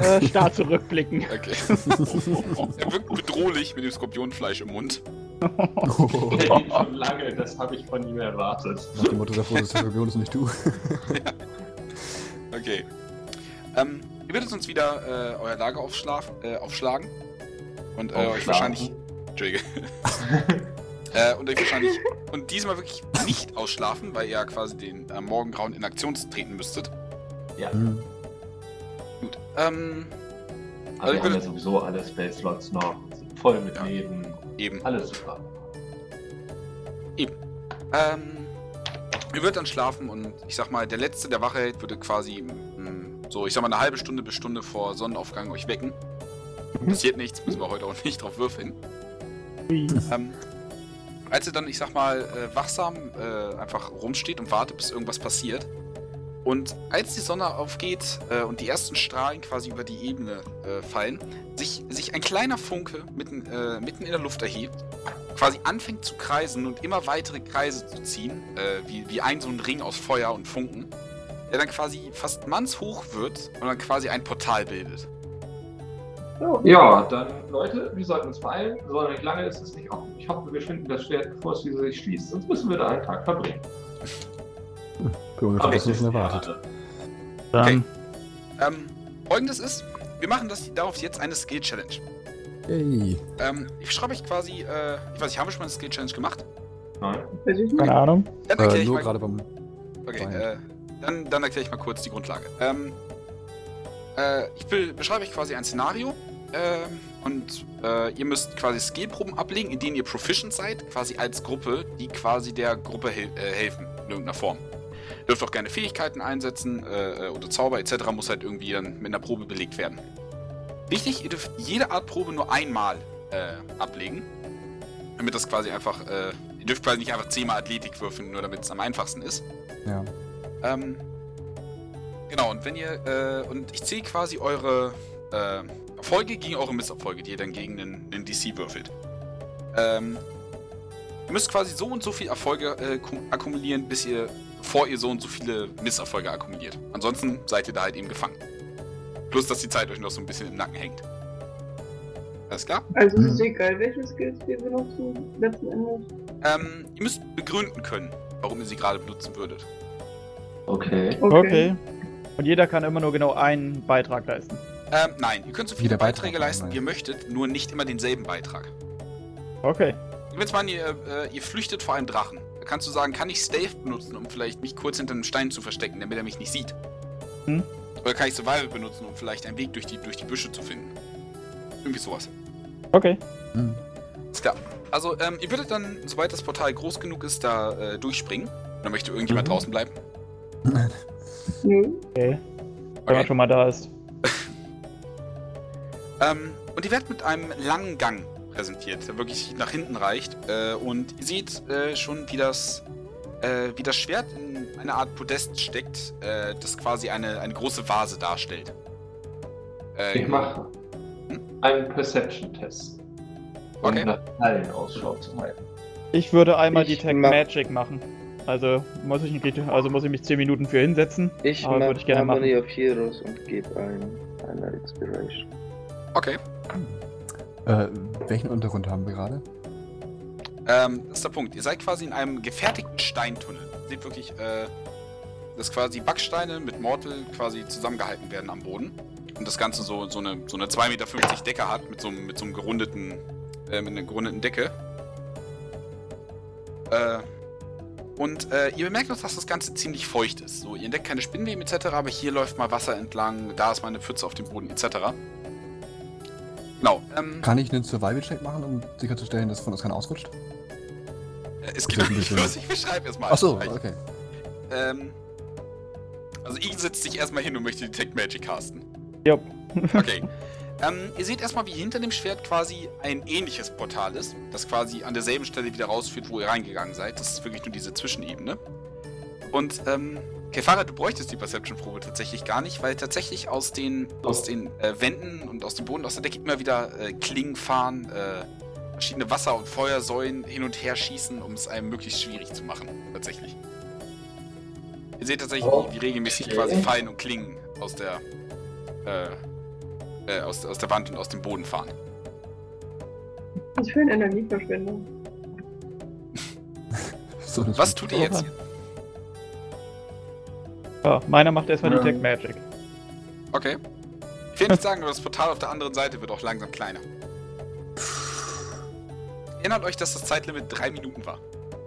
äh, starr zurückblicken. Okay. er wirkt bedrohlich mit dem Skorpionfleisch im Mund. Der geht schon lange, das habe ich von ihm erwartet. Nach dem Motto, der Foto ist der Skorpion, ist nicht du. Okay. Ähm, ihr werdet uns wieder äh, euer Lager aufschlafen, äh, aufschlagen. Und äh, euch wahrscheinlich. Entschuldige. äh, und euch wahrscheinlich. Und diesmal wirklich nicht ausschlafen, weil ihr ja quasi den äh, Morgengrauen in Aktion treten müsstet. Hm. Gut. Ähm, Aber wir ich haben ja sowieso alle Spell-Slots noch, sind voll mit Ja. Leben, eben. alles super. Ähm, ihr würdet dann schlafen und ich sag mal, der letzte, der Wache hält, würde quasi mh, so, ich sag mal, eine halbe Stunde bis Stunde vor Sonnenaufgang euch wecken. Passiert nichts, müssen wir heute auch nicht drauf würfeln. Ähm, als ihr dann, ich sag mal, äh, wachsam äh, einfach rumsteht und wartet, bis irgendwas passiert. Und als die Sonne aufgeht äh, und die ersten Strahlen quasi über die Ebene äh, fallen, sich, sich ein kleiner Funke mitten, äh, mitten in der Luft erhebt, quasi anfängt zu kreisen und immer weitere Kreise zu ziehen, äh, wie, wie ein so ein Ring aus Feuer und Funken, der dann quasi fast mannshoch wird und dann quasi ein Portal bildet. Ja, dann Leute, wir sollten uns beeilen. So nicht lange ist es nicht offen. Ich hoffe, wir finden das Schwert, bevor es wieder sich schließt. Sonst müssen wir da einen Tag verbringen. So ungefähr, das ist schon erwartet. Dann, Ähm, folgendes ist, wir machen das darauf jetzt eine Skill-Challenge. Yay. Ähm, ich schreibe euch quasi, äh, ich weiß nicht, haben wir schon mal eine Skill-Challenge gemacht? Nein. nicht. keine Ahnung. Dann erkläre Äh, ich nur mal, gerade beim. okay, äh, dann, dann erkläre ich mal kurz die Grundlage. Ähm, äh, ich be beschreibe euch quasi ein Szenario ähm, und äh, ihr müsst quasi Skillproben ablegen, in denen ihr proficient seid, quasi als Gruppe, die quasi der Gruppe hel äh, helfen, in irgendeiner Form. Dürft auch gerne Fähigkeiten einsetzen äh, oder Zauber etc. muss halt irgendwie dann mit einer Probe belegt werden. Wichtig, ihr dürft jede Art Probe nur einmal äh, ablegen, damit das quasi einfach, äh, ihr dürft quasi nicht einfach zehnmal Athletik würfeln, nur damit es am einfachsten ist. Ja. Ähm, genau, und wenn ihr, äh, und ich zähle quasi eure äh, Erfolge gegen eure Misserfolge, die ihr dann gegen den, den DC würfelt. Ähm, ihr müsst quasi so und so viele Erfolge äh, kum- akkumulieren, bis ihr, bevor ihr so und so viele Misserfolge akkumuliert. Ansonsten seid ihr da halt eben gefangen. Plus, dass die Zeit euch noch so ein bisschen im Nacken hängt. Alles klar? Also es Hm. ist egal, welche Skills wir benutzen, letzten Endes. Ähm, ihr müsst begründen können, warum ihr sie gerade benutzen würdet. Okay. Okay. Und jeder kann immer nur genau einen Beitrag leisten. Ähm, nein, ihr könnt so viele Jeder Beitrag Beiträge leisten, wie ihr möchtet, nur nicht immer denselben Beitrag. Okay. Jetzt mal, ihr, äh, ihr flüchtet vor einem Drachen, da kannst du sagen, kann ich Stealth benutzen, um vielleicht mich kurz hinter einem Stein zu verstecken, damit er mich nicht sieht? Hm. Oder kann ich Survival benutzen, um vielleicht einen Weg durch die, durch die Büsche zu finden? Irgendwie sowas. Okay. Hm. Ist klar. Also, ähm, ihr würdet dann, sobald das Portal groß genug ist, da äh, durchspringen. Oder möchte irgendjemand Mhm. draußen bleiben? Nö. Okay. Wenn man schon mal da ist. Ähm, und ihr werdet mit einem langen Gang präsentiert, der wirklich nach hinten reicht. Äh, und ihr seht äh, schon, wie das, äh, wie das Schwert in einer Art Podest steckt, äh, das quasi eine, eine große Vase darstellt. Äh, Ich mache einen Perception-Test. Um Okay. nach Fallen Ausschau zu halten. Ich würde einmal Ich Detect mach- Magic machen. Also muss ich, nicht- also muss ich mich 10 Minuten für hinsetzen. Ich Aber würde mache ich gerne machen. Harmony of Heroes und gebe ein, eine Inspiration. Okay. Äh, welchen Untergrund haben wir gerade? Ähm, das ist der Punkt. Ihr seid quasi in einem gefertigten Steintunnel. Seht wirklich, äh, dass quasi Backsteine mit Mortal quasi zusammengehalten werden am Boden. Und das Ganze so, so eine, so eine 2,50 Meter Decke hat mit so, einem- mit so einem gerundeten, äh, mit einer gerundeten Decke. Äh, und äh, ihr bemerkt noch, dass das Ganze ziemlich feucht ist. So, ihr entdeckt keine Spinnweben etc., aber hier läuft mal Wasser entlang, da ist mal eine Pfütze auf dem Boden etc. Genau. Ähm, Kann ich einen Survival-Check machen, um sicherzustellen, dass von uns keiner ausrutscht? äh, es geht ein nicht bisschen- los, ich beschreibe es mal. Achso, okay. Ähm, also Igen setzt sich erstmal hin und möchte Detect Magic casten. Jupp. Okay. ähm, ihr seht erstmal, wie hinter dem Schwert quasi ein ähnliches Portal ist, das quasi an derselben Stelle wieder rausführt, wo ihr reingegangen seid. Das ist wirklich nur diese Zwischenebene. Und, ähm, Kefara, du bräuchtest die Perception-Probe tatsächlich gar nicht, weil tatsächlich aus den, aus den äh, Wänden und aus dem Boden, aus der Decke immer wieder äh, Klingen fahren, äh, verschiedene Wasser- und Feuersäulen hin und her schießen, um es einem möglichst schwierig zu machen, tatsächlich. Ihr seht tatsächlich, wie, wie regelmäßig Okay. quasi Fallen und Klingen aus der, äh, äh, aus, aus der Wand und aus dem Boden fahren. Was für eine Energieverschwendung. So, Was tut ihr jetzt? Ja, meiner macht erstmal Ähm. Detect Magic. Okay. Ich will nicht sagen, aber das Portal auf der anderen Seite wird auch langsam kleiner. Erinnert euch, dass das Zeitlimit drei Minuten war.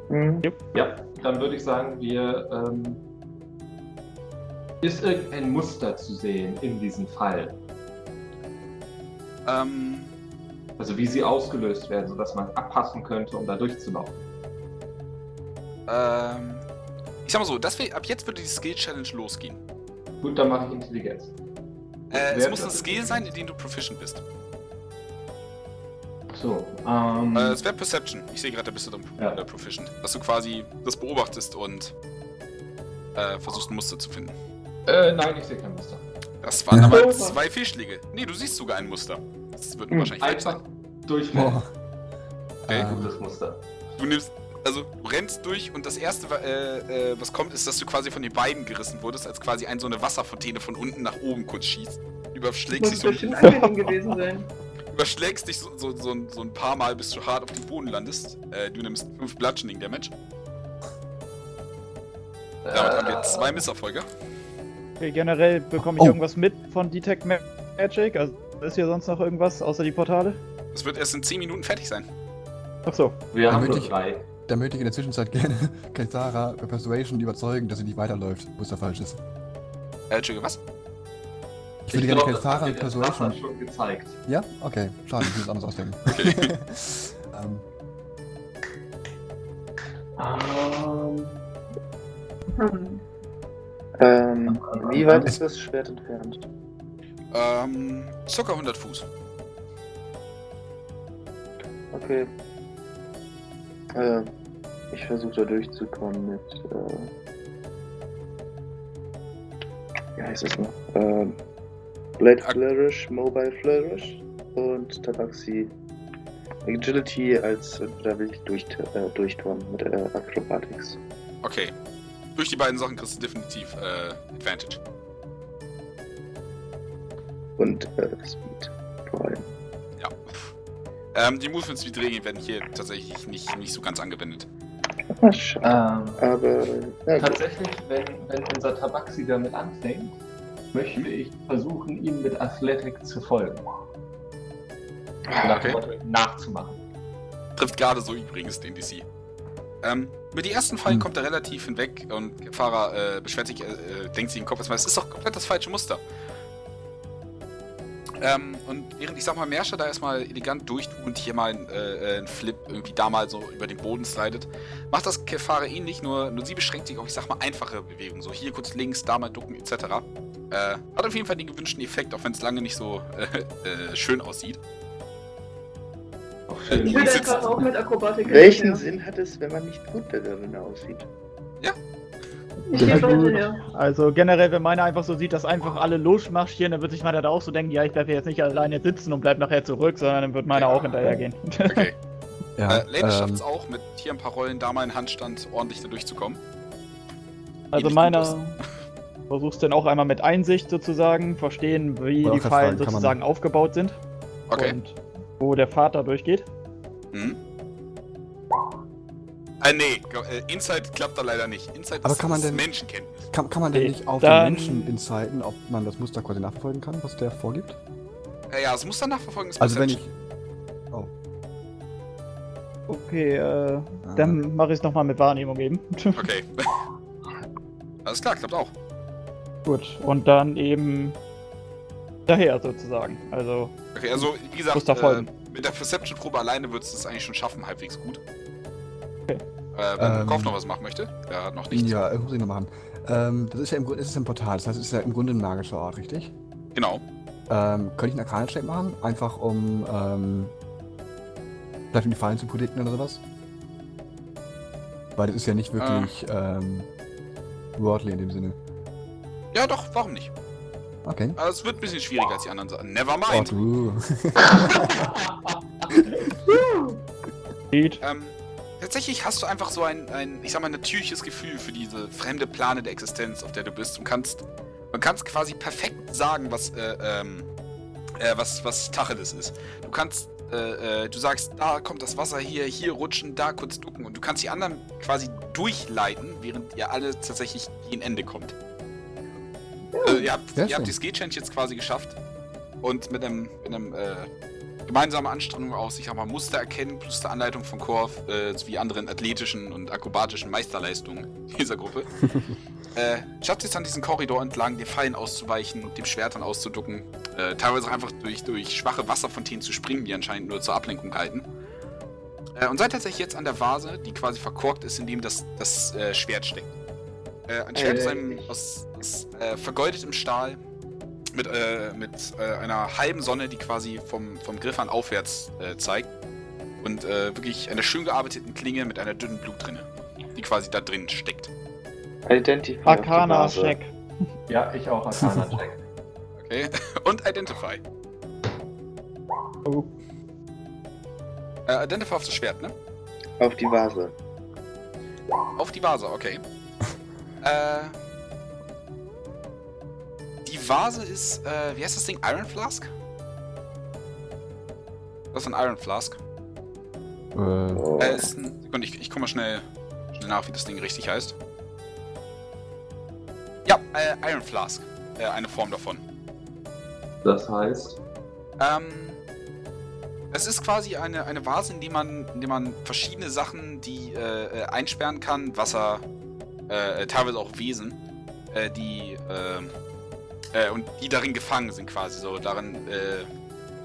Mhm. Ja, dann würde ich sagen, wir. Ähm, ist irgendein Muster zu sehen in diesem Fall? Ähm, Also wie sie ausgelöst werden, sodass man abpassen könnte, um da durchzulaufen. ähm, ich sag mal so, das ab jetzt würde die Skill Challenge losgehen. Gut, dann mache ich Intelligenz. Äh, es muss ein Skill sein, in dem du proficient bist. So, ähm. Äh, es wäre Perception. Ich sehe gerade, da bist du dann Ja. äh, proficient. Dass du quasi das beobachtest und äh, versuchst ein Muster zu finden. äh, nein, ich sehe kein Muster. Das waren aber zwei Fehlschläge. Nee, du siehst sogar ein Muster. Das wird Hm, wahrscheinlich Einfach sein. Okay. Ähm, Gutes Muster. Du nimmst, also du rennst durch und das erste, äh, äh, was kommt, ist, dass du quasi von den Beinen gerissen wurdest, als quasi ein so eine Wasserfontäne von unten nach oben kurz schießt. Überschlägst dich so, bestimmt angenehm gewesen sein. überschlägst dich so, so, so, ein- so ein paar Mal, bis du hart auf dem Boden landest. Äh, du nimmst 5 Bludgeoning Damage. Damit haben wir zwei Misserfolge. Okay, generell bekomme ich Oh. irgendwas mit von Detect Ma- Magic. Also ist hier sonst noch irgendwas außer die Portale? Das wird erst in 10 Minuten fertig sein. Ach so. Wir haben nur drei. Da möchte ich in der Zwischenzeit gerne Kaisara per Persuasion überzeugen, dass sie nicht weiterläuft, wo es da falsch ist. Äh, Entschuldigung, was? Ich würde gerne glaub, das Kaisara mit der Persuasion. schon gezeigt. Ja? Okay, schade, ich muss es anders ausdenken. Okay. ähm, Ähm, Hm. Ähm, wie weit ist das Schwert entfernt? ähm, circa 100 Fuß. Okay. Äh, ich versuche da durchzukommen mit, äh, wie heißt es noch? Ähm, Blade Flourish, Mobile Flourish und Tabaxi Agility als, da will ich durch, äh, durchturnen mit äh, Acrobatics. Okay. Durch die beiden Sachen kriegst du definitiv äh, Advantage. Und äh, Speed vor allem. Ja. Ähm, die Movement Speed Regeln werden hier tatsächlich nicht, nicht so ganz angewendet. Ah, schade. ähm, Aber, gut. tatsächlich, wenn, wenn unser Tabaxi damit anfängt, möchte ich versuchen, ihm mit Athletic zu folgen. Dem Okay. Nachzumachen. Trifft gerade so übrigens den DC. Ähm, über die ersten Fallen Hm. kommt er relativ hinweg und der Fahrer äh, beschwert sich, äh, äh, denkt sich im Kopf erstmal, es ist doch komplett das falsche Muster. Ähm, und während ich sag mal, Merscher da erstmal elegant durchtut und hier mal ein, äh, äh, ein Flip irgendwie da mal so über den Boden slidet, macht das Kefare ähnlich, nur, nur sie beschränkt sich auf, ich sag mal, einfache Bewegungen. So hier kurz links, da mal ducken, etc. Äh, hat auf jeden Fall den gewünschten Effekt, auch wenn es lange nicht so äh, äh, schön aussieht. Äh, schön. Ich will Sitzt- einfach auch mit Akrobatik. Welchen hinterher. Sinn hat es, wenn man nicht gut darin aussieht? Ja. Also generell, wenn meiner einfach so sieht, dass einfach alle losmarschieren, dann wird sich meiner da auch so denken, ja, ich bleib hier jetzt nicht alleine sitzen und bleib nachher zurück, sondern dann wird meiner Ja. auch hinterhergehen. Okay. ja, äh, Lane schafft ähm, es auch, mit hier ein paar Rollen da mal in Handstand ordentlich da durchzukommen. Also Ähnlich meiner versuchst dann auch einmal mit Einsicht sozusagen, verstehen, wie die Fallen man- sozusagen aufgebaut sind Okay. und wo der Vater durchgeht. Mhm. Äh, nee, äh, Inside klappt da leider nicht. Inside Aber ist, kann man denn- Menschenkenntnis. Kann, kann man denn Nee, nicht auf dann- den Menschen insighten, ob man das Muster quasi nachverfolgen kann, was der vorgibt? Äh, ja, es muss dann nachverfolgen. ist Also wenn ich. Perception. Oh. Okay, äh, ah. dann mache ich es nochmal mit Wahrnehmung eben. Okay. Alles klar, klappt auch. Gut, und dann eben daher sozusagen. Also, Okay, also wie gesagt, äh, folgen. mit der Perception-Probe alleine würdest du es eigentlich schon schaffen, halbwegs gut. Äh, wenn Ähm, Kauf noch was machen möchte, der hat noch nichts. Ja, das muss ich noch machen. Ähm, das ist ja im Grunde, es ist ein Portal, das heißt, es ist ja im Grunde ein magischer Ort, richtig? Genau. Ähm, könnte ich einen Arcana-Check machen? Einfach um, ähm, vielleicht um die Fallen zu predikten oder sowas? Weil das ist ja nicht wirklich, ähm, worldly in dem Sinne. Ja, doch, warum nicht? Okay. Aber es wird ein bisschen schwieriger als die anderen Sachen. Never Oh, mind. du. geht. Ähm, tatsächlich hast du einfach so ein, ein, ich sag mal, natürliches Gefühl für diese fremde Plane der Existenz, auf der du bist. Und kannst, man kannst quasi perfekt sagen, was, äh, ähm, äh, was, was Tacheles ist. Du kannst, äh, äh, du sagst, da kommt das Wasser hier, hier rutschen, da kurz ducken. Und du kannst die anderen quasi durchleiten, während ihr alle tatsächlich gegen Ende kommt. Also, ihr habt, ihr habt die Skill-Change jetzt quasi geschafft. Und mit einem, mit einem, äh, gemeinsame Anstrengung aus, ich sag mal, Muster erkennen, plus der Anleitung von Korf, äh, sowie anderen athletischen und akrobatischen Meisterleistungen dieser Gruppe, äh, schafft es dann diesen Korridor entlang, den Fallen auszuweichen, dem Schwert dann auszuducken, äh, teilweise auch einfach durch, durch schwache Wasserfontänen zu springen, die anscheinend nur zur Ablenkung halten. Äh, und seid tatsächlich jetzt an der Vase, die quasi verkorkt ist, in dem das, das äh, Schwert steckt. Äh, ein Schwert aus, einem, aus, aus äh, vergoldetem Stahl, mit, äh, mit äh, einer halben Sonne, die quasi vom, vom Griff an aufwärts äh, zeigt. Und äh, wirklich einer schön gearbeiteten Klinge mit einer dünnen Blut drinne, die quasi da drin steckt. Identify. Arcana-Check. Ja, ich auch Arcana-Check. Okay? Und Identify. Oh. Äh, Identify auf das Schwert, ne? Auf die Vase. Auf die Vase, okay. äh. Die Vase ist, äh, wie heißt das Ding? Iron Flask? Das ist ein Iron Flask. Äh. Äh, ist ein, Sekunde, ich, ich guck mal schnell, schnell nach, wie das Ding richtig heißt. Ja, äh, Iron Flask. Äh, eine Form davon. Das heißt, Ähm, es ist quasi eine, eine Vase, in die man, in die man verschiedene Sachen, die äh, äh, einsperren kann, Wasser, äh, teilweise auch Wesen, äh, die äh, äh, und die darin gefangen sind quasi so. Darin äh,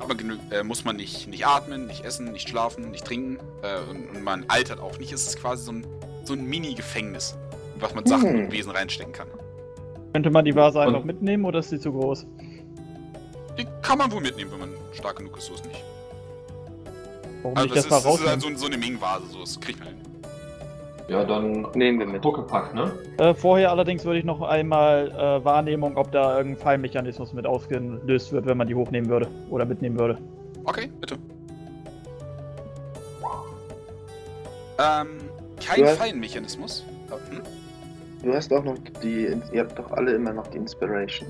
aber äh, muss man nicht, nicht atmen, nicht essen, nicht schlafen, nicht trinken äh, und, und man altert auch nicht. Es ist quasi so ein, so ein Mini-Gefängnis, in was man Sachen Hm. und Wesen reinstecken kann. Könnte man die Vase einfach Und- mitnehmen oder ist sie zu groß? Die kann man wohl mitnehmen, wenn man stark genug ist, so ist nicht. Warum Also nicht das, das mal ist, das ist halt rausnehmen? so, so eine Ming-Vase, so das kriegt man hin. Ja, dann Nehmen wir mit. Huckepack, ne? Äh, vorher allerdings würde ich noch einmal äh, Wahrnehmung, ob da irgendein Fallmechanismus mit ausgelöst wird, wenn man die hochnehmen würde oder mitnehmen würde. Okay, bitte. Ähm, kein Du hast- Fallenmechanismus. Äh, Hm? Du hast auch noch die. Ihr habt doch alle immer noch die Inspiration.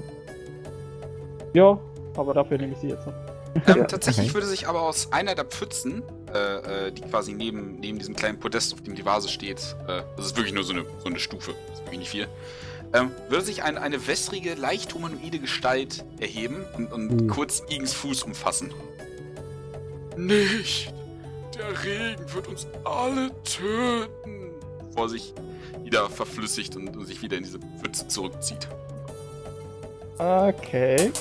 Ja, aber dafür nehme ich sie jetzt noch. Ähm, Ja, tatsächlich okay. würde sich aber aus einer der Pfützen, äh, äh, die quasi neben, neben diesem kleinen Podest, auf dem die Vase steht, äh, das ist wirklich nur so eine, so eine Stufe, das ist wirklich nicht viel, ähm, würde sich ein, eine wässrige, leicht humanoide Gestalt erheben und, und Uh. kurz Igens Fuß umfassen. Nicht! Der Regen wird uns alle töten! Bevor sich wieder verflüssigt und, und sich wieder in diese Pfütze zurückzieht. Okay.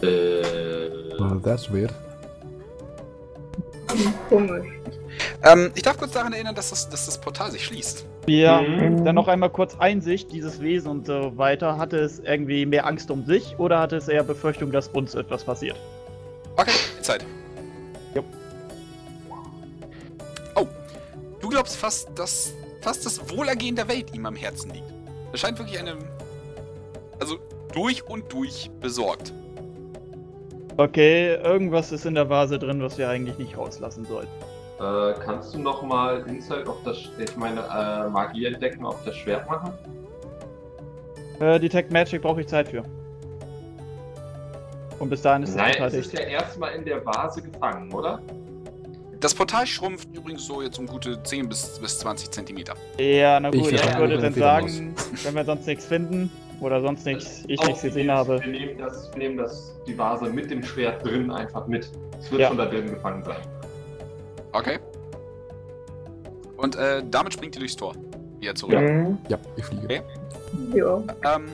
Äh. well, that's weird. Komisch. Ähm, ich darf kurz daran erinnern, dass das, dass das Portal sich schließt. Ja, Mhm. dann noch einmal kurz Einsicht, dieses Wesen und so weiter. Hatte es irgendwie mehr Angst um sich oder hatte es eher Befürchtung, dass uns etwas passiert? Okay, Zeit. Jupp. Oh, du glaubst fast, dass fast das Wohlergehen der Welt ihm am Herzen liegt. Er scheint wirklich eine. Also durch und durch besorgt. Okay, irgendwas ist in der Vase drin, was wir eigentlich nicht rauslassen sollten. Äh, kannst du nochmal Insight auf das, ich meine, äh, Magie entdecken, auf das Schwert machen? Äh, Detect Magic brauche ich Zeit für. Und bis dahin ist das Nein, total es ist ja erstmal in der Vase gefangen, oder? Das Portal schrumpft übrigens so jetzt um gute 10 bis, bis 20 Zentimeter. Ja, na Ich gut, ich, verstehe würde dann sagen, wenn wir sonst nichts finden oder sonst nichts, ich Auch nichts gesehen habe. Wir nehmen, das, wir nehmen das, die Vase mit dem Schwert drin einfach mit. Es wird Ja. schon da drin gefangen sein. Okay. Und äh, damit springt ihr durchs Tor. Wieder zurück. Mhm. Ja, ich fliege. Okay. Ja. Ähm,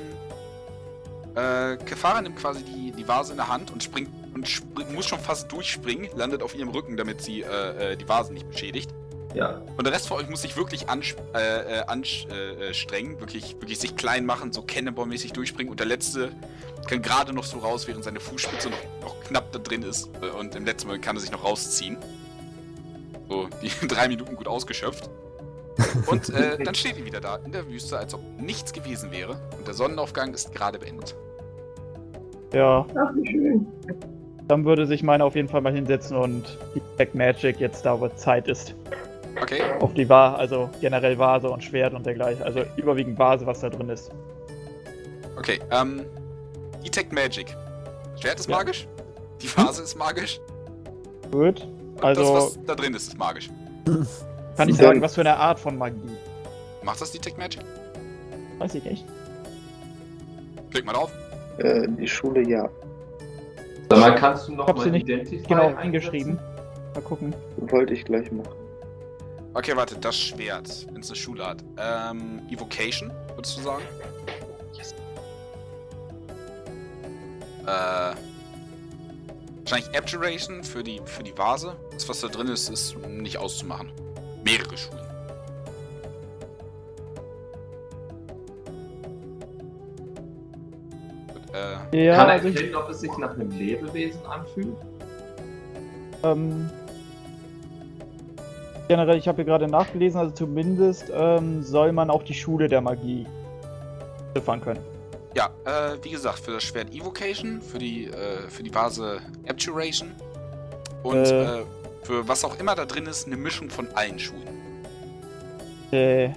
äh, Kefara nimmt quasi die, die Vase in der Hand und springt und spring, muss schon fast durchspringen, landet auf ihrem Rücken, damit sie äh, äh, die Vase nicht beschädigt. Ja. Und der Rest von euch muss sich wirklich ansp äh, äh, anstrengen, wirklich, wirklich sich klein machen, so Cannonball-mäßig durchspringen. Und der Letzte kann gerade noch so raus, während seine Fußspitze noch, noch knapp da drin ist. Äh, Und im letzten Moment kann er sich noch rausziehen. So, die drei Minuten gut ausgeschöpft. Und äh, dann steht ihr wieder da in der Wüste, als ob nichts gewesen wäre. Und der Sonnenaufgang ist gerade beendet. Ja, Ach, wie schön. dann würde sich meine auf jeden Fall mal hinsetzen und die Black Magic jetzt da, wo Zeit ist. Okay, Auf die Vase, also generell Vase und Schwert und dergleichen. Also überwiegend Vase, was da drin ist. okay. Ähm, Detect Magic. Schwert ist Ja. magisch. Die Vase ist magisch. Gut. Und Also- das, was da drin ist, ist magisch. Kann ich Dann- sagen, was für eine Art von Magie? Macht das Detect Magic? Weiß ich nicht. Klick mal drauf. Äh, die Schule ja. Sag mal, kannst du noch Ich hab mal sie nicht Identify Genau, eingeschrieben. Mal gucken. Wollte ich gleich machen. Okay, warte, das Schwert, wenn es eine Schule hat. Ähm, Evocation, würdest du sagen? Yes. Äh, wahrscheinlich Abjuration für die, für die Vase. Das, was da drin ist, ist nicht auszumachen. Mehrere Schulen. Gut, äh, Ja, Kann er also erkennen, ob es sich nach einem Lebewesen anfühlt? ähm, generell, ich habe hier gerade nachgelesen, also zumindest ähm, soll man auch die Schule der Magie ziffern können. Ja, äh, wie gesagt, für das Schwert Evocation, für die, äh, für die Vase Abjuration und Äh. äh, für was auch immer da drin ist, eine Mischung von allen Schulen. Äh,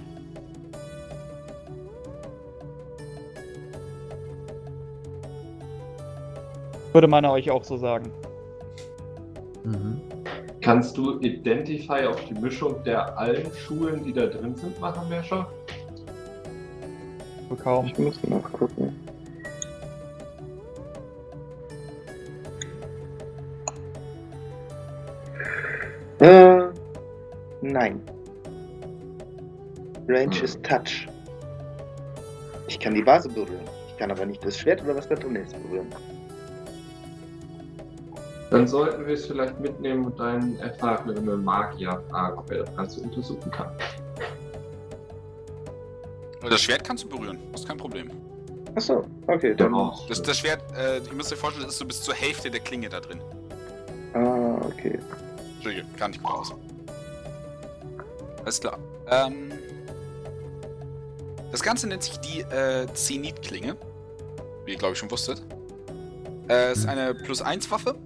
würde man euch auch so sagen. Mhm. Kannst du Identify auf die Mischung der allen Schulen, die da drin sind, machen? So kaum. Ich muss nachgucken. Äh, nein. Range ist Touch. Ich kann die Vase berühren. Ich kann aber nicht das Schwert oder was da drin ist berühren. Dann sollten wir es vielleicht mitnehmen und einen erfahrenen Magier fragen, ob er das Ganze untersuchen kann. Das Schwert kannst du berühren, das ist kein Problem. Achso, okay, dann. Raus. Das, das Schwert, äh, ihr müsst euch vorstellen, das ist so bis zur Hälfte der Klinge da drin. Ah, okay. Entschuldige, kann nicht gut aus. Alles klar. Ähm, das Ganze nennt sich die äh, Zenit-Klinge. Wie ihr, glaube ich, schon wusstet. Äh, ist eine Plus-1-Waffe.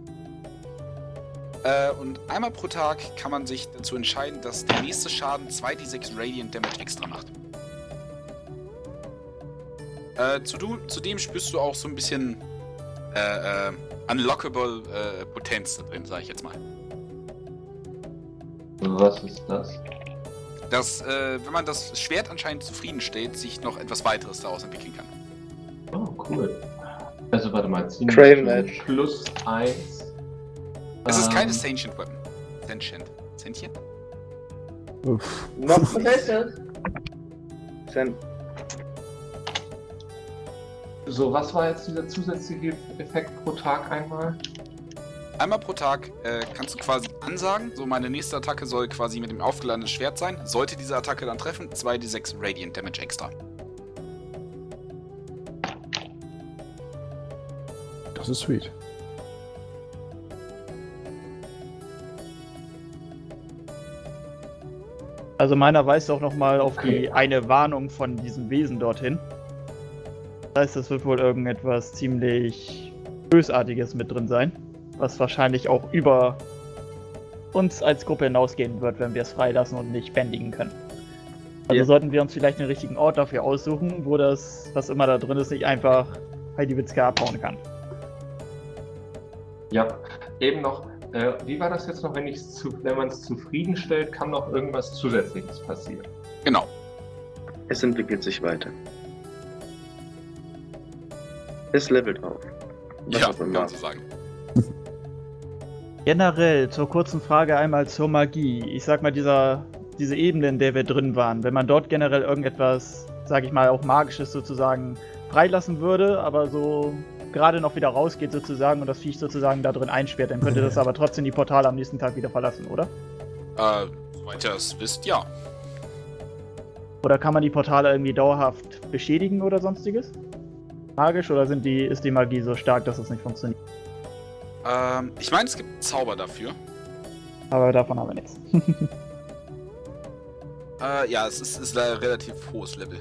Äh, und einmal pro Tag kann man sich dazu entscheiden, dass der nächste Schaden 2d6 Radiant Damage extra macht. Äh, zu du, zudem spürst du auch so ein bisschen äh, äh, unlockable äh, Potenz da drin, sag ich jetzt mal. Was ist das? dass, äh, wenn man das Schwert anscheinend zufriedenstellt, sich noch etwas weiteres daraus entwickeln kann. Oh, cool. Also warte mal, ziehen Craven Edge. plus 1. Es ist keine Ähm, Sentient Weapon. Sentient. Sentient? Uff. Noch Was heißt das? Sen So, was war jetzt dieser zusätzliche Effekt pro Tag einmal? Einmal pro Tag äh, kannst du quasi ansagen, so meine nächste Attacke soll quasi mit dem aufgeladenen Schwert sein. Sollte diese Attacke dann treffen, 2d6 Radiant Damage extra. Das ist sweet. Also meiner weist auch nochmal auf die eine Warnung von diesem Wesen dorthin. Das heißt, es wird wohl irgendetwas ziemlich Bösartiges mit drin sein, was wahrscheinlich auch über uns als Gruppe hinausgehen wird, wenn wir es freilassen und nicht bändigen können. Also Ja. sollten wir uns vielleicht einen richtigen Ort dafür aussuchen, wo das, was immer da drin ist, nicht einfach Heidi Witzke abhauen kann. Ja, eben noch, Äh, wie war das jetzt noch, wenn, zu, wenn man es zufriedenstellt, kann noch irgendwas Zusätzliches passieren? Genau. Es entwickelt sich weiter. Es levelt auf. Was ja, kann man so sagen. Generell zur kurzen Frage einmal zur Magie. Ich sag mal, dieser, diese Ebene, in der wir drin waren, wenn man dort generell irgendetwas, sag ich mal, auch Magisches sozusagen freilassen würde, aber so gerade noch wieder rausgeht sozusagen und das Viech sozusagen da drin einsperrt, dann könnte das aber trotzdem die Portale am nächsten Tag wieder verlassen, oder? Äh, soweit ihr es wisst, ja. Oder kann man die Portale irgendwie dauerhaft beschädigen oder sonstiges? Magisch oder sind die, ist die Magie so stark, dass es nicht funktioniert? Ähm, ich meine, es gibt Zauber dafür. Aber davon haben wir nichts. Äh, ja, es ist, ist ein relativ hohes Level.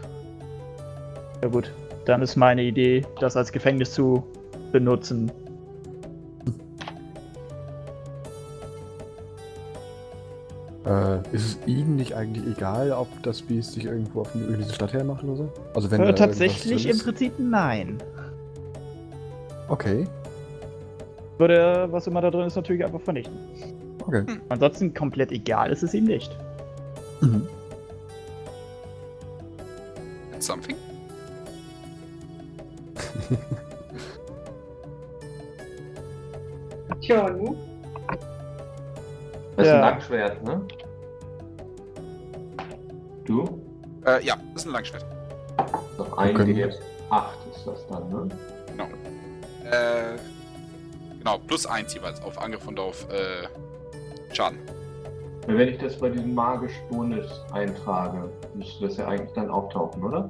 Ja gut, dann ist meine Idee, das als Gefängnis zu benutzen. Äh, ist es Ihnen nicht eigentlich egal, ob das Biest sich irgendwo auf eine diese Stadt hermacht oder so? Also wenn Äh, tatsächlich im Prinzip nein. Okay, Würde, was immer da drin ist, natürlich einfach vernichten. okay. Ansonsten komplett egal ist es ihm nicht. Mhm. Something? Tja, nu. Das ist Ja. ein Langschwert, ne? Du? Äh, ja, ist ein Langschwert. Noch ein können- D8 ist das dann, ne? Äh, genau, plus eins jeweils auf Angriff und auf, äh, Schaden. Ja, Wenn ich das bei diesem magisch Bonus eintrage, müsste das ja eigentlich dann auftauchen, oder?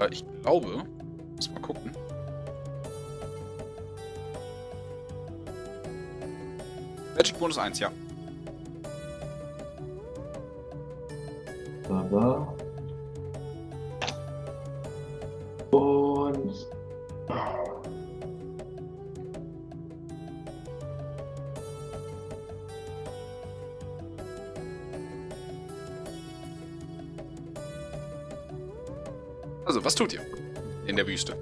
Äh, ich glaube, muss mal gucken. Magic Bonus 1, ja. Aber. Und. Also, was tut ihr in der Wüste?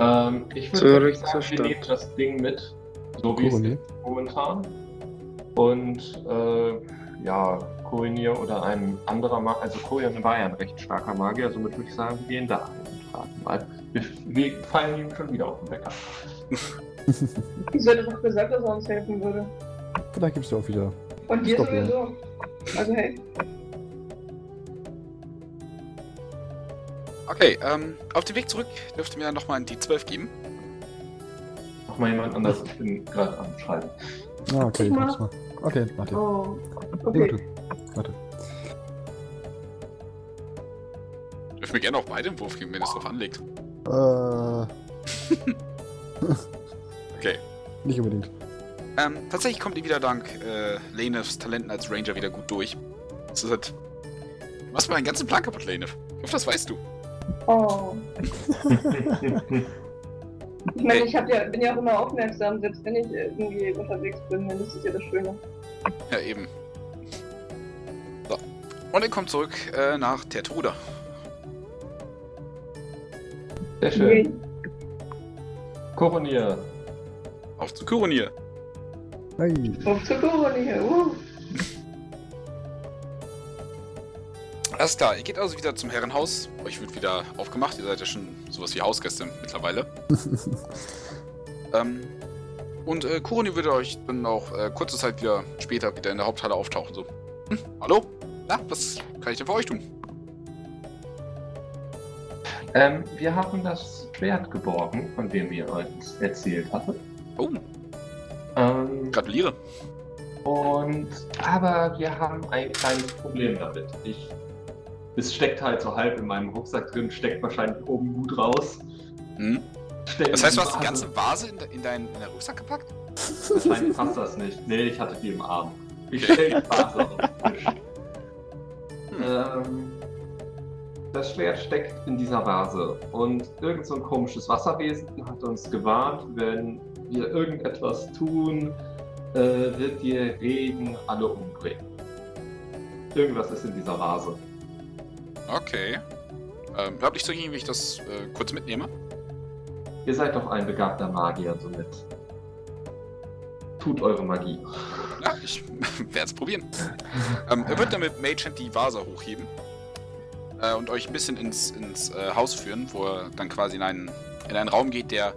Ähm, ich würde sagen, wir Stadt. nehmen das Ding mit, so wie es Koronier. ist momentan. Und äh, ja, Korinir oder ein anderer Magier, also Korinir war ja ein recht starker Magier, somit würde ich sagen, wir gehen da hin und fragen mal. Wir, wir fallen ihm schon wieder auf den Wecker. Ich hätte doch gesagt, dass er uns helfen würde. Vielleicht gibst du auch wieder. Und dir sowieso. Also hey. Okay, ähm, auf dem Weg zurück dürft ihr mir nochmal ein D12 geben. Mach mal jemand anders, ich bin gerade am Schreiben. Ah, okay, Ich ich mach. mach's mal. Okay, warte. Oh. Nee, Okay. warte. Warte. Dürft mir gerne auch beide einen Wurf geben, wenn es drauf anlegt. Äh, Okay. nicht unbedingt. Ähm, tatsächlich kommt ihr wieder dank äh, Lanefs Talenten als Ranger wieder gut durch. Das ist halt. Du machst meinen ganzen Plan kaputt, Lanef. Ich hoffe, das weißt du. Oh. Ich meine, ich hab ja, bin ja auch immer aufmerksam, selbst wenn ich irgendwie unterwegs bin, dann ist es ja das Schöne. Ja, eben. So. Und ihr kommt zurück äh, nach Tertruda. Sehr schön. Koronir. Auf zu Kuronier. Hey. Auf zur Corona hier. Uh. Alles klar, ihr geht also wieder zum Herrenhaus. Euch wird wieder aufgemacht. Ihr seid ja schon sowas wie Hausgäste mittlerweile. ähm, und äh, Kuroni würde euch dann auch äh, kurze Zeit wieder später wieder in der Haupthalle auftauchen. So, hm, hallo? Na, was kann ich denn für euch tun? Ähm, wir haben das Schwert geborgen, von dem ihr uns erzählt hattet. Oh, Ähm, gratuliere. und aber wir haben ein kleines Problem damit. Ich, es steckt halt so halb in meinem Rucksack drin, steckt wahrscheinlich oben gut raus. Hm? Das heißt, du hast die ganze Vase in, de in, deinen in Rucksack gepackt? Wahrscheinlich passt das nicht. Nee, ich hatte die im Arm. Ich stell die Vase auf den Tisch. Hm. Ähm, das Schwert steckt in dieser Vase und irgend so ein komisches Wasserwesen hat uns gewarnt, wenn wir irgendetwas tun, äh, wird der Regen alle umbringen. Irgendwas ist in dieser Vase. Okay. Ähm, habt nicht dagegen, wie ich das äh, kurz mitnehme? Ihr seid doch ein begabter Magier, somit tut eure Magie. Ja, ich werde es probieren. ähm, er wird dann mit Magehand die Vase hochheben äh, und euch ein bisschen ins, ins äh, Haus führen, wo er dann quasi in einen, in einen Raum geht, der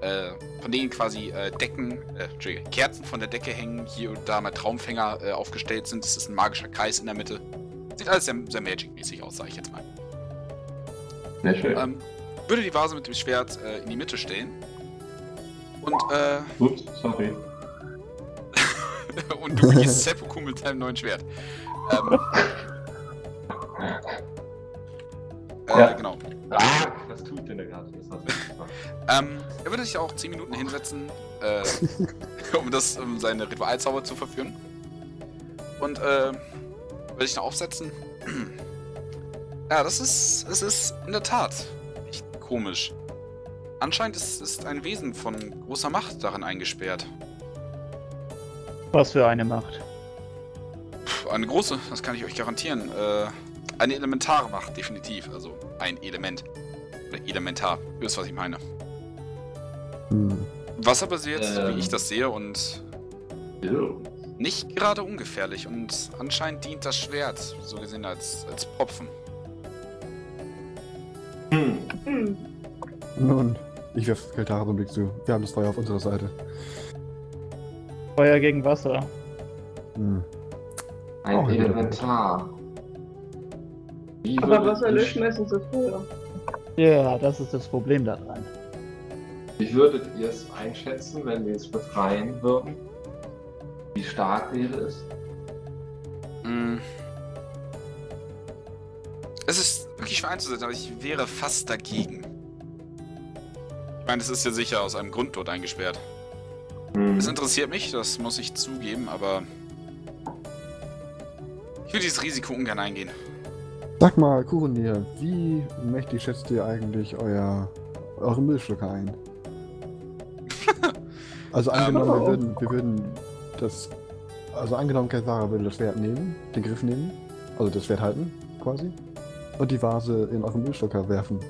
äh, von denen quasi äh, Decken, äh, Kerzen von der Decke hängen, hier und da mal Traumfänger aufgestellt sind. Es ist ein magischer Kreis in der Mitte. Sieht alles sehr, sehr Magic-mäßig aus, sage ich jetzt mal. Sehr schön. Ähm, würde die Vase mit dem Schwert äh, in die Mitte stellen. Und, äh, Ups, sorry. und du begehst Seppuku mit deinem neuen Schwert. Ähm, äh, Ja. genau. Ah, was tut denn da gerade? Ähm, er würde sich auch 10 Minuten hinsetzen, äh, um das, um seine Ritualzauber zu verführen. Und, äh, würde ich noch aufsetzen. ja, das ist, es ist in der Tat echt komisch. Anscheinend ist, ist ein Wesen von großer Macht darin eingesperrt. Was für eine Macht. Puh, eine große, das kann ich euch garantieren. Äh, eine elementare Macht, definitiv. Also ein Element. Oder elementar. Ihr wisst, was ich meine. Hm. Wasserbasiert, Ähm. wie ich das sehe, und Ew. Nicht gerade ungefährlich. Und anscheinend dient das Schwert, so gesehen, als, als Propfen. Hm. Hm. Nun, ich werfe Keltara so einen Blick zu. Wir haben das Feuer auf unserer Seite. Feuer gegen Wasser. Hm. Ein Auch wieder Elementar. Wie Aber würdet Wasser ihr- löscht meistens das Feuer. Ja, das ist das Problem daran. Wie würdet ihr es einschätzen, wenn wir es befreien würden? Wie stark wäre es? Mm. Es ist wirklich schwer einzusetzen, aber ich wäre fast dagegen. Ich meine, es ist ja sicher aus einem Grund dort eingesperrt. Hm. Es interessiert mich, das muss ich zugeben, aber ich will dieses Risiko ungern eingehen. Sag mal, Kurunir, wie mächtig schätzt ihr eigentlich euer, eure Müllschlucker ein? Also angenommen, wir würden, wir würden das. Also angenommen, Keltara würde das Schwert nehmen, den Griff nehmen, also das Schwert halten, quasi, und die Vase in euren Müllschlucker werfen.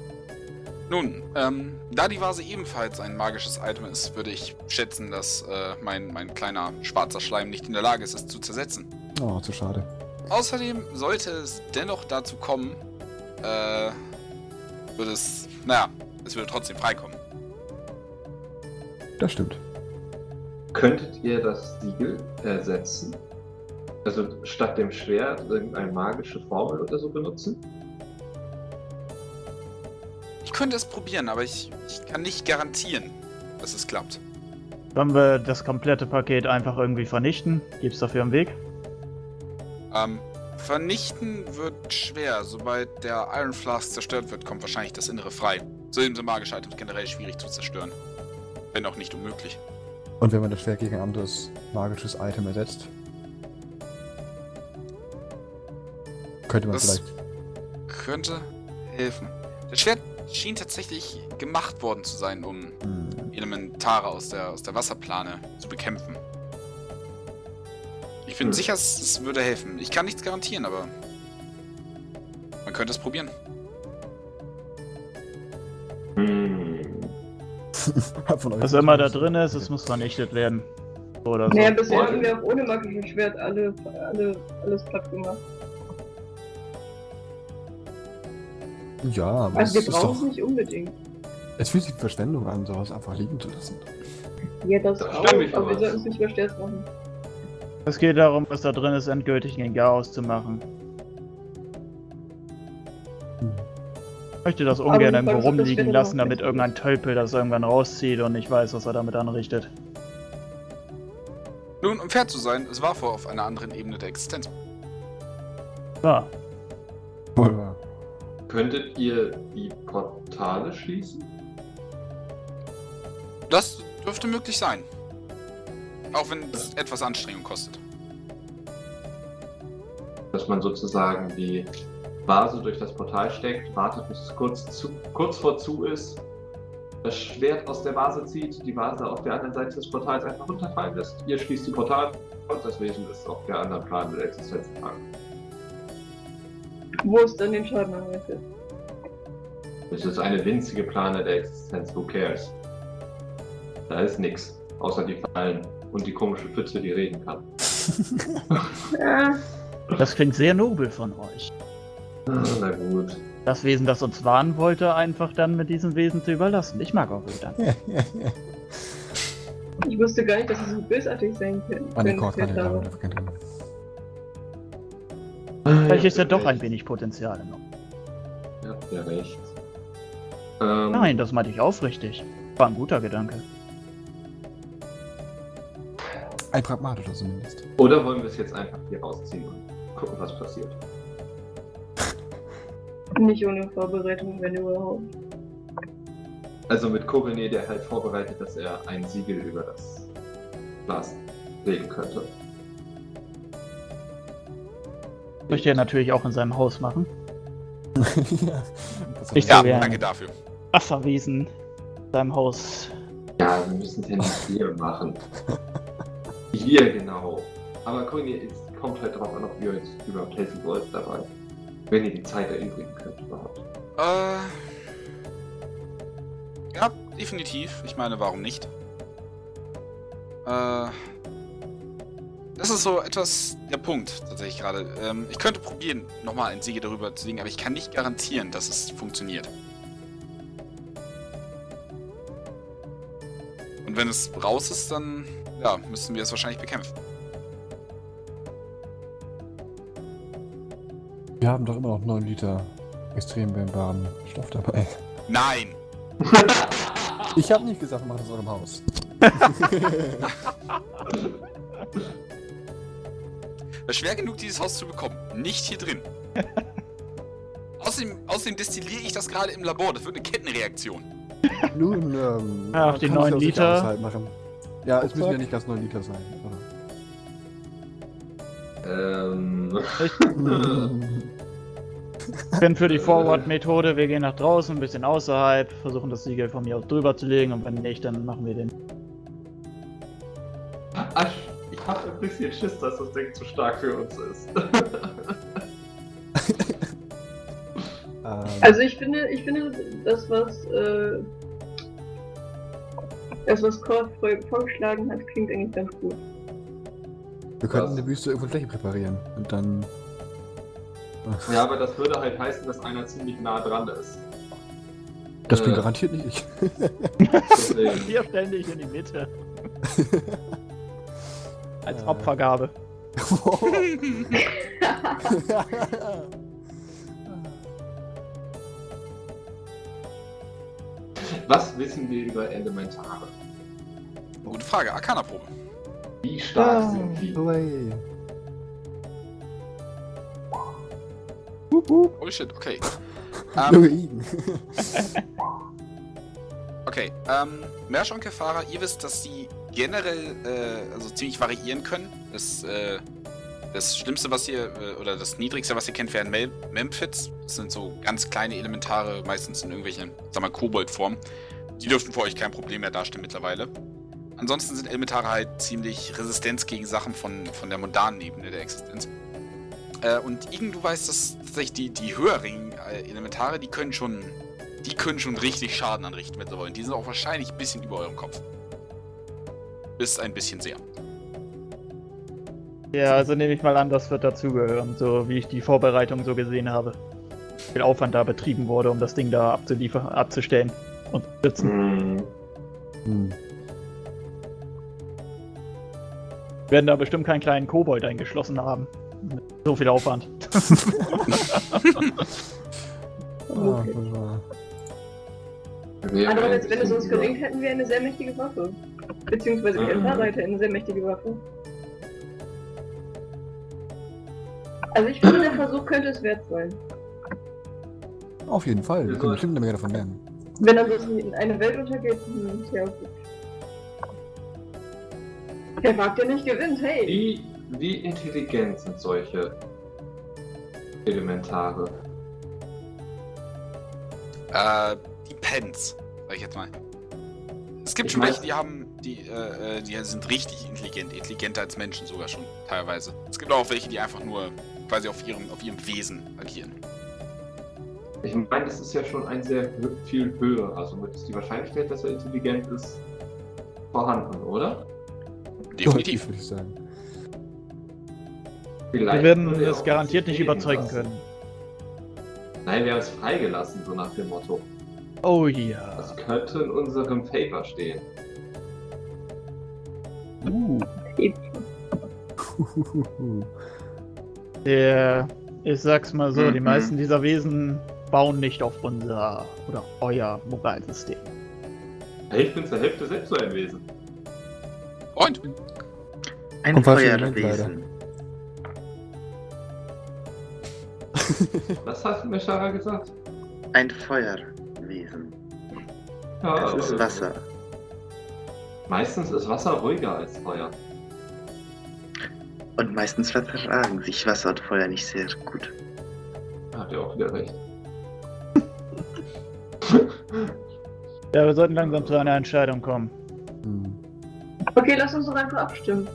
Nun, ähm, da die Vase ebenfalls ein magisches Item ist, würde ich schätzen, dass äh, mein, mein kleiner schwarzer Schleim nicht in der Lage ist, es zu zersetzen. Oh, zu schade. Außerdem sollte es dennoch dazu kommen, äh, würde es, naja, es würde trotzdem freikommen. Das stimmt. Könntet ihr das Siegel ersetzen? Also statt dem Schwert irgendeine magische Formel oder so benutzen? Ich könnte es probieren, aber ich, ich kann nicht garantieren, dass es klappt. Sollen wir das komplette Paket einfach irgendwie vernichten? Gibt's dafür einen Weg? Ähm, vernichten wird schwer. Sobald der Iron Flask zerstört wird, kommt wahrscheinlich das Innere frei. Zudem sind magische Items generell schwierig zu zerstören. Wenn auch nicht unmöglich. Und wenn man das Schwert gegen ein anderes magisches Item ersetzt, könnte man Das- vielleicht. Könnte helfen. Das Schwert schien tatsächlich gemacht worden zu sein, um Hm, Elementare aus der, aus der Wasserplane zu bekämpfen. Ich bin Hm. sicher, es, es würde helfen. Ich kann nichts garantieren, aber man könnte es probieren. Was immer da drin ist, es muss vernichtet werden. Oder so. Naja, bisher Wollen- haben wir auch ohne magisches Schwert alle, alle, alles platt gemacht. Ja, aber Also wir brauchen es nicht unbedingt. Es fühlt sich Verschwendung an, sowas einfach liegen zu lassen. Ja, das Da auch, aber wir sollten es nicht verstärkt machen. Es geht darum, was da drin ist, endgültig in den Chaos zu machen. Möchte das ungern irgendwo rumliegen lassen, damit irgendein. Tölpel das irgendwann rauszieht und nicht weiß, was er damit anrichtet. Nun, um fair zu sein, es war vor auf einer anderen Ebene der Existenz. Ja, Wohl wahr. Könntet ihr die Portale schließen? Das dürfte möglich sein. Auch wenn es etwas Anstrengung kostet. Dass man sozusagen die Vase durch das Portal steckt, wartet, bis es kurz, zu, kurz vor zu ist, das Schwert aus der Vase zieht, die Vase auf der anderen Seite des Portals einfach runterfallen lässt. Ihr schließt die Portal und das Wesen ist auf der anderen Plan der Existenz gefangen. Wo es dann den Schaden anrichtet. Es ist eine winzige Plane der Existenz, who cares? Da ist nichts, außer die Fallen. Und die komische Pfütze, die reden kann. Das klingt sehr nobel von euch. Ah, Na gut. Das Wesen, das uns warnen wollte, einfach dann mit diesem Wesen zu überlassen. Ich mag eure Gedanken. ich wusste gar nicht, dass sie so bösartig sein können. An den können, dafür kein Drin. Vielleicht ist ja doch ein wenig Potenzial noch. Ihr habt ja recht. Ähm, Nein, das meinte ich aufrichtig. War ein guter Gedanke. Ein pragmatischer zumindest. Oder wollen wir es jetzt einfach hier rausziehen und gucken, was passiert? Nicht ohne Vorbereitung, wenn überhaupt. Also mit Koriné, der halt vorbereitet, dass er ein Siegel über das Glas legen könnte. Möchte er natürlich auch in seinem Haus machen. ja, das Ich Ja, danke dafür. Wasserwesen in seinem Haus. Ja, wir müssen es ja nicht hier machen. Hier, genau. Aber Koriné, es kommt halt drauf an, ob ihr jetzt überhaupt helfen wollt dabei. Wenn ihr die Zeit erübrigen könnt überhaupt. Äh. Ja, definitiv. Ich meine, warum nicht? Äh. Das ist so etwas der Punkt, tatsächlich gerade. Ähm, ich könnte probieren, nochmal ein Siege darüber zu legen, aber ich kann nicht garantieren, dass es funktioniert. Und wenn es raus ist, dann ja, müssen wir es wahrscheinlich bekämpfen. Wir haben doch immer noch 9 Liter extrem brennbaren Stoff dabei. Nein! Ich habe nicht gesagt, wir machen das in eurem Haus. War schwer genug, dieses Haus zu bekommen. Nicht hier drin. außerdem, außerdem destilliere ich das gerade im Labor. Das wird eine Kettenreaktion. Nun, ähm. Ja, auf man die kann es 9 auch sicher Liter. Ja, es müssen Rucksack. ja nicht ganz 9 Liter sein. Ähm. Ich bin für die Forward-Methode. Wir gehen nach draußen, ein bisschen außerhalb, versuchen das Siegel von mir aus drüber zu legen und wenn nicht, dann machen wir den. Ach, ich habe ein bisschen Schiss, dass das Ding zu stark für uns ist. Ähm, Also ich finde, ich finde, das was äh, das was vor- vorgeschlagen hat, klingt eigentlich ganz gut. Wir könnten eine Wüste irgendwo Fläche präparieren. Und dann. ja, aber das würde halt heißen, dass einer ziemlich nah dran ist. Das bin Äh. garantiert nicht ich. Wir stellen dich in die Mitte. Als Äh. Opfergabe. Was wissen wir über Elementare? Gute Frage. Arcana-Probe. Wie stark sind die? Hooray. Holy shit, okay. Junge ähm, Igen. okay, ähm, Mersch und Kefara, ihr wisst, dass sie generell, äh, also ziemlich variieren können. Das, äh, das Schlimmste, was ihr, äh, oder das Niedrigste, was ihr kennt, wären Mem Memphits. Das sind so ganz kleine Elementare, meistens in irgendwelchen, sag mal, Kobold-Formen. Die dürften für euch kein Problem mehr darstellen mittlerweile. Ansonsten sind Elementare halt ziemlich resistent gegen Sachen von, von der modernen Ebene der Existenz. Äh, und Igen, du weißt, dass tatsächlich die, die höheren äh, Elementare, die können schon, die können schon richtig Schaden anrichten, wenn sie wollen. Die sind auch wahrscheinlich ein bisschen über eurem Kopf. Bis ein bisschen sehr. Ja, also nehme ich mal an, das wird dazugehören, so wie ich die Vorbereitung so gesehen habe. Wie viel Aufwand da betrieben wurde, um das Ding da abzuliefern, abzustellen und zu sitzen. Hm. Hm. Werden da bestimmt keinen kleinen Kobold eingeschlossen haben. Mit so viel Aufwand. Ah, wunderbar. Wäre Andererseits, wenn es uns gelingt, hätten wir eine sehr mächtige Waffe. Beziehungsweise die Mhm. Empara hätte eine sehr mächtige Waffe. Also ich finde, der Versuch könnte es wert sein. Auf jeden Fall. Wir Wir können bestimmt eine Menge davon lernen. Wenn ansonsten eine Welt untergeht, hm, ja gut. Wer wagt, der nicht gewinnt, hey! Wie, wie intelligent sind solche Elementare? Äh, die Pens, sag ich jetzt mal. Es gibt Ich schon welche, die haben, die, äh, äh, die sind richtig intelligent, intelligenter als Menschen sogar schon, teilweise. Es gibt auch welche, die einfach nur quasi auf ihrem, auf ihrem Wesen agieren. Ich meine, das ist ja schon ein sehr viel höher. Also ist die Wahrscheinlichkeit, dass er intelligent ist, vorhanden, oder? Definitiv. würde ich sagen. Vielleicht Wir werden er es garantiert nicht überzeugen lassen. können. Nein, wir haben es freigelassen, so nach dem Motto. Oh ja. Das könnte in unserem Favor stehen. Uh, der, ich sag's mal so, die Mhm. meisten dieser Wesen bauen nicht auf unser oder euer Moralsystem. Ich bin zur Hälfte selbst so ein Wesen. Freund, Ein Kommt falsch Element, Feuerwesen. Was hast du mir, Shara, gesagt? Ein Feuerwesen. Ja, Es ist aber- Wasser. Meistens ist Wasser ruhiger als Feuer. Und meistens vertragen sich Wasser und Feuer nicht sehr gut. Da habt ihr auch wieder recht. Ja, wir sollten langsam zu einer Entscheidung kommen. Hm. Okay, lass uns doch einfach abstimmen.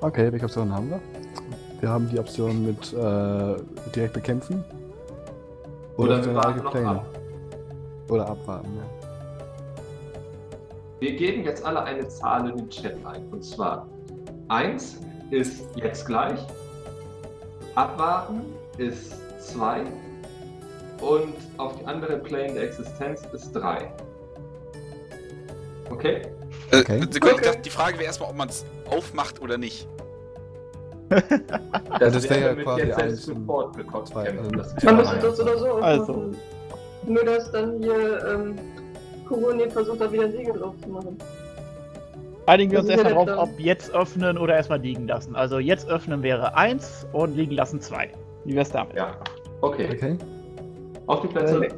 Okay, welche Optionen haben wir? Wir haben die Option mit äh, direkt bekämpfen. Oder Option wir warten eigene noch Pläne. ab. Oder abwarten, ja. Wir geben jetzt alle eine Zahl in den Chat ein. Und zwar 1 ist jetzt gleich, abwarten ist 2 und auf die andere Plane der Existenz ist 3. Okay? Äh, Okay. Sekunde, ich Okay. dachte, die Frage wäre erstmal, ob man es aufmacht oder nicht. das wäre ja quasi jetzt selbst Support bekommen. also das Man müsste das oder so Also. aufmachen. Nur, dass dann hier ähm, Kurone versucht, da wieder Siege drauf zu machen. Einigen wir Das uns erstmal drauf, ob jetzt öffnen oder erstmal liegen lassen. Also jetzt öffnen wäre 1 und liegen lassen 2. Wie wär's damit? Ja. Okay. Okay. Auf die Plätze. Okay.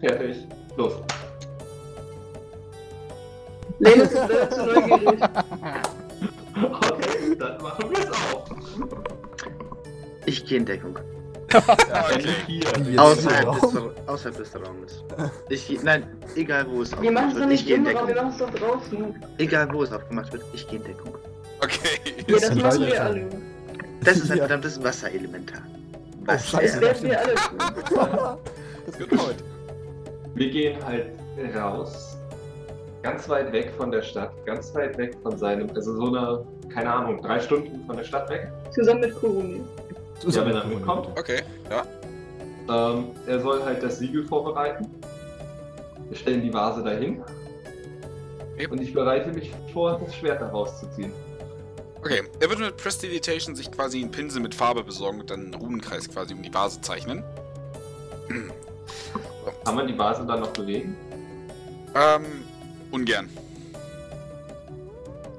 Fertig. Los. Lane ist äh, zu neugierig. Okay, dann machen wir es auch. Ich gehe in Deckung. Okay. Außerhalb des, außerhalb des Raumes. Ich, geh- nein, egal wo es Wir machen aufgemacht es doch wird, ich nicht gehe in im Raum, wir Deckung. machen es doch draußen. Egal wo es aufgemacht wird, ich gehe in Deckung. Okay. Ja, das sind machen wir alle. Das ist ein Ja. verdammtes Wasserelementar. Oh, Das scheiße. werden wir alle tun. das wird heute. Wir gehen halt raus. Ganz weit weg von der Stadt. Ganz weit weg von seinem. Also so eine, keine Ahnung, drei Stunden von der Stadt weg. Zusammen mit Kurone. Ja, wenn er mitkommt. Okay, ja. Ähm, er soll halt das Siegel vorbereiten. Wir stellen die Vase dahin. Okay. Und ich bereite mich vor, das Schwert da rauszuziehen. Okay, er wird mit Prestidigitation sich quasi einen Pinsel mit Farbe besorgen und dann einen Runenkreis quasi um die Vase zeichnen. Kann man die Vase dann noch bewegen? Ähm, ungern.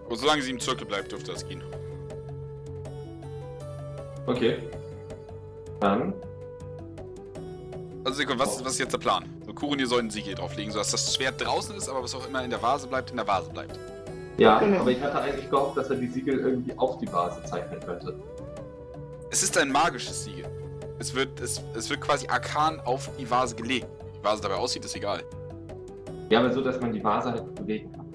Aber solange sie im Zirkel bleibt, dürfte das gehen. Okay. Dann. Also Sekunde, was, was ist jetzt der Plan? So, Kurunir soll ein Siegel drauflegen, sodass das Schwert draußen ist, aber was auch immer in der Vase bleibt, in der Vase bleibt. Ja, Genau. aber ich hatte eigentlich gehofft, dass er die Siegel irgendwie auf die Vase zeichnen könnte. Es ist ein magisches Siegel. Es wird, es, es wird quasi arkan auf die Vase gelegt. Wie die Vase dabei aussieht, ist egal. Ja, aber so, dass man die Vase halt bewegen kann.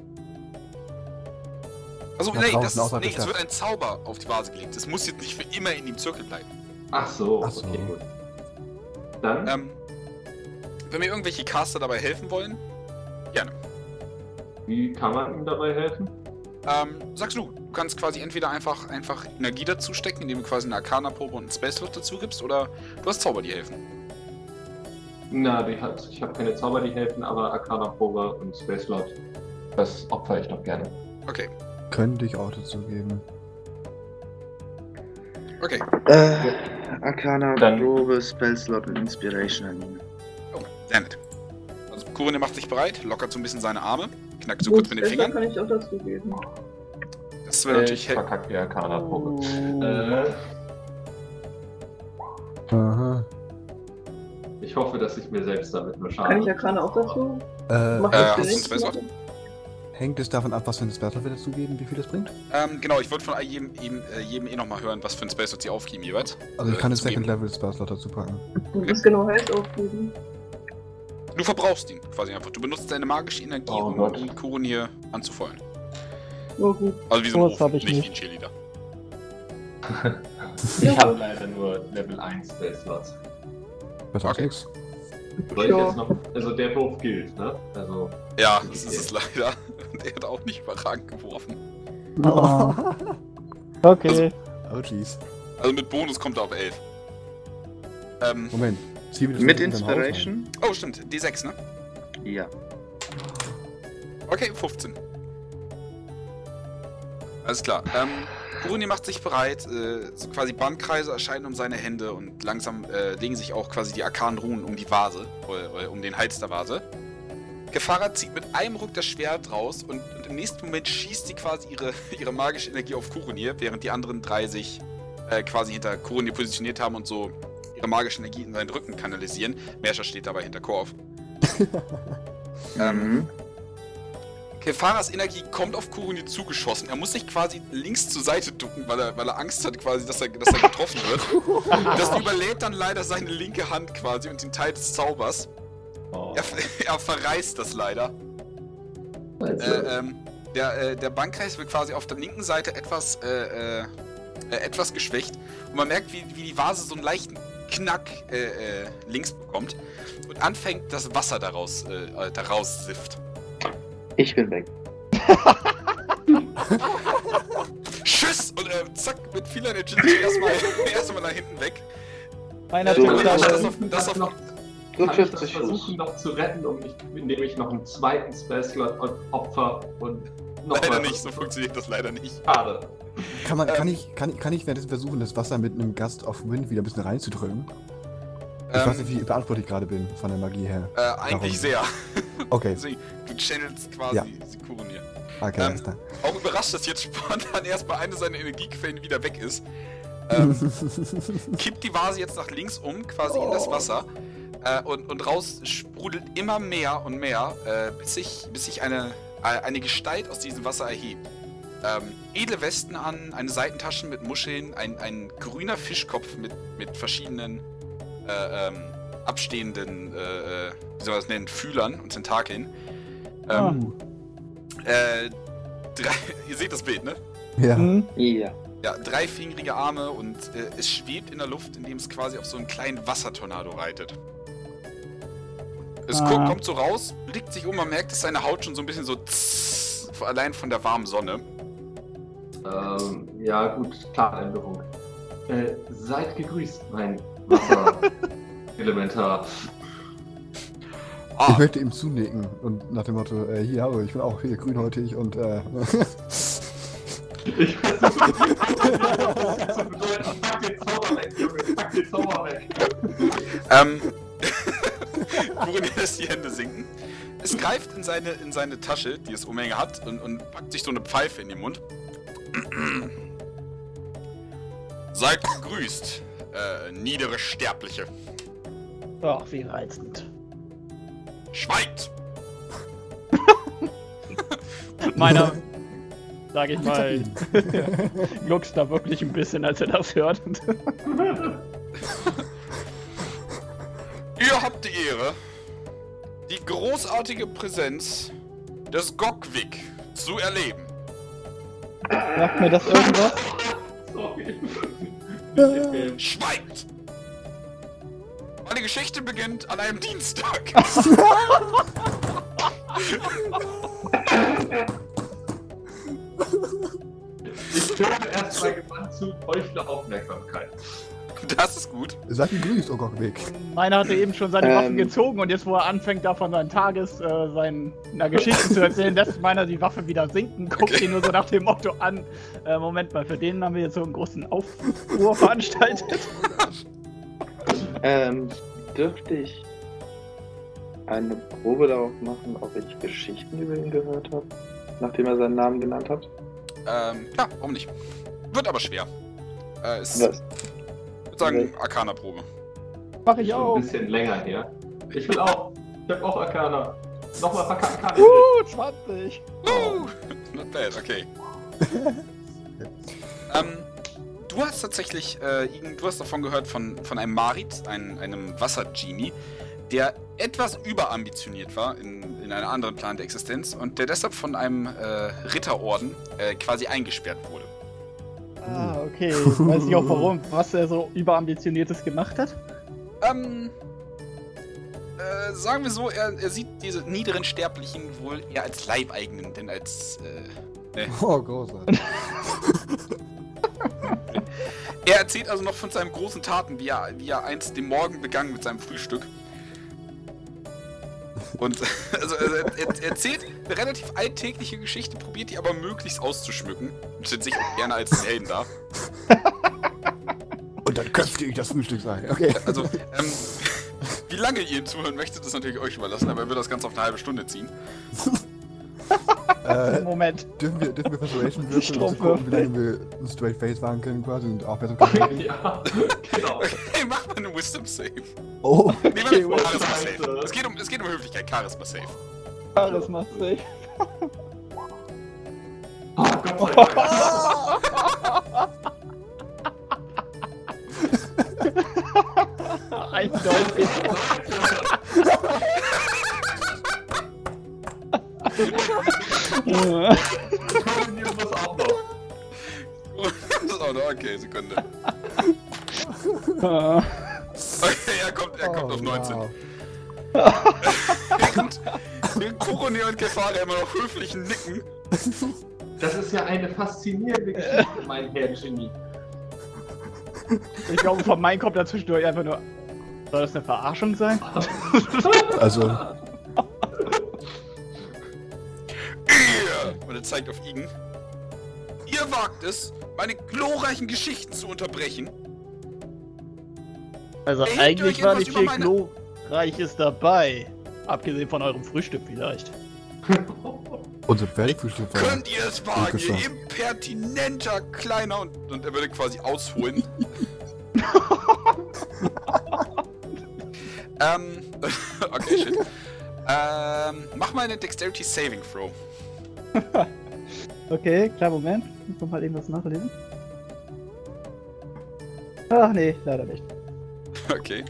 Also, draußen das ist, nee, es wird ein Zauber auf die Vase gelegt. Es muss jetzt nicht für immer in dem Zirkel bleiben. Ach so, Ach so. okay, gut. Dann, Ähm, wenn mir irgendwelche Caster dabei helfen wollen, gerne. wie kann man ihm dabei helfen? Ähm, sagst du, du kannst quasi entweder einfach, einfach Energie dazu stecken, indem du quasi eine Arcana-Probe und einen Space-Slot dazu gibst, oder du hast Zauber, die helfen. Na, die hat, ich habe keine Zauber, die helfen, aber Arcana-Probe und Space Lord. Das opfer ich doch gerne. Okay, Könnte ich auch dazu geben. okay. Äh, Arcana, Dann- Probe, Spellslot und Inspiration annehmen. Oh, sehr nett. Also Kurine macht sich bereit, lockert so ein bisschen seine Arme, knackt so Gut, kurz mit den Fingern. kann ich auch dazu geben. Das wäre natürlich ich hell. verkacke die Arcana-Probe. Uh, Äh, Aha. Ich hoffe, dass ich mir selbst damit nur schade. Kann ich Arcana auch dazu? Äh, Mach äh, ich hast du hängt es davon ab, was für ein Spell wir dazu geben, wie viel das bringt? Ähm, genau, ich wollte von jedem, jedem, äh, jedem eh nochmal hören, was für ein Space-Slot sie aufgeben jeweils. Also ich Äh, kann den zu geben. Second Level Spell Slot dazu packen. Und was genau heißt aufgeben? Du verbrauchst ihn quasi einfach. Du benutzt deine magische Energie, Oh um, Gott. um Kurunir anzufeuern. Nur gut. Also wie so ein Ofen, ich nicht, nicht. wie ein Cheerleader. Ich habe leider nur Level 1 Space Besser als Okay. nix. Soll ich Ja. jetzt noch. Also der Wurf gilt, ne? Also. Ja, das ist es leider. Und er hat auch nicht überragend geworfen. Oh. Okay. Oh jeez. Also mit Bonus kommt er auf 11. Ähm, Moment. Mit in. Inspiration? oh, stimmt. D6, ne? Ja. Okay, 15. Alles klar. Ähm, Bruni macht sich bereit. Äh, so quasi Bandkreise erscheinen um seine Hände und langsam äh, legen sich auch quasi die arkanen Runen um die Vase, oder, oder um den Hals der Vase. Gefahrer zieht mit einem Ruck das Schwert raus und, und im nächsten Moment schießt sie quasi ihre, ihre magische Energie auf Kurunir, während die anderen drei sich äh, quasi hinter Kurunir positioniert haben und so ihre magische Energie in seinen Rücken kanalisieren. Merscher steht dabei hinter Korf. ähm, Mhm. Kefaras Energie kommt auf Kurunir zugeschossen. Er muss sich quasi links zur Seite ducken, weil er, weil er Angst hat quasi, dass er, dass er getroffen wird. Das überlädt dann leider seine linke Hand quasi und den Teil des Zaubers. Oh. Er, er verreißt das leider. Also, Äh, ähm, der, äh, der Bankkreis wird quasi auf der linken Seite etwas, äh, äh, äh, etwas geschwächt. Und man merkt, wie, wie die Vase so einen leichten Knack äh, äh, links bekommt. Und anfängt, das Wasser daraus, daraus sifft. Ich bin weg. Tschüss! Und äh, zack, mit viel Agility erstmal, erstmal nach hinten weg. Meiner So, Tipp das, auf, das auf, noch, ich das 40 versuchen noch zu retten, um mich, indem ich noch einen zweiten Spellslot und Opfer und noch leider mal- nicht, so funktioniert das leider nicht. Schade. Kann, man, kann, Ähm. ich, kann, ich- kann ich währenddessen versuchen, das Wasser mit einem Gust of Wind wieder ein bisschen reinzudrücken? Ich weiß nicht, Ähm, wie beantwortet ich gerade bin von der Magie her. äh, eigentlich Darum. sehr. Okay, du channelst quasi Ja. Sikurunir. okay, Ähm, klar. Auch überrascht, dass jetzt spontan erstmal eine seiner Energiequellen wieder weg ist. Ähm, kippt die Vase jetzt nach links um, quasi in das Wasser. Äh, und, und raus sprudelt immer mehr und mehr, äh, bis sich, bis sich eine, äh, eine Gestalt aus diesem Wasser erhebt. Ähm, edle Westen an, eine Seitentasche mit Muscheln, ein, ein grüner Fischkopf mit, mit verschiedenen äh, ähm, abstehenden, äh, äh, wie soll man das nennen, Fühlern und Tentakeln. Ähm, äh, drei, ihr seht das Bild, ne? Ja. Hm? Ja. Ja, dreifingerige Arme und äh, es schwebt in der Luft, indem es quasi auf so einen kleinen Wassertornado reitet. Es Ah. guckt, kommt so raus, blickt sich um, man merkt, dass seine Haut schon so ein bisschen so tss, allein von der warmen Sonne. Ähm, ja, gut, klar, Änderung. Äh, seid gegrüßt, mein Wasser-Elementar. Ich Ah, möchte ihm zunicken und nach dem Motto, äh, hier, hallo, ich bin auch hier grünhäutig und äh, Ich weiß nicht, was das zu bedeuten. Pack den Zauber weg, Junge, pack den Zauber weg. ähm, Kurin lässt die Hände sinken. Es greift in seine, in seine Tasche, die es Omega hat, und, und packt sich so eine Pfeife in den Mund. Seid gegrüßt, äh, niedere Sterbliche. Ach, wie reizend. Schweigt! Meiner, sag ich mal, gluckst da wirklich ein bisschen, als er das hört. Ihr habt die Ehre, die großartige Präsenz des Gogwig zu erleben. Sagt mir das irgendwas? Sorry. Schweigt! Meine Geschichte beginnt an einem Dienstag. Ich höre erstmal gewandt zu, heuchle Aufmerksamkeit. Das ist gut. Seid gegrüßt, oh Gott, weg. Meiner hatte eben schon seine Ähm. Waffen gezogen und jetzt, wo er anfängt, davon seinen Tages, äh, seiner Geschichte zu erzählen, lässt meiner die Waffe wieder sinken, guckt Okay. ihn nur so nach dem Motto an. Äh, Moment mal, für den haben wir jetzt so einen großen Aufruhr veranstaltet. Ähm, dürfte ich eine Probe darauf machen, ob ich Geschichten über ihn gehört habe, nachdem er seinen Namen genannt hat? Ähm, ja, warum nicht? Wird aber schwer. Äh, ist, würde sagen, Arcana-Probe. Mach ich auch. ein bisschen länger her. Ich will auch. Ich hab auch Arcana. Nochmal verkackt Arcana. Uh, 20. Uh, not bad, okay. ähm, du hast tatsächlich, äh, Igen, du hast davon gehört von, von einem Marit, ein, einem Wasser-Genie, der etwas überambitioniert war in, in einer anderen Plan der Existenz und der deshalb von einem äh, Ritterorden äh, quasi eingesperrt wurde. Ah, okay. Weiß ich auch warum, was er so überambitioniertes gemacht hat. Ähm, äh, sagen wir so, er, er sieht diese niederen Sterblichen wohl eher als Leibeigenen, denn als, äh, Oh, großartig. Er erzählt also noch von seinen großen Taten, wie er, wie er einst den Morgen begangen mit seinem Frühstück. Und also, also er, er erzählt eine relativ alltägliche Geschichte, probiert die aber möglichst auszuschmücken. Und stellt sich auch gerne als den Helden dar. Und dann köpfte ich das Frühstück sein. Okay. Also, ähm, wie lange ihr ihm zuhören möchtet, ist natürlich euch überlassen, aber er wird das Ganze auf eine halbe Stunde ziehen. Äh, Moment. dürfen wir, dürfen wir Persuasion würfeln, um zu gucken, wie lange wir ein Straight Face wagen können quasi und auch besser können? ja, genau. Okay, mach mal eine Wisdom Save. Oh, Nee, Okay, warte, Charisma. Save. Es geht, um, es geht um Höflichkeit, Charisma Save. Charisma safe. Oh, Gott sei Dank. Eindeutig. Kombinieren muss auch noch. oh, no, okay, Sekunde. Okay, er kommt, er kommt oh, auf 19. wow. Während, während Kurone und Kefare immer noch höflich nicken, Das ist ja eine faszinierende Geschichte, mein Herr Genie. Ich glaube, von meinem kommt da zwischendurch einfach nur. Soll das eine Verarschung sein? Also, und er zeigt auf ihn, ihr wagt es, meine glorreichen Geschichten zu unterbrechen. Also Denkt eigentlich war nicht viel meine- Glorreiches dabei. Abgesehen von eurem Frühstück vielleicht. unser Pferdefrühstück war. Könnt ihr es wagen, ihr impertinenter Kleiner, und, und er würde quasi ausholen. ähm, okay, shit. Ähm, mach mal eine Dexterity Saving Throw. Okay, klar, Moment. Ich muss mal irgendwas nachlesen. Ach nee, leider nicht. Okay.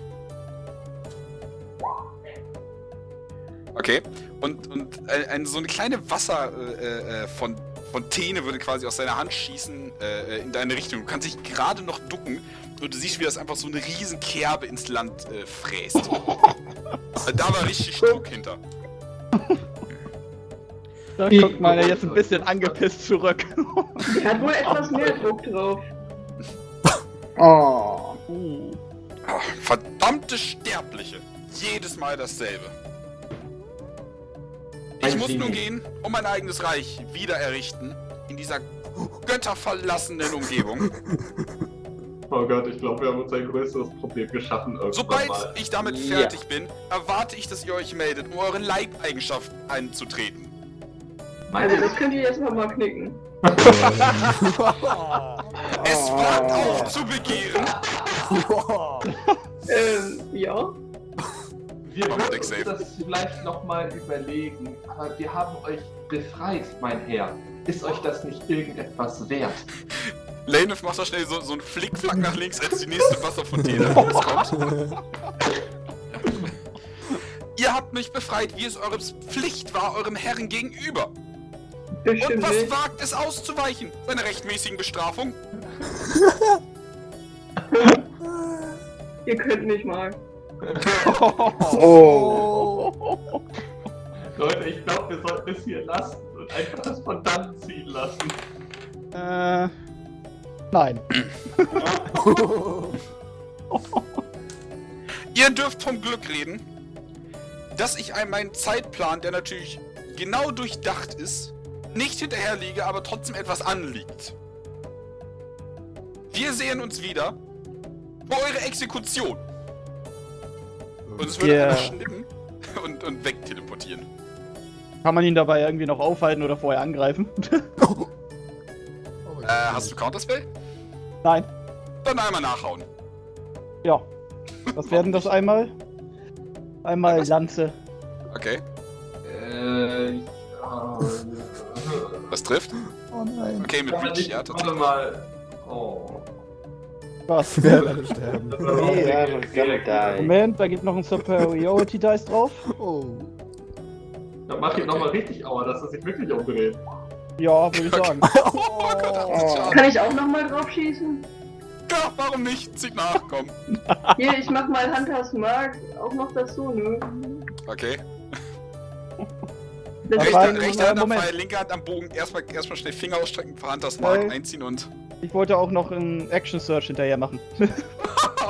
Okay. Und, und ein, ein, so eine kleine Wasser äh, äh, von Fontäne würde quasi aus seiner Hand schießen äh, in deine Richtung. Du kannst dich gerade noch ducken und du siehst, wie das einfach so eine riesen Kerbe ins Land äh, fräst. Also da war richtig Druck hinter. Da guckt meiner jetzt ein bisschen angepisst zurück. Die hat wohl etwas mehr Druck drauf. Oh. Uh. Ah, verdammte Sterbliche. Jedes Mal dasselbe. Ich muss nun gehen, um mein eigenes Reich wieder errichten. In dieser götterverlassenen Umgebung. Oh Gott, ich glaube, wir haben uns ein größeres Problem geschaffen irgendwann Sobald mal. ich damit Ja. fertig bin, erwarte ich, dass ihr euch meldet, um eure Leibeigenschaften einzutreten. Also das könnt ihr jetzt noch mal knicken. Es wagt auf zu begehren. Ähm, ja. Wir Mach würden uns das vielleicht nochmal überlegen, aber wir haben euch befreit, mein Herr. Ist euch das nicht irgendetwas wert? Lanef macht da schnell so, so einen Flickflack nach links, als die nächste Wasserfontäne rauskommt. Ihr habt mich befreit, wie es eure Pflicht war, eurem Herren gegenüber. Und Bestimmt was nicht. wagt es auszuweichen? Seiner rechtmäßigen Bestrafung? Ihr könnt nicht mal. Oh. Leute, ich glaube, wir sollten es hier lassen und einfach das von dann ziehen lassen. Äh. Nein. Ihr dürft vom Glück reden, dass ich meinen Zeitplan, der natürlich genau durchdacht ist, nicht hinterherliege, aber trotzdem etwas anliegt. Wir sehen uns wieder vor eurer Exekution. Und es würde Ja. einer schnippen und, und wegteleportieren. Kann man ihn dabei irgendwie noch aufhalten oder vorher angreifen? Äh, hast du Counterspell? Nein. Dann einmal nachhauen. Ja. Was werden das einmal? Einmal? Lanze. Okay. Äh, Was trifft? Oh nein. Okay, mit Reach, ja, warte tatsächlich. mal. Oh. Was? Wir werden alle sterben. Das gonna gut. die. Moment, da geht noch ein Superiority Dice drauf. Oh. Dann mach ich nochmal richtig Aua, dass er sich wirklich umdreht. Ja, würde ich sagen. Oh Gott, 80 Schaden. Kann ich auch noch mal drauf schießen? Ja, warum nicht? Zieht nach, komm. Hier, ich mach mal Hunters Mark auch noch dazu, ne? Okay. Rechte, rechte Hand am Moment. Pfeil, linke Hand am Bogen. Erstmal, erstmal schnell Finger ausstrecken, Verhanders Marken einziehen und. Ich wollte auch noch einen Action Search hinterher machen.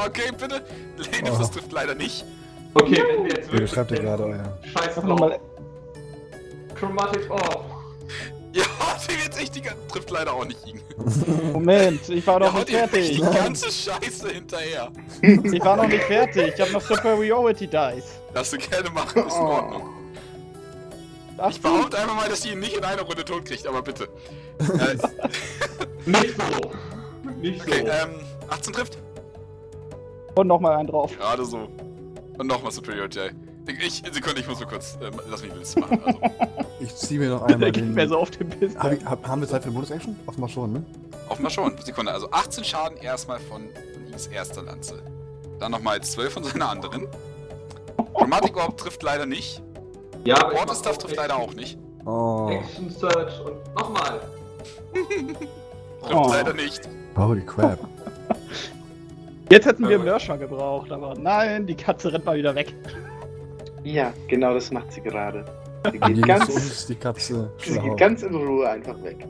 okay, bitte. Lane, Oh. das trifft leider nicht. Okay, wenn wir jetzt Ihr wirklich. schreibt ja gerade euer. Scheiß Mach drauf. nochmal. Chromatic Orb. Ja, die jetzt echt die ganze. Trifft leider auch nicht ihn. Moment, ich war noch haut nicht echt die fertig. ganze Scheiße hinterher. Ich war noch nicht fertig. Ich habe noch Superiority Dice. Darfst du gerne machen, ist in Ordnung. Ach, Ich behaupte einfach mal, dass ihr ihn nicht in einer Runde tot kriegt, aber bitte. Äh, Nicht so. Nicht so. okay, ähm, 18 trifft. und nochmal einen drauf. Gerade so. Und nochmal Superiority. Ich, Sekunde, ich muss nur kurz, ähm, lass mich Liste machen. Also, Ich ziehe mir noch einmal geht den. mir so auf den Biss. Hab ich, hab, haben wir Zeit für eine Bonus-Action? Offenbar schon, ne? offenbar schon. Sekunde, also 18 Schaden erstmal von Ings erster Lanze. Dann nochmal 12 von seiner anderen. Chromatic Orb trifft leider nicht. Ja, aber Water Stuff trifft leider auch nicht. Oh. Action Search und nochmal. Trifft Oh. leider nicht. Holy crap. Jetzt hätten wir Mörscher gebraucht, aber nein, die Katze rennt mal wieder weg. Ja, genau das macht sie gerade. Sie geht, ganz, uns die Katze sie geht ganz in Ruhe einfach weg.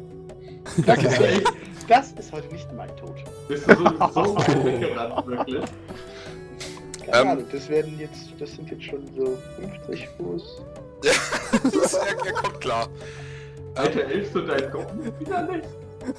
Das ist, heute, das ist heute nicht mein Tod. Bist du so, so weit weggerannt, wirklich? Keine Ähm. Ahnung, das werden jetzt, das sind jetzt schon so 50 Fuß. Er, er kommt klar. Alter, hilfst du deinen Gruppen wieder nicht?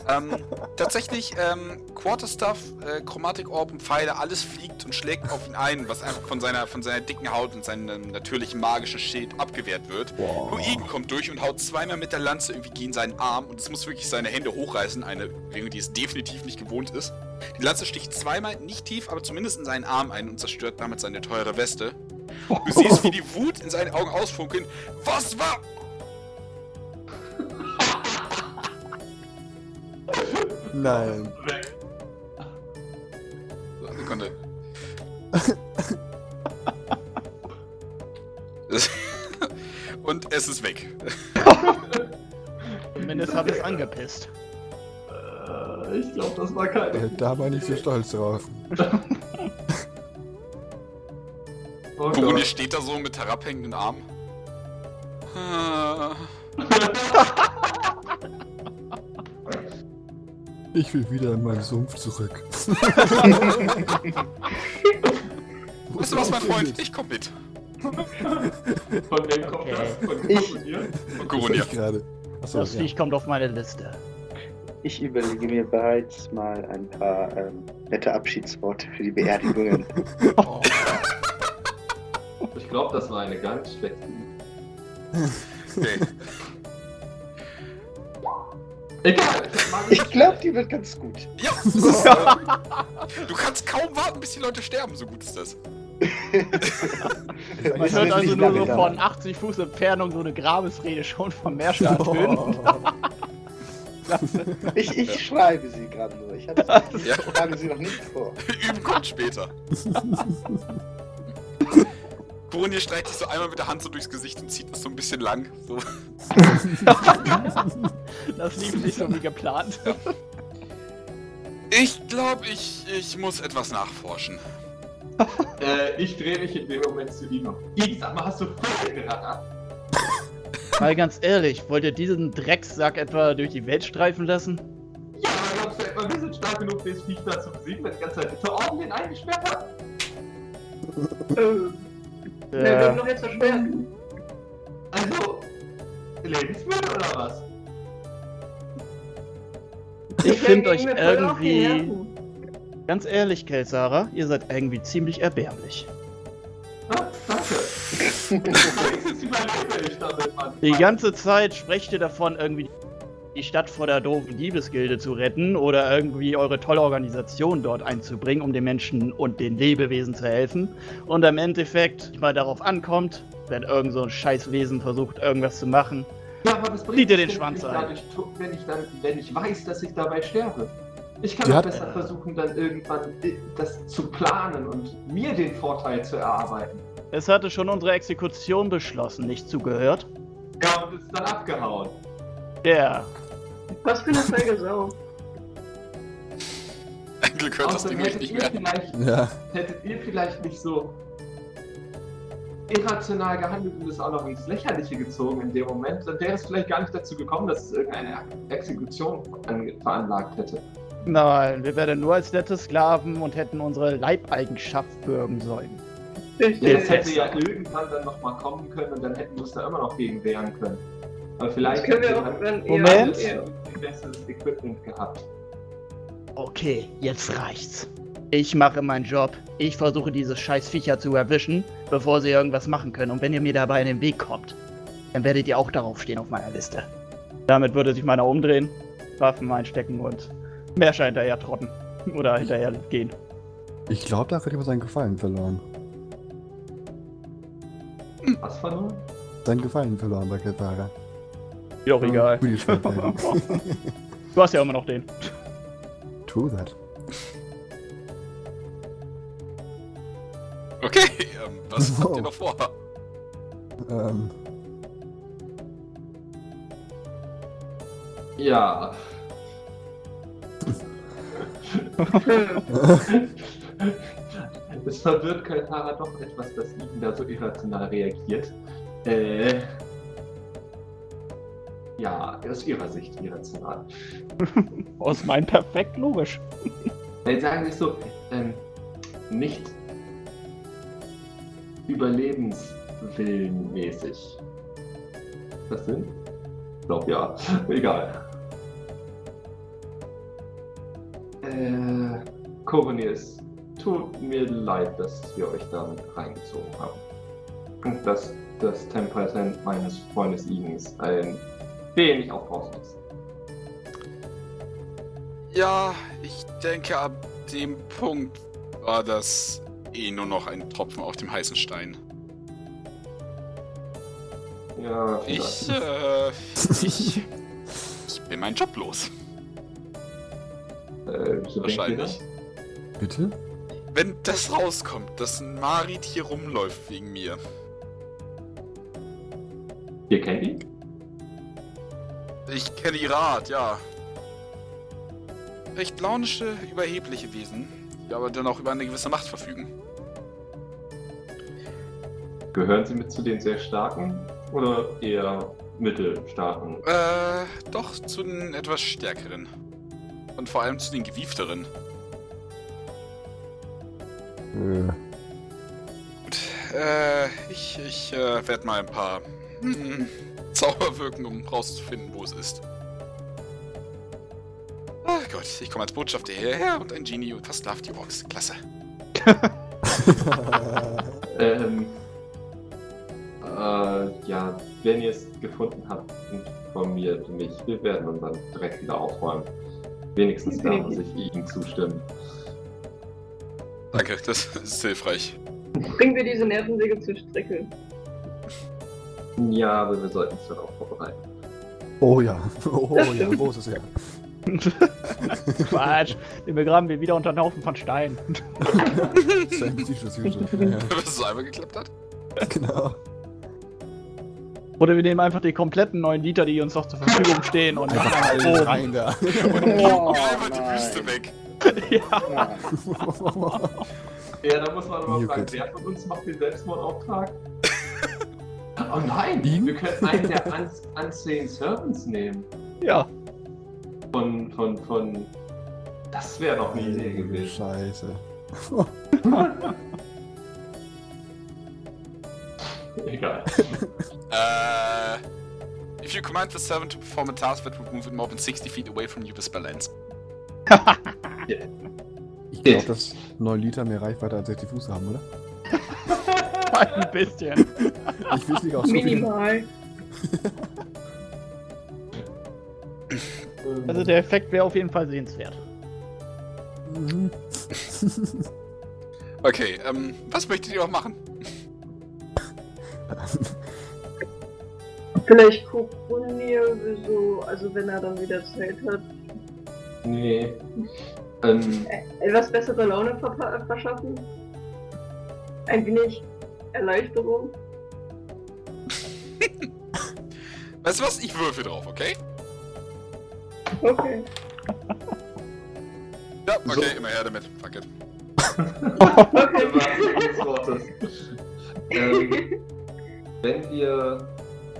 Ähm, tatsächlich, ähm, Quarterstaff, äh, Chromatic Orb und Pfeile, alles fliegt und schlägt auf ihn ein, was einfach von seiner, von seiner dicken Haut und seinem natürlichen magischen Schild abgewehrt wird. Wow. Nur Igen kommt durch und haut zweimal mit der Lanze irgendwie gegen seinen Arm und es muss wirklich seine Hände hochreißen, eine Bewegung, die es definitiv nicht gewohnt ist. Die Lanze sticht zweimal, nicht tief, aber zumindest in seinen Arm ein und zerstört damit seine teure Weste. Du siehst, wie die Wut in seinen Augen ausfunkeln. Was war? Nein. Weg. So, Sekunde. Das- Und es ist weg. Zumindest hat es angepisst. Äh, ich glaube, das war keine. Äh, Da war nicht so stolz drauf. Oh Gott. steht da so mit herabhängenden Armen. Ich will wieder in meinen Sumpf zurück. Weißt du was, mein Freund? Ich komm mit. Von wem kommt Okay. das? Von. Goronia. Ich gerade. Achso, Das ja. Viech kommt auf meine Liste. Ich überlege mir bereits mal ein paar ähm, nette Abschiedsworte für die Beerdigungen. Ich glaube, das war eine ganz schlechte. Okay. Egal, ich glaube, die wird ganz gut. Ja, du kannst kaum warten, bis die Leute sterben, so gut ist das. Man hört also nur so von 80 Fuß Entfernung so eine Grabesrede schon vom Meerschaf tönen. Ich, ich schreibe sie gerade nur. Ich, habe sie, ich Ja. sie noch nicht vor. Üben kommt später. Goronia streicht sich so einmal mit der Hand so durchs Gesicht und zieht das so ein bisschen lang. So. Das lief nicht so wie geplant. Ich glaube, ich, ich muss etwas nachforschen. Äh, ich drehe mich in dem Moment zu ihm. Ich sag mal, hast du Vögel geraten? Mal ganz ehrlich, wollt ihr diesen Dreckssack etwa durch die Welt streifen lassen? Ja, aber glaubst du etwa, wir sind stark genug, das Viech da zu besiegen, wenn die ganze Zeit den eingesperrt hat? Äh, ne, wir Äh, haben doch jetzt erschwert. Also, Lebensmittel oder was? ich finde euch irgendwie, ganz ehrlich, Kelsara, ihr seid irgendwie ziemlich erbärmlich. Ah, danke. Die ganze Zeit sprecht ihr davon, irgendwie die Stadt vor der doofen Diebesgilde zu retten oder irgendwie eure tolle Organisation dort einzubringen, um den Menschen und den Lebewesen zu helfen. Und im Endeffekt mal darauf ankommt, wenn irgend so ein Scheißwesen versucht, irgendwas zu machen. Ja, aber das bringt Zieht ihr den Schwanz ein. dadurch wenn ich dann, wenn ich weiß, dass ich dabei sterbe. Ich kann doch besser versuchen, dann irgendwann äh, das zu planen und mir den Vorteil zu erarbeiten. Es hatte schon unsere Exekution beschlossen, nicht zugehört? Ja, und ist dann abgehauen. Der. Was für eine feige Sau. Ein Glück hört das Ding euch hättet nicht mehr. vielleicht, Ja. hättet ihr vielleicht nicht so irrational gehandelt und es auch noch ins Lächerliche gezogen in dem Moment, dann wäre es vielleicht gar nicht dazu gekommen, dass es irgendeine Exekution an, veranlagt hätte. Nein, wir wären nur als nette Sklaven und hätten unsere Leibeigenschaft bürgen sollen. Das hätte ja irgendwann dann nochmal kommen können und dann hätten wir uns da immer noch gegen wehren können. Aber Das vielleicht können wir auch dann Moment. eher. besseres Equipment gehabt. Okay, jetzt reicht's. Ich mache meinen Job. Ich versuche diese scheiß Viecher zu erwischen, bevor sie irgendwas machen können. Und wenn ihr mir dabei in den Weg kommt, dann werdet ihr auch darauf stehen auf meiner Liste. Damit würde sich meiner umdrehen, Waffen einstecken und Merscher hinterher trotten. Oder hinterher gehen. Ich glaube, da hat jemand seinen Gefallen verloren. Was verloren? Seinen Gefallen verloren bei Katara. Ist auch egal. Du hast ja immer noch den. True that. Okay, ähm, was habt ihr noch vor? Ähm, Ja. Es verwirrt Kaltara doch etwas, dass Eden da so irrational reagiert. Äh. Ja, aus ihrer Sicht irrational. Aus meinem perfekt logisch. Weil sagen wir so, ähm, nicht überlebenswillenmäßig. Das Sinn? Ich glaube ja. Egal. Äh, Coronius, tut mir leid, dass wir euch damit reingezogen haben. Und dass das Temperament meines Freundes Igens ein wenig aufpassen ist. Ja, ich denke, ab dem Punkt war das eh nur noch ein Tropfen auf dem heißen Stein. Ja, Ich, äh, ich, ich bin meinen Job los. Äh, ihr Wahrscheinlich. bitte? Wenn das rauskommt, dass ein Marit hier rumläuft wegen mir. Ihr kennt ihn? Ich kenne ihre Art, ja. Recht launische, überhebliche Wesen, die aber dann auch über eine gewisse Macht verfügen. Gehören sie mit zu den sehr starken oder eher mittelstarken? Äh, doch zu den etwas stärkeren. Und vor allem zu den gewiefteren. Äh, Gut, äh, ich, ich äh, werde mal ein paar hm, Zauber wirken, um rauszufinden, wo es ist. Ach Gott, ich komme als Botschafter hierher und ein Genie und versklavt die Orks. Klasse. Ähm, äh, ja, wenn ihr es gefunden habt, informiert mich. Wir werden uns dann direkt wieder aufräumen. Wenigstens da muss ich Ihnen zustimmen. Danke, das ist hilfreich. Bringen wir diese Nervensäge zur Strecke. Ja, aber wir sollten uns darauf vorbereiten. oh ja. Oh ja, wo ist es ja? Quatsch. Den begraben wir wieder unter einen Haufen von Steinen. Sein psychisches Usual. Ja, Was es einmal geklappt hat? genau. Oder wir nehmen einfach die kompletten 9 Liter, die uns noch zur Verfügung stehen und Einfach machen alle Bogen. rein da. Oh, Ja, einfach die. Wüste weg. Ja. Ja. Ja, da muss man aber fragen, wer von uns macht den Selbstmordauftrag? Oh nein, Ihn? wir könnten einen der Un Unseen Servants nehmen. ja. Von, von, von. Das wäre doch eine Idee gewesen. Scheiße. Egal. Äh. If you command the servant to perform a task that would move it more than 60 feet away from you with spell ends. Ich glaube, dass 9 Liter mehr Reichweite als 60 Fuß haben, oder? Ein bisschen. Ich will nicht auch so. Minimal. Also der Effekt wäre auf jeden Fall sehenswert. Okay, ähm, was möchtet ihr noch machen? Vielleicht Kokunir so, also wenn er dann wieder Zeit hat, Nee. Ähm, etwas bessere Laune verschaffen. Ein wenig Erleichterung. Weißt du was? Ich würfel drauf, okay? Okay. Ja, okay, immer her damit. Fuck it. Okay. Bewahrung des Wortes. Ähm, wenn wir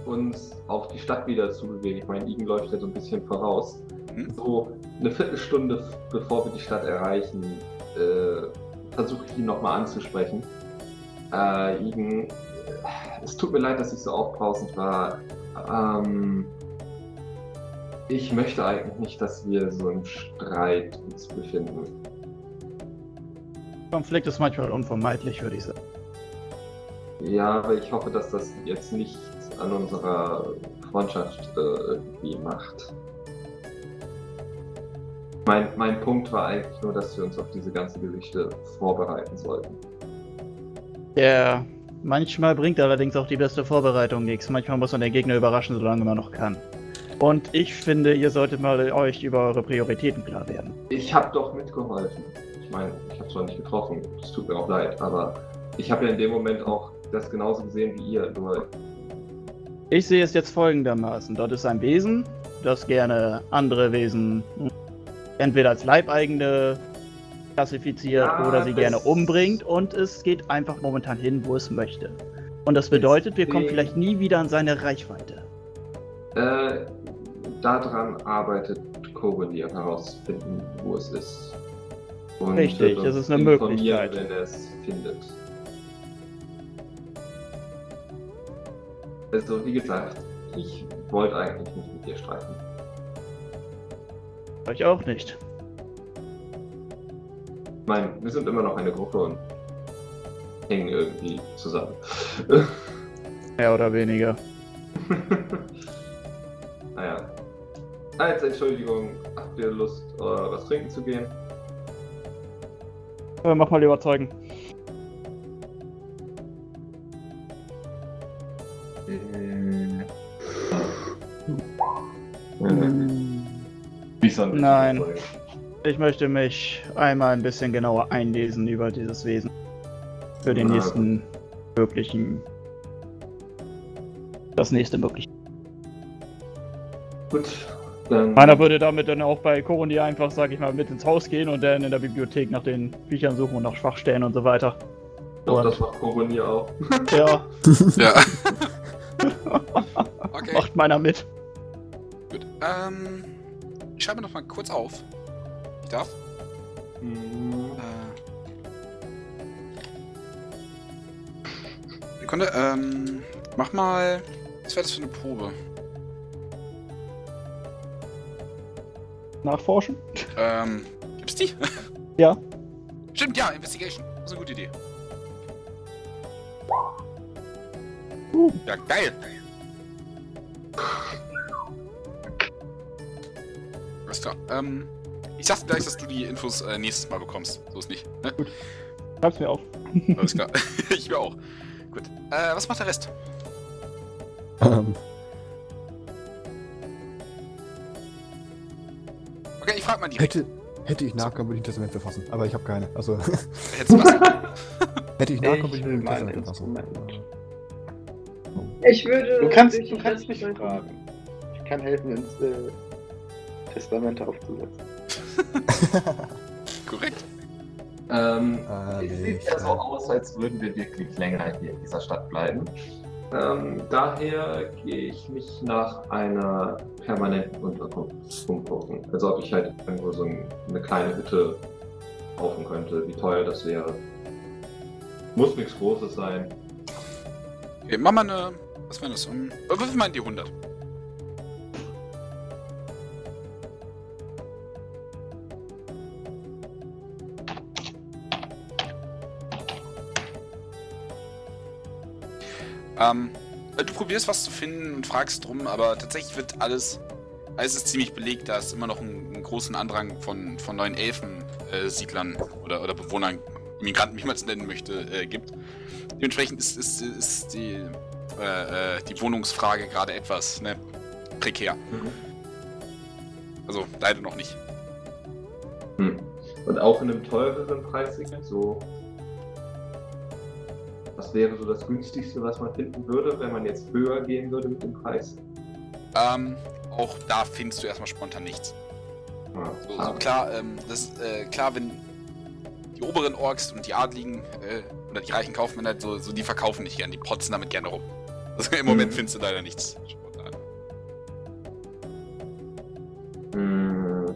uns auf die Stadt wieder zubewegen, ich meine, Igen läuft ja so ein bisschen voraus, Mhm. so eine Viertelstunde bevor wir die Stadt erreichen, äh, versuche ich ihn nochmal anzusprechen. Äh, Igen, es tut mir leid, dass ich so aufbrausend war. Ähm, ich möchte eigentlich nicht, dass wir so im Streit uns befinden. Konflikt ist manchmal unvermeidlich, würde ich sagen. Ja, aber ich hoffe, dass das jetzt nichts an unserer Freundschaft äh, irgendwie macht. Mein, mein Punkt war eigentlich nur, dass wir uns auf diese ganze Geschichte vorbereiten sollten. Ja, manchmal bringt allerdings auch die beste Vorbereitung nichts. Manchmal muss man den Gegner überraschen, solange man noch kann. Und ich finde, ihr solltet mal euch über eure Prioritäten klar werden. Ich habe doch mitgeholfen. Ich meine, ich habe zwar nicht getroffen, es tut mir auch leid, aber ich habe ja in dem Moment auch das genauso gesehen wie ihr. Nur Ich sehe es jetzt folgendermaßen. Dort ist ein Wesen, das gerne andere Wesen entweder als Leibeigene klassifiziert Ja, oder sie gerne umbringt und es geht einfach momentan hin, wo es möchte. Und das bedeutet, wir kommen vielleicht nie wieder an seine Reichweite. äh, daran arbeitet Kogoli herauszufinden, wo es ist. Und Richtig, das ist eine Möglichkeit. Wenn er es findet. Also, wie gesagt, ich wollte eigentlich nicht mit dir streiten. Euch auch nicht. Ich meine, wir sind immer noch eine Gruppe und hängen irgendwie zusammen. Mehr oder weniger. naja. Als Entschuldigung, habt ihr Lust, äh, was trinken zu gehen? Äh, mach mal überzeugen. Ein Nein. Ich möchte mich einmal ein bisschen genauer einlesen über dieses Wesen. Für den Na nächsten möglichen. Das nächste mögliche. Gut, dann. Meiner würde damit dann auch bei Koroni einfach, sag ich mal, mit ins Haus gehen und dann in der Bibliothek nach den Büchern suchen und nach Schwachstellen und so weiter. Doch, das macht Kogoni auch. Ja, Ja. okay, macht meiner mit. gut. Ähm, ich schreibe mir noch mal kurz auf. Ich darf? Hm, Äh. Sekunde, ähm, mach mal. Was wäre das für eine Probe? Nachforschen? Ähm, gibt's die? Ja. Stimmt, ja, Investigation. Das ist eine gute Idee. Uh. Ja, geil. Alles klar. Ähm, ich sag gleich, dass du die Infos äh, nächstes Mal bekommst. So ist nicht. Ne? Schreib's mir auf. Alles klar. ich mir auch. Gut. Äh, was macht der Rest? Ähm, Okay, ich frag mal direkt. hätte, hätte ich nachkommen, würde ich ein Testament verfassen. Aber ich habe keine. Also, Hättest du was? hätte ich nachkommen, würde Ich ein mein Testament verfassen. Instrument. Ich würde. Du kannst, du die kannst mich fragen. Ich kann helfen, ins äh, Testament aufzusetzen. Korrekt. Ähm, Äh, es sieht ja so aus, als würden wir wirklich länger hier in dieser Stadt bleiben. Ähm, daher gehe ich mich nach einer permanenten Unterkunft umgucken. Also ob ich halt irgendwo so ein, eine kleine Hütte kaufen könnte, wie teuer das wäre. Muss nichts Großes sein. Okay, mach mal eine. Was wäre das? Um, würfel mal in die 100. Ähm, du probierst was zu finden und fragst drum, aber tatsächlich wird alles. Alles ist ziemlich belegt, da es immer noch einen, einen großen Andrang von, von neuen Elfen-Siedlern oder, oder Bewohnern, Immigranten, wie man es nennen möchte, äh, gibt. Dementsprechend ist, ist, ist die, äh, äh, die Wohnungsfrage gerade etwas ne, prekär. Also leider noch nicht. Hm. Und auch in einem teureren Preissegment, so. Was wäre so das günstigste, was man finden würde, wenn man jetzt höher gehen würde mit dem Preis? Ähm, auch da findest du erstmal spontan nichts. Ja, So, so schade. klar, ähm, das äh, klar, wenn die oberen Orks und die Adligen äh, oder die reichen Kaufmänner, so, so die verkaufen nicht gern, die potzen damit gerne rum. Also im Moment Mhm. findest du leider nichts spontan. Hm.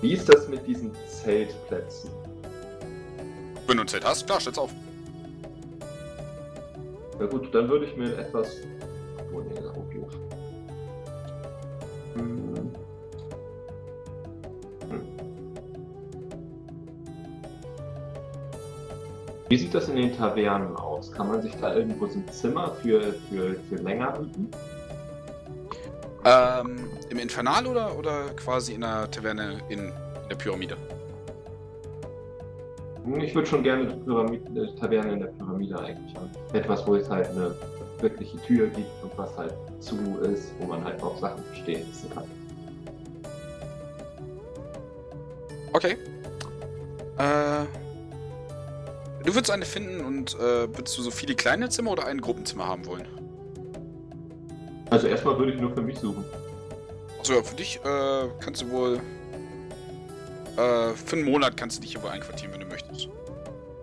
Wie ist das mit diesen Zeltplätzen? Wenn du ein Zelt hast, klar, stell's auf. Na gut, dann würde ich mir etwas. Oh nee, auch doof. Hm. Hm. Wie sieht das in den Tavernen aus? Kann man sich da irgendwo so ein Zimmer für, für, für länger mieten? Ähm, im Infernal oder, oder quasi in der Taverne in, in der Pyramide? Ich würde schon gerne eine Taverne in der Pyramide eigentlich haben. Etwas, wo es halt eine wirkliche Tür gibt und was halt zu ist, wo man halt auch Sachen stehen lassen kann. Okay. Äh, du würdest eine finden und äh, würdest du so viele kleine Zimmer oder ein Gruppenzimmer haben wollen? Also erstmal würde ich nur für mich suchen. Achso, ja, für dich äh, kannst du wohl. Äh, für einen Monat kannst du dich hier wohl einquartieren, wenn du möchtest.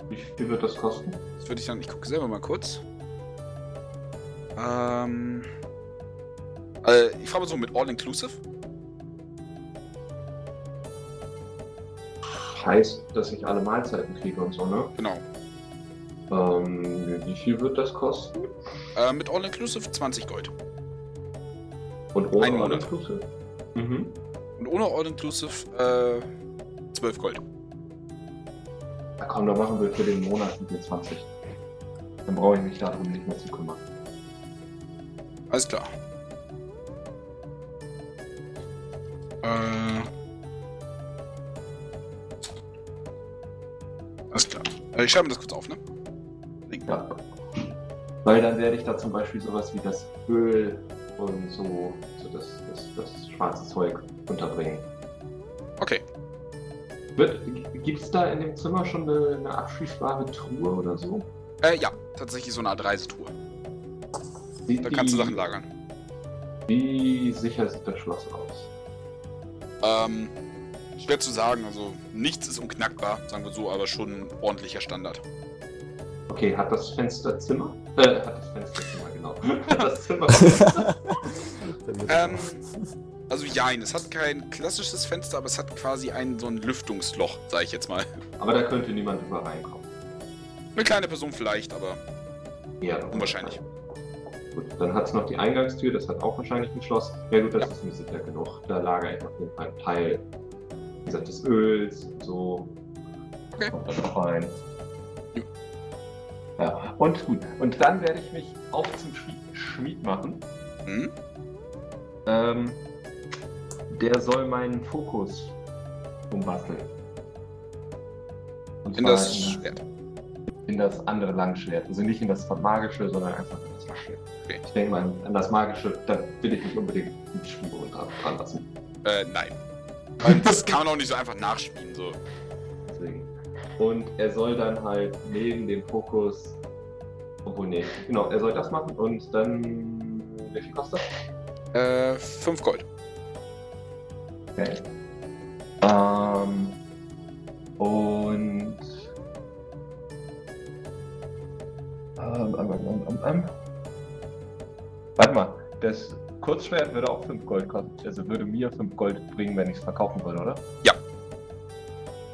Wie viel wird das kosten? Das würde ich dann. Ich gucke selber mal kurz. Ähm. Äh, ich frage mal so mit All-Inclusive. Heißt, dass ich alle Mahlzeiten kriege und so, ne? Genau. Ähm, wie viel wird das kosten? Äh, mit All-Inclusive 20 Gold. Und ohne. All-Inclusive? Mhm. Und ohne All-Inclusive äh, 12 Gold. Na komm, dann machen wir für den Monat mit den 20. Dann brauche ich mich darum nicht mehr zu kümmern. Alles klar. Äh. Alles klar. Äh, ich schreibe mir das kurz auf, ne? Link. Ja. Weil dann werde ich da zum Beispiel sowas wie das Öl und so, so das, das, das schwarze Zeug unterbringen. Okay. Gibt es da in dem Zimmer schon eine, eine abschließbare Truhe oder so? Äh, ja, tatsächlich so eine Art Reisetruhe. Sieht Da kannst du Sachen lagern. Wie sicher sieht das Schloss aus? Ähm, schwer zu sagen, also nichts ist unknackbar, sagen wir so, aber schon ein ordentlicher Standard. Okay, hat das Fensterzimmer? Äh, hat das Fensterzimmer, genau. Hat das Zimmer. Ähm, also jein, es hat kein klassisches Fenster, aber es hat quasi ein so ein Lüftungsloch, sag ich jetzt mal. Aber da könnte niemand über reinkommen. Eine kleine Person vielleicht, aber Ja, Unwahrscheinlich. Gut, dann hat es noch die Eingangstür, das hat auch wahrscheinlich ein Schloss. Ja gut, das Ja. ist mir sicher genug. Da lagere ich auf jeden Fall einen Teil, wie gesagt, des Öls und so. Okay. Kommt da noch rein. Jo. Ja, und gut. Und dann werde ich mich auch zum Schmied, machen. hm? Ähm, der soll meinen Fokus umbasteln. Und in das in, Schwert. in das andere Langschwert. Also nicht in das magische, sondern einfach in das Langschwert. Okay. Ich denke mal, an- das magische, da will ich nicht unbedingt einen Spielbogen dran, lassen. Äh, nein. Das kann man auch nicht so einfach nachspielen, so. Deswegen. Und er soll dann halt neben dem Fokus. Obwohl, nee. Genau, er soll das machen und dann. Wie viel kostet das? Äh, 5 Gold. Okay. Ähm, und. Ähm, ähm, ähm, ähm, ähm. Warte mal, das Kurzschwert würde auch 5 Gold kosten. Also würde mir 5 Gold bringen, wenn ich es verkaufen würde, oder? Ja.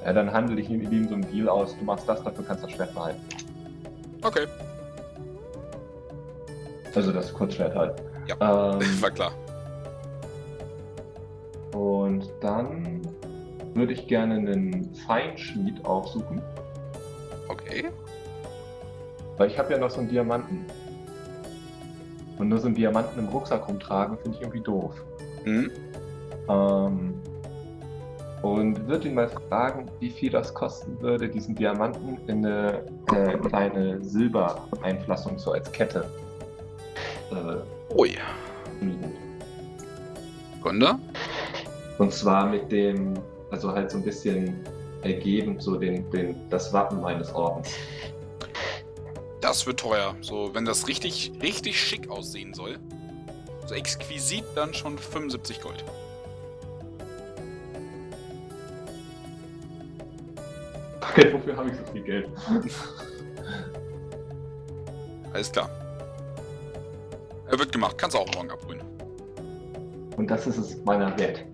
Ja, dann handle ich mit ihm so einen Deal aus. Du machst das, dafür kannst du das Schwert behalten. Okay, Also das Kurzschwert halt. Ja. Ähm, war klar. Und dann würde ich gerne einen Feinschmied aufsuchen. Okay. Weil ich habe ja noch so einen Diamanten. Und nur so einen Diamanten im Rucksack rumtragen, finde ich irgendwie doof. Hm? Ähm, und würde ihn mal fragen, wie viel das kosten würde, diesen Diamanten in eine äh, kleine Silbereinflassung so als Kette äh, Ui. schmieden. Und zwar mit dem, also halt so ein bisschen ergebend so den, den, das Wappen meines Ordens. Das wird teuer. So, wenn das richtig, richtig schick aussehen soll. So exquisit dann schon 75 Gold. Okay, wofür habe ich so viel Geld? Alles klar. Er wird gemacht. Kannst du auch morgen abholen. Und das ist es meiner wert.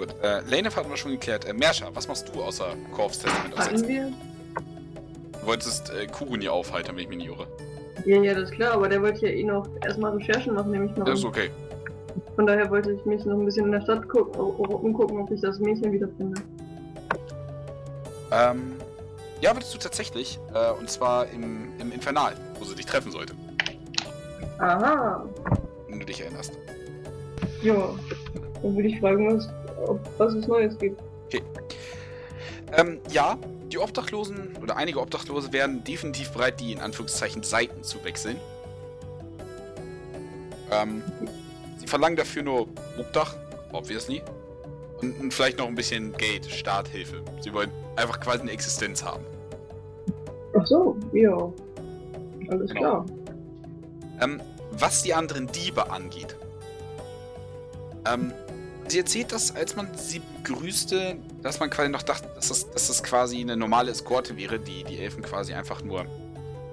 Gut. Äh, Lane hatten wir schon geklärt. Äh, Mersha, was machst du außer Korfs Testament Hatten aussetzen? wir? Du wolltest äh, Kuruni aufheitern, wenn ich mich nicht irre. Ja, ja, das ist klar, aber der wollte ja eh noch erstmal Recherchen machen, nehme ich mal. Das ist okay. Von daher wollte ich mich noch ein bisschen in der Stadt gucken, umgucken, ob ich das Mädchen wiederfinde. Ähm, ja, würdest du tatsächlich. Äh, und zwar im, im Infernal, wo sie dich treffen sollte. Aha. Wenn du dich erinnerst. Ja. Dann würde ich fragen, was, ob, was es Neues gibt. Ähm, ja, die Obdachlosen oder einige Obdachlose wären definitiv bereit, die in Anführungszeichen Seiten zu wechseln. Ähm, sie verlangen dafür nur Obdach, obviously. Und, und vielleicht noch ein bisschen Geld, Starthilfe. Sie wollen einfach quasi eine Existenz haben. Ach so, ja. Alles Genau. klar. Ähm, was die anderen Diebe angeht. Ähm, sie erzählt das, als man sie begrüßte, dass man quasi noch dachte, dass das, dass das quasi eine normale Eskorte wäre, die die Elfen quasi einfach nur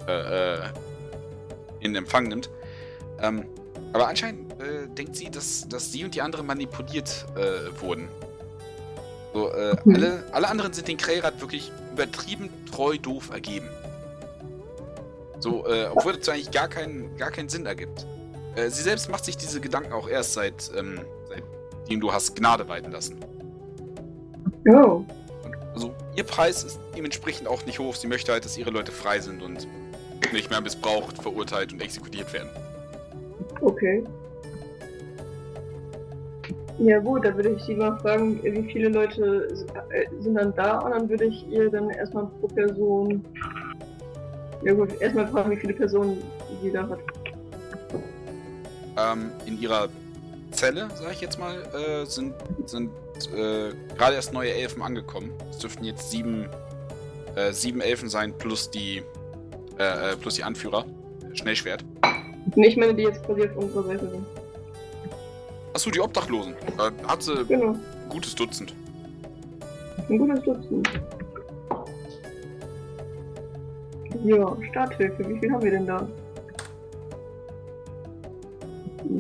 äh, äh, in Empfang nimmt. Ähm, aber anscheinend äh, denkt sie, dass, dass sie und die anderen manipuliert äh, wurden. So, äh, Mhm. alle, alle anderen sind den Krellrad wirklich übertrieben treu doof ergeben. So, äh, obwohl das eigentlich gar keinen, gar keinen Sinn ergibt. Sie selbst macht sich diese Gedanken auch erst seit, ähm, seitdem du hast Gnade walten lassen. Oh. Also, ihr Preis ist dementsprechend auch nicht hoch. Sie möchte halt, dass ihre Leute frei sind und nicht mehr missbraucht, verurteilt und exekutiert werden. Okay. Ja gut, dann würde ich Sie mal fragen, wie viele Leute äh, sind dann da und dann würde ich ihr dann erstmal pro Person. Ja gut, erstmal fragen, wie viele Personen sie da hat. Ähm, in ihrer Zelle, sag ich jetzt mal, äh, sind, sind äh, gerade erst neue Elfen angekommen. Es dürften jetzt sieben, äh, sieben Elfen sein, plus die, äh, äh, plus die Anführer. Schnellschwert. Nee, ich meine, die jetzt quasi auf unserer Seite sind. Achso, die Obdachlosen. Äh, hat sie ein Genau, gutes Dutzend. ein gutes Dutzend. Ja, Starthilfe, wie viel haben wir denn da?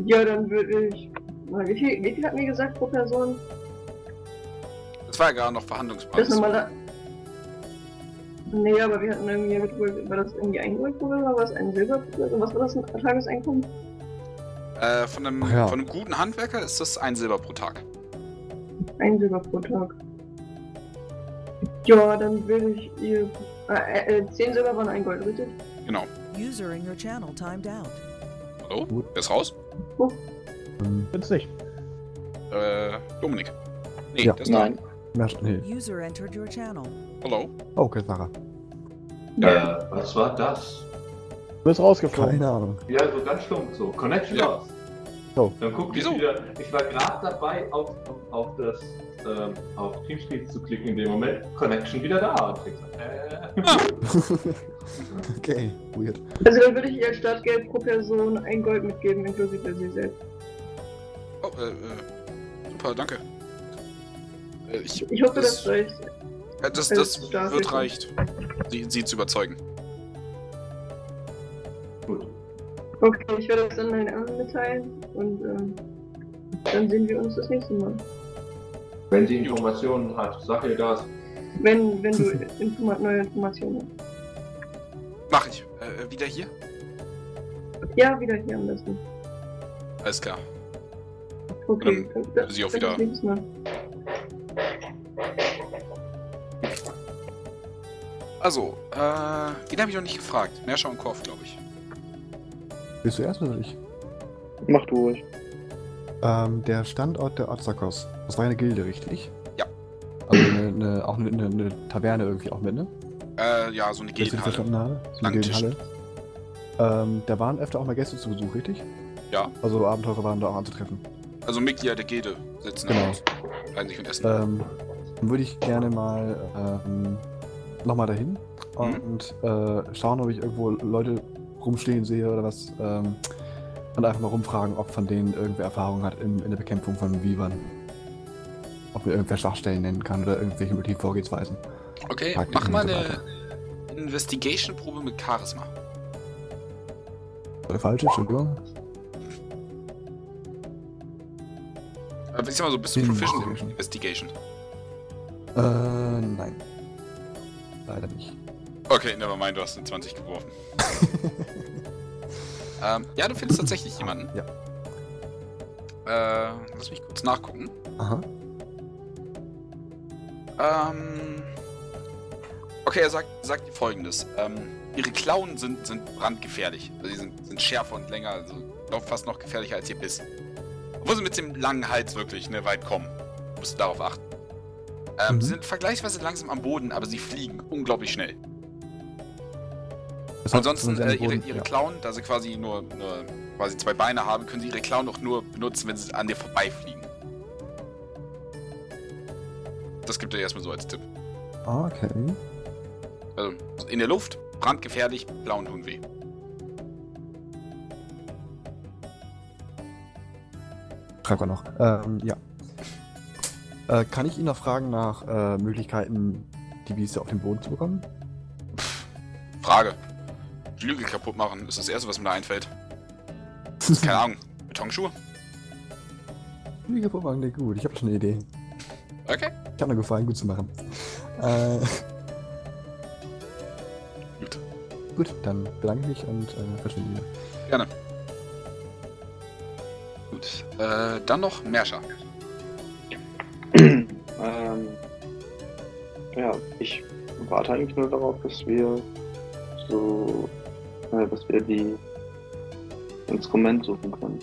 Ja, dann würde ich. Wie viel, wie viel hatten wir gesagt pro Person? Das war ja gerade noch Das Verhandlungsbasis. normale. Nee, aber wir hatten irgendwie mit war das irgendwie eingeholt oder war das ein Silber? Also was war das ein Tageseinkommen? Äh, von, einem, ja. von einem guten Handwerker ist das ein Silber pro Tag. Ein Silber pro Tag. Ja, dann würde ich ihr. Äh, äh, 10 Silber waren ein Gold, richtig? Genau. User in your channel timed out. Hallo? Gut. Wer ist raus? Ähm, Bin's nicht. Äh, Dominik. Nee, Ja. der ist da. Nein. mehr, nee. User entered your channel. Hallo? Oh, okay, Sarah. Äh, was war das? Du bist rausgeflogen. Keine Ahnung. Ja, so ganz stumpf so. Connection Ja. lost. Oh. Dann guck ich wieder. Ich war gerade dabei, auf, auf, auf das ähm, auf Teamspeak zu klicken in dem Moment. Connection wieder da. Und ich so, äh. okay, weird. Also dann würde ich ihr als Startgeld pro Person ein Gold mitgeben, inklusive sie selbst. Oh, äh, äh, super, danke. Äh, ich, Ich hoffe, Das- das, reicht. äh, das, das wird reicht, sie, sie zu überzeugen. Gut. Okay, ich werde das dann meinen anderen mitteilen und ähm, dann sehen wir uns das nächste Mal. Wenn sie Informationen hat, sag ihr das. Wenn, wenn du Informa neue Informationen hast. Mach ich. Äh, äh, wieder hier? Ja, wieder hier am besten. Alles klar. Okay, Dann dann, sie auch dann wieder-. Also, äh, den habe ich noch nicht gefragt. Merscher und Korf, glaube ich. Willst du erst oder ich? Mach du ruhig. Ähm, der Standort der Azakos. Das war eine Gilde, richtig? Ja. Also eine, eine, auch eine, eine, eine Taverne irgendwie auch mit, ne? Äh, ja, so eine Gildenhalle. So eine Gildenhalle. Ähm, da waren öfter auch mal Gäste zu Besuch, richtig? Ja. Also Abenteurer waren da auch anzutreffen. Also Mitglieder der Gilde sitzen Genau. bleiben sich und essen. Ähm, dann würde ich gerne mal ähm, nochmal dahin und äh, schauen, ob ich irgendwo Leute rumstehen sehe oder was. Ähm, und einfach mal rumfragen, ob von denen irgendwer Erfahrung hat in, in der Bekämpfung von Vivern. ob mir irgendwer Schwachstellen nennen kann oder irgendwelche möglichen Vorgehensweisen. Okay, Taktiken mach mal so eine Investigation-Probe mit Charisma. Oder falsch, Entschuldigung. Äh, Ich sag mal so, bist du proficient in Investigation. Äh, nein. Leider nicht. Okay, nevermind, du hast eine 20 geworfen. ähm, ja, du findest tatsächlich jemanden. Ja. Äh, lass mich kurz nachgucken. Aha. Ähm. Okay, er sagt, sagt folgendes. Ähm, ihre Klauen sind, sind brandgefährlich. Also die sind, sind schärfer und länger, also fast noch gefährlicher als ihr Biss. Sie mit dem langen Hals wirklich ne, weit kommen. Musst du darauf achten. Ähm, Mhm. Sie sind vergleichsweise langsam am Boden, aber sie fliegen unglaublich schnell. Das heißt, Ansonsten, äh, ihre, ihre ja. Klauen, da sie quasi nur, nur quasi zwei Beine haben, können sie ihre Klauen auch nur benutzen, wenn sie an dir vorbeifliegen. Das gibt er erstmal so als Tipp. Ah, Okay. Also in der Luft, brandgefährlich, Klauen tun weh. Schreibt er noch. Ähm, ja. Äh, kann ich ihn noch fragen nach äh, Möglichkeiten, die Wiese auf den Boden zu bekommen? Frage. Flügel kaputt machen ist das erste, was mir da einfällt. Keine Ahnung. Betonschuhe? Wie kaputt machen, nee, gut. Ich habe schon eine Idee. Okay. Ich habe mir gefallen, gut zu machen. Äh, Gut. gut, dann bedanke ich mich und äh, verschwinde wieder. Gerne. Gut. Äh, dann noch Merscher. ähm, ja, ich warte eigentlich nur darauf, dass wir so, äh, dass wir die Instrument suchen können.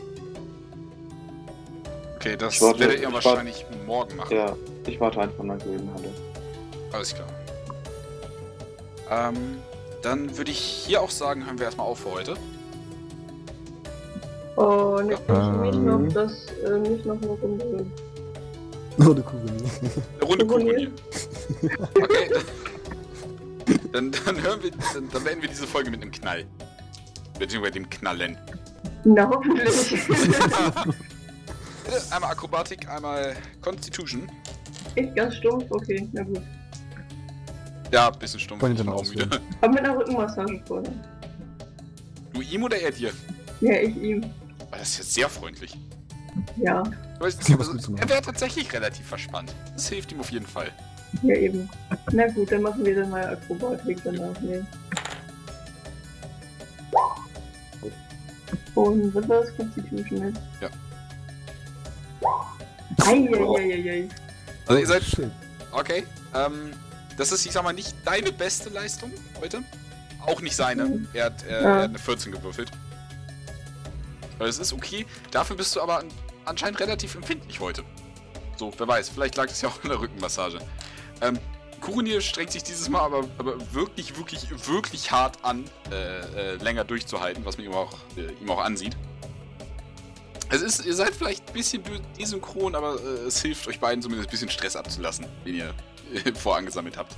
Okay, das warte- werdet ihr ich warte- wahrscheinlich morgen machen. Ja, ich warte einfach in der Gildenhalle. Alles klar. Ähm, dann würde ich hier auch sagen, hören wir erstmal auf für heute. Oh, nicht, ich mich Ähm. noch, das, äh, nicht noch eine Runde. Eine Kugel. Eine Runde. Kugonier. Okay. Dann, dann hören wir, dann, dann beenden wir diese Folge mit einem Knall. Beziehungsweise dem Knallen. Na, hoffentlich. Bitte, einmal Akrobatik, einmal Constitution. Echt ganz stumpf, okay, na gut. Ja, bisschen stumpf. Wollen ich dann auch müde. Aber mit einer Rückenmassage vorher. Du ihm oder er dir? Ja, ich ihm. Oh, das ist jetzt sehr freundlich. Ja, also, er wäre tatsächlich relativ verspannt. Das hilft ihm auf jeden Fall. ja eben. Na gut, dann machen wir dann mal Akrobatik danach. Nee. Und was war das Constitution jetzt? Ja. Eieieiei. Also ihr seid. Okay. Ähm, das ist, ich sag mal, nicht deine beste Leistung heute. Auch nicht seine. Er hat, äh, Ja. er hat eine 14 gewürfelt. Aber das ist okay. Dafür bist du aber an, anscheinend relativ empfindlich heute. So, wer weiß, vielleicht lag es ja auch in der Rückenmassage. Ähm, Kurunir strengt sich dieses Mal aber, aber wirklich, wirklich, wirklich hart an, äh, äh, länger durchzuhalten, was man ihm auch, äh, ihm auch ansieht. Es ist, ihr seid vielleicht ein bisschen desynchron, aber äh, es hilft euch beiden zumindest ein bisschen Stress abzulassen, den ihr äh, vorangesammelt habt.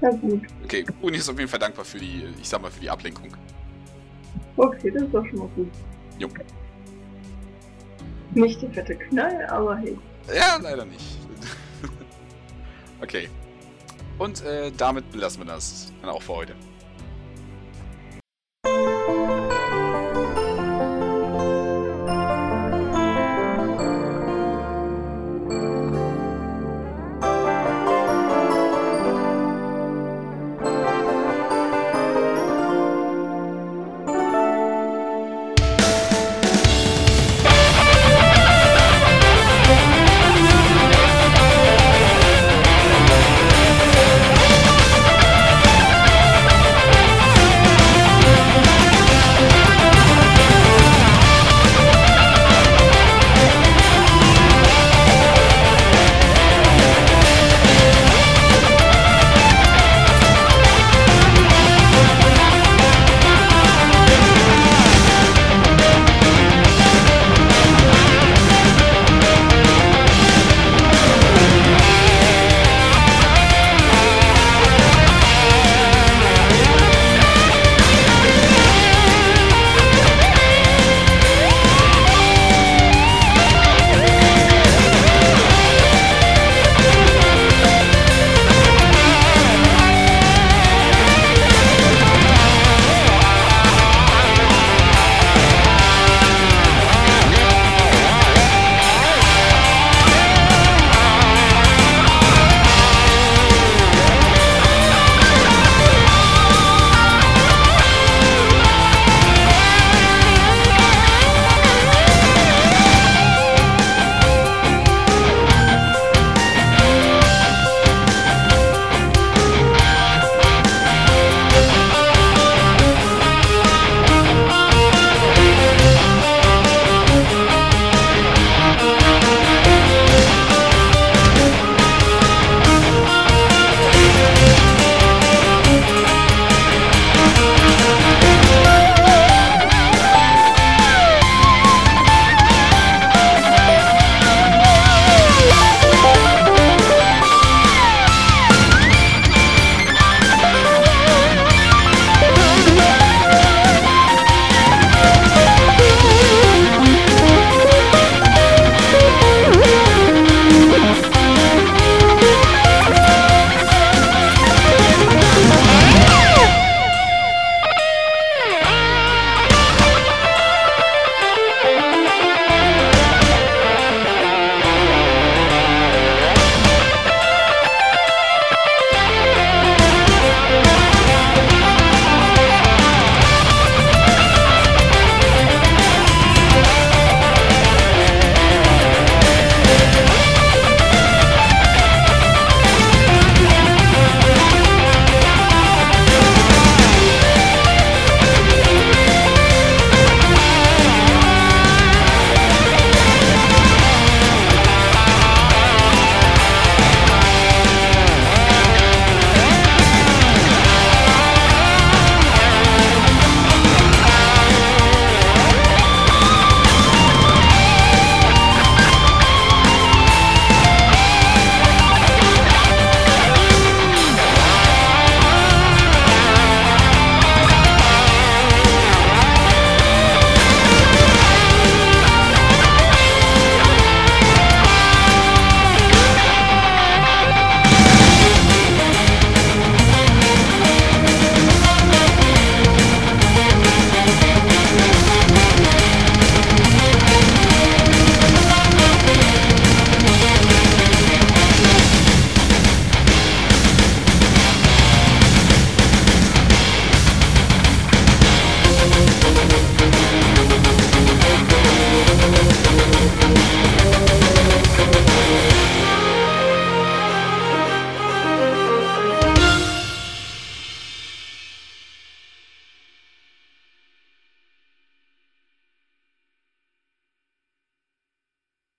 Na gut. Okay, Uni ist auf jeden Fall dankbar für die, ich sag mal, für die Ablenkung. Okay, das ist doch schon mal gut. Jo. Nicht der fette Knall, aber hey. Ja, leider nicht. okay. Und äh, damit belassen wir das dann auch für heute.